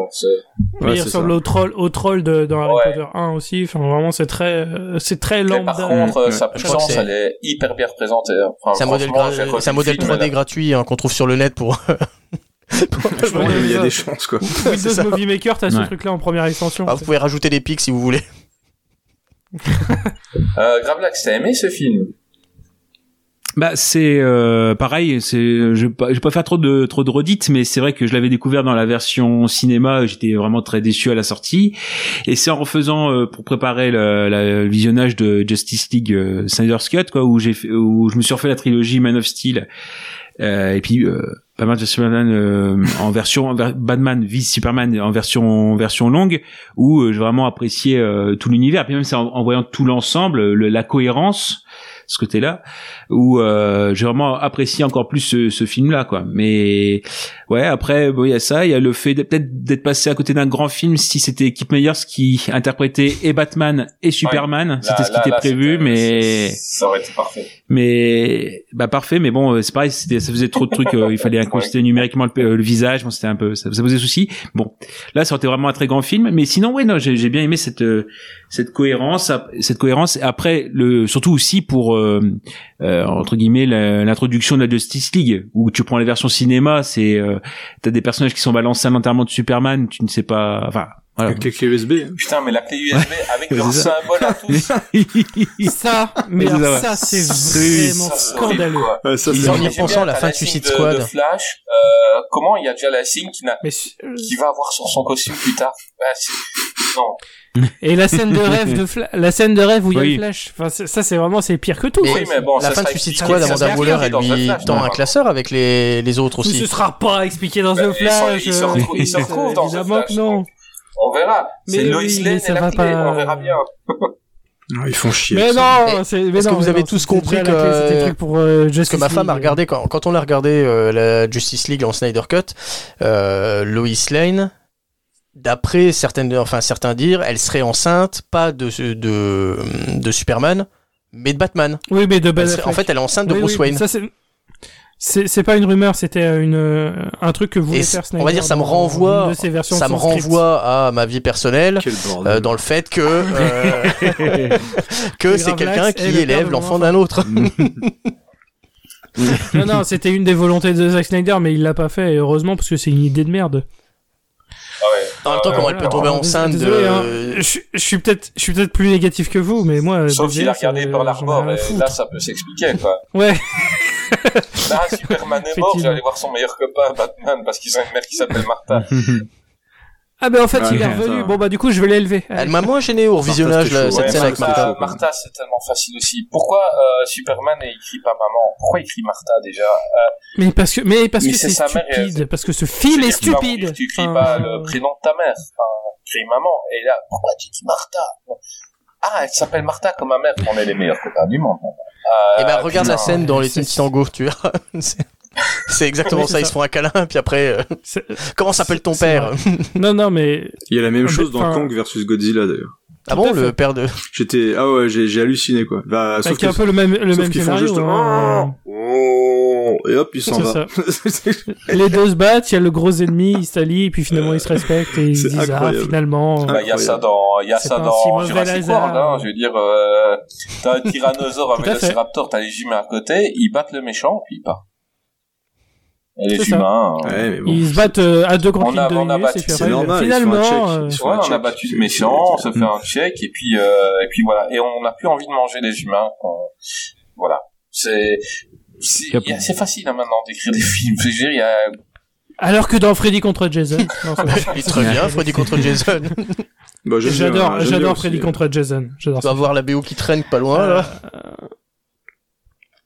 S9: Ouais,
S3: il ressemble
S9: ça.
S3: au troll, au troll de, dans Harry
S6: Ouais.
S3: Potter 1 aussi. Enfin, vraiment, c'est très, euh, c'est très lambda.
S6: par contre, euh,
S9: Ouais.
S6: sa
S8: Je crois que
S6: puissance,
S8: c'est-
S6: elle est hyper bien représentée. hein. Enfin,
S8: C'est un modèle,
S6: franchement,
S8: gra-
S6: j'ai revu
S8: c'est un
S6: le
S8: modèle
S6: film,
S8: 3D
S6: elle a-
S8: gratuit hein, qu'on trouve sur le net pour. pour-
S9: Je pense qu'il y a des chances quoi.
S3: Windows. Movie Maker, t'as ce
S7: Ouais.
S3: truc-là en première extension.
S8: Ah, vous pouvez rajouter des pics si vous voulez.
S6: Euh, Gravelax, t'as aimé ce film?
S7: Bah c'est euh, pareil, c'est je vais pas je vais pas faire trop de trop de redites mais c'est vrai que je l'avais découvert dans la version cinéma, j'étais vraiment très déçu à la sortie et c'est en refaisant euh, pour préparer le, le visionnage de Justice League euh, Snyder's Cut quoi où j'ai fait- où je me suis refait la trilogie Man of Steel euh, et puis euh, Batman vs Superman euh, en version Batman vs Superman en version version longue où euh, j'ai vraiment apprécié euh, tout l'univers puis même c'est en, en voyant tout l'ensemble le- la cohérence ce côté-là où euh, j'ai vraiment apprécié encore plus ce, ce film-là, quoi. Mais ouais, après, bon, il y a ça, il y a le fait peut-être d'être passé à côté d'un grand film si c'était Kip Meyers qui interprétait et Batman et Superman, c'était ce qui
S6: là-
S7: était
S6: là,
S7: prévu, mais
S6: Ça aurait été parfait.
S7: mais bah parfait, mais bon, euh, c'est pareil, c'était ça faisait trop de trucs, euh, il fallait incruster numériquement le, euh, le visage, bon, c'était un peu ça, ça posait souci. Bon, là, ça aurait été vraiment un très grand film, mais sinon, ouais, non, j'ai j'ai bien aimé cette euh, cette cohérence, cette cohérence. Après, le surtout aussi pour euh, euh, entre guillemets la- l'introduction de la Justice League, où tu prends les versions cinéma, c'est euh, t'as des personnages qui sont balancés à l'enterrement de Superman, tu ne sais pas, enfin. Voilà.
S9: Avec les clés USB.
S6: Putain, mais la clé USB avec leur symbole à tous.
S3: Ça, mais
S7: ça,
S3: alors
S7: ouais.
S3: ça, c'est vraiment
S6: Ça,
S3: scandaleux.
S9: Ouais, ça,
S8: Ils mis
S6: j'aime
S8: pensant la fin de Suicide
S6: de-
S8: Squad.
S6: De Flash, euh, comment il y a déjà la signe qui, n'a- va avoir sur son costume plus tard? Bah, c'est- Non.
S3: et la scène de rêve de Fla- la scène de rêve où il y a
S7: Oui.
S3: le flash. Enfin, ça, c'est vraiment, c'est pire que tout.
S6: Oui, mais bon,
S8: la fin de Suicide Squad,
S6: ça
S8: Amanda Waller, elle lui
S6: Flash,
S8: tend un classeur avec les, les autres
S3: Tout
S8: aussi.
S3: ce sera pas expliqué dans
S6: Bah,
S3: The Flash.
S6: ils se retrouvent- dans The Flash,
S3: non.
S6: On verra.
S3: Mais
S6: C'est
S3: oui,
S6: Lois
S3: mais
S6: Lane
S3: ça
S6: et la
S3: va
S6: clé,
S3: pas-
S6: on verra bien.
S9: Ils font chier.
S3: Mais non, c'est.
S8: est-ce que vous avez
S3: non,
S8: tous compris que-
S3: c'était le truc pour euh,
S8: Parce que ma femme a regardé, quand, quand on a regardé euh, la Justice League en Snyder Cut, euh, Lois Lane, d'après certaines, enfin certains dire, elle serait enceinte pas de, de, de Superman, mais de Batman.
S3: Oui, mais de
S8: serait- en fait, elle est enceinte de
S3: Oui,
S8: Bruce
S3: oui,
S8: Wayne.
S3: Ça, c'est... C'est c'est pas une rumeur, c'était une euh, un truc que
S8: Et
S3: faire Snyder.
S8: on va dire ça me
S3: dans
S8: renvoie
S3: une de ses versions
S8: ça me renvoie à ma vie personnelle euh, dans le fait que euh, que c'est quelqu'un qui
S3: le
S8: élève l'enfant d'un autre.
S3: Non, non, c'était une des volontés de Zack Snyder, mais il l'a pas fait, et heureusement, parce que c'est une idée de merde.
S8: En même temps, comment elle peut tomber enceinte
S3: désolé,
S8: de
S3: hein, je, je suis peut-être, je suis peut-être plus négatif que vous, mais moi.
S6: Sauf s'il a regardé et
S3: foutre.
S6: là ça peut s'expliquer quoi.
S3: Ouais.
S6: Là, Superman est mort, j'allais voir son meilleur copain Batman parce qu'ils ont une mère qui s'appelle Martha.
S3: Ah, ben en fait,
S9: Ouais,
S3: il est revenu.
S9: ça.
S3: Bon, bah, du coup, je vais l'élever.
S8: Elle m'a moins gêné au visionnage
S9: c'était
S8: là,
S9: chaud.
S8: cette
S6: Ouais,
S8: scène avec
S6: Martha,
S8: Martha.
S6: Martha, c'est tellement facile aussi. Pourquoi euh, Superman écrit pas maman? Pourquoi il écrit Martha déjà? Euh,
S3: Mais parce que, mais parce
S6: Mais
S3: que
S6: c'est
S3: stupide. Parce que ce film est stupide.
S6: Tu écris
S3: Enfin,
S6: pas le prénom de ta mère. Enfin, tu écris maman. Et là, pourquoi tu dis Martha? Ah, elle s'appelle Martha comme ma mère. On est les meilleurs copains du monde. Euh,
S8: Et ben regarde la scène dans les Teen Tango, tu verras. C'est- exactement
S3: Oui,
S8: ça, ils se font un câlin, puis après, euh, comment s'appelle ton père
S3: Non, non, mais
S9: Il y a la même
S3: Ah,
S9: chose dans
S3: enfin-
S9: Kong versus Godzilla d'ailleurs.
S8: Ah bon, le père de...
S9: J'étais ah ouais, j'ai halluciné quoi. Bah, sauf
S3: avec un peu le même, le même scénario.
S9: juste
S3: hein.
S9: oh, et hop, il s'en va.
S3: Les deux se battent, il y a le gros ennemi, ils s'allient, et puis finalement ils se respectent et ils se disent ah finalement.
S6: Bah, il y a ça dans, il y a ça
S3: un
S6: dans Jurassic. World, hein. Je veux dire, euh, t'as un tyrannosaure, un
S3: à fait.
S6: vélociraptor, t'as les humains à côté, ils battent le méchant, puis ils partent. Et les
S3: C'est ça.
S6: humains, euh,
S9: Ouais, mais bon.
S3: Ils se battent euh, à deux contre
S6: On a-
S3: de
S6: on a battu-
S9: c'est normal,
S3: finalement,
S9: check.
S3: euh,
S6: Ouais, on a battu le méchant, on se fait un check, et puis, euh, et puis voilà. Et on n'a plus envie de manger les humains. Voilà. C'est, c'est, facile hein, maintenant d'écrire des films. Je veux dire, il y a,
S3: alors que dans Freddy contre Jason. Non.
S8: Il est très bien, Freddy contre Jason.
S9: Bah, bien,
S3: J'adore, j'adore. Freddy contre Jason. J'adore
S8: Tu vas
S3: ça.
S8: voir la BO qui traîne pas loin, là.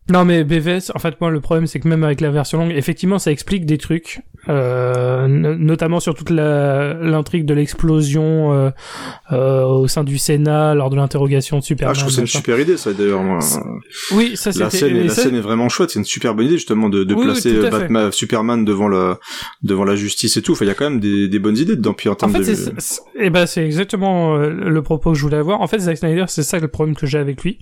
S3: Non mais BVS, en fait moi le problème c'est que même avec la version longue, effectivement ça explique des trucs, euh, notamment sur toute la- l'intrigue de l'explosion euh, euh, au sein du Sénat lors de l'interrogation de Superman.
S9: Ah, je trouve c'est une super idée ça d'ailleurs moi.
S3: Oui, ça
S9: La
S3: c'était.
S9: scène, est,
S3: mais
S9: la
S3: ça-
S9: scène est vraiment chouette, c'est une super bonne idée justement de, de
S3: Oui,
S9: placer. Batman, Superman devant la devant la justice et tout. Enfin, il y a quand même des, des bonnes idées dedans. Puis en
S3: En
S9: termes
S3: fait,
S9: de
S3: eh ben, c'est exactement euh, le propos que je voulais avoir. En fait, Zack Snyder, c'est ça le problème que j'ai avec lui.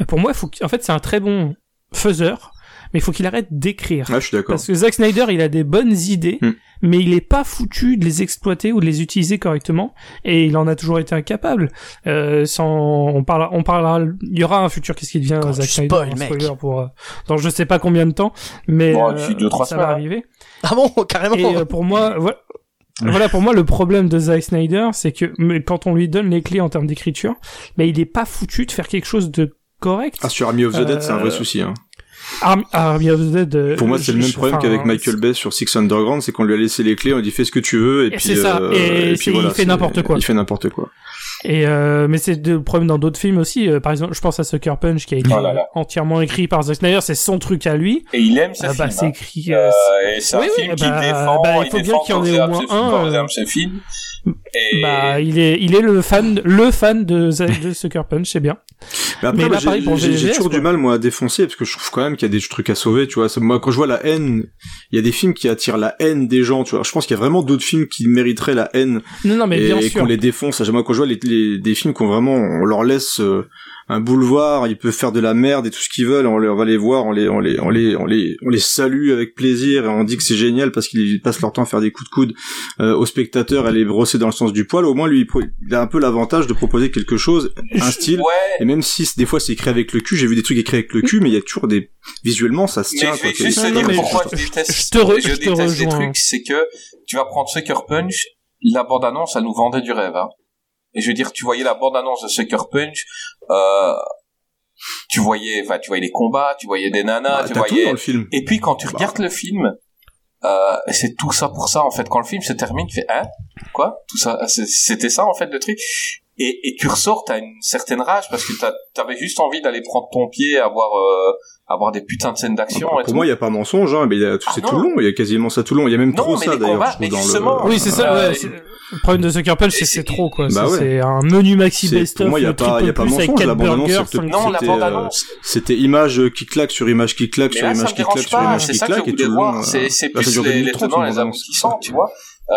S3: Euh, Pour moi, faut en fait, c'est un très bon faiseur, mais il faut qu'il arrête d'écrire.
S9: Ah, je suis d'accord.
S3: Parce que Zack Snyder, il a des bonnes idées,
S9: Hmm.
S3: mais il est pas foutu de les exploiter ou de les utiliser correctement, et il en a toujours été incapable. Euh, sans, on parlera, on parlera, il y aura un futur qu'est-ce qui devient
S8: Quand
S3: Zack Snyder,
S8: spoil, mec.
S3: spoiler pour, euh, dans je sais pas combien de temps, mais
S6: Bon,
S3: euh,
S6: deux, trois
S3: ça va
S6: semaines, hein.
S3: arriver.
S8: Ah bon, carrément.
S3: Et euh, pour moi, voilà, voilà pour moi le problème de Zack Snyder, c'est que mais quand on lui donne les clés en termes d'écriture, mais il est pas foutu de faire quelque chose de correct.
S9: Ah, sur Army of the Dead, c'est un vrai
S3: Euh,
S9: souci. Hein.
S3: Army, Army of the Dead. euh,
S9: Pour moi, c'est le même problème qu'avec Michael Bay sur Six Underground, c'est qu'on lui a laissé les clés, on lui dit fais ce que tu veux, et,
S3: Et
S9: puis
S3: c'est ça,
S9: euh,
S3: et
S9: puis
S3: c'est- il fait n'importe quoi.
S9: Il fait n'importe quoi.
S3: Et euh, mais c'est le problème dans d'autres films aussi. Euh, par exemple, je pense à Sucker Punch qui a été
S6: Oh là là.
S3: entièrement écrit par Zack Snyder. C'est son truc à lui.
S6: et il aime ce
S3: Ah
S6: film.
S3: bah, c'est
S6: hein.
S3: écrit.
S6: Euh, et c'est
S3: oui,
S6: un
S3: oui,
S6: film qu'il
S3: bah,
S6: défend,
S3: bah, il
S6: il
S3: faut bien
S6: défend
S3: qu'il y en ait
S6: il
S3: au moins un,
S6: il ce film. Et
S3: Bah, il est, il est le fan, le fan de Sucker Punch, c'est bien.
S9: Mais après,
S3: Mais
S9: moi,
S3: là, pareil,
S9: j'ai- toujours
S3: quoi.
S9: du mal, moi, à défoncer, parce que je trouve quand même qu'il y a des trucs à sauver, tu vois. Moi, quand je vois la haine, il y a des films qui attirent la haine des gens, tu vois. Je pense qu'il y a vraiment d'autres films qui mériteraient la haine
S3: Non, non, mais
S9: et,
S3: bien
S9: et
S3: sûr.
S9: qu'on les défonce. Moi, quand je vois les, les- des films qu'on vraiment, on leur laisse euh, un boulevard, ils peuvent faire de la merde et tout ce qu'ils veulent, on, les- on va les voir, on les, on les, on les, on les, on les salue avec plaisir et on dit que c'est génial parce qu'ils passent leur temps à faire des coups de coude euh, aux spectateurs, à les brosser dans le sens du poil. Au moins, lui, il a un peu l'avantage de proposer quelque chose, un style.
S6: ouais,
S9: Et même si c- des fois c'est écrit avec le cul, j'ai vu des trucs écrits avec le cul, mais il y a toujours des visuellement ça se
S6: mais
S9: tient.
S6: je
S9: quoi.
S6: vais juste
S3: Non,
S6: te
S3: non,
S6: dire pourquoi
S3: je-
S6: déteste,
S3: je te re-
S6: je
S3: je te
S6: déteste des
S3: rejoins.
S6: trucs, c'est que tu vas prendre Sucker Punch, la bande-annonce, elle nous vendait du rêve, hein. Et je veux dire, tu voyais la bande-annonce de Sucker Punch, euh, tu voyais, enfin, tu voyais les combats, tu voyais des nanas,
S9: Bah,
S6: tu voyais,
S9: dans le film.
S6: et puis quand tu
S9: Bah.
S6: regardes le film, euh, c'est tout ça pour ça en fait. Quand le film se termine, tu fais hein? Quoi? Tout ça, c'est- c'était ça en fait le truc? Et, et tu ressors, t'as une certaine rage parce que t'as- t'avais juste envie d'aller prendre ton pied, avoir euh, avoir des putains de scènes d'action. et
S9: Pour
S6: tout.
S9: moi, il y a pas mensonge, hein, mais
S6: Ah
S9: c'est tout long. Il y a quasiment ça tout long. Il y a même
S6: Non,
S9: trop
S6: mais
S9: ça d'ailleurs. le...
S3: Oui, c'est ça,
S6: Euh,
S3: ouais. Le problème de Sucker Punch, c'est c'est trop, quoi.
S9: Bah ouais.
S3: C'est un menu maxi best-of,
S9: pour moi, il y a pas- il y a pas mensonge,
S3: 4
S9: la bande-annonce,
S3: burgers,
S9: c'est-
S3: 5
S6: non, la
S9: c'était,
S6: bande
S9: euh,
S6: annonce.
S9: C'était image qui claque sur image qui claque sur image qui claque sur image qui claque et tout le long. euh,
S6: C'est plus les, tenants les
S9: bande-annonce.
S6: aboutissants, tu vois. Euh,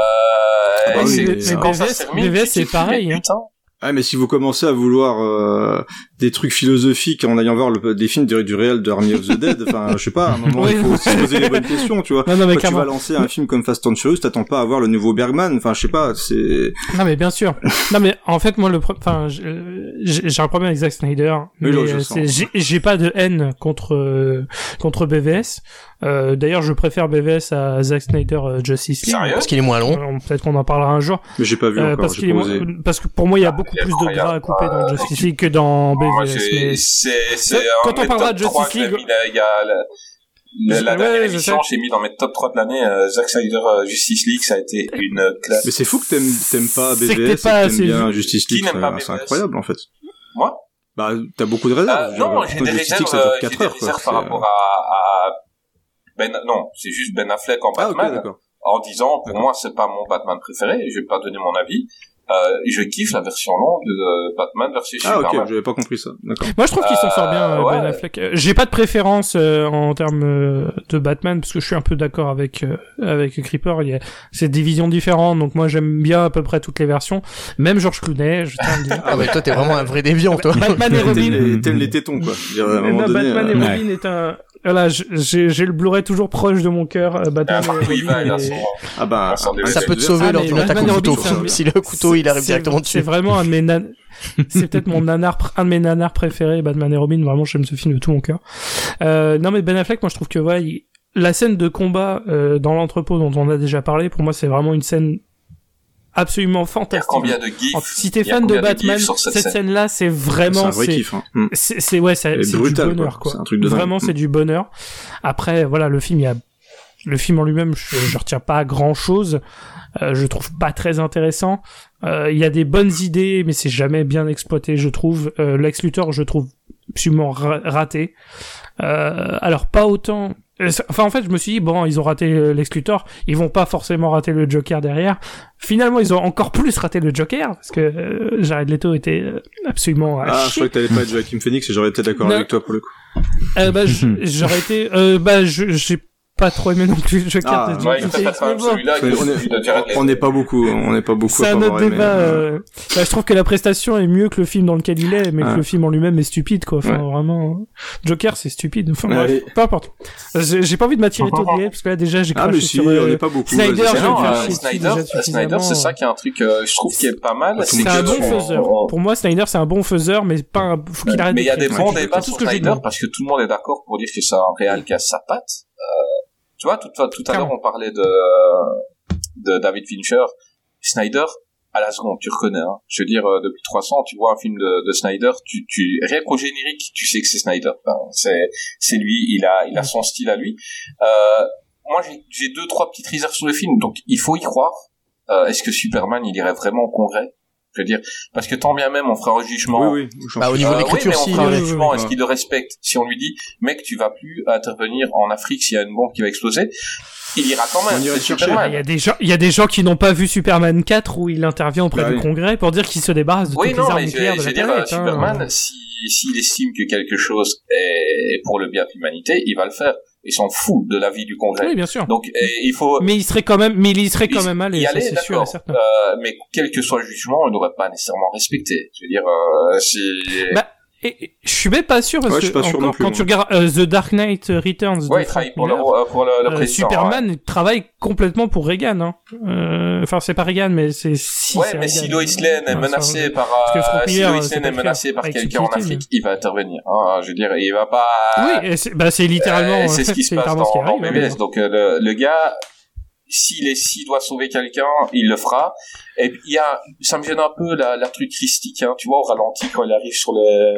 S9: Ah
S3: BVS
S6: te
S3: c'est pareil, hein.
S6: putain.
S9: Ah mais si vous commencez à vouloir euh, des trucs philosophiques en allant voir le, des films du, du réel de Army of the Dead, enfin je sais pas, à un moment
S3: Oui.
S9: il faut aussi se poser les bonnes questions, tu vois.
S3: Non, non, mais
S9: Quand tu vas lancer un film comme Fast and Furious, t'attends pas à voir le nouveau Bergman, enfin je sais pas, c'est...
S3: Non mais bien sûr. non mais en fait moi le pro- enfin j'ai j'ai un problème avec Zack Snyder. Mais, euh, j'ai- j'ai pas de haine contre euh, contre BVS. Euh, D'ailleurs je préfère BVS à Zack Snyder euh, Justice League.
S6: Sérieux?
S8: Parce qu'il est moins long.
S3: Euh, Peut-être qu'on en parlera un jour.
S9: Mais j'ai pas vu
S3: Euh,
S9: encore,
S3: parce, qu'il est moins- parce que pour moi il y a beaucoup plus de gras à couper dans
S6: Euh,
S3: Justice League que dans BVS. Quand on parlera de
S6: 3
S3: Justice
S6: que
S3: League-
S6: il y a la, la,
S3: Ouais,
S6: dernière émission, j'ai mis dans mes top 3 de l'année, euh, Zack Snyder euh, Justice League, ça a été une euh, classe.
S9: Mais c'est fou que t'aimes t'aimes pas
S3: que
S9: BVS
S3: t'es
S9: et que t'aimes bien. Justice
S6: Qui
S9: League, c'est- incroyable en fait.
S6: Moi?
S9: Bah t'as beaucoup de réserves.
S6: Euh,
S9: veux
S6: non,
S9: dire,
S6: j'ai des réserves,
S9: League, ça dure
S6: euh, j'ai
S9: 4
S6: des
S9: heures quoi.
S6: réserves par rapport à, à Ben, non, c'est juste Ben Affleck en
S9: Ah ok,
S6: Batman,
S9: d'accord.
S6: en disant, pour moi, c'est pas mon Batman préféré, je vais pas donner mon avis, euh, je kiffe la version longue de Batman versus
S9: Ah
S6: Superman.
S9: ok, j'avais pas compris ça, d'accord.
S3: Moi, je trouve qu'il s'en sort bien, euh,
S6: Euh,
S3: Ben
S6: ouais.
S3: Affleck. Euh, J'ai pas de préférence euh, en termes euh, de Batman parce que je suis un peu d'accord avec euh, avec Creeper. Il y a c'est des visions différentes, donc moi j'aime bien à peu près toutes les versions. Même George Clooney, je tiens à le dire.
S8: Ah mais toi t'es vraiment un vrai déviant toi.
S3: Batman et Robin.
S9: t'aimes les tétons quoi. Je veux dire, à un
S3: Non,
S9: donné,
S3: Batman
S9: euh,
S3: et
S7: ouais.
S3: Robin est un. Voilà, je- j'ai j'ai le Blu-ray toujours proche de mon cœur. euh,
S6: Ah,
S3: Batman et
S6: partout il va, il a
S3: Robin.
S6: son...
S3: et-
S9: Ah bah,
S6: débarrasse.
S8: Ça peut te sauver
S3: Ah,
S8: lors d'une attaque au couteau.
S3: c'est un-
S8: Si le couteau il arrive
S3: C'est-
S8: directement
S3: C'est
S8: dessus.
S3: vraiment un de mes nan- c'est peut-être mon nanar, un de mes nanars préférés, Batman et Robin. Vraiment, j'aime ce film de tout mon cœur. Euh, non, mais Ben Affleck, moi, je trouve que ouais, il- la scène de combat euh, dans l'entrepôt dont on a déjà parlé, pour moi, c'est vraiment une scène absolument fantastique.
S6: combien de gifs
S3: Si t'es fan de Batman,
S6: cette
S3: cette
S6: scène
S3: scène-là, c'est
S9: c'est
S3: vraiment,
S9: un vrai
S3: c'est,
S9: kiff. Hein. Mm.
S3: c'est, ouais, c'est, du bonheur,
S9: quoi.
S3: quoi.
S9: C'est un truc de dingue.
S3: Vraiment, c'est du bonheur. Après, voilà, le film, il y a, le film en lui-même, je, je retiens pas grand chose. Euh, je trouve pas très intéressant. Euh, Il y a des bonnes idées, mais c'est jamais bien exploité, je trouve. Euh, Lex Luthor, je trouve absolument ra- raté. Euh, alors pas autant. euh, Enfin, en fait, je me suis dit bon, ils ont raté euh, Lex Luthor, ils vont pas forcément rater le Joker derrière. Finalement, ils ont encore plus raté le Joker parce que euh, Jared Leto était euh, absolument
S9: Ah, je crois que t'allais pas être Joaquin Phoenix et j'aurais été d'accord avec toi pour le coup.
S3: Euh, bah, j'aurais été. Euh, bah, je- j'ai pas trop aimé non plus le Joker
S9: Ah,
S3: de
S6: Ouais,
S9: On. On n'est pas beaucoup, on n'est pas beaucoup
S3: C'est un autre débat.
S9: euh,
S3: euh, bah, je trouve que la prestation est mieux que le film dans lequel il est, mais que
S9: Ouais.
S3: le film en lui-même est stupide, quoi. Enfin,
S9: Ouais.
S3: vraiment. euh, Joker, c'est stupide. Enfin, bref, peu importe. J'ai j'ai pas envie de m'attirer trop de parce que là, déjà, j'ai
S9: Ah mais si,
S3: sur.
S9: on
S3: euh,
S9: n'est pas beaucoup.
S3: Snyder, je
S6: euh, Snyder, euh, Snyder,
S3: suffisamment.
S6: c'est ça qui est un truc, euh, je trouve qui est pas mal.
S9: Ah,
S6: c'est
S3: un bon
S9: on-
S3: faiseur.
S6: on-
S3: Pour moi, Snyder, c'est un bon faiseur, mais pas un... faut qu'il arrête
S6: Mais il y a des bons
S3: Ouais,
S6: débats sur
S3: ce que je
S6: Snyder parce que tout le monde est d'accord pour dire que c'est un réal qui a sa patte. Tu vois, tout, tout à l'heure, on parlait de, de David Fincher. Snyder, à la seconde, tu reconnais. Hein. Je veux dire, euh, depuis 300, tu vois un film de, de Snyder, tu, tu, rien qu'au générique, tu sais que c'est Snyder. Enfin, c'est, c'est lui, il a, il a son style à lui. Euh, moi, j'ai, j'ai deux, trois petites réserves sur le film, donc il faut y croire. Euh, est-ce que Superman, il irait vraiment au congrès? Je veux dire, parce que tant bien même, on fera un jugement.
S9: Oui, oui. j'en
S8: Bah, au niveau de
S6: Euh,
S8: l'écriture,
S6: oui, mais
S8: si.
S6: on fera un
S3: oui,
S6: jugement.
S9: oui.
S6: Est-ce qu'il le respecte Si on lui dit, mec, tu vas plus intervenir en Afrique s'il y a une bombe qui va exploser, il ira quand même. Superman.
S3: Il y a des gens, il y a des gens qui n'ont pas vu Superman 4 où il intervient auprès
S9: Bah
S3: du
S9: oui.
S3: Congrès pour dire qu'il se débarrasse de
S6: Oui,
S3: toutes
S6: non,
S3: les armes
S6: mais je,
S3: nucléaires de
S6: je
S3: la
S6: veux dire,
S3: hein.
S6: Superman, si s'il estime que quelque chose est pour le bien de l'humanité, il va le faire. Il s'en fout de l'avis du Congrès.
S3: Oui, bien sûr.
S6: Donc, eh, il faut
S3: Mais il serait quand même, mais il y serait quand même allé,
S6: y
S3: ça
S6: aller,
S3: c'est sûr et
S6: d'accord.
S3: certain.
S6: Euh, mais quel que soit le jugement, on n'aurait pas nécessairement respecté. Je veux dire, euh, c'est...
S3: Bah, Et, je suis même pas sûr parce
S9: Ouais,
S3: que
S9: pas sûr
S3: encore,
S9: plus,
S3: quand
S9: moi.
S3: tu regardes euh, The Dark Knight Returns
S6: ouais,
S3: Frank
S6: pour
S3: Miller,
S6: euh, pour
S3: euh. Superman travaille complètement pour Reagan. Hein. Euh, Enfin, c'est pas Reagan, mais c'est si.
S6: ouais, mais
S3: Reagan.
S6: si Lois Lane est
S3: Ouais,
S6: menacée
S3: ça-
S6: par,
S3: parce que Frank
S6: euh, si Lois Lane est menacée par quelqu'un en Afrique, il va intervenir. Hein, je veux dire, il va pas.
S3: Oui, c'est bah, c'est littéralement.
S6: Euh, c'est ce qui se passe
S3: littéralement ce qui
S6: dans, dans
S3: arrive, hein.
S6: BBS. Donc euh, le, le gars, s'il est, s'il doit sauver quelqu'un, il le fera. Et il y a, ça me gêne un peu la, la truc christique, hein, tu vois, au ralenti quand il arrive sur les,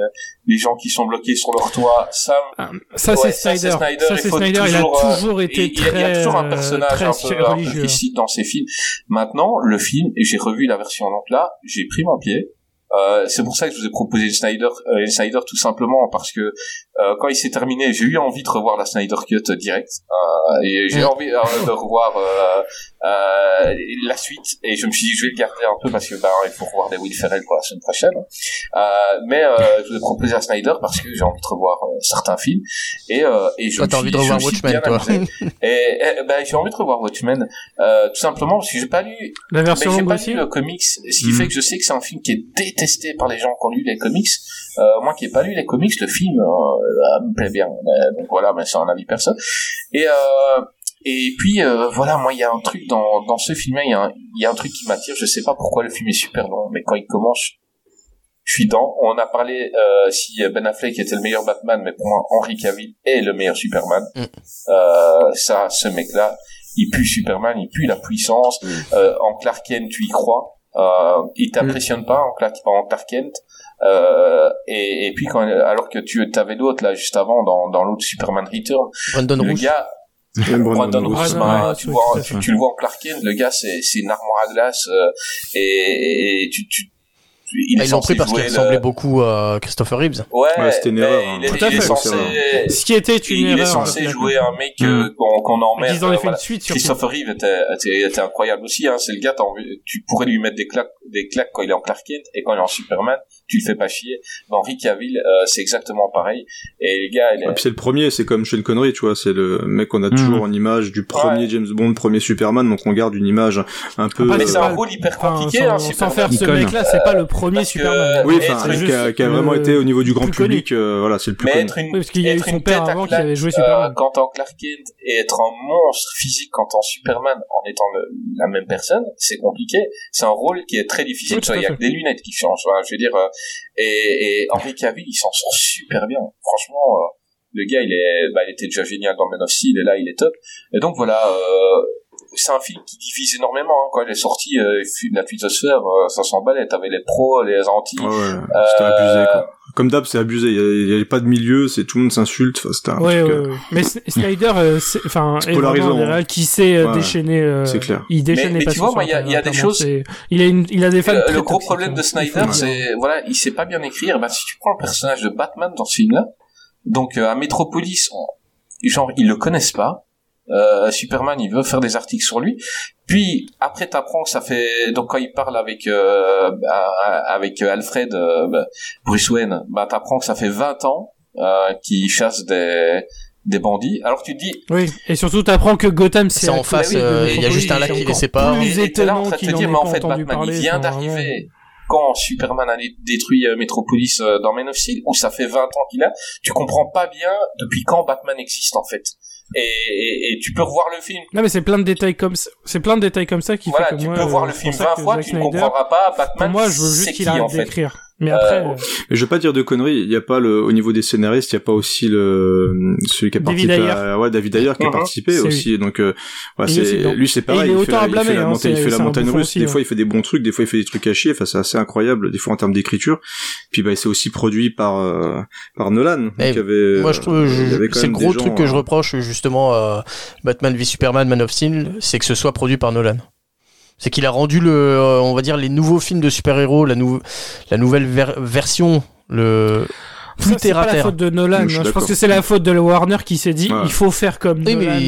S6: les gens qui sont bloqués sur leur toit. Ça,
S3: Ah, Ça,
S6: Ouais,
S3: c'est Snyder. Ça, c'est Snyder. Il a
S6: toujours, euh,
S3: été
S6: il, il y a-
S3: très.
S6: il y a toujours un personnage un peu, un peu christique dans ses films. Maintenant, le film, et j'ai revu la version donc là, j'ai pris mon pied. Euh, c'est pour ça que je vous ai proposé Snyder, euh, Snyder tout simplement parce que euh, quand il s'est terminé, j'ai eu envie de revoir la Snyder Cut direct euh, et j'ai envie euh, de revoir euh, euh, la suite et je me suis dit je vais le garder un peu parce que bah il faut revoir des Will Ferrell pour la semaine prochaine. Euh, mais euh, je vous ai proposé à Snyder parce que j'ai envie de revoir euh, certains films et euh, et je
S8: Toi, t'as envie de revoir Watchmen, toi.
S6: Et, et, ben, j'ai envie de revoir Watchmen, euh, tout simplement parce que j'ai pas lu,
S3: La version
S6: mais j'ai pas
S3: aussi.
S6: lu le comics, ce qui
S9: Mhm.
S6: fait que je sais que c'est un film qui est détesté par les gens qui ont lu les comics. Euh, moi qui n'ai pas lu les comics, le film euh, me plaît bien. Euh, donc voilà, mais c'est un avis perso. Et euh, et puis euh, voilà, moi il y a un truc dans dans ce film-là, il y a un, il y a un truc qui m'attire. Je sais pas pourquoi le film est super long, mais quand il commence, je suis dans. On a parlé euh, si Ben Affleck était le meilleur Batman, mais pour moi Henry Cavill est le meilleur Superman.
S8: Mm.
S6: Euh, ça, ce mec-là, il pue Superman, il pue la puissance. Euh, en Clark Kent, tu y crois. Euh, il t'impressionne pas en Clark, en Clark Kent. Euh, et, et puis quand, alors que tu avais d'autres là juste avant dans, dans l'autre Superman Return,
S8: Brandon
S6: le
S8: Rouge.
S6: gars,
S9: Brandon
S6: Brandon
S9: Rouge.
S6: Rouge,
S3: Ouais,
S6: bah, tu, vois, tu, tu le vois en Clark Kent, le gars c'est c'est une armoire à glace euh, et, et tu, tu, il
S8: Ah,
S6: est
S8: ils l'ont pris parce qu'il ressemblait
S6: le-
S8: beaucoup à Christopher Reeves.
S6: Ouais,
S9: Ouais, c'était une erreur,
S6: Il est,
S9: hein.
S3: Tout à
S6: il est
S3: fait.
S6: censé,
S3: Ce qui était une
S6: il
S3: erreur.
S6: est censé
S3: suis
S6: jouer un mec euh, qu'on emmerde.
S3: Ils en ont
S6: euh,
S3: fait
S6: voilà.
S3: une suite.
S6: Christopher Reeve était, était, était incroyable aussi. Hein. C'est le gars, tu pourrais lui mettre des claques, des claques quand il est en Clark Kent et quand il est en Superman, tu le fais pas chier. Dans Rick Cavill, euh, c'est exactement pareil. Et le gars, il est...
S9: C'est le premier, c'est comme Sean Connery, tu vois, c'est le mec qu'on a toujours en image du premier
S6: Ouais.
S9: James Bond, premier Superman, donc on garde une image un peu.
S3: Après,
S6: mais
S9: euh,
S6: c'est un rôle hyper
S3: Enfin,
S6: compliqué,
S3: sans,
S6: hein,
S3: sans
S6: Superman.
S3: faire ce mec-là, c'est pas le premier
S6: Parce que-
S3: Superman.
S9: Oui, enfin,
S6: juste
S9: qui a, qui a
S3: le
S9: vraiment été au niveau du grand public, euh, voilà, c'est le plus
S6: Mais
S9: connu.
S6: être une,
S3: Oui, parce qu'il y a eu son
S6: une
S3: père avant qui avait joué
S6: euh,
S3: Superman.
S6: quand en Clark Kent et être un monstre physique quand en Superman en étant le- la même personne, c'est compliqué. C'est un rôle qui est très difficile. Il y a que des lunettes qui changent. voilà, je veux dire, euh, et, et Henry Cavill, il s'en sort super bien. Franchement, euh, le gars, il est, bah, il était déjà génial dans Man of Steel et là, il est top. Et donc voilà. Euh, c'est un film qui divise énormément. hein. Quand il est sorti, euh, la twittosphère, euh, ça s'emballait. T'avais les pros, les anti.
S9: Ouais, ouais, c'était
S6: Euh,
S9: abusé, quoi. Comme d'hab, c'est abusé. Il y a- il y avait pas de milieu, c'est tout le monde s'insulte. Enfin, c'était un
S3: Ouais,
S9: truc,
S3: ouais,
S9: euh,
S3: ouais. Mais S- Snyder, euh, c'est- enfin,
S9: C'est
S3: est
S9: polarisant,
S3: vraiment un
S9: hein.
S3: réal qui sait euh,
S9: Ouais,
S3: déchaîner. euh,
S9: c'est clair.
S3: Il déchaîne
S6: Mais-
S3: les
S6: mais tu
S3: passions
S6: vois,
S3: sur
S6: moi, il y a- il y a des choses-
S3: Il a une, il a des fans
S6: le,
S3: très
S6: le gros problème
S3: hein.
S6: de
S3: faut
S6: Snyder, c'est voilà, il sait pas bien écrire. Bah, si tu prends le personnage de Batman dans ce film-là, donc euh, à Metropolis, on- genre ils le connaissent pas. Euh, Superman, il veut faire des articles sur lui. Puis après, t'apprends que ça fait donc quand il parle avec euh, avec Alfred euh, bah, Bruce Wayne, bah t'apprends que ça fait 20 ans euh, qu'il chasse des des bandits. Alors tu te dis,
S3: Oui, et surtout t'apprends que Gotham c'est
S8: en face, euh, il y a juste un lac qui les sépare.
S3: Plus
S6: Et t'es là en
S3: étonnant
S6: train de te dire, mais en
S3: pas
S6: fait,
S3: entendu
S6: Batman,
S3: parler.
S6: il vient d'arriver quand Superman a dé- détruit Metropolis dans Man of Steel, où ça fait 20 ans qu'il a, tu comprends pas bien depuis quand Batman existe, en fait. Et, et, et tu peux revoir le film.
S3: Non mais c'est plein de détails comme ça, c'est plein de détails comme ça qui
S6: Voilà,
S3: fait que
S6: tu
S3: moi,
S6: peux
S3: euh,
S6: voir le
S3: c'est
S6: film
S3: pour ça
S6: 20
S3: que
S6: fois,
S3: Zack
S6: tu ne comprendras pas
S3: Pour
S6: Batman,
S3: moi, je veux juste qu'il
S6: qui,
S3: arrête d'écrire. Mais après,
S6: Euh,
S3: euh,
S9: Mais je veux pas dire de conneries, il y a pas le, au niveau des scénaristes, il y a pas aussi le, celui qui a
S3: David
S9: participé
S3: Ayer.
S9: à, ouais, David Ayer qui a
S6: Mhm.
S9: participé aussi, donc, euh, ouais, c'est, lui c'est
S3: Et
S9: pareil,
S3: il est
S9: il fait
S3: autant
S9: la,
S3: à
S9: il fait
S3: blâmer,
S9: la
S3: hein,
S9: montagne, il fait la russe,
S3: aussi,
S9: des
S3: hein.
S9: fois il fait des bons trucs, des fois il fait des trucs à chier, enfin c'est assez incroyable, des fois en termes d'écriture. Puis bah c'est aussi produit par, euh, par Nolan, donc
S8: Eh,
S9: il y avait,
S8: Moi, je trouve, c'est le gros truc que je
S9: euh,
S8: reproche justement à Batman v Superman, Man of Steel, c'est que ce soit produit par Nolan. C'est qu'il a rendu le, euh, on va dire, les nouveaux films de super-héros, la, nou- la nouvelle ver- version, le plus
S3: ça, c'est
S8: terre à
S3: pas la
S8: terre.
S3: faute de Nolan.
S9: Je
S3: hein. Je pense que c'est la faute de Warner qui s'est dit
S9: Ouais.
S3: il faut faire comme
S8: Oui,
S3: Nolan.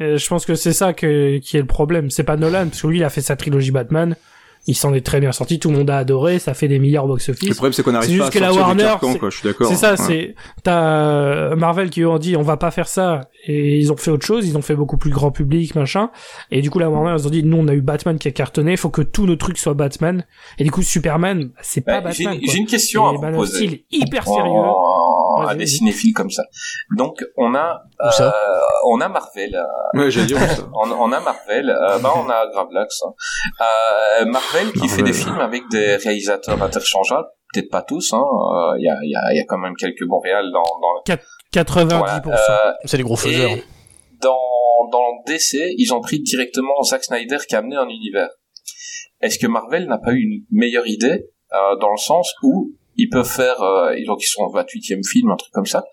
S8: mais
S3: je pense que c'est ça que, qui est le problème. C'est pas Nolan, parce que lui, il a fait sa trilogie Batman. Il s'en est très bien sorti, tout le monde a adoré, ça fait des milliards au
S9: Le
S3: box-office.
S9: problème c'est qu'on
S3: C'est
S9: n'arrive
S3: juste
S9: pas à
S3: que la
S9: sortir du
S3: Warner,
S9: carcan,
S3: c'est-
S9: quoi, je suis d'accord.
S3: C'est ça,
S9: ouais.
S3: c'est t'as euh, Marvel qui ont dit on va pas faire ça et ils ont fait autre chose, ils ont fait beaucoup plus grand public machin et du coup la Warner ils ont dit nous on a eu Batman qui a cartonné, faut que tous nos trucs soient Batman et du coup Superman c'est pas
S6: bah,
S3: Batman.
S6: j'ai une question à
S3: Et
S6: vous poser.
S3: Steel, hyper
S6: Oh, à des cinéphiles comme ça. Donc on a euh, on a Marvel, euh,
S9: Ouais, ça.
S6: on, on a Marvel, euh, bah on a Gravelax, hein. Euh, Marvel qui
S9: Marvel.
S6: fait des films avec des réalisateurs interchangeables, peut-être pas tous, hein. euh, Il y, a, il y, a, il y a quand même quelques bons réals dans, dans
S3: 90%.
S6: voilà, euh,
S8: c'est des gros faiseurs.
S6: et dans, dans DC, ils ont pris directement Zack Snyder qui a amené un univers. Est-ce que Marvel n'a pas eu une meilleure idée euh, dans le sens où ils peuvent faire, euh, ils ont qui sont au 28e film, un truc comme ça,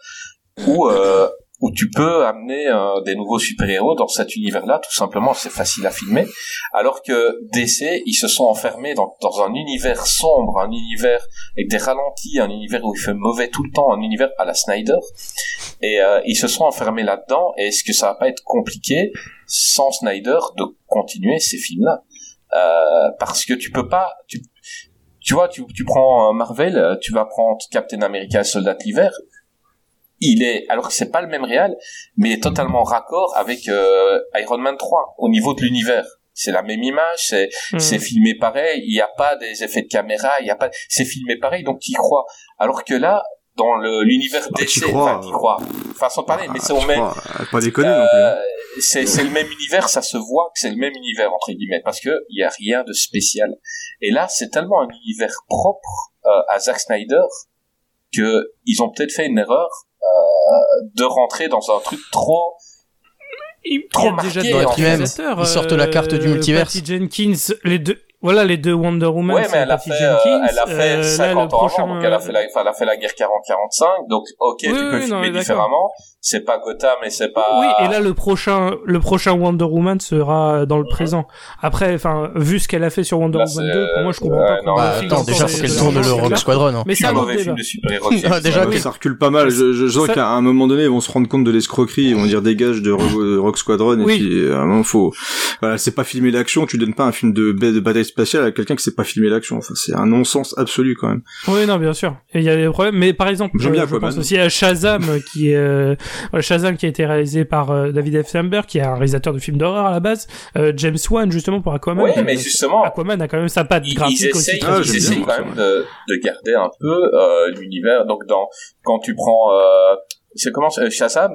S6: où euh, où tu peux amener euh, des nouveaux super-héros dans cet univers-là, tout simplement, c'est facile à filmer, alors que DC, ils se sont enfermés dans, dans un univers sombre, un univers avec des ralentis, un univers où il fait mauvais tout le temps, un univers à la Snyder, et euh, ils se sont enfermés là-dedans, et est-ce que ça va pas être compliqué, sans Snyder, de continuer ces films-là? Euh, Parce que tu peux pas... Tu, tu vois, tu, tu prends Marvel, euh, tu vas prendre Captain America, Soldat de l'hiver, il est, alors que c'est pas le même réal, mais il est totalement raccord avec euh, Iron Man 3 au niveau de l'univers. c'est la même image, c'est
S3: Mm.
S6: c'est filmé pareil, il n'y a pas des effets de caméra, il y a pas, c'est filmé pareil, donc tu y crois. Alors que là, dans le- l'univers
S9: Ah,
S6: DC,
S9: crois,
S6: enfin, t'y crois. Façon de parler, mais c'est au
S9: tu
S6: même,
S9: crois, pas déconner non plus.
S6: C'est c'est le même univers, ça se voit que c'est le même univers entre guillemets parce que il y a rien de spécial. Et là, c'est tellement un univers propre euh, à Zack Snyder que ils ont peut-être fait une erreur euh, de rentrer dans un truc trop
S3: Il
S6: trop
S3: il y a
S6: marqué,
S3: déjà
S6: en
S3: d'autres
S6: fait.
S3: réalisateurs.
S8: Ils sortent la carte du
S3: euh,
S8: multiverse.
S3: Patty Jenkins, les deux. Voilà les deux Wonder Woman.
S6: ouais, mais elle a fait, euh,
S3: Jenkins.
S6: elle a fait
S3: euh, là,
S6: 50
S3: le
S6: ans
S3: prochain,
S6: avant, donc elle a fait la, enfin, elle a fait la guerre 40-45, donc ok,
S3: Oui,
S6: tu peux
S3: oui, non,
S6: filmer
S3: d'accord.
S6: différemment. C'est pas Gotham et c'est pas.
S3: Oui, et là le prochain, le prochain Wonder Woman sera dans le présent. Après, enfin, vu ce qu'elle a fait sur Wonder
S6: Là,
S3: Woman
S6: c'est-
S3: 2, pour moi je comprends
S6: ouais,
S3: pas.
S6: non,
S8: Bah, attends, déjà, faut qu'elle
S3: de
S8: tourne le Rogue. Squadron. hein.
S3: Mais c'est
S6: un mauvais film de super-héros.
S8: Ah, déjà,
S9: ça recule pas mal. Je, sens qu'à un moment donné, ils vont se rendre compte de l'escroquerie. Ils vont dire dégage de Rogue, Rogue Squadron.
S3: Oui.
S9: Et puis, euh, à un moment, faut. Voilà, c'est pas filmer l'action. Tu donnes pas un film de bataille spatiale à quelqu'un qui sait pas filmer l'action. Enfin, c'est un non-sens absolu quand même.
S3: Oui, non, bien sûr. Et il y a des problèmes. Mais par exemple,
S9: J'aime
S3: euh,
S9: bien
S3: je
S9: Aquaman.
S3: pense aussi à Shazam, euh, qui est euh, Shazam qui a été réalisé par euh, David F. Sandberg, qui est un réalisateur de films d'horreur à la base. Euh, James Wan justement pour Aquaman.
S6: Oui, mais justement,
S3: Aquaman a quand même sa patte
S6: ils, ils
S3: graphique aussi.
S6: essayent,
S3: très
S9: Ah,
S6: ils essayent quand même de, de garder un peu euh, l'univers. Donc, dans quand tu prends, euh, c'est comment euh, Shazam,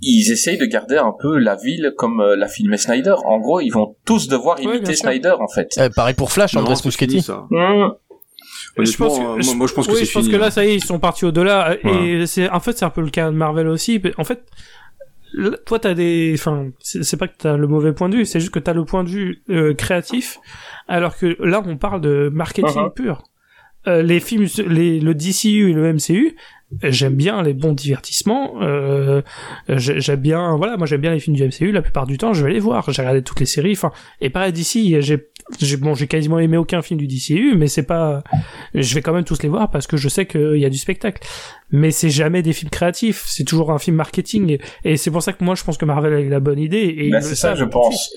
S6: ils essayent de garder un peu la ville comme euh, l'a filmé Snyder. En gros, ils vont tous devoir
S3: Ouais,
S6: imiter. Snyder en fait.
S8: Euh, pareil pour Flash,
S9: Non,
S8: Andrés Muschietti.
S6: Mmh.
S3: Je pense
S9: Honnêtement,
S3: que-
S9: euh, moi, moi, je pense que
S3: oui,
S9: c'est
S3: je pense
S9: fini.
S3: que là,
S9: hein.
S3: ça y est, ils sont partis au-delà. Et
S9: Voilà.
S3: c'est, en fait, c'est un peu le cas de Marvel aussi. En fait, toi, t'as des, enfin, c'est pas que t'as le mauvais point de vue, c'est juste que t'as le point de vue euh, créatif, alors que là, on parle de marketing
S6: Mhm.
S3: pur. Euh, les films, les, le DCU et le MCU, euh, j'aime bien les bons divertissements. Euh, j'ai- j'aime bien, voilà, moi j'aime bien les films du MCU. La plupart du temps, je vais les voir. J'ai regardé toutes les séries. Enfin, et pareil d'ici, j'ai, j'ai, bon, j'ai quasiment aimé aucun film du DCU, mais c'est pas, je vais quand même tous les voir parce que je sais qu'il y a du spectacle. Mais c'est jamais des films créatifs. C'est toujours un film marketing. Et, c'est pour ça que moi, je pense que Marvel a eu la bonne idée. Et
S6: Ben, c'est ça, je pense.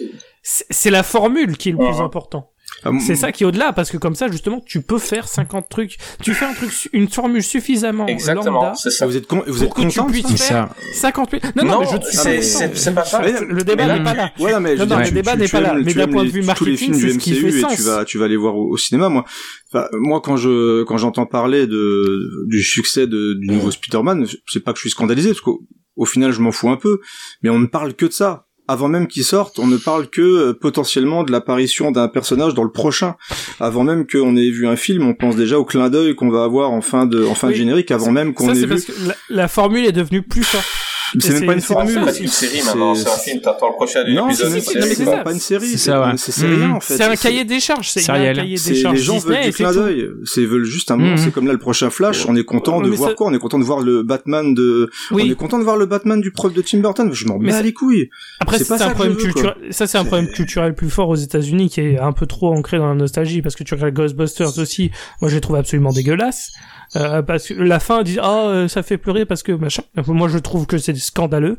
S3: C'est la formule qui est le plus important.
S9: M-
S3: C'est ça qui est au-delà, parce que comme ça, justement, tu peux faire 50 trucs. Tu fais un truc, une formule suffisamment
S6: Exactement,
S3: lambda
S6: c'est ça.
S9: Vous êtes con, vous êtes
S3: pour que tu
S9: content
S3: puisses
S9: ça
S3: faire 50 000. Non, non,
S6: Non,
S3: mais je te suis
S6: c'est-
S3: pas
S6: c'est-
S3: content.
S6: c'est pas ça.
S3: Le débat n'est pas là.
S9: Ouais, non, mais
S3: Non, non, le débat
S9: tu-
S3: n'est
S9: tu
S3: pas là, mais
S9: tu
S3: d'un point de vue
S9: tous les
S3: marketing,
S9: films
S3: c'est
S9: du
S3: ce qui
S9: MCU
S3: fait
S9: et
S3: sens.
S9: tu vas, tu vas les voir au, au cinéma, moi. Enfin, moi, quand je, quand j'entends parler de, du succès de, du nouveau Spider-Man, c'est pas que je suis scandalisé, parce qu'au au final, je m'en fous un peu, mais on ne parle que de ça. Avant même qu'il sorte, on ne parle que euh, potentiellement de l'apparition d'un personnage dans le prochain. Avant même qu'on ait vu un film, on pense déjà au clin d'œil qu'on va avoir en fin de, en fin de générique, avant même qu'on ait vu.
S3: parce que la, la formule est devenue plus forte.
S9: C'est même pas une formule.
S6: C'est une série maintenant, c'est un film, t'attends le prochain
S9: Non, c'est
S6: épisode.
S9: c'est même pas une série.
S7: C'est
S9: c'est
S7: Mhm.
S9: rien, en fait.
S3: C'est un cahier des charges. C'est un cahier des charges
S9: les gens veulent du clin d'œil. C'est veulent juste un moment.
S7: Mhm.
S9: C'est comme là le prochain Flash. On est content de voir quoi? On est content de voir le Batman de. On est content de voir le Batman du prof de Tim Burton. Je m'en bats les couilles.
S3: Après,
S9: C'est
S3: un problème culturel. Ça, c'est un problème culturel plus fort aux États-Unis qui est un peu trop ancré dans la nostalgie parce que tu regardes Ghostbusters aussi. Moi, je les trouve absolument dégueulasses. Euh, parce que la fin dit ah euh, ça fait pleurer parce que machin. Moi je trouve que c'est scandaleux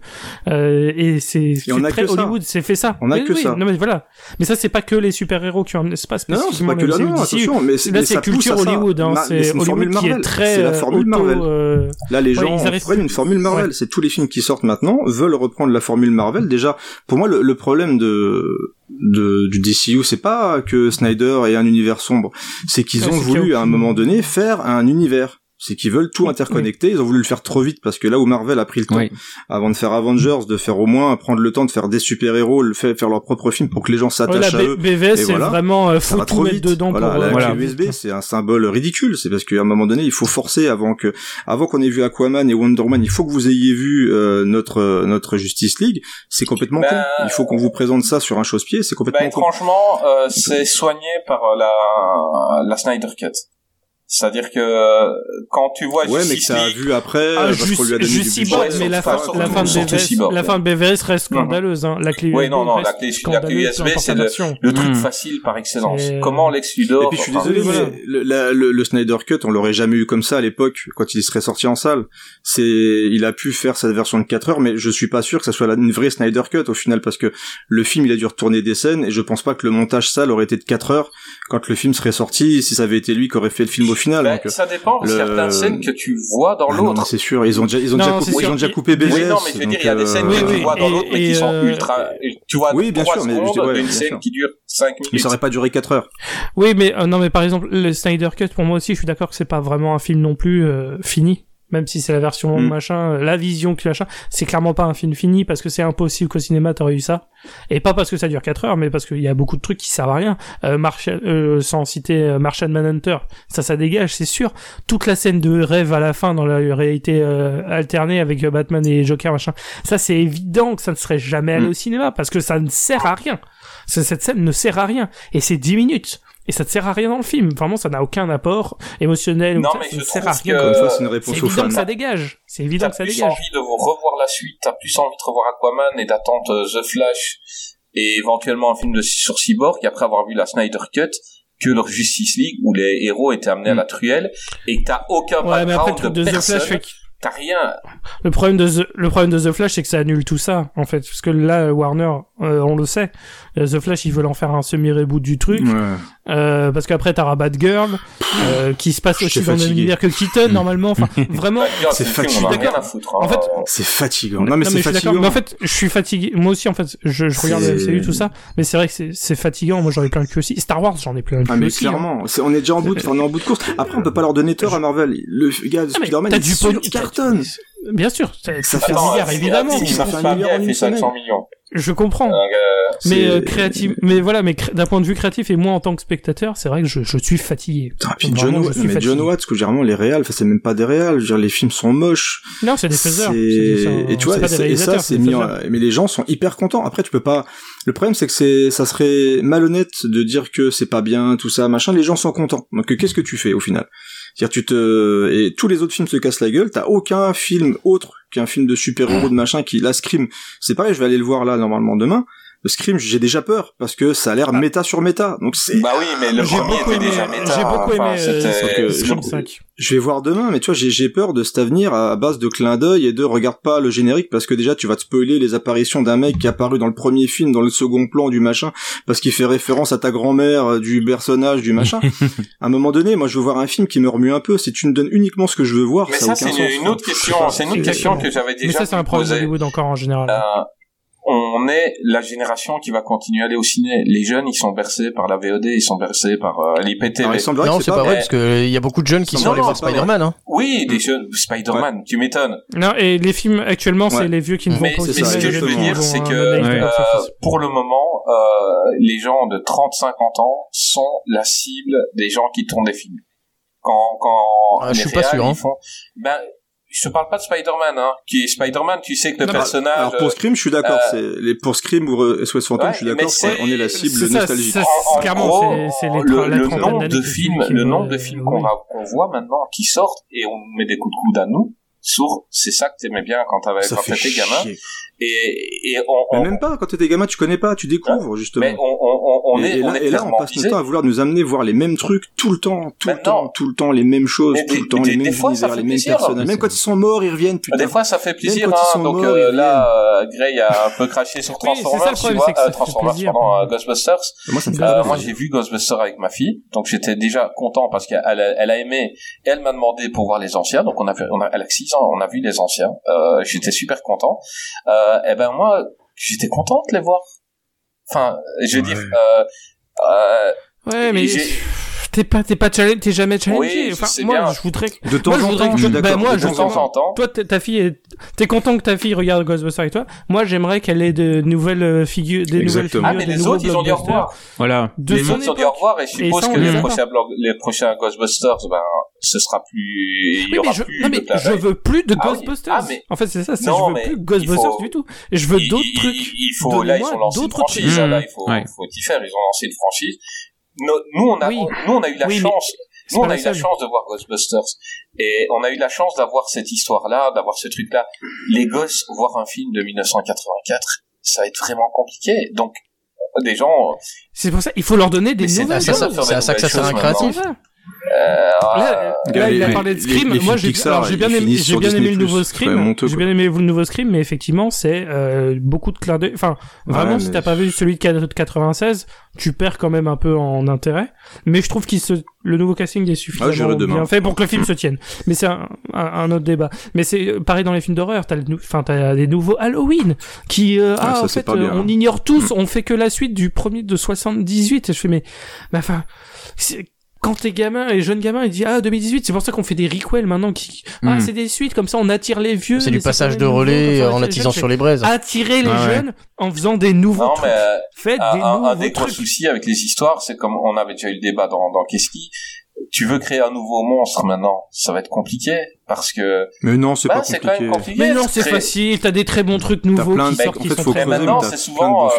S3: euh, et c'est très. Hollywood c'est fait ça.
S9: On a
S3: Mais
S9: que
S3: oui,
S9: ça.
S3: Non mais voilà. Mais ça c'est pas que les super héros qui en c'est pas
S9: Non, c'est pas que là. Non, attention. Mais
S3: Là c'est culture. Hollywood. Hein. C'est Hollywood qui
S9: Marvel.
S3: est très
S9: la
S3: euh,
S9: formule
S3: auto,
S9: Marvel.
S3: euh,
S9: Là, les
S3: Ouais,
S9: gens
S3: arrivent
S9: prennent une formule Marvel.
S3: Ouais.
S9: C'est tous les films qui sortent maintenant veulent reprendre la formule Marvel. Déjà, pour moi, le, le problème de, de du DCU, c'est pas que Snyder ait un univers sombre, c'est qu'ils
S3: Ouais,
S9: ont voulu à un moment donné faire un univers. C'est qu'ils veulent tout interconnecter. Ils ont voulu le faire trop vite parce que là où Marvel a pris le temps
S7: Oui.
S9: avant de faire Avengers, de faire au moins prendre le temps de faire des super héros, le faire, faire leur propre film pour que les gens s'attachent
S3: la
S9: à eux.
S3: BVS c'est
S9: voilà.
S3: vraiment euh, faut tout mettre
S9: vite.
S3: dedans
S9: voilà,
S3: pour
S9: la
S3: euh,
S9: clé
S7: voilà.
S9: USB, c'est un symbole ridicule. C'est parce qu'à un moment donné, il faut forcer avant que, avant qu'on ait vu Aquaman et Wonder Woman, il faut que vous ayez vu euh, notre euh, notre Justice League. C'est complètement
S6: Ben,
S9: con. Il faut qu'on vous présente ça sur un chausse-pied. C'est complètement
S6: Ben,
S9: con.
S6: franchement, euh, c'est soigné par la, la Snyder Cut. C'est-à-dire que euh, quand tu vois
S9: Ouais, mais que ça a vu après.
S3: Ah,
S9: parce qu'on
S3: juste,
S9: lui a donné
S3: juste
S9: du budget.
S3: Cyborg,
S6: budget,
S3: mais la fin,
S6: surtout-
S3: la fin de BVS, la
S6: ouais.
S3: fin de BVS reste scandaleuse, hein. La clé
S6: Oui,
S3: USB
S6: non, non, la clé- la clé
S3: scandaleuse
S6: USB, c'est le truc
S7: Mm.
S6: facile par excellence. Comment Lex Luthor
S9: Et puis je suis désolé, mais le, Snyder Cut, on l'aurait jamais eu comme ça à l'époque, quand il serait sorti en salle. C'est, il a pu faire cette version de 4 heures, mais je suis pas sûr que ça soit la, une vraie Snyder Cut au final, parce que le film, il a dû retourner des scènes, et je pense pas que le montage salle aurait été de 4 heures quand le film serait sorti, si ça avait été lui qui aurait fait le film final.
S6: Ben,
S9: donc, euh,
S6: ça dépend, parce qu'il y a
S9: le-
S6: plein de scènes que tu vois dans
S9: ah non, mais
S6: l'autre.
S9: c'est sûr, ils ont déjà, ils ont
S3: Non,
S9: déjà coupé, ils ont déjà coupé BGS.
S6: Oui, non, mais je veux dire, il y a des
S9: donc,
S6: scènes
S9: euh,
S6: que
S3: Oui,
S6: tu
S3: oui,
S6: vois dans l'autre, mais qui
S3: et,
S6: sont
S3: euh,
S6: ultra. Tu vois,
S9: Oui, bien
S6: 3
S9: sûr, mais je dis-
S6: secondes
S9: ouais,
S6: d'une
S9: bien
S6: scène
S9: sûr.
S6: qui dure 5
S9: Mais
S6: minutes.
S9: ça aurait pas duré 4 heures.
S3: Oui, mais euh, non, mais par exemple, le Snyder Cut, pour moi aussi, je suis d'accord que c'est pas vraiment un film non plus euh, fini. Même si c'est la version
S9: Mm.
S3: machin, euh, la vision que machin, c'est clairement pas un film fini parce que c'est impossible qu'au cinéma t'aurais eu ça. Et pas parce que ça dure 4 heures, mais parce qu'il y a beaucoup de trucs qui servent à rien. Euh, euh, sans citer euh, Martian Manhunter, ça, ça dégage, c'est sûr. Toute la scène de rêve à la fin dans la réalité euh, alternée avec Batman et Joker, machin, ça c'est évident que ça ne serait jamais allé
S9: Mm.
S3: au cinéma parce que ça ne sert à rien. Cette scène ne sert à rien. Et c'est 10 minutes. Et ça ne sert à rien dans le film. Vraiment, ça n'a aucun apport émotionnel. ou
S6: Non,
S3: ça,
S6: mais
S3: ça
S6: je
S3: ne sert
S6: trouve
S3: à rien.
S9: une fois, c'est une
S3: C'est
S9: réponse aux
S3: évident que ça dégage. C'est évident
S6: T'as
S3: que ça
S6: plus
S3: dégage.
S6: envie de vous revoir la suite, t'as plus envie de revoir Aquaman et d'attendre euh, The Flash et éventuellement un film de, sur Cyborg après avoir vu la Snyder Cut que leur Justice League où les héros étaient amenés à la truelle et que t'as aucun
S3: Ouais, mais après,
S6: background
S3: le truc
S6: de,
S3: de The
S6: personne,
S3: Flash fait
S6: t'as rien.
S3: Le problème de The, le problème de The Flash, c'est que ça annule tout ça, en fait. Parce que là, Warner, euh, on le sait. Euh, The Flash, ils veulent en faire un semi-reboot du truc.
S9: Ouais.
S3: Euh, parce qu'après, t'as Batgirl, euh, qui se passe aussi dans le même univers que Keaton, normalement. Enfin, vraiment.
S9: C'est fatigant.
S6: hein.
S3: En fait,
S9: C'est fatigant. Non, mais c'est fatigant.
S3: Mais en fait, je suis fatigué. Moi aussi, en fait, je, je regarde
S9: C'est-
S3: la série, tout ça. Mais c'est vrai que c'est- c'est fatigant. Moi, j'en ai plein le cul aussi. Star Wars, j'en ai plein le cul
S9: Ah mais
S3: aussi. hein.
S9: clairement, c'est- on est déjà en bout, de, enfin, on est en bout de course. Après, on peut pas leur donner tort à Marvel. Le gars de
S3: Ah,
S9: Spider-Man,
S3: t'as
S9: il cartonne.
S3: Bien sûr. Ça,
S9: Ça
S3: ça fait
S9: fait
S3: un
S6: Attends,
S3: milliard,
S6: euh,
S3: évidemment.
S9: ça fait un milliard
S6: bien,
S9: en
S6: elle
S9: une
S6: fait 500
S9: semaine.
S6: millions.
S3: Je comprends.
S6: Donc, euh,
S3: Mais
S9: C'est-
S3: euh, créatif, mais voilà, mais d'un point de vue créatif et moi en tant que spectateur, c'est vrai que je, je suis fatigué.
S9: Ah, puis
S3: Vraiment,
S9: John,
S3: je suis
S9: mais
S3: fatigué.
S9: John Watts, que généralement les réals, enfin c'est même pas des réals, je veux dire, les films sont moches.
S3: Non, c'est des faiseurs.
S9: C'est-
S3: C'est- c'est-
S9: Et tu vois,
S3: c'est
S9: et ça, et ça,
S3: réalisateurs,
S9: c'est mis en- mais les gens sont hyper contents. Après, tu peux pas, le problème, c'est que c'est, ça serait malhonnête de dire que c'est pas bien, tout ça, machin, les gens sont contents. Donc, qu'est-ce que tu fais, au final? C'est-à-dire, tu te, et tous les autres films se cassent la gueule, t'as aucun film autre qu'un film de super-héros, de machin, qui, la Scream, c'est pareil, je vais aller le voir là, normalement, demain. Le Scream, j'ai déjà peur, parce que ça a l'air méta sur méta. Donc, c'est,
S6: Bah oui, mais le
S3: J'ai
S6: premier
S3: beaucoup
S6: était
S3: aimé,
S6: déjà méta.
S3: j'ai beaucoup
S6: enfin,
S3: aimé euh,
S6: c'était-
S9: que-
S3: Scream
S9: je-
S3: 5.
S9: je vais voir demain, mais tu vois, j'ai, j'ai peur de cet avenir à base de clins d'œil et de regarde pas le générique parce que déjà tu vas te spoiler les apparitions d'un mec qui est apparu dans le premier film, dans le second plan du machin, parce qu'il fait référence à ta grand-mère, euh, du personnage, du machin. à un moment donné, moi je veux voir un film qui me remue un peu. Si tu me donnes uniquement ce que je veux voir,
S6: Mais
S9: ça,
S6: c'est une, autre question. C'est une autre question que j'avais déjà
S3: Mais ça, c'est un problème d'Hollywood encore en général.
S6: Euh, on est la génération qui va continuer à aller au ciné. Les jeunes, ils sont bercés par la VOD, ils sont bercés par euh.
S9: Alors, il semblerait
S8: Non, c'est pas vrai, parce que il y a beaucoup de jeunes qui
S6: Non,
S8: sont allés
S6: non,
S8: voir Spider-Man, hein.
S6: Oui, des jeunes. Spider-Man, tu m'étonnes.
S3: Non, et les films actuellement, c'est
S9: Ouais.
S3: les vieux qui ne vont
S6: Mais,
S3: pas au
S6: mais ce que je
S3: les
S6: veux dire,
S3: vont
S6: c'est que euh, pour le moment, euh, les gens de 30-50 ans sont la cible des gens qui tournent des films. Quand, quand
S8: Ah, je
S6: les
S8: suis pas sûr, hein.
S6: ils font, ben, je te parle pas de Spider-Man, hein. Qui est Spider-Man, tu sais que le
S3: Non,
S6: personnage.
S9: Alors pour Scream, je suis d'accord.
S6: euh,
S9: c'est les pour Scream ou SOS Phantom,
S6: Ouais,
S9: je suis d'accord.
S6: c'est-
S9: On est la cible nostalgique.
S3: clairement, c'est- c'est les
S6: le, le nombre de films, le nombre de films qu'on a- qu'on voit maintenant qui sortent et on met des coups de coude à nous. Sur, c'est ça que t'aimais bien quand t'avais, quand t'étais gamin. Et, et on,
S9: Mais
S6: on,
S9: même pas quand t'étais gamin, tu connais pas, tu découvres justement.
S6: mais on,
S9: et,
S6: est,
S9: et là,
S6: est
S9: et là, on passe notre temps à vouloir nous amener voir les mêmes trucs tout le temps, tout le temps, tout le temps, les mêmes choses,
S6: Mais
S9: tout le temps, les
S6: des
S9: mêmes
S6: fois, ça
S9: univers,
S6: fait
S9: les mêmes
S6: plaisir,
S9: personnages.
S6: hein.
S9: Même quand ils sont morts, ils reviennent, putain.
S6: Des fois, ça fait plaisir,
S9: quand ils
S6: hein.
S9: sont
S6: Donc
S9: morts,
S6: euh, là, euh, Grey a un peu craché sur
S3: Oui, ça,
S6: Transformers, tu vois,
S3: c'est que ça
S6: euh,
S3: fait
S6: Transformers,
S3: plaisir.
S6: pardon, euh, Ghostbusters.
S9: Moi, ça me fait plaisir.
S6: moi, j'ai vu Ghostbusters avec ma fille, donc j'étais déjà content parce qu'elle a, aimé. Elle m'a demandé pour voir les anciens, donc on a, fait, on a, elle a 6 ans, on a vu les anciens. J'étais super content. Euh, et ben moi, j'étais content de les voir. Enfin, je veux
S9: Ouais.
S6: dire, euh, euh,
S3: Ouais, mais
S6: j'ai-
S3: t'es pas, t'es pas challenge, t'es jamais challengé.
S6: Oui,
S3: enfin, moi,
S6: bien.
S3: je voudrais. que-
S9: De temps en
S3: voudrais
S9: temps,
S3: que-
S9: je suis d'accord.
S3: moi,
S9: de
S3: je. Toi, ta fille, est... t'es content que ta fille regarde Ghostbusters avec toi. Moi, j'aimerais qu'elle ait de nouvelles euh, figures, des nouvelles
S9: Exactement.
S3: figures,
S6: Ah, mais les autres, ils ont dit au revoir.
S7: Voilà.
S3: De
S6: les autres ont dit au revoir et je suppose que les prochains, blog- les prochains Ghostbusters, ben, ce sera plus, il y
S3: Oui,
S6: aura
S3: mais je,
S6: plus
S3: non,
S6: de
S3: mais je veux plus de
S6: Ah oui.
S3: Ghostbusters.
S6: Ah, mais-
S3: En fait, c'est ça, je veux plus Ghostbusters du tout. Je veux d'autres
S6: il-
S3: trucs.
S6: Il faut, là, ils ont lancé une franchise, là,
S7: Mmh.
S6: il faut,
S7: Ouais.
S6: faut y faire, ils ont lancé une franchise. Nous, nous, on a,
S3: Oui.
S6: nous, on a eu la
S3: Oui,
S6: chance,
S3: c'est
S6: nous, on a eu la chance de voir Ghostbusters. Et on a eu la chance d'avoir cette histoire-là, d'avoir ce truc-là. Les gosses, voir un film de 1984, ça va être vraiment compliqué. Donc, des gens,
S3: C'est pour ça, il faut leur donner des euh, là, là il a parlé de Scream.
S9: Les,
S3: Moi, j'ai bien aimé, j'ai bien aimé le nouveau Scream. J'ai bien aimé le nouveau Scream, mais effectivement, c'est euh, beaucoup de clins d'œil. Enfin, vraiment, si t'as pas vu celui de 96, tu perds quand même un peu en intérêt. Mais je trouve qu'il se, le nouveau casting est suffisamment
S9: ah,
S3: bien fait pour que le film se tienne. Mais c'est un, un, autre débat. Mais c'est euh, pareil dans les films d'horreur. T'as enfin, t'as des nouveaux Halloween qui, euh,
S9: ah,
S3: ah en fait, on ignore tous, on fait que la suite du premier de 78. Et je fais mais, mais enfin quand t'es gamin et jeune gamin, il dit ah 2018, c'est pour ça qu'on fait des requels maintenant qui ah
S8: hmm.
S3: c'est des suites comme ça, on attire les vieux.
S8: C'est du passage de relais
S3: euh,
S8: en attisant sur les braises.
S3: Attirer les
S8: ah
S3: jeunes en faisant des nouveaux
S6: non,
S3: trucs.
S6: Mais,
S3: Faites euh,
S6: un,
S3: des nouveaux
S6: trucs. gros soucis avec les histoires, c'est comme on avait déjà eu le débat dans dans Keski, tu veux créer un nouveau monstre maintenant, ça va être compliqué parce que
S9: mais non c'est
S6: bah,
S9: pas compliqué.
S6: Quand même compliqué.
S3: mais non c'est facile t'as des très bons trucs nouveaux qui sortent
S9: en euh,
S3: qui
S9: fait,
S3: sont très
S6: maintenant c'est souvent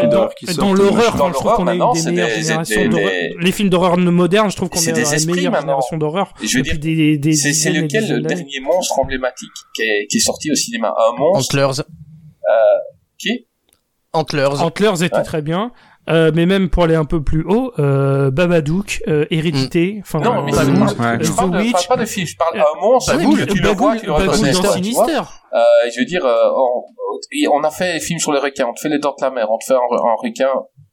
S3: dans, l'horreur je trouve qu'on a eu des meilleures générations d'horreur. les films d'horreur modernes je trouve qu'on a
S6: des meilleures
S3: générations d'horreur
S6: je veux dire c'est lequel le dernier monstre emblématique qui est, qui est sorti au cinéma? Un monstre?
S8: Antlers.
S6: Euh, qui?
S8: Antlers.
S3: Antlers était très bien. Euh, mais même pour aller un peu plus haut, euh, Babadook, euh, Hérédité, enfin
S6: non, mais
S3: euh,
S7: ça,
S6: je, parle, de,
S3: je
S6: parle de je parle tu le vois, tu le euh, je veux dire, on, on, a fait des films sur les requins, on te fait les dents de la mer, on te fait un requin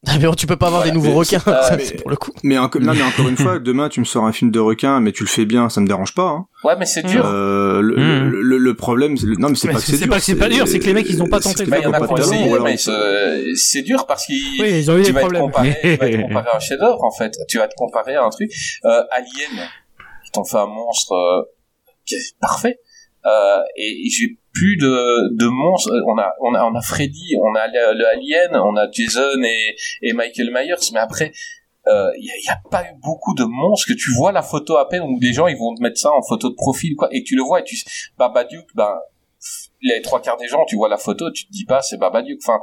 S8: ah mais tu peux pas avoir des nouveaux requins, pour le coup.
S9: Mais, enco non, mais encore une fois, demain tu me sors un film de requin, mais tu le fais bien, ça me dérange pas. Hein.
S6: Ouais, mais c'est dur.
S9: Euh, le,
S7: hmm.
S9: le, le, problème, le... non mais c'est pas que
S3: c'est
S9: dur.
S3: c'est pas dur, c'est que les mecs ils ont pas tenté.
S6: Bah, il y en a
S9: euh,
S6: C'est dur parce qu'ils.
S3: Oui, ont eu des problèmes.
S6: Tu vas te comparer à un chef-d'œuvre en fait. Tu vas te comparer à un truc. Euh, Alien, t'en fais un monstre euh, parfait et, et j'ai plus de, de monstres. Euh, on a, on a, on a Freddy, on a le, le Alien, on a Jason et, et Michael Myers, mais après, il euh, n'y a, a, pas eu beaucoup de monstres que tu vois la photo à peine où des gens ils vont te mettre ça en photo de profil quoi. Et tu le vois et tu Babadook ben les trois quarts des gens tu vois la photo tu te dis pas c'est Babadook enfin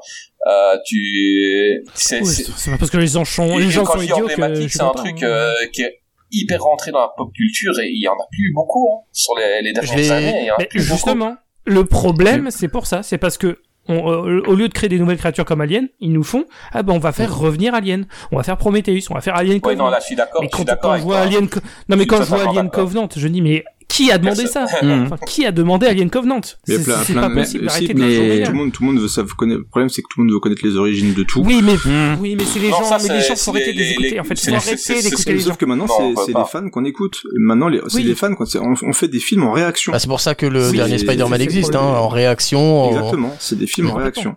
S6: euh, tu c'est
S3: oui, parce que les,
S6: enchants,
S3: les gens sont idiots
S6: c'est un truc euh, qui est hyper rentré dans la pop culture et il y en a plus beaucoup hein, sur les, les dernières années. Il y en a plus
S3: justement, le problème, c'est pour ça, c'est parce que on, euh, au lieu de créer des nouvelles créatures comme Alien, ils nous font ah ben on va faire revenir Alien, on va faire Prometheus, on va faire Alien Covenant.
S6: Ouais, non, là je suis d'accord.
S3: Quand, quand Alien, non mais quand je vois Alien Covenant, je dis mais qui a demandé ça mmh. Qui a demandé Alien Covenant C'est pas possible d'arrêter de
S9: mais... tout le monde, tout le monde veut savoir connaître. Le problème, c'est que tout le monde veut connaître les origines de tout.
S3: Oui, mais
S7: mmh.
S3: oui, mais c'est les gens, mais les gens faut
S6: d'écouter.
S3: En fait, faut d'écouter les gens.
S9: Sauf que maintenant, c'est les fans qu'on écoute. Maintenant, c'est les fans. On fait des films en réaction.
S8: Bah, c'est pour ça que le dernier Spider-Man existe, hein, en réaction.
S9: Exactement. C'est des films en réaction.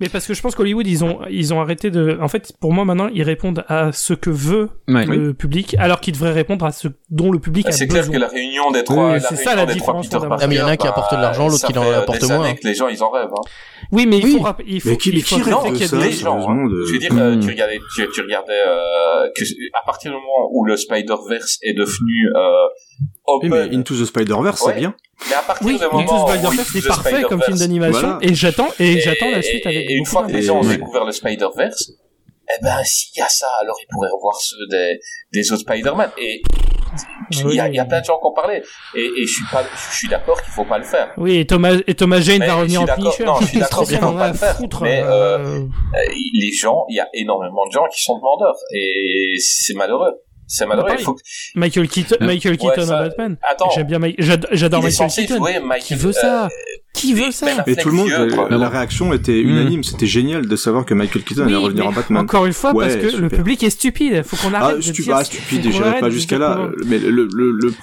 S3: Mais parce que je pense qu'Hollywood, ils ont, ils ont arrêté de. En fait, pour moi, maintenant, ils répondent à ce que veut le public, alors qu'ils devraient répondre à ce dont le public
S6: ah,
S3: a besoin.
S6: C'est clair que la réunion des trois.
S3: Oui, c'est ça la différence.
S8: Il y en a qui
S6: bah,
S8: apportent de l'argent, l'autre qui en
S6: euh,
S8: apporte
S6: des
S8: moins.
S6: Que les gens, ils en rêvent. Hein.
S3: Oui, mais il faut. Il faut
S9: mais qui,
S3: il faut
S9: qui rêve
S3: des
S6: gens. Hein.
S9: De...
S6: Je veux dire, euh,
S7: hmm.
S6: tu regardais, tu, regardais euh, à partir du moment où le Spider-Verse est devenu open.
S9: Oui, mais Into the Spider-Verse, c'est bien.
S6: Mais à partir
S3: oui,
S6: du
S3: Into the Spider-Verse, c'est parfait comme film d'animation. Et j'attends, et, j'attends la suite avec.
S6: Et une fois que les gens ont découvert le Spider-Verse, eh ben, s'il y a ça, alors ils pourraient revoir ceux des, des autres Spider-Man. Et ah il y, a, plein de gens qui ont parlé. Et, et je suis pas, je suis d'accord qu'il faut pas le faire.
S3: Oui, et Thomas, et Thomas Jane
S6: mais
S3: va revenir en Punisher.
S6: Non, je suis d'accord qu'il faut pas le faire. Mais
S3: euh,
S6: euh... les gens, il y a énormément de gens qui sont demandeurs. Et c'est malheureux. Ça
S3: m'a
S6: il faut.
S3: Michael Keaton, Michael Keaton ouais,
S6: ça...
S3: en Batman.
S6: Attends.
S3: J'aime bien Mike... j'adore Michael
S6: censé
S3: Keaton.
S6: Michael...
S3: qui veut ça.
S6: Euh,
S3: qui veut ça
S6: Mais
S9: tout le monde, la, réaction était unanime. Hmm. C'était génial de savoir que Michael Keaton allait revenir en Batman.
S3: Encore une fois, parce que le public est stupide. Faut qu'on ah, arrête.
S9: Ah, stu de
S3: dire
S9: ah stupide, j'irai pas jusqu'à là. Mais le,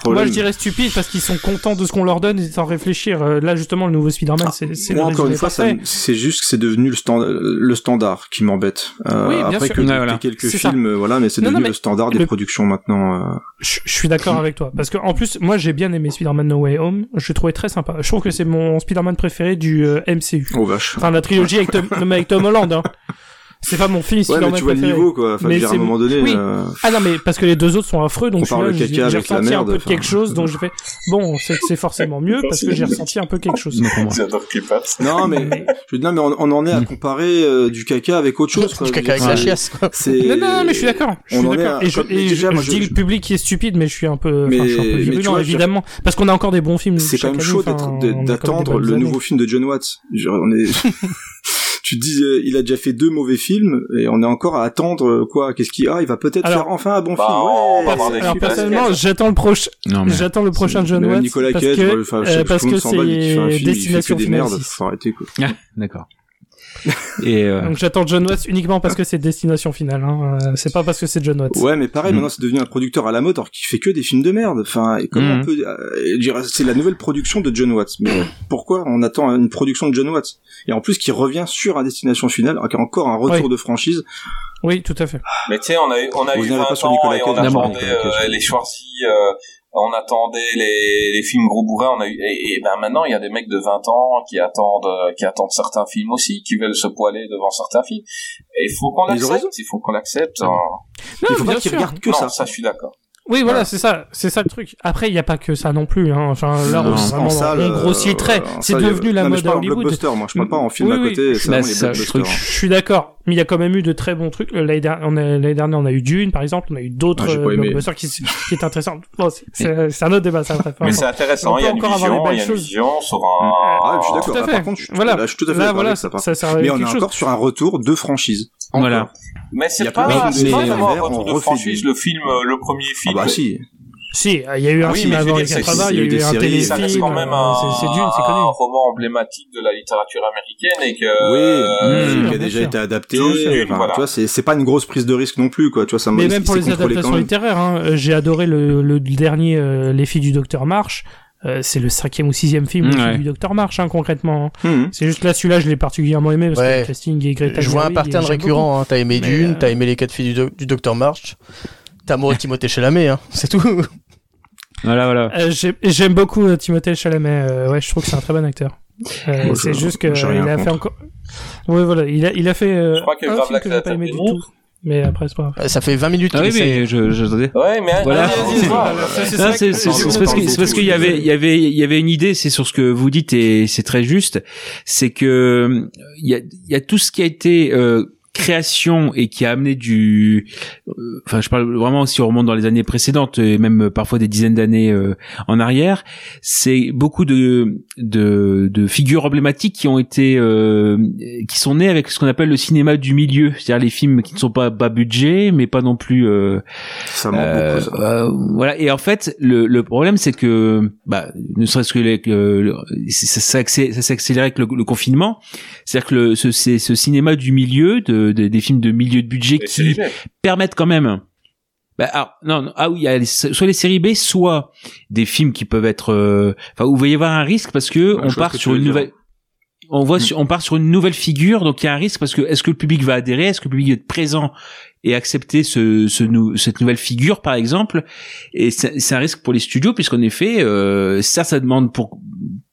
S9: problème.
S3: Moi, je dirais stupide parce qu'ils sont contents de ce qu'on leur donne sans réfléchir. Euh, là, justement, le nouveau Spider-Man, ah, c'est.
S9: Moi, encore une fois, c'est juste que c'est devenu le, stand le standard qui m'embête. Euh,
S3: oui,
S9: après
S3: sûr.
S9: que
S3: ouais,
S7: voilà.
S9: quelques films, euh, voilà, mais c'est devenu le standard des productions maintenant.
S3: Je suis d'accord avec toi. Parce que, en plus, moi, j'ai bien aimé Spider-Man No Way Home. Je trouvais très sympa. Je trouve que c'est mon Spider-Man Préféré du euh, MCU.
S9: Oh vache.
S3: Enfin la trilogie avec Tom, avec Tom Holland. Hein c'est pas mon film
S9: ouais, mais tu vois le niveau quoi. Enfin,
S3: mais
S9: dire, à un moment donné
S3: oui.
S9: Euh,
S3: ah non mais parce que les deux autres sont affreux donc
S9: celui-là
S3: j'ai ressenti un peu de quelque chose donc je fais bon c'est forcément mieux parce que j'ai ressenti un peu quelque chose.
S6: J'adore
S9: non mais je non mais on, en est à mm. comparer euh, du caca avec autre chose quoi.
S8: du caca avec la chiasse quoi.
S3: non non mais je suis d'accord. je suis d'accord. et je dis le public qui est stupide mais je suis un peu virulent évidemment parce qu'on a encore des bons films
S9: c'est quand même chaud d'attendre le nouveau film de John Watts. On est tu te dis, euh, il a déjà fait deux mauvais films et on est encore à attendre euh, quoi Qu'est-ce qu'il ah, il va peut-être faire enfin un bon
S6: Bah,
S9: film.
S6: on va
S9: Ouais,
S6: avoir des
S3: Alors personnellement, j'attends le prochain, j'attends le prochain John Watts
S9: Nicolas
S3: parce
S9: Cage,
S3: que
S9: enfin,
S3: euh, parce que c'est Destination
S9: des
S3: Finale
S9: merdes,
S3: 6.
S9: faut arrêter quoi.
S7: Ah, d'accord. Et euh,
S3: Donc j'attends John Watts uniquement parce que c'est Destination Finale. Hein. euh, C'est pas parce que c'est John Watts.
S9: Ouais, mais pareil,
S7: Mm.
S9: maintenant c'est devenu un producteur à la mode alors qu'il fait que des films de merde. Enfin, et comment
S7: Mm.
S9: on peut euh, c'est la nouvelle production de John Watts. Mais pourquoi on attend une production de John Watts? Et en plus qui revient sur un destination finale, qui a encore un retour
S3: Oui.
S9: de franchise.
S3: Oui, tout à fait.
S6: Mais tu sais, on a eu, on a
S9: Vous
S6: eu
S9: n'avez
S6: 20
S9: pas sur
S6: ans
S9: Nicolas
S6: et on attendait
S9: Nicolas
S6: euh, les Schwarzy, euh, on attendait les, les films gros bourrins, on a eu, et, et ben maintenant il y a des mecs de 20 ans qui attendent, euh, qui attendent certains films aussi, qui veulent se poiler devant certains films. Et il faut qu'on l'accepte, il faut qu'on l'accepte. hein.
S3: Non,
S9: il faut pas
S3: bien
S9: qu'ils regardent que
S6: non,
S9: ça.
S6: ça je suis d'accord.
S3: Oui, voilà,
S6: Voilà.
S3: c'est ça, c'est ça le truc. Après, il n'y a pas que ça non plus. Hein. Enfin, là,
S7: Non,
S3: on,
S7: en
S3: vraiment,
S9: En salle,
S3: on grossit
S9: euh, en
S3: C'est
S9: a-
S3: devenu la
S9: non, mais
S3: mode
S9: je parle
S3: Hollywood.
S9: blockbuster, moi, je parle pas en film
S3: Oui,
S9: à
S3: oui.
S9: côté,
S7: ça, je trouve-
S3: Je suis d'accord, mais il y a quand même eu de très bons trucs. L'année dernière, on a, l'année dernière, on a eu Dune, par exemple, on a eu d'autres
S9: Ah,
S3: euh, blockbusters qui, intéressants. Bon, c'est- un autre débat, ça.
S6: Mais c'est intéressant, il y a une vision,
S3: des
S6: il y a une vision sur un...
S9: Ah, je suis d'accord.
S3: Tout à
S9: Là,
S3: fait.
S9: par contre, je suis
S3: Voilà.
S9: là, je suis tout à fait d'accord avec ça. Mais on est encore sur un retour de franchise.
S7: voilà.
S6: Mais c'est
S9: a
S6: pas, c'est pas
S7: films
S6: vraiment un retour
S9: on
S6: de
S9: refait
S6: franchise,
S9: du-
S6: le film, euh, le premier
S9: Ah
S6: film.
S9: bah si.
S3: Si, il y a eu un
S6: Oui,
S3: film avant les
S6: c'est-
S3: 80,
S9: c'est-
S3: il y a
S9: eu des
S3: un
S9: séries,
S3: téléfilm,
S6: quand même
S3: euh,
S6: un,
S3: c'est c'est Dune, c'est
S6: un
S3: connu.
S6: roman emblématique de la littérature américaine et que
S9: Oui,
S6: euh,
S3: sûr,
S9: qui a déjà
S3: sûr.
S9: été adapté.
S6: Sûr,
S9: enfin,
S6: voilà.
S9: Tu vois, c'est c'est pas une grosse prise de risque non plus, quoi. Tu vois, ça
S3: Mais même pour les adaptations littéraires, hein, euh, j'ai adoré le, le dernier euh, Les filles du Docteur March. Euh, c'est le cinquième ou sixième film
S7: Ouais.
S3: filles du Docteur March, hein, concrètement. hein.
S9: Mhm.
S3: C'est juste là, celui-là, je l'ai particulièrement aimé parce que le casting est Greta
S8: Je vois un
S3: Gerwig
S8: pattern récurrent. Hein. T'as aimé
S3: Mais,
S8: Dune,
S3: euh,
S8: t'as aimé les quatre filles du, doc- du Docteur March, t'as amoureux Timothée Chalamet, hein. c'est tout.
S7: Voilà, voilà.
S3: Euh, j'ai- J'aime beaucoup Timothée Chalamet. euh, ouais, je trouve que c'est un très bon acteur. Euh,
S9: Moi,
S3: c'est juste que
S9: j'ai
S3: euh,
S9: rien
S3: il a fait encore. Ouais, voilà, il a, il a fait euh,
S6: Je crois que
S3: un film que j'ai pas
S6: a
S3: aimé du tout. Mais après, c'est pas grave.
S8: Euh, Ça fait 20 minutes
S7: Ah
S8: qu'il
S7: oui,
S8: essaie.
S7: mais je, je, je-
S6: Ouais, mais
S7: Voilà.
S6: allez,
S7: C'est-
S3: que-
S7: parce que qu'il y avait il y avait il y avait une idée c'est sur ce que vous dites et c'est très juste c'est que il y a il y a tout ce qui a été euh, création et qui a amené du euh, enfin je parle vraiment si on remonte dans les années précédentes et même euh, parfois des dizaines d'années euh, en arrière c'est beaucoup de, de de figures emblématiques qui ont été euh, qui sont nées avec ce qu'on appelle le cinéma du milieu. C'est-à-dire les films qui ne sont pas bas budget mais pas non plus euh,
S9: Ça manque
S7: euh,
S9: beaucoup, ça.
S7: voilà. Et en fait le, le problème c'est que bah ne serait-ce que les, ça s'est accéléré avec le, le confinement. C'est-à-dire que le, ce, c'est ce cinéma du milieu de, de- des films de milieu de budget
S6: Les
S7: qui permettent quand même bah, alors, non, non, ah oui, il y a les- soit les séries B, soit des films qui peuvent être, euh, enfin, où il va y avoir un risque parce que on part
S9: que
S7: sur une nouvelle, on voit, sur- on part sur une nouvelle figure, donc il y a un risque parce que est-ce que le public va adhérer, est-ce que le public va être présent et accepter ce, ce nou- cette nouvelle figure, par exemple, et c'est c'est un risque pour les studios puisqu'en effet, euh, ça, ça demande pour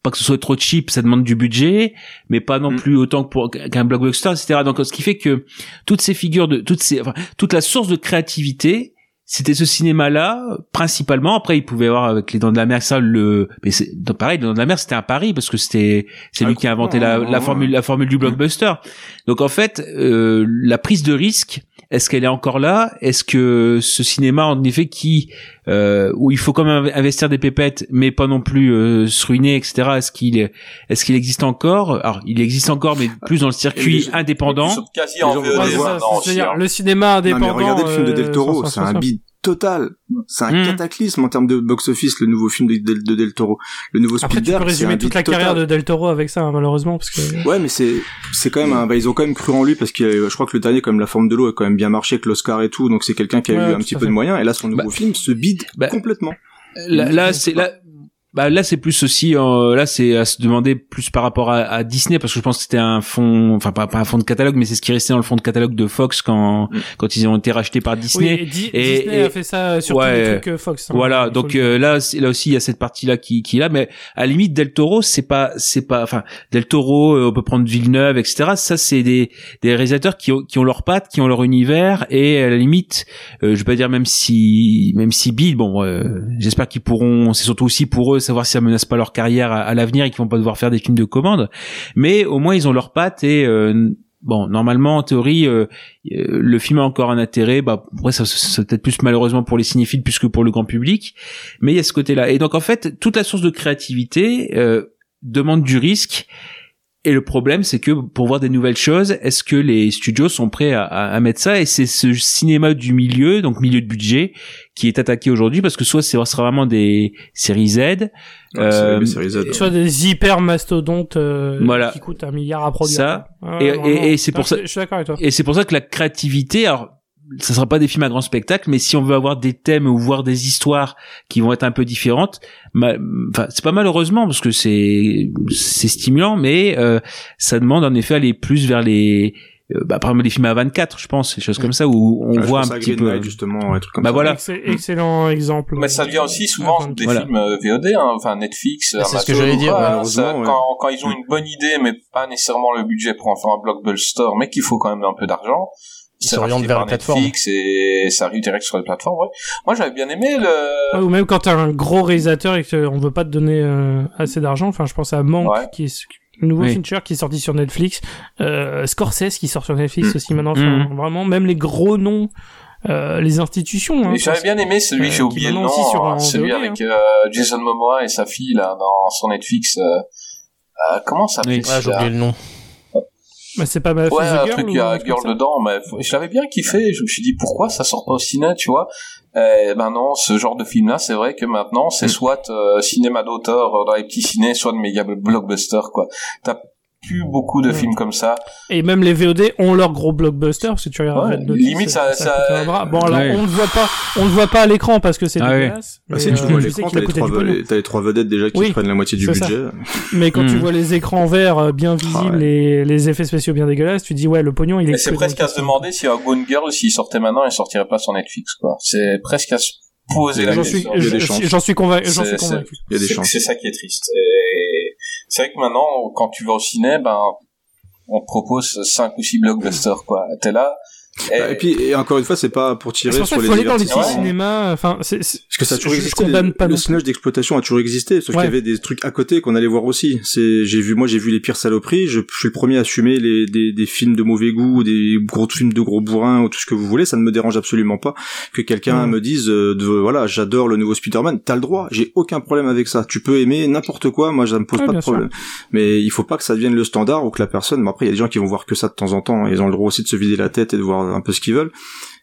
S7: pas que ce soit trop cheap, ça demande du budget, mais pas non
S9: Mm.
S7: plus autant que pour qu'un blockbuster, etc. Donc, ce qui fait que toutes ces figures de, toutes ces, enfin, toute la source de créativité, c'était ce cinéma-là principalement. Après, il pouvait y avoir avec les Dents de la Mer ça le, mais c'est pareil, les Dents de la Mer c'était un pari parce que c'était c'est
S9: Ah,
S7: lui qui a inventé la, la
S9: ouais.
S7: formule la formule du blockbuster. Donc en fait, euh, la prise de risque, est-ce qu'elle est encore là? Est-ce que ce cinéma en effet qui euh, où il faut quand même investir des pépettes, mais pas non plus euh, se ruiner, etc. Est-ce qu'il est, est-ce qu'il existe encore? Alors, il existe encore, mais plus dans le circuit
S9: les-
S7: indépendant.
S6: Quasi en VOD
S3: le cinéma
S9: Non,
S3: indépendant.
S9: mais regardez le film de
S3: euh,
S9: Del Toro, c'est un
S3: sans-
S9: bide total. C'est un
S7: Hmm.
S9: cataclysme en termes de box-office, le nouveau film de, de- de Del Toro. Le nouveau
S3: Après, tu peux résumer toute la carrière de Del Toro avec ça, hein, malheureusement, parce que.
S9: Ouais, mais c'est c'est quand même un, bah, ils ont quand même cru en lui parce que euh, je crois que le dernier, comme La Forme de l'eau, a quand même bien marché avec l'Oscar et tout, donc c'est quelqu'un qui a
S3: Ouais,
S9: eu un petit peu
S3: fait.
S9: de moyens. Et là, son nouveau
S7: Bah,
S9: film se bide
S7: bah,
S9: complètement.
S7: Là, là c'est là. Bah là c'est plus aussi euh, là c'est à se demander plus par rapport à, à Disney parce que je pense que c'était un fond enfin pas, pas un fond de catalogue mais c'est ce qui restait dans le fond de catalogue de Fox quand
S9: Mm.
S7: quand ils ont été rachetés par
S3: Oui,
S7: Disney
S3: et Di-
S7: Et-
S3: Disney
S7: et-
S3: a fait ça sur tous
S7: Ouais.
S3: les trucs euh, Fox. hein,
S7: Voilà, donc euh, là, c'est- là aussi il y a cette partie-là qui, qui est là, mais à la limite Del Toro, c'est pas, c'est pas, enfin Del Toro, euh, on peut prendre Villeneuve, etc. Ça, c'est des, des réalisateurs qui ont, qui ont leurs pattes, qui ont leur univers, et à la limite, euh, je vais pas dire même si, même si Bill, bon, euh, j'espère qu'ils pourront, c'est surtout aussi pour eux savoir si ça menace pas leur carrière à, à l'avenir et qu'ils vont pas devoir faire des films de commande, mais au moins ils ont leurs pattes et euh, Bon, normalement, en théorie, euh, euh, le film a encore un intérêt. Bah, ça, ça, c'est peut-être plus malheureusement pour les cinéphiles plus que pour le grand public. Mais il y a ce côté-là. Et donc, en fait, toute la source de créativité euh, demande du risque. Et le problème, c'est que pour voir des nouvelles choses, est-ce que les studios sont prêts à, à, à mettre ça? Et c'est ce cinéma du milieu, donc milieu de budget, qui est attaqué aujourd'hui parce que soit c'est ce sera vraiment des séries Z,
S9: Ouais,
S7: euh,
S9: Z.
S3: Soit des hyper mastodontes euh,
S7: Voilà.
S3: qui coûtent un milliard à produire.
S7: Ça, et- et- c'est pour ça-
S3: Je je suis d'accord avec toi.
S7: Et c'est pour ça que la créativité, alors ça sera pas des films à grand spectacle, mais si on veut avoir des thèmes ou voir des histoires qui vont être un peu différentes, ma- enfin c'est pas malheureusement parce que c'est c'est stimulant, mais euh, ça demande en effet aller plus vers les euh, bah, par exemple les films à 24 je pense des choses comme ça où on
S9: Ouais,
S7: voit un petit peu
S9: Knight, justement, un truc comme
S7: bah
S9: ça.
S7: voilà
S3: Excell- excellent exemple.
S6: Mais ça vient aussi souvent des
S7: voilà.
S6: films euh, VOD, hein, enfin Netflix,
S8: Ah, c'est ce que j'allais dire,
S6: quoi,
S9: malheureusement,
S6: ça,
S9: ouais.
S6: quand, quand ils ont une bonne idée, mais pas nécessairement le budget pour en faire un blockbuster, mais qu'il faut quand même un peu d'argent.
S8: S'orientent
S6: racheté
S8: vers
S6: par
S8: la plateforme.
S6: Netflix et ça arrive direct sur les plateformes. Ouais. Moi, j'avais bien aimé le.
S3: Ouais, ou même quand t'as un gros réalisateur et qu'on veut pas te donner euh, assez d'argent. Enfin, je pense à
S6: Ouais.
S3: qui est le nouveau
S7: Oui.
S3: Fincher qui est sorti sur Netflix, euh, Scorsese qui sort sur Netflix
S9: Mm.
S3: aussi maintenant. Enfin,
S7: Mm.
S3: vraiment, même les gros noms, euh, les institutions. Hein,
S6: j'avais bien aimé celui,
S3: euh,
S6: j'ai
S3: qui
S6: oublié le nom,
S3: maintenant aussi sur
S6: hein,
S3: un
S6: celui avec euh, Jason Momoa et sa fille là dans sur Netflix. euh, euh, comment ça s'appelle
S7: Oui.
S8: J'ai oublié le nom.
S3: Mais c'est pas ma
S6: Ouais, un truc,
S3: ou truc
S6: Girl dedans, mais je l'avais bien kiffé. Je me suis dit pourquoi ça sort pas au ciné, tu vois? Eh ben non, ce genre de film-là, c'est vrai que maintenant, c'est soit euh, cinéma d'auteur euh, dans les petits cinés, soit de méga blockbuster, quoi. T'as plus beaucoup de films comme ça.
S3: Et même les VOD ont leur gros blockbuster, parce que tu regardes
S6: Ouais,
S3: Notice,
S6: limite, ça-.
S3: Bon, alors,
S7: Ouais.
S3: on ne voit pas, on ne voit pas à l'écran parce que c'est
S7: Ah ouais.
S3: dégueulasse.
S9: Bah,
S3: mais,
S9: si, tu
S3: euh,
S9: vois l'écran, t'as les, trois
S3: du
S9: ve-
S3: pognon.
S9: les- t'as les trois vedettes déjà qui
S3: Oui,
S9: prennent la moitié du
S3: ça.
S9: budget.
S3: Mais quand tu
S7: Mm.
S3: vois les écrans verts euh, bien visibles
S9: ouais.
S3: et les effets spéciaux bien dégueulasses, tu te dis ouais, le pognon il est.
S6: C'est
S3: que
S6: presque à
S3: le
S6: se demander si un Gone Girl, s'il sortait maintenant, il sortirait pas sur Netflix, quoi. C'est presque à se poser la
S3: J'en suis,
S6: question.
S3: J'en suis convaincu. J'en
S6: C'est-
S3: suis convaincu.
S9: Il y a des chances.
S6: C'est ça qui est triste. Et c'est vrai que maintenant, quand tu vas au ciné, ben, on te propose 5 ou 6 blockbusters, quoi. T'es là. Et,
S9: Bah, Et puis, et encore une fois, c'est pas pour tirer
S3: pour ça
S9: sur
S3: qu'il
S9: les
S3: faut aller dans les. Enfin, c'est. c'est-
S9: Parce que ça a toujours existé. le
S3: pas
S9: cinéma d'exploitation a toujours existé, sauf
S3: Ouais.
S9: qu'il y avait des trucs à côté qu'on allait voir aussi. C'est, j'ai vu, moi, j'ai vu les pires saloperies. Je, je suis le premier à assumer les, des, des films de mauvais goût, des gros films de gros bourrins ou tout ce que vous voulez. Ça ne me dérange absolument pas que quelqu'un me dise, euh, de, voilà, j'adore le nouveau Spider-Man. T'as le droit. J'ai aucun problème avec ça. Tu peux aimer n'importe quoi. Moi, ça me pose
S3: Ouais,
S9: pas de
S3: sûr.
S9: problème. Mais il faut pas que ça devienne le standard ou que la personne. Mais après, il y a des gens qui vont voir que ça de temps en temps. Ils ont le droit aussi de se vider la tête et de voir un peu ce qu'ils veulent.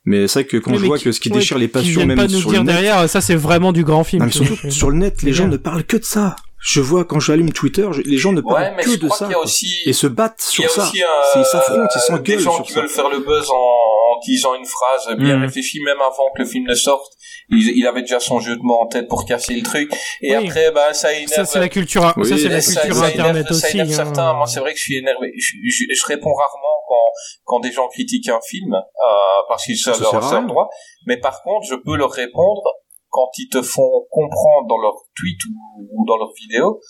S9: Mais c'est vrai que quand je
S3: mais
S9: vois
S3: qui-
S9: que ce qui
S3: ouais,
S9: déchire les passions, même
S3: pas nous
S9: sur
S3: dire
S9: le net,
S3: derrière, ça c'est vraiment du grand film.
S9: non, surtout, sur le net, les gens ne parlent que de ça. Je vois quand j'allume Twitter, je- les gens ne parlent
S6: ouais, mais
S9: que
S6: je
S9: de
S6: crois
S9: ça.
S6: y a aussi,
S9: Et se battent sur
S6: a
S9: ça.
S6: aussi, euh,
S9: Ils s'affrontent, ils
S6: des
S9: s'engueulent
S6: gens
S9: sur
S6: qui
S9: ça.
S6: veulent faire le buzz en, en disant une phrase bien
S7: Mhm.
S6: réfléchie, même avant que le film ne sorte. Il, il avait déjà son jeu de mots en tête pour casser le truc. Et
S3: Oui.
S6: après, bah, ça énerve.
S3: Ça c'est la culture,
S9: Oui,
S3: ça c'est la culture
S6: ça
S3: internet
S6: énerve, ça
S3: aussi.
S6: énerve
S3: hein.
S6: certains. Moi, c'est vrai que je suis énervé. Je, je- je réponds rarement quand, quand des gens critiquent un film, euh, parce qu'ils savent
S9: Ça
S6: leur droit. Mais par contre, je peux leur répondre quand ils te font comprendre dans leur tweet ou, ou dans leur vidéo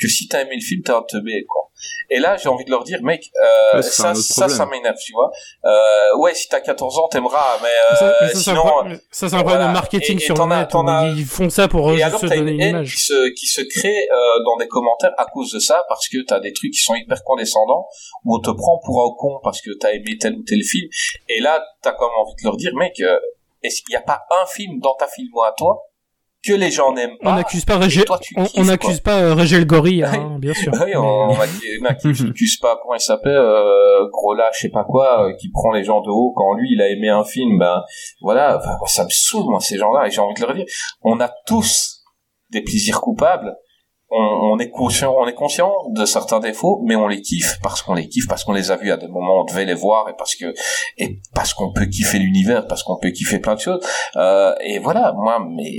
S6: que si t'as aimé le film, t'es un teubé, quoi. Et là, j'ai envie de leur dire, mec, euh,
S9: Ouais,
S6: ça, ça, m'énerve, tu vois. Euh, ouais, si t'as 14 ans, t'aimeras, mais, euh,
S3: Ça, mais
S6: sinon,
S3: problème- ça, c'est un problème
S6: voilà.
S3: de marketing
S6: Et- et
S3: sur le net.
S6: as-
S3: Ils font ça pour
S6: et
S3: juste
S6: alors,
S3: se
S6: t'as une
S3: donner une
S6: haine
S3: image.
S6: qui se, qui se crée euh, dans des commentaires à cause de ça, parce que t'as des trucs qui sont hyper condescendants, où on te prend pour un con parce que t'as aimé tel ou tel film. Et là, t'as comme envie de leur dire, mec, euh, est-ce qu'il n'y a pas un film dans ta filmo à toi que les gens n'aiment
S3: On
S6: pas
S3: n'accuse pas Régel, on,
S6: kiffes,
S3: on
S6: quoi.
S3: accuse pas euh, Régel Gorille, hein, bien sûr.
S6: Oui, on, on accu- on accuse pas, comment il s'appelle, euh, gros là, je sais pas quoi, euh, qui prend les gens de haut quand lui, il a aimé un film, ben, voilà, ça me saoule, moi, ces gens-là, et j'ai envie de leur dire, on a tous des plaisirs coupables, on, on est conscient, on est conscient de certains défauts, mais on les kiffe parce qu'on les kiffe, parce qu'on les a vus à des moments où on devait les voir, et parce que, et parce qu'on peut kiffer l'univers, parce qu'on peut kiffer plein de choses, euh, et voilà, moi, mais,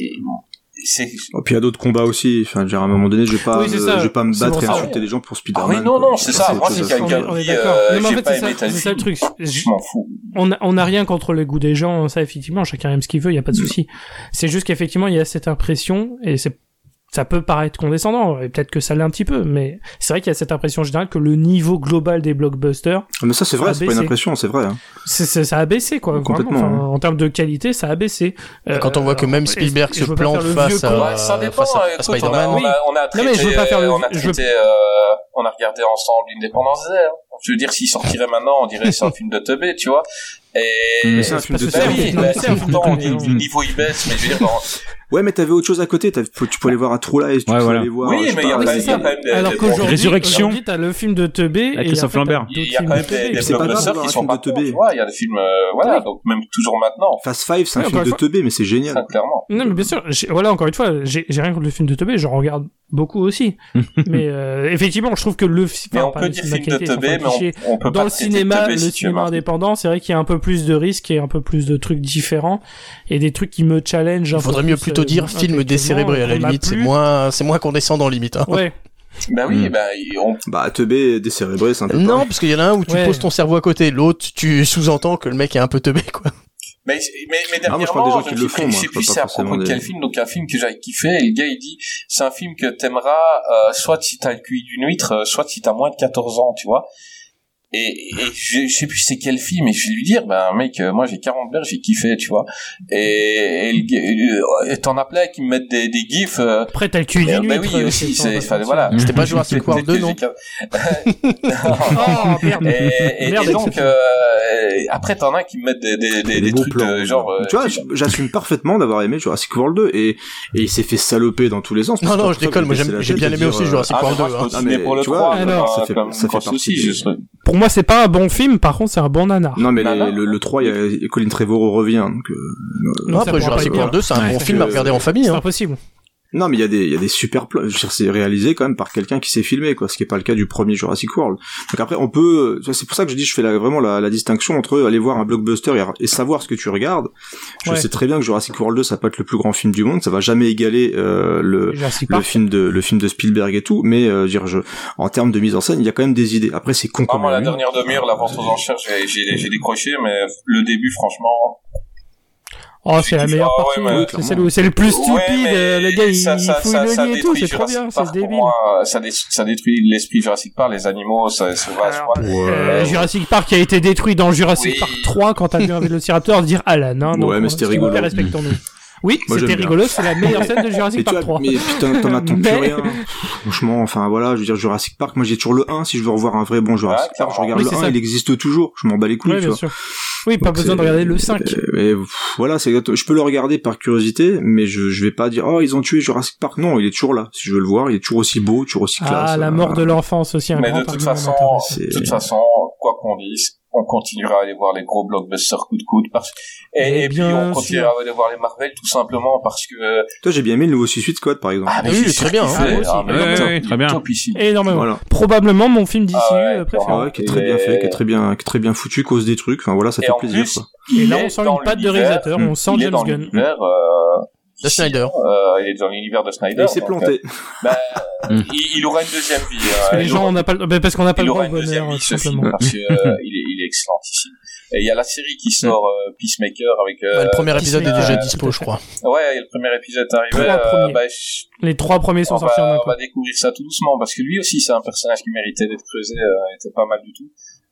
S6: c'est,
S9: Et puis il y a d'autres combats aussi. Enfin, dire, à un moment donné, je vais pas,
S3: Oui,
S9: me- je vais pas me battre et
S3: ça.
S9: insulter les gens pour
S6: ah
S9: Spider-Man.
S6: oui, non, non, c'est
S9: Ça,
S6: moi, c'est quelqu'un
S3: on est
S6: qui,
S3: d'accord.
S6: euh,
S3: Non, mais en fait, c'est ça, le truc. Je-
S6: je m'en fous.
S3: on a, on a rien contre les goûts des gens, ça effectivement, chacun aime ce qu'il veut, il y a pas de souci. C'est juste qu'effectivement, il y a cette impression et c'est ça peut paraître condescendant et peut-être que ça l'est un petit peu, mais c'est vrai qu'il y a cette impression générale que le niveau global des blockbusters,
S9: Ah, Mais ça, c'est vrai,
S3: a
S9: c'est pas une impression, c'est vrai. hein.
S3: c'est- ça a baissé quoi.
S9: Complètement,
S3: vraiment. Enfin,
S9: hein.
S3: En termes de qualité, ça a baissé.
S8: Quand on voit que même Spielberg se plante face à-.
S6: Ouais, ça dépend.
S8: face à-
S6: euh,
S8: à
S6: écoute, on a,
S8: Spider-Man.
S6: on a, on a
S3: Non,
S6: traité,
S3: mais je veux pas faire le-
S6: on a
S3: je
S6: traité, euh, on a regardé ensemble l'Indépendance Day. hein. Je veux dire, s'il sortirait maintenant, on dirait c'est un film de teubé, tu vois. Et
S9: Mais c'est un film de
S3: un
S6: oui,
S3: film-
S6: bah,
S3: c'est
S6: c'est
S3: un
S6: tout
S3: film
S6: le
S3: de
S6: temps, on
S3: teubé,
S6: dit le niveau il baisse, mais je veux dire, dans,
S9: Ouais, mais t'avais autre chose à côté. Tu pouvais aller voir un True Lies, tu
S7: Ouais,
S9: pouvais
S7: voilà.
S9: aller voir.
S6: Oui, mais il y a
S9: pas,
S6: y quand même des-
S3: Alors qu'aujourd'hui,
S7: Résurrection.
S3: t'as le film de Teubé et
S7: Christophe Lambert.
S6: Il y a quand même des, des
S9: c'est pas grave
S6: blockbusters qui sont
S9: film
S6: pas
S9: de Teubé.
S6: bons, tu vois. Il y a des films, euh, voilà, donc même toujours maintenant.
S9: Fast Five, c'est un film de teubé, mais c'est génial.
S6: Clairement.
S3: Non, mais bien sûr, voilà, encore une fois, j'ai rien contre le film de Teubé, j'en regarde beaucoup aussi. mais euh, effectivement, je trouve que le
S6: Mais on peut dire film de teubé, mais on, peut
S3: dans le cinéma, le cinéma indépendant, c'est vrai qu'il y a un peu plus de risques et un peu plus de trucs différents et des trucs qui me challenge. un
S8: Il
S3: peu
S8: faudrait mieux
S3: plus,
S8: plutôt
S3: euh,
S8: dire film
S3: intellectuellement,
S8: décérébré à la limite, c'est moins, c'est moins condescendant limite. Hein.
S3: Ouais.
S6: Bah oui,
S7: Mm.
S6: bah, on,
S9: Bah, teubé, décérébré, c'est un peu
S8: Non,
S9: pareil.
S8: parce qu'il y en a un où tu
S3: Ouais.
S8: poses ton cerveau à côté, l'autre tu sous-entends que le mec est un peu teubé quoi.
S6: Mais, mais, mais
S9: Ah, moi, je parle
S6: dernièrement,
S9: des gens
S6: je
S9: qui le font, moi,
S6: je sais plus c'est à propos de quel
S9: des-
S6: film, donc un film que j'avais kiffé, et le gars il dit, c'est un film que t'aimeras, euh, soit si t'as le QI d'une huître, euh, soit si t'as moins de 14 ans, tu vois. Et, et je, je sais plus c'est quel film, et je vais lui dire, ben mec, euh, moi j'ai 40 berges, j'ai kiffé, tu vois. Et, et, gars- euh, et t'en as plein qui me mettent des, des gifs. euh,
S3: Après, t'as le cul
S6: euh, bah oui aussi,
S3: c'est- pas
S6: voilà.
S8: C'était pas Jurassic World 2 non
S3: Oh, merde.
S6: Et, et,
S3: Merde,
S6: et donc, euh, après t'en as qui me mettent des, des, des, des trucs
S9: plans.
S6: de genre. euh,
S9: tu vois, j'assume parfaitement d'avoir aimé Jurassic World 2 et, et il s'est fait saloper dans tous les sens.
S8: Non, non, je déconne, moi, j'ai bien aimé
S9: et
S8: aussi Jurassic
S6: mais
S8: World
S6: moi,
S8: 2,
S6: je
S8: hein.
S9: mais
S6: pour le
S9: tu vois,
S6: 3,
S9: alors, ça fait- partie
S3: moi, c'est pas un bon film, par contre, c'est un bon nanar.
S9: Non, mais
S6: Nana.
S9: les- le, le 3, il y a Colin Trevorrow revient. Donc, euh,
S8: Non,
S3: ça
S8: après Jurassic World 2, c'est un
S7: Ouais,
S8: bon film à regarder en famille.
S3: C'est
S8: Hein.
S3: impossible.
S9: Non, mais il y a des, il y a des super plans. Je veux dire, c'est réalisé quand même par quelqu'un qui s'est filmé, quoi. Ce qui est pas le cas du premier Jurassic World. Donc après, on peut, tu vois, c'est pour ça que je dis, je fais la- vraiment la, la distinction entre aller voir un blockbuster et, et savoir ce que tu regardes. Je
S3: Ouais.
S9: sais très bien que Jurassic World 2, ça va pas être le plus grand film du monde. Ça va jamais égaler, euh, le, le film de, le film de Spielberg et tout. Mais, euh, je veux dire, je, en termes de mise en scène, il y a quand même des idées. Après, c'est con
S6: Ah, moi, la dernière demi-heure, la vente aux enchères, j'ai, j'ai, j'ai décroché, mais le début, franchement.
S3: Oh, c'est la meilleure
S6: Ah,
S3: partie.
S6: ouais,
S3: hein. c'est celle où c'est le plus stupide.
S6: Ouais, mais
S3: euh, le gars, il,
S6: ça-
S3: il
S6: ça-
S3: fouille
S6: ça-
S3: le
S6: ça
S3: lit et tout. C'est trop bien. C'est débile.
S6: moi, ça, dé- ça détruit l'esprit Jurassic Park, les animaux, ça, vachement.
S3: Euh, Jurassic Park a été détruit dans Jurassic
S6: Oui.
S3: Park 3 quand t'as vu un Vélociraptor dire ah là non non
S9: Ouais, mais
S3: non,
S9: c'était
S3: vous plaît,
S9: rigolo.
S3: respectons-nous oui c'était rigolo c'est la meilleure scène de Jurassic Park
S9: vois,
S3: 3
S9: mais putain, t'en attends plus rien. Franchement, enfin voilà, je veux dire Jurassic Park, moi j'ai toujours le 1, si je veux revoir un vrai bon Jurassic Park, je regarde le
S3: c'est
S9: 1,
S3: ça.
S9: il existe toujours, je m'en bats les couilles, tu
S3: bien
S9: vois.
S3: sûr oui pas besoin de regarder le 5
S9: euh, mais, pff, voilà, c'est exact- je peux le regarder par curiosité, mais je, je vais pas dire oh ils ont tué Jurassic Park. Non, il est toujours là. Si je veux le voir, il est toujours aussi beau, toujours aussi classe.
S3: ah la
S9: euh,
S3: mort de l'enfance aussi un
S6: Mais
S3: grand
S6: de toute façon, de toute façon, quoi qu'on dise, on continuera à aller voir les gros blockbusters coup de coude parce et,
S3: Eh
S6: et puis
S3: bien
S6: on continuera à aller voir les Marvel tout simplement parce que
S9: Toi, j'ai bien aimé le nouveau Suicide Squad par exemple.
S6: ah mais
S8: oui,
S6: j'ai
S8: il est très bien,
S3: hein.
S6: Ah, il top,
S7: ouais,
S6: il
S7: très bien.
S6: top ici.
S3: énormément
S9: Voilà.
S3: probablement mon film d'ici
S6: Ah ouais,
S3: euh, préféré
S9: Ah ouais, qui est très bien fait, qui est très bien, qui est très bien foutu, cause des trucs. Enfin voilà, ça
S6: Et
S9: fait plaisir.
S6: plus,
S9: quoi.
S3: et
S6: il
S3: là on sent une patte de réalisateur on sent
S6: il est
S3: James
S6: dans
S3: Gunn
S6: l'univers euh,
S8: De Snyder.
S6: euh, il est dans l'univers de Snyder.
S9: Et il s'est planté.
S6: euh, bah, il, il aura une deuxième vie.
S3: Parce
S6: euh,
S3: que les
S6: il
S3: gens
S6: aura-
S3: on n'a pas le- bah, parce qu'on n'a pas
S6: il
S3: le
S6: aura
S3: droit au
S6: une deuxième
S3: bonheur
S6: vie
S3: tout
S6: ce film
S3: simplement
S6: parce que euh, il est il est excellent ici. Et il y a la série qui sort euh, Peacemaker avec euh,
S8: le premier épisode est déjà dispo, je crois.
S6: Ouais, le premier épisode est arrivé.
S3: Trois
S6: euh, bah, je-
S3: les trois premiers sont
S6: on,
S3: sortis en un
S6: va, on
S3: coup
S6: va découvrir ça tout doucement parce que lui aussi c'est un personnage qui méritait d'être creusé, euh, était pas mal du tout.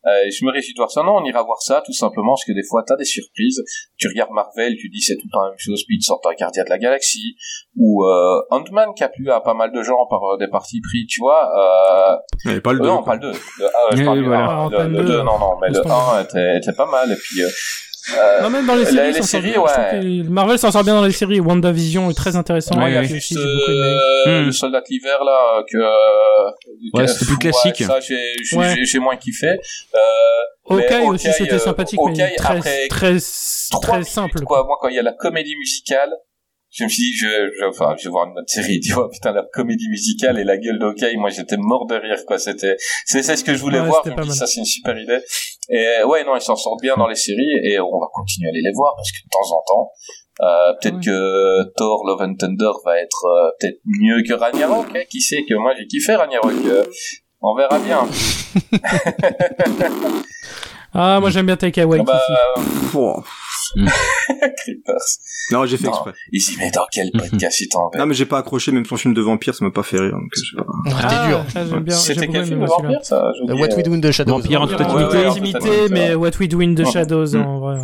S6: Euh, je me réjouis de voir ça. Non, on ira voir ça tout simplement parce que des fois t'as des surprises. Tu regardes Marvel, tu dis c'est tout le temps la même chose, puis ils te sortent un Gardien de la Galaxie ou euh, Ant-Man qui a plu à pas mal de gens par euh, des parties pris, tu vois. Euh,
S9: Mais pas le
S6: euh,
S9: 2.
S6: non, pas le 2. Le, ah, je
S7: Oui,
S6: parle du
S7: voilà.
S6: 1,
S3: Ah,
S6: le,
S3: Ant-Man
S6: le
S3: 2,
S6: 2, non, non, mais le
S3: laisse tomber.
S6: 1 était, était pas mal. Et puis, euh,
S3: non même dans les séries,
S6: les séries,
S3: sort-
S6: ouais.
S3: Marvel s'en sort bien dans les séries WandaVision est très intéressant
S6: Moi, il y a juste
S3: aussi, j'ai beaucoup aimé.
S6: euh,
S7: Hmm.
S6: le soldat de l'hiver là que euh,
S7: Ouais, c'était plus
S6: ouais,
S7: classique.
S6: ça j'ai j'ai-
S3: Ouais.
S6: moins kiffé. Euh, mais
S3: aussi c'était
S6: euh,
S3: sympathique mais
S6: Hawkeye,
S3: très
S6: après
S3: très très
S6: minutes,
S3: simple
S6: quoi. Moi quand il y a la comédie musicale, je me suis dit je, je enfin je vais voir une autre série, tu vois putain la comédie musicale et la gueule d'Hawkeye, moi j'étais mort de rire quoi. C'était c'est c'est ce que je voulais
S3: Ouais,
S6: voir. Je me dis ça c'est une super idée. Et ouais non ils s'en sortent bien dans les séries et on va continuer à aller les voir parce que de temps en temps. Euh, peut-être que Thor Love and Thunder va être euh, peut-être mieux que Ragnarok hein, qui sait que moi j'ai kiffé Ragnarok euh, on verra bien
S3: ah moi j'aime bien Taika
S6: Ah bah, Creepers
S9: Non, j'ai fait
S6: Non.
S9: exprès.
S6: il dit mais dans quel podcast il t'en
S9: Non, mais j'ai pas accroché, même son film de vampire, ça m'a pas fait rire. Donc, je.
S8: Ah, dur.
S3: ça, j'aime bien j'ai
S6: c'était quel film de vampire ça
S8: Euh. What We Do in the Shadows.
S7: Vampire en toute
S3: intimité, mais. What We Do in the. Shadows, en vrai.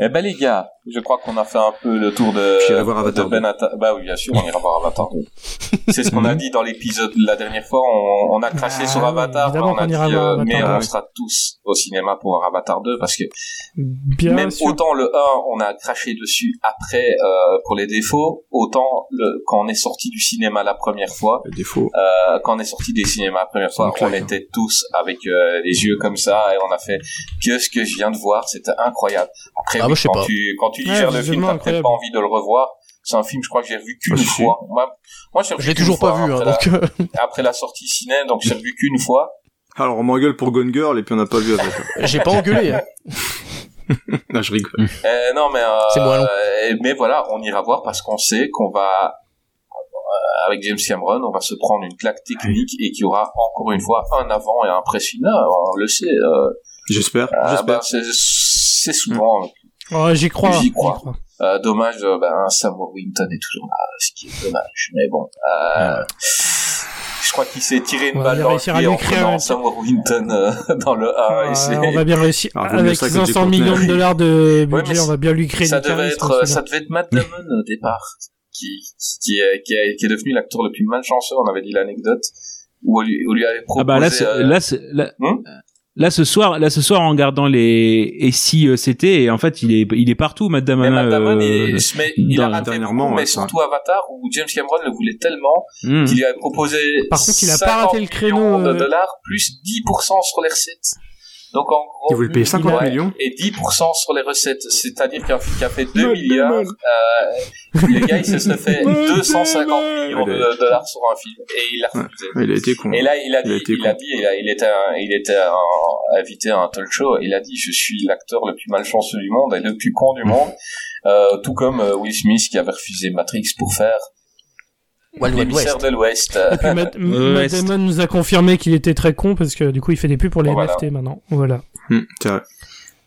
S6: Eh ben les gars, Je crois qu'on a fait un peu le tour de,
S9: J'irai voir Avatar
S6: de Ben Atta- Bah oui, bien sûr, on ira voir Avatar 2. C'est ce qu'on a dit dans l'épisode de la dernière fois. On, on a craché
S3: Ah
S6: sur
S3: oui,
S6: Avatar,
S3: évidemment
S6: on a dit, euh,
S3: Avatar
S6: mais
S3: 2.
S6: on sera tous au cinéma pour voir Avatar 2 parce que
S3: Bien
S6: même
S3: sûr.
S6: autant le 1, on a craché dessus après euh, pour les défauts, autant le, quand on est sorti du cinéma la première fois,
S9: Les défauts.
S6: euh, quand on est sorti des cinémas la première fois, on
S9: hein.
S6: était tous avec euh, les yeux comme ça et on a fait que ce que je viens de voir, c'était incroyable. Après,
S8: Ah, moi, je sais
S6: quand,
S8: pas.
S6: tu, quand tu
S3: Ouais,
S6: digères le film, t'as peut-être pas envie de le revoir. C'est un film, je crois que j'ai revu qu'une
S9: Ah, si.
S6: fois. Moi, moi j'ai revu
S8: Je l'ai toujours pas
S6: fois,
S8: vu, hein,
S6: après,
S8: donc. euh,
S6: la, après la sortie ciné, donc j'ai revu qu'une fois.
S9: Alors on m'engueule pour Gone Girl et puis on n'a pas vu.
S8: J'ai pas engueulé. hein.
S9: Là je rigole.
S6: Euh, non, mais euh,
S8: C'est moins long.
S6: euh, mais voilà, on ira voir parce qu'on sait qu'on va euh, avec James Cameron, on va se prendre une claque technique et qu'il y aura encore une fois un avant et un après celui-là. On le sait. Euh,
S9: J'espère.
S6: ah,
S9: J'espère.
S6: bah, c'est c'est souvent.
S3: Oh, j'y crois.
S6: J'y crois. Euh, dommage, euh, ben, Sam Worthington est toujours là, ce qui est dommage. Mais bon, euh, je crois qu'il s'est tiré une
S3: On va
S6: balle
S3: bien
S6: dans le
S3: réussir à
S6: pied en
S3: créer
S6: prenant
S3: un-
S6: Sam Worthington euh, dans le 1. et c'est-
S3: Euh, on va bien réussir.
S9: Ah,
S3: Avec
S9: ça que
S3: 500
S9: des
S3: millions de dollars de budget, on va bien lui créer
S6: ça
S3: du
S6: devait être, ça devait être Matt Damon au départ, qui, qui, est, qui, est, qui est devenu l'acteur le plus malchanceux. On avait dit l'anecdote où on lui, lui avait proposé.
S7: Ah bah là, c'est-
S6: euh,
S7: là, c'est- là,
S6: Hmm?
S7: Là, ce soir, là, ce soir, en regardant les et si euh, c'était, et en fait, il est, il est partout, Matt
S6: mais
S7: Damon.
S6: Matt Damon,
S7: euh,
S6: il, se met- il
S7: dans-
S6: a raté
S9: dernièrement,
S6: beaucoup,
S9: ouais,
S6: mais
S9: ça.
S6: surtout Avatar, où James Cameron le voulait tellement
S7: hmm.
S6: qu'il lui avait proposé.
S3: Par contre, il a pas
S6: 50
S3: raté le créneau,
S6: de
S3: euh,
S6: dollars plus 10% sur les recettes. Donc en gros,
S9: Il voulait payer 50
S6: Ouais,
S9: millions.
S6: et 10% sur les recettes, c'est-à-dire qu'un film qui a fait 2
S9: Matt
S6: milliards, euh, le gars il se serait fait 250 millions de dollars sur un film et il l'a refusé.
S9: Ouais, il a été con.
S6: Et là, il a
S9: Il a
S6: dit, il a dit, il, a- il était, un- il était un- invité à un talk show. Il a dit, je suis l'acteur le plus malchanceux du monde et le plus con du monde, euh, tout comme euh, Will Smith qui avait refusé Matrix pour faire
S8: Wild West.
S6: de l'Ouest.
S3: Et puis Matt, Matt Damon nous a confirmé qu'il était très con parce que du coup il fait des pubs pour les
S6: Voilà.
S3: NFT maintenant. Voilà.
S9: Hmm, c'est vrai.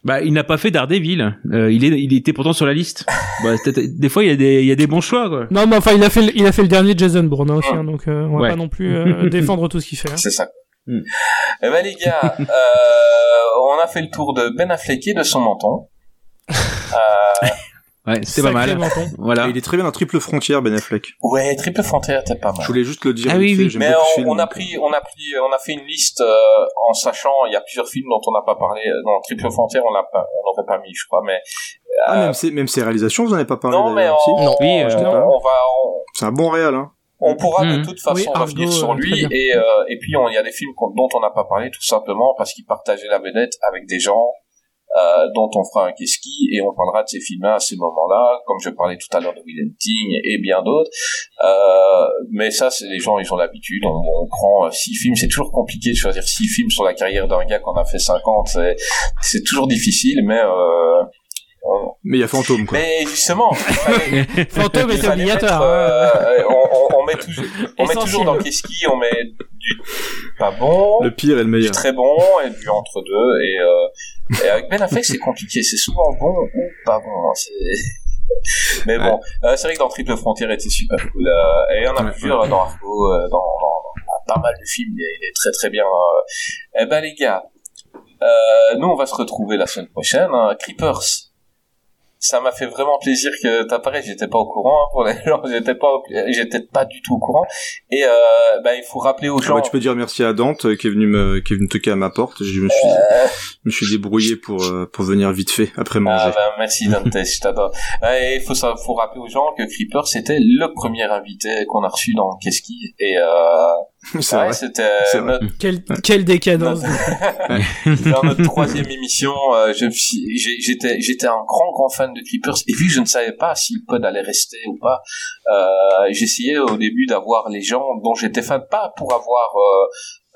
S7: Bah, il n'a pas fait Daredevil. Euh, il est, il était pourtant sur la liste. bah, des fois, il y a des, il y a des bons choix, quoi.
S3: Non mais enfin il a fait le, il a fait le dernier Jason Bourne hein, aussi hein, donc euh, on va
S7: Ouais.
S3: pas non plus euh, défendre tout ce qu'il fait. hein.
S6: C'est ça.
S7: Hmm.
S6: Eh ben les gars, euh, on a fait le tour de Ben Affleck et de son menton. Euh,
S7: Ouais, c'était pas mal.
S3: menton.
S7: Voilà.
S9: Et il est très bien dans Triple Frontière, Ben Affleck.
S6: ouais, Triple Frontière, t'es pas mal.
S9: Je voulais juste le dire.
S7: Ah oui, oui.
S6: Mais on,
S9: film,
S6: on a pris, on a pris, on a fait une liste euh, en sachant, il y a plusieurs films dont on n'a pas parlé. Dans Triple Frontière, on l'a pas, on l'aurait pas mis, je crois. Mais
S9: Ah, même ses, même ses réalisations, vous en avez pas parlé
S6: non, mais
S9: d'ailleurs.
S6: on,
S9: si
S8: Non.
S7: Oui, euh,
S6: on,
S9: je sais pas.
S6: on va, on,
S9: C'est un bon réal, hein.
S6: on pourra de
S7: Mhm.
S6: toute façon
S3: Oui, Argo,
S6: revenir sur
S3: euh,
S6: lui et euh, et puis il y a des films dont on n'a pas parlé tout simplement parce qu'il partageait la vedette avec des gens euh, dont on fera un qu'est-ce-qui et on parlera de ces films-là à ces moments-là, comme je parlais tout à l'heure de Will Hunting et bien d'autres. Euh, mais ça, c'est les gens, ils ont l'habitude. On, on prend euh, six films. C'est toujours compliqué de choisir six films sur la carrière d'un gars qu'on a fait 50. C'est, c'est toujours difficile, mais euh, on-
S9: Mais il y a Fantôme, quoi.
S6: mais justement, fallait-
S3: Fantôme est obligatoire.
S6: mettre,
S3: hein.
S6: euh, on, on, on met toujours, on met toujours dans qu'est-ce qui, on met du pas bon,
S9: Le pire et le
S6: du
S9: meilleur.
S6: très bon et du entre deux. Et, euh, et avec Ben Affleck, c'est compliqué. C'est souvent bon ou pas bon. hein. Mais bon, euh, c'est vrai que dans Triple Frontière était super cool. euh, et il en a
S9: Ouais,
S6: plusieurs
S9: ouais.
S6: dans Argo, euh, dans, dans, dans pas mal de films. Il est, il est très très bien. euh. Eh ben les gars, euh, nous on va se retrouver la semaine prochaine. hein. Creepers. Ça m'a fait vraiment plaisir que t'apparaisses. J'étais pas au courant hein, pour les gens. J'étais pas, j'étais pas du tout au courant. Et euh, ben il faut rappeler aux
S9: Ah
S6: gens.
S9: bah, tu peux dire merci à Dante euh, qui est venu me qui est venu toquer à ma porte. Je me suis
S6: Euh,
S9: je me suis débrouillé pour euh, pour venir vite fait après manger.
S6: Ah ben, merci Dante, je t'adore. Ouais, Il faut, ça- faut rappeler aux gens que Creeper c'était le premier invité qu'on a reçu dans Qu'est-ce qui et euh,
S9: c'est
S6: ouais,
S9: vrai.
S6: c'était
S9: C'est vrai.
S6: notre,
S3: Quelle, quelle décadence.
S6: dans notre troisième émission. euh, je me suis- j'ai- j'étais j'étais un grand grand fan de Creepers et vu que je ne savais pas si le pod allait rester ou pas, euh, j'essayais au début d'avoir les gens dont j'étais fan, pas pour avoir euh,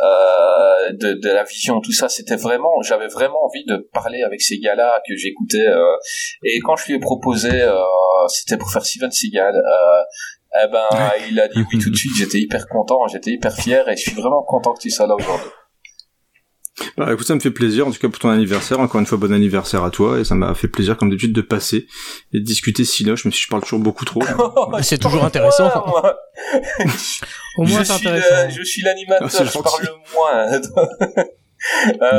S6: euh, de, de la vision, tout ça, c'était vraiment, j'avais vraiment envie de parler avec ces gars-là que j'écoutais. euh, et quand je lui ai proposé, euh, c'était pour faire Steven Seagal. Eh ben, il a dit oui tout de suite. J'étais hyper content, j'étais hyper fier, et je suis vraiment content que tu sois là aujourd'hui.
S9: Bah, écoute, ça me fait plaisir, en tout cas pour ton anniversaire. Encore une fois, bon anniversaire à toi, et ça m'a fait plaisir, comme d'habitude, de passer et de discuter Sinoche, même si je parle toujours beaucoup trop.
S8: C'est toujours intéressant.
S6: Moi,
S3: Au moins
S6: je
S3: c'est
S6: suis
S3: intéressant.
S6: le- je suis l'animateur,
S9: Ah,
S6: je parle le moins. Euh,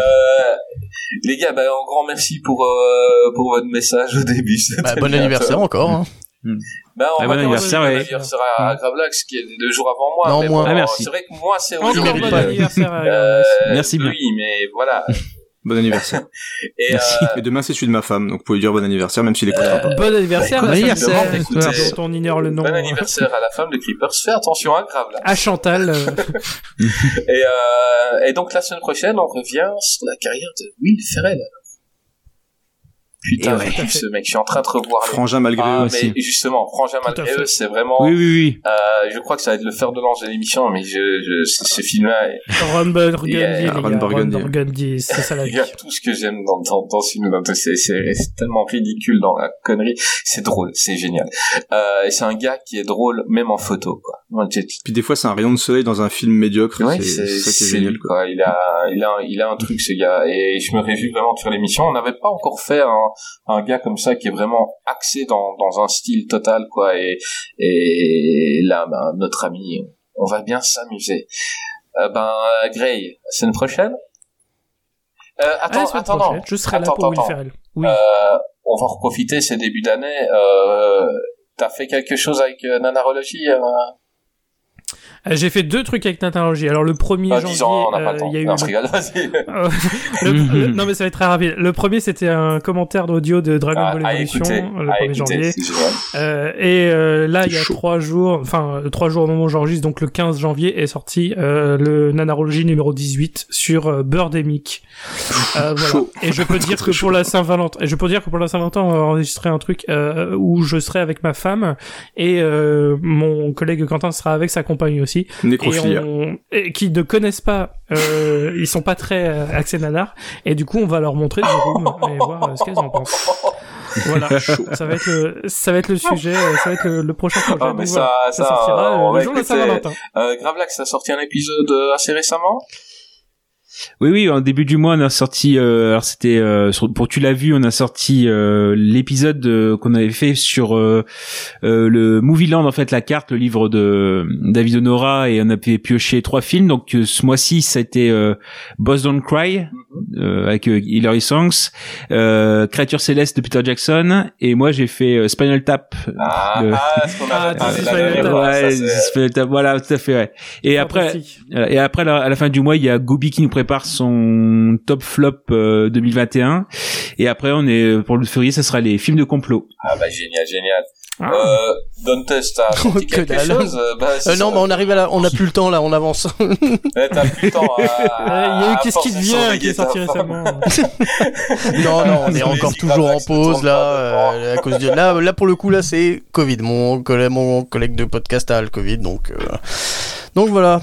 S6: les gars, bah, un grand merci pour, euh, pour votre message au début.
S8: Bah, bon anniversaire
S6: ça.
S8: encore. Hein.
S6: Bah, on
S7: Ah, bon anniversaire, ouais.
S6: anniversaire à Gravelax, qui est deux jours avant moi.
S8: Non,
S6: mais
S8: moins.
S6: bon,
S7: Ah, merci.
S6: C'est vrai que moi, c'est
S3: Encore
S6: aujourd'hui.
S3: bon
S8: pas.
S3: anniversaire à
S6: Euh,
S7: Merci bien.
S6: Oui, mais voilà.
S9: Bon anniversaire.
S6: Et,
S7: Merci.
S6: euh,
S9: Et demain, c'est celui de ma femme, donc vous pouvez dire bon anniversaire, même s'il écoutera pas.
S3: Bon anniversaire,
S7: Bon
S3: à la
S7: anniversaire,
S3: femme de
S6: écoutez.
S3: Creepers, dont on ignore le nom.
S6: bon anniversaire à la femme de Creepers. Fais attention à Gravelax.
S3: À Chantal. euh,
S6: Et, euh, et donc la semaine prochaine, on revient sur la carrière de Will Ferrell. Putain,
S7: ouais.
S6: ce mec, je suis en train de revoir. les-
S9: Frangin malgré
S6: Ah,
S9: eux
S6: mais
S9: aussi.
S6: justement, Frangin malgré eux, c'est vraiment.
S7: Oui, oui, oui.
S6: Euh, je crois que ça va être le fer de lance de l'émission, mais je, je, ce, ce film-là,
S3: Ron Burgundy,
S6: Yeah.
S9: Ron Burgundy.
S3: C'est ça la
S6: il
S3: vie.
S6: y a tout ce que j'aime dans, dans, dans ce film. C'est, tellement ridicule dans la connerie. C'est drôle, c'est génial. Euh, et c'est un gars qui est drôle, même en photo, quoi.
S9: Puis des fois, c'est un rayon de soleil dans un film médiocre.
S6: Ouais,
S9: c'est ça qui est
S6: c'est
S9: génial.
S6: lui,
S9: Quoi.
S6: quoi. Il a, il a, il a un truc ce gars. Et je me réjouis vraiment de faire l'émission. On n'avait pas encore fait un, un gars comme ça qui est vraiment axé dans, dans un style total, quoi. Et, et là, ben, notre ami, on va bien s'amuser. Euh, ben, Gray, semaine prochaine? Euh, attends, attends,
S3: prochaine, je serai là
S6: Attends,
S3: pour Will
S6: attends.
S3: Ferrell. Oui.
S6: Euh, on va reprofiter ces débuts d'année. Euh, T'as fait quelque chose avec Nanarologie
S3: J'ai fait deux trucs avec Natalogie. Alors le premier
S6: ah,
S3: janvier,
S6: disons, on n'a pas
S3: euh,
S6: le temps.
S3: il y a eu
S6: Non, je rigole.
S3: Euh, le- le- non mais ça va être très rapide. Le premier c'était un commentaire d'audio de Dragon
S6: Ah,
S3: Ball
S6: à
S3: Evolution
S6: écouter,
S3: le
S6: à
S3: 1er
S6: écouter,
S3: janvier. Euh, et euh, là il y a
S9: Chaud.
S3: trois jours, enfin euh, trois jours au moment où j'enregistre, donc le 15 janvier est sorti euh, le Nanarologie numéro 18 sur euh, Birdemic. Euh, voilà. Et je peux dire que pour la Saint-Valentin, et je peux dire que pour la Saint-Valentin on va enregistrer un truc euh, où je serai avec ma femme et euh, mon collègue Quentin sera avec sa compagne aussi et,
S9: Nécrophilia.
S3: on, et qui ne connaissent pas, euh, ils sont pas très euh, axés nanar, et du coup on va leur montrer du room et voir euh, ce qu'elles en pensent. Voilà, ça va être le, ça va être le sujet, euh, ça va être le, le prochain projet.
S6: Ah,
S3: Donc
S6: mais
S3: voilà,
S6: ça-
S3: ça,
S6: ça,
S3: sortira
S6: on
S3: le jour de. Saint-Valentin.
S6: Euh, Gravelax a sorti un épisode assez récemment.
S7: Oui, oui, en début du mois, on a sorti. euh, alors c'était euh, sur- pour tu l'as vu, on a sorti euh, l'épisode euh, qu'on avait fait sur euh, euh, le Movie Land, en fait, la carte, le livre de David Honora, et on avait pioché trois films. Donc euh, ce mois-ci, ça a été euh, Boss Don't Cry euh, avec euh, Hilary Swanks, euh, Créature céleste de Peter Jackson, et moi j'ai fait euh, Spinal Tap.
S6: Ah,
S7: Le-
S6: ah, ce qu'on
S3: Ah,
S6: la
S3: Spinal Tap.
S6: ça,
S7: Ouais, Spinal Tap, voilà, tout à fait. Ouais. Et après, euh, Et après, à la fin du mois, il y a Gobi qui nous prépare son top flop euh, 2021. Et après, on est pour le février, ça sera les films de complot.
S6: Ah bah génial, génial.
S3: Ah.
S6: Euh,
S8: Que
S6: quelque
S8: dalle.
S6: chose euh, bah,
S8: Euh, non, mais on arrive à la, on a plus le temps là, on avance.
S6: Ouais, T'as plus le temps à...
S3: Euh, Il y a eu Qu'est-ce qui devient qui est sorti récemment.
S8: non, non, on est encore toujours en pause là, euh, à cause de là, là pour le coup là c'est Covid. Mon collègue, mon collègue de podcast a le Covid, donc euh, donc voilà.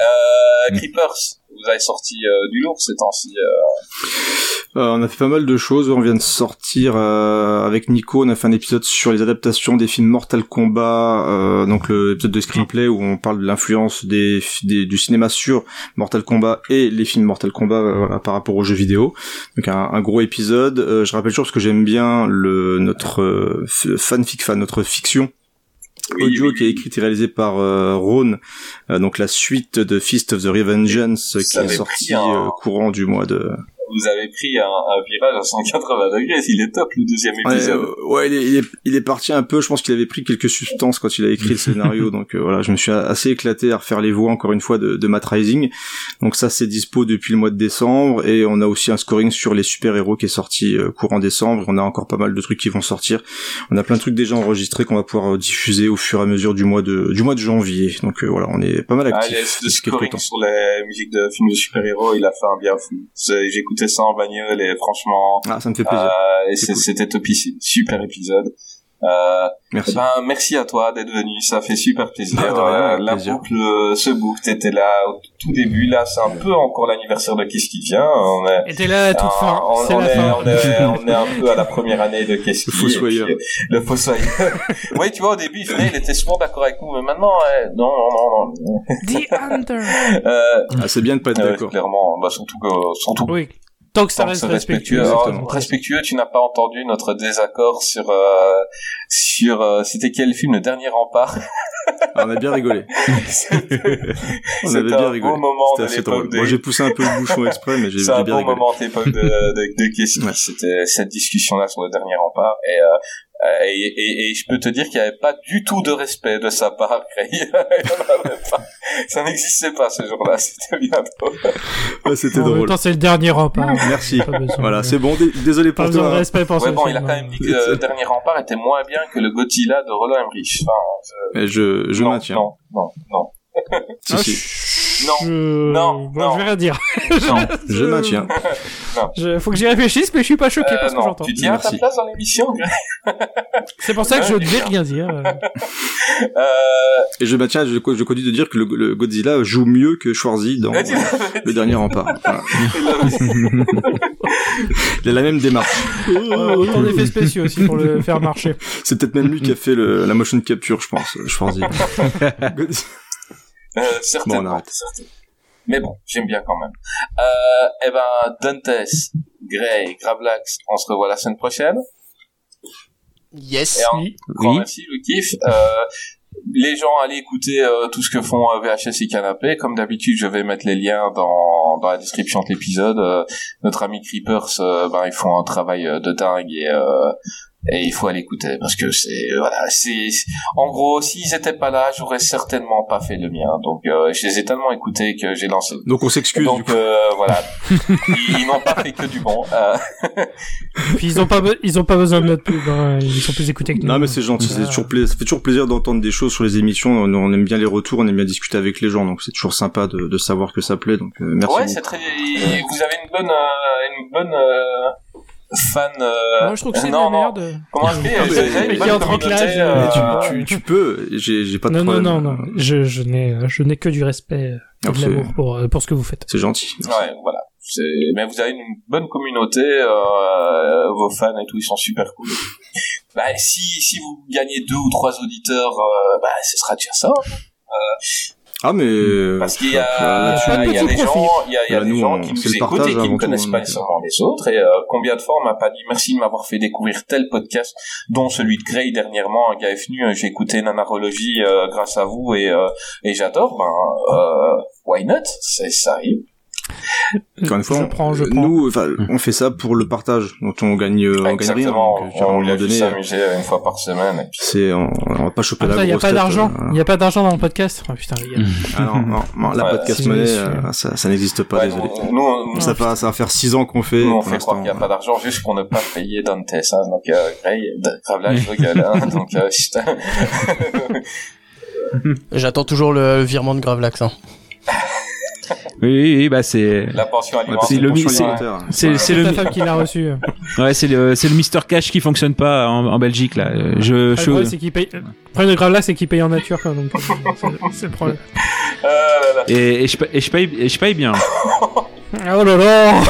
S6: Euh, Creepers, vous avez sorti euh, du lourd ces temps-ci. euh.
S9: Euh, on a fait pas mal de choses. On vient de sortir avec Nico. On a fait un épisode sur les adaptations des films Mortal Kombat, donc l'épisode de screenplay où on parle de l'influence du cinéma sur Mortal Kombat et les films Mortal Kombat par rapport aux jeux vidéo. Donc un, gros épisode. Je rappelle toujours parce que j'aime bien le notre fanfic, fan, notre fiction
S6: Oui,
S9: audio
S6: oui,
S9: qui est écrite et réalisée par euh, Ron, euh, donc la suite de Fist of the Revengeance qui est sortie
S6: un-
S9: euh, courant du mois de
S6: Vous avez pris un, un virage à 180 degrés, il est top le deuxième épisode.
S9: euh, ouais, il est, il, est, il est parti un peu. Je pense qu'il avait pris quelques substances quand il a écrit le scénario. donc euh, voilà, je me suis assez éclaté à refaire les voix encore une fois de, de Matt Rising. Donc ça, c'est dispo depuis le mois de décembre. Et on a aussi un scoring sur les super-héros qui est sorti euh, courant décembre. On a encore pas mal de trucs qui vont sortir. On a plein de trucs déjà enregistrés qu'on va pouvoir diffuser au fur et à mesure du mois de du mois de janvier. Donc euh, voilà, on est pas mal
S6: Ah,
S9: actifs
S6: il y a de
S9: depuis quelques
S6: scoring sur les musiques de films de super-héros, il a fait un bien fou. C'est- J'écoutais ça en bagnole et franchement,
S9: Ah, ça me fait plaisir.
S6: euh, et
S9: cool.
S6: c'était topissime. Super épisode. Euh,
S9: Merci.
S6: eh ben, merci à toi d'être venu, ça fait super plaisir.
S9: Ah, rien,
S6: Euh, la
S9: plaisir.
S6: boucle euh, se boucle, t'étais là au tout début, là c'est un peu encore l'anniversaire de Qu'est-ce qui vient. On est,
S3: Et t'es là à toute
S6: Ah,
S3: fin,
S6: on,
S3: c'est
S6: on
S3: la
S6: est,
S3: fin.
S6: on, est, on est un peu à la première année de Qu'est-ce
S9: Le
S6: qui
S9: fossoyeur.
S6: puis, euh, Le fossoyeur. oui, tu vois, au début, il venait, il était souvent d'accord avec nous, mais maintenant, ouais, non, non, non, non.
S3: The Hunter.
S6: Euh,
S9: Ah, c'est bien de pas être d'accord.
S6: clairement, bah, surtout que, surtout
S3: Oui. Tant que ça
S6: Tant que
S3: reste
S6: c'est
S3: respectueux.
S6: Respectueux, tu n'as pas entendu notre désaccord sur euh, sur euh, c'était quel film le dernier rempart?
S9: Ah, on a bien rigolé.
S6: C'était
S9: On avait
S6: un
S9: bien rigolé.
S6: moment
S9: C'était
S6: de l'époque des-
S9: Moi, j'ai poussé un peu le bouchon exprès, mais j'ai
S6: C'est
S9: j'ai
S6: un
S9: bien
S6: bon
S9: rigolé.
S6: moment de l'époque de, de, de Kessie.
S9: Ouais.
S6: C'était cette discussion-là sur le dernier rempart. Et, euh, et, et, et je peux te dire qu'il n'y avait pas du tout de respect de sa part. Craig. Il y en avait pas. Ça n'existait pas ce jour-là. C'était bien drôle.
S9: Ouais, c'était
S3: En même
S9: drôle.
S3: temps, c'est le dernier rempart.
S9: Merci.
S3: Pas besoin
S9: Voilà, c'est bon. dé- Désolé
S3: Pas
S9: pour
S3: besoin de
S9: toi.
S3: respect pour
S6: Ouais,
S3: ce
S6: bon, il a quand
S3: hein.
S6: même dit que le dernier rempart était moins bien que le Godzilla de Roland Emmerich. Enfin, je-
S9: Mais je, je
S6: non,
S9: maintiens.
S6: Non, non, non.
S9: Si,
S3: Ah,
S9: si.
S6: Non.
S3: Je...
S6: Non,
S3: bon,
S6: non.
S3: je vais rien dire.
S6: Non.
S9: Je maintiens.
S3: Je... Faut que j'y réfléchisse, mais je suis pas choqué
S6: Euh,
S3: par ce que
S6: non.
S3: j'entends.
S6: Tu tiens à ta
S9: Merci.
S6: place dans l'émission,
S3: C'est pour ça que je
S6: Ouais,
S3: ne vais rien dire. euh.
S9: Et je maintiens, je, je continue de dire que le, le Godzilla joue mieux que Schwarzy dans euh, le dernier rempart. Voilà. Il a la même démarche.
S3: Euh, autant d'effets spéciaux aussi pour le faire marcher.
S9: C'est peut-être même lui qui a fait le, la motion capture, je pense, Schwarzy.
S6: Euh, certainement,
S9: Bon.
S6: Mais bon, j'aime bien quand même. Euh, eh ben, Dantes, Grey, Gravelax, on se revoit la semaine prochaine.
S8: Yes.
S6: Et en-
S3: Oui.
S6: grand merci, le kiff. Euh, les gens, allez écouter euh, tout ce que font euh, VHS et Canapé. Comme d'habitude, je vais mettre les liens dans, dans la description de l'épisode. Euh, notre ami Creepers, euh, ben, ils font un travail euh, de dingue et, euh, et il faut aller écouter parce que c'est voilà, c'est en gros, s'ils étaient pas là, j'aurais certainement pas fait le mien. Donc, euh, je les ai tellement écoutés que j'ai lancé.
S9: Donc on s'excuse du
S6: Donc
S9: coup.
S6: euh, voilà, ils, ils n'ont pas fait que du bon. Euh,
S3: Puis ils ont pas, ils ont pas besoin de notre pub. hein. Ils sont plus écoutés que nous.
S9: Non mais c'est gentil, c'est toujours pla- ça fait toujours plaisir d'entendre des choses sur les émissions. On, on aime bien les retours, on aime bien discuter avec les gens, donc c'est toujours sympa de, de savoir que ça plaît. Donc euh, merci.
S6: ouais,
S9: beaucoup.
S6: c'est très. Vous avez une bonne, euh, une bonne euh, fan. euh,
S3: Moi, je trouve que c'est de
S6: non,
S3: la
S6: non.
S3: merde.
S6: Comment je dis
S9: Ah,
S3: qui entre en
S6: euh,
S9: Mais tu,
S3: euh,
S9: tu, tu peux, j'ai pas de
S3: Non, non,
S9: problème.
S3: non, non. Je, je n'ai, je n'ai que du respect
S9: Ah,
S3: et de
S9: c'est-
S3: l'amour pour, euh, pour ce que vous faites.
S9: C'est gentil.
S6: Ouais, voilà. Mais vous avez une bonne communauté, euh, vos fans et tout, ils sont super cool. Bah, si, si vous gagnez deux ou trois auditeurs, euh, bah, ce sera déjà ça.
S9: Ah mais euh,
S6: Parce qu'il y a, il y a des gens, il y a, il y a des
S9: nous,
S6: gens qui nous écoutent et qui ne connaissent pas nécessairement les autres. Et euh, combien de fois on m'a pas dit merci de m'avoir fait découvrir tel podcast, dont celui de Grey dernièrement, un gars est venu, euh, j'ai écouté Nanarologie euh, grâce à vous et, euh, et j'adore. Ben, euh, why not? C'est ça arrive.
S9: Encore une fois,
S3: Je prends, je
S9: euh,
S3: prends.
S9: nous, enfin, on fait ça pour le partage, donc on gagne, euh, on gagne rien.
S6: Exactement.
S9: Donc, euh,
S6: on
S9: donné, euh,
S6: s'amuser une fois par semaine. Puis,
S9: c'est, on, on va pas choper
S3: Ah,
S9: la
S3: ça, il y a pas
S9: tête,
S3: d'argent.
S9: euh,
S3: Il y a pas d'argent dans le podcast. Oh, putain, les gars.
S9: Ah non, non, non, la
S6: Ouais,
S9: podcast monnaie, euh, ça, ça n'existe pas,
S6: ouais,
S9: désolé.
S6: nous, nous, on-
S9: ça, va, ça va faire six ans qu'on fait.
S6: nous, on fait croire qu'il n'y a pas d'argent juste qu'on n'a pas payé Dante, hein. Donc, euh, Grey, grave là, je rigole, hein. Donc, euh, putain.
S8: J'attends toujours le, le virement de Gravelax. Hein.
S7: Oui, oui, oui, bah c'est
S6: La pension alimentaire.
S7: c'est le c'est- c'est le
S3: femme qui l'a reçu.
S7: ouais c'est le c'est le Mister Cash qui fonctionne pas en, en Belgique là. Je,
S3: Le
S7: je
S3: problème, c'est qu'il paye. Le problème de grave là, c'est qu'il paye en nature, quoi. Donc, euh, c'est- le problème.
S6: Ah là là.
S7: et, et je paye- et je paye et je paye bien.
S3: Oh là là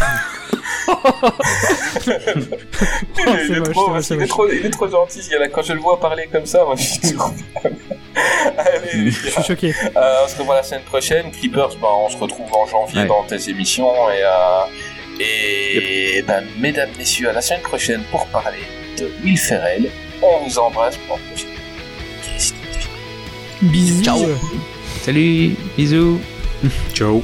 S6: Il est, trop, il gentil. Quand je le vois parler comme ça, moi, je suis trop... Allez,
S3: Je suis choqué.
S6: Euh, on se revoit la semaine prochaine. Creepers, ben, on se retrouve en janvier
S7: Ouais.
S6: dans tes émissions. Et, euh, et ben, mesdames, messieurs, à la semaine prochaine pour parler de Will Ferrell. On vous embrasse pour
S3: Bisous.
S8: Ciao.
S7: Salut, bisous.
S9: Ciao.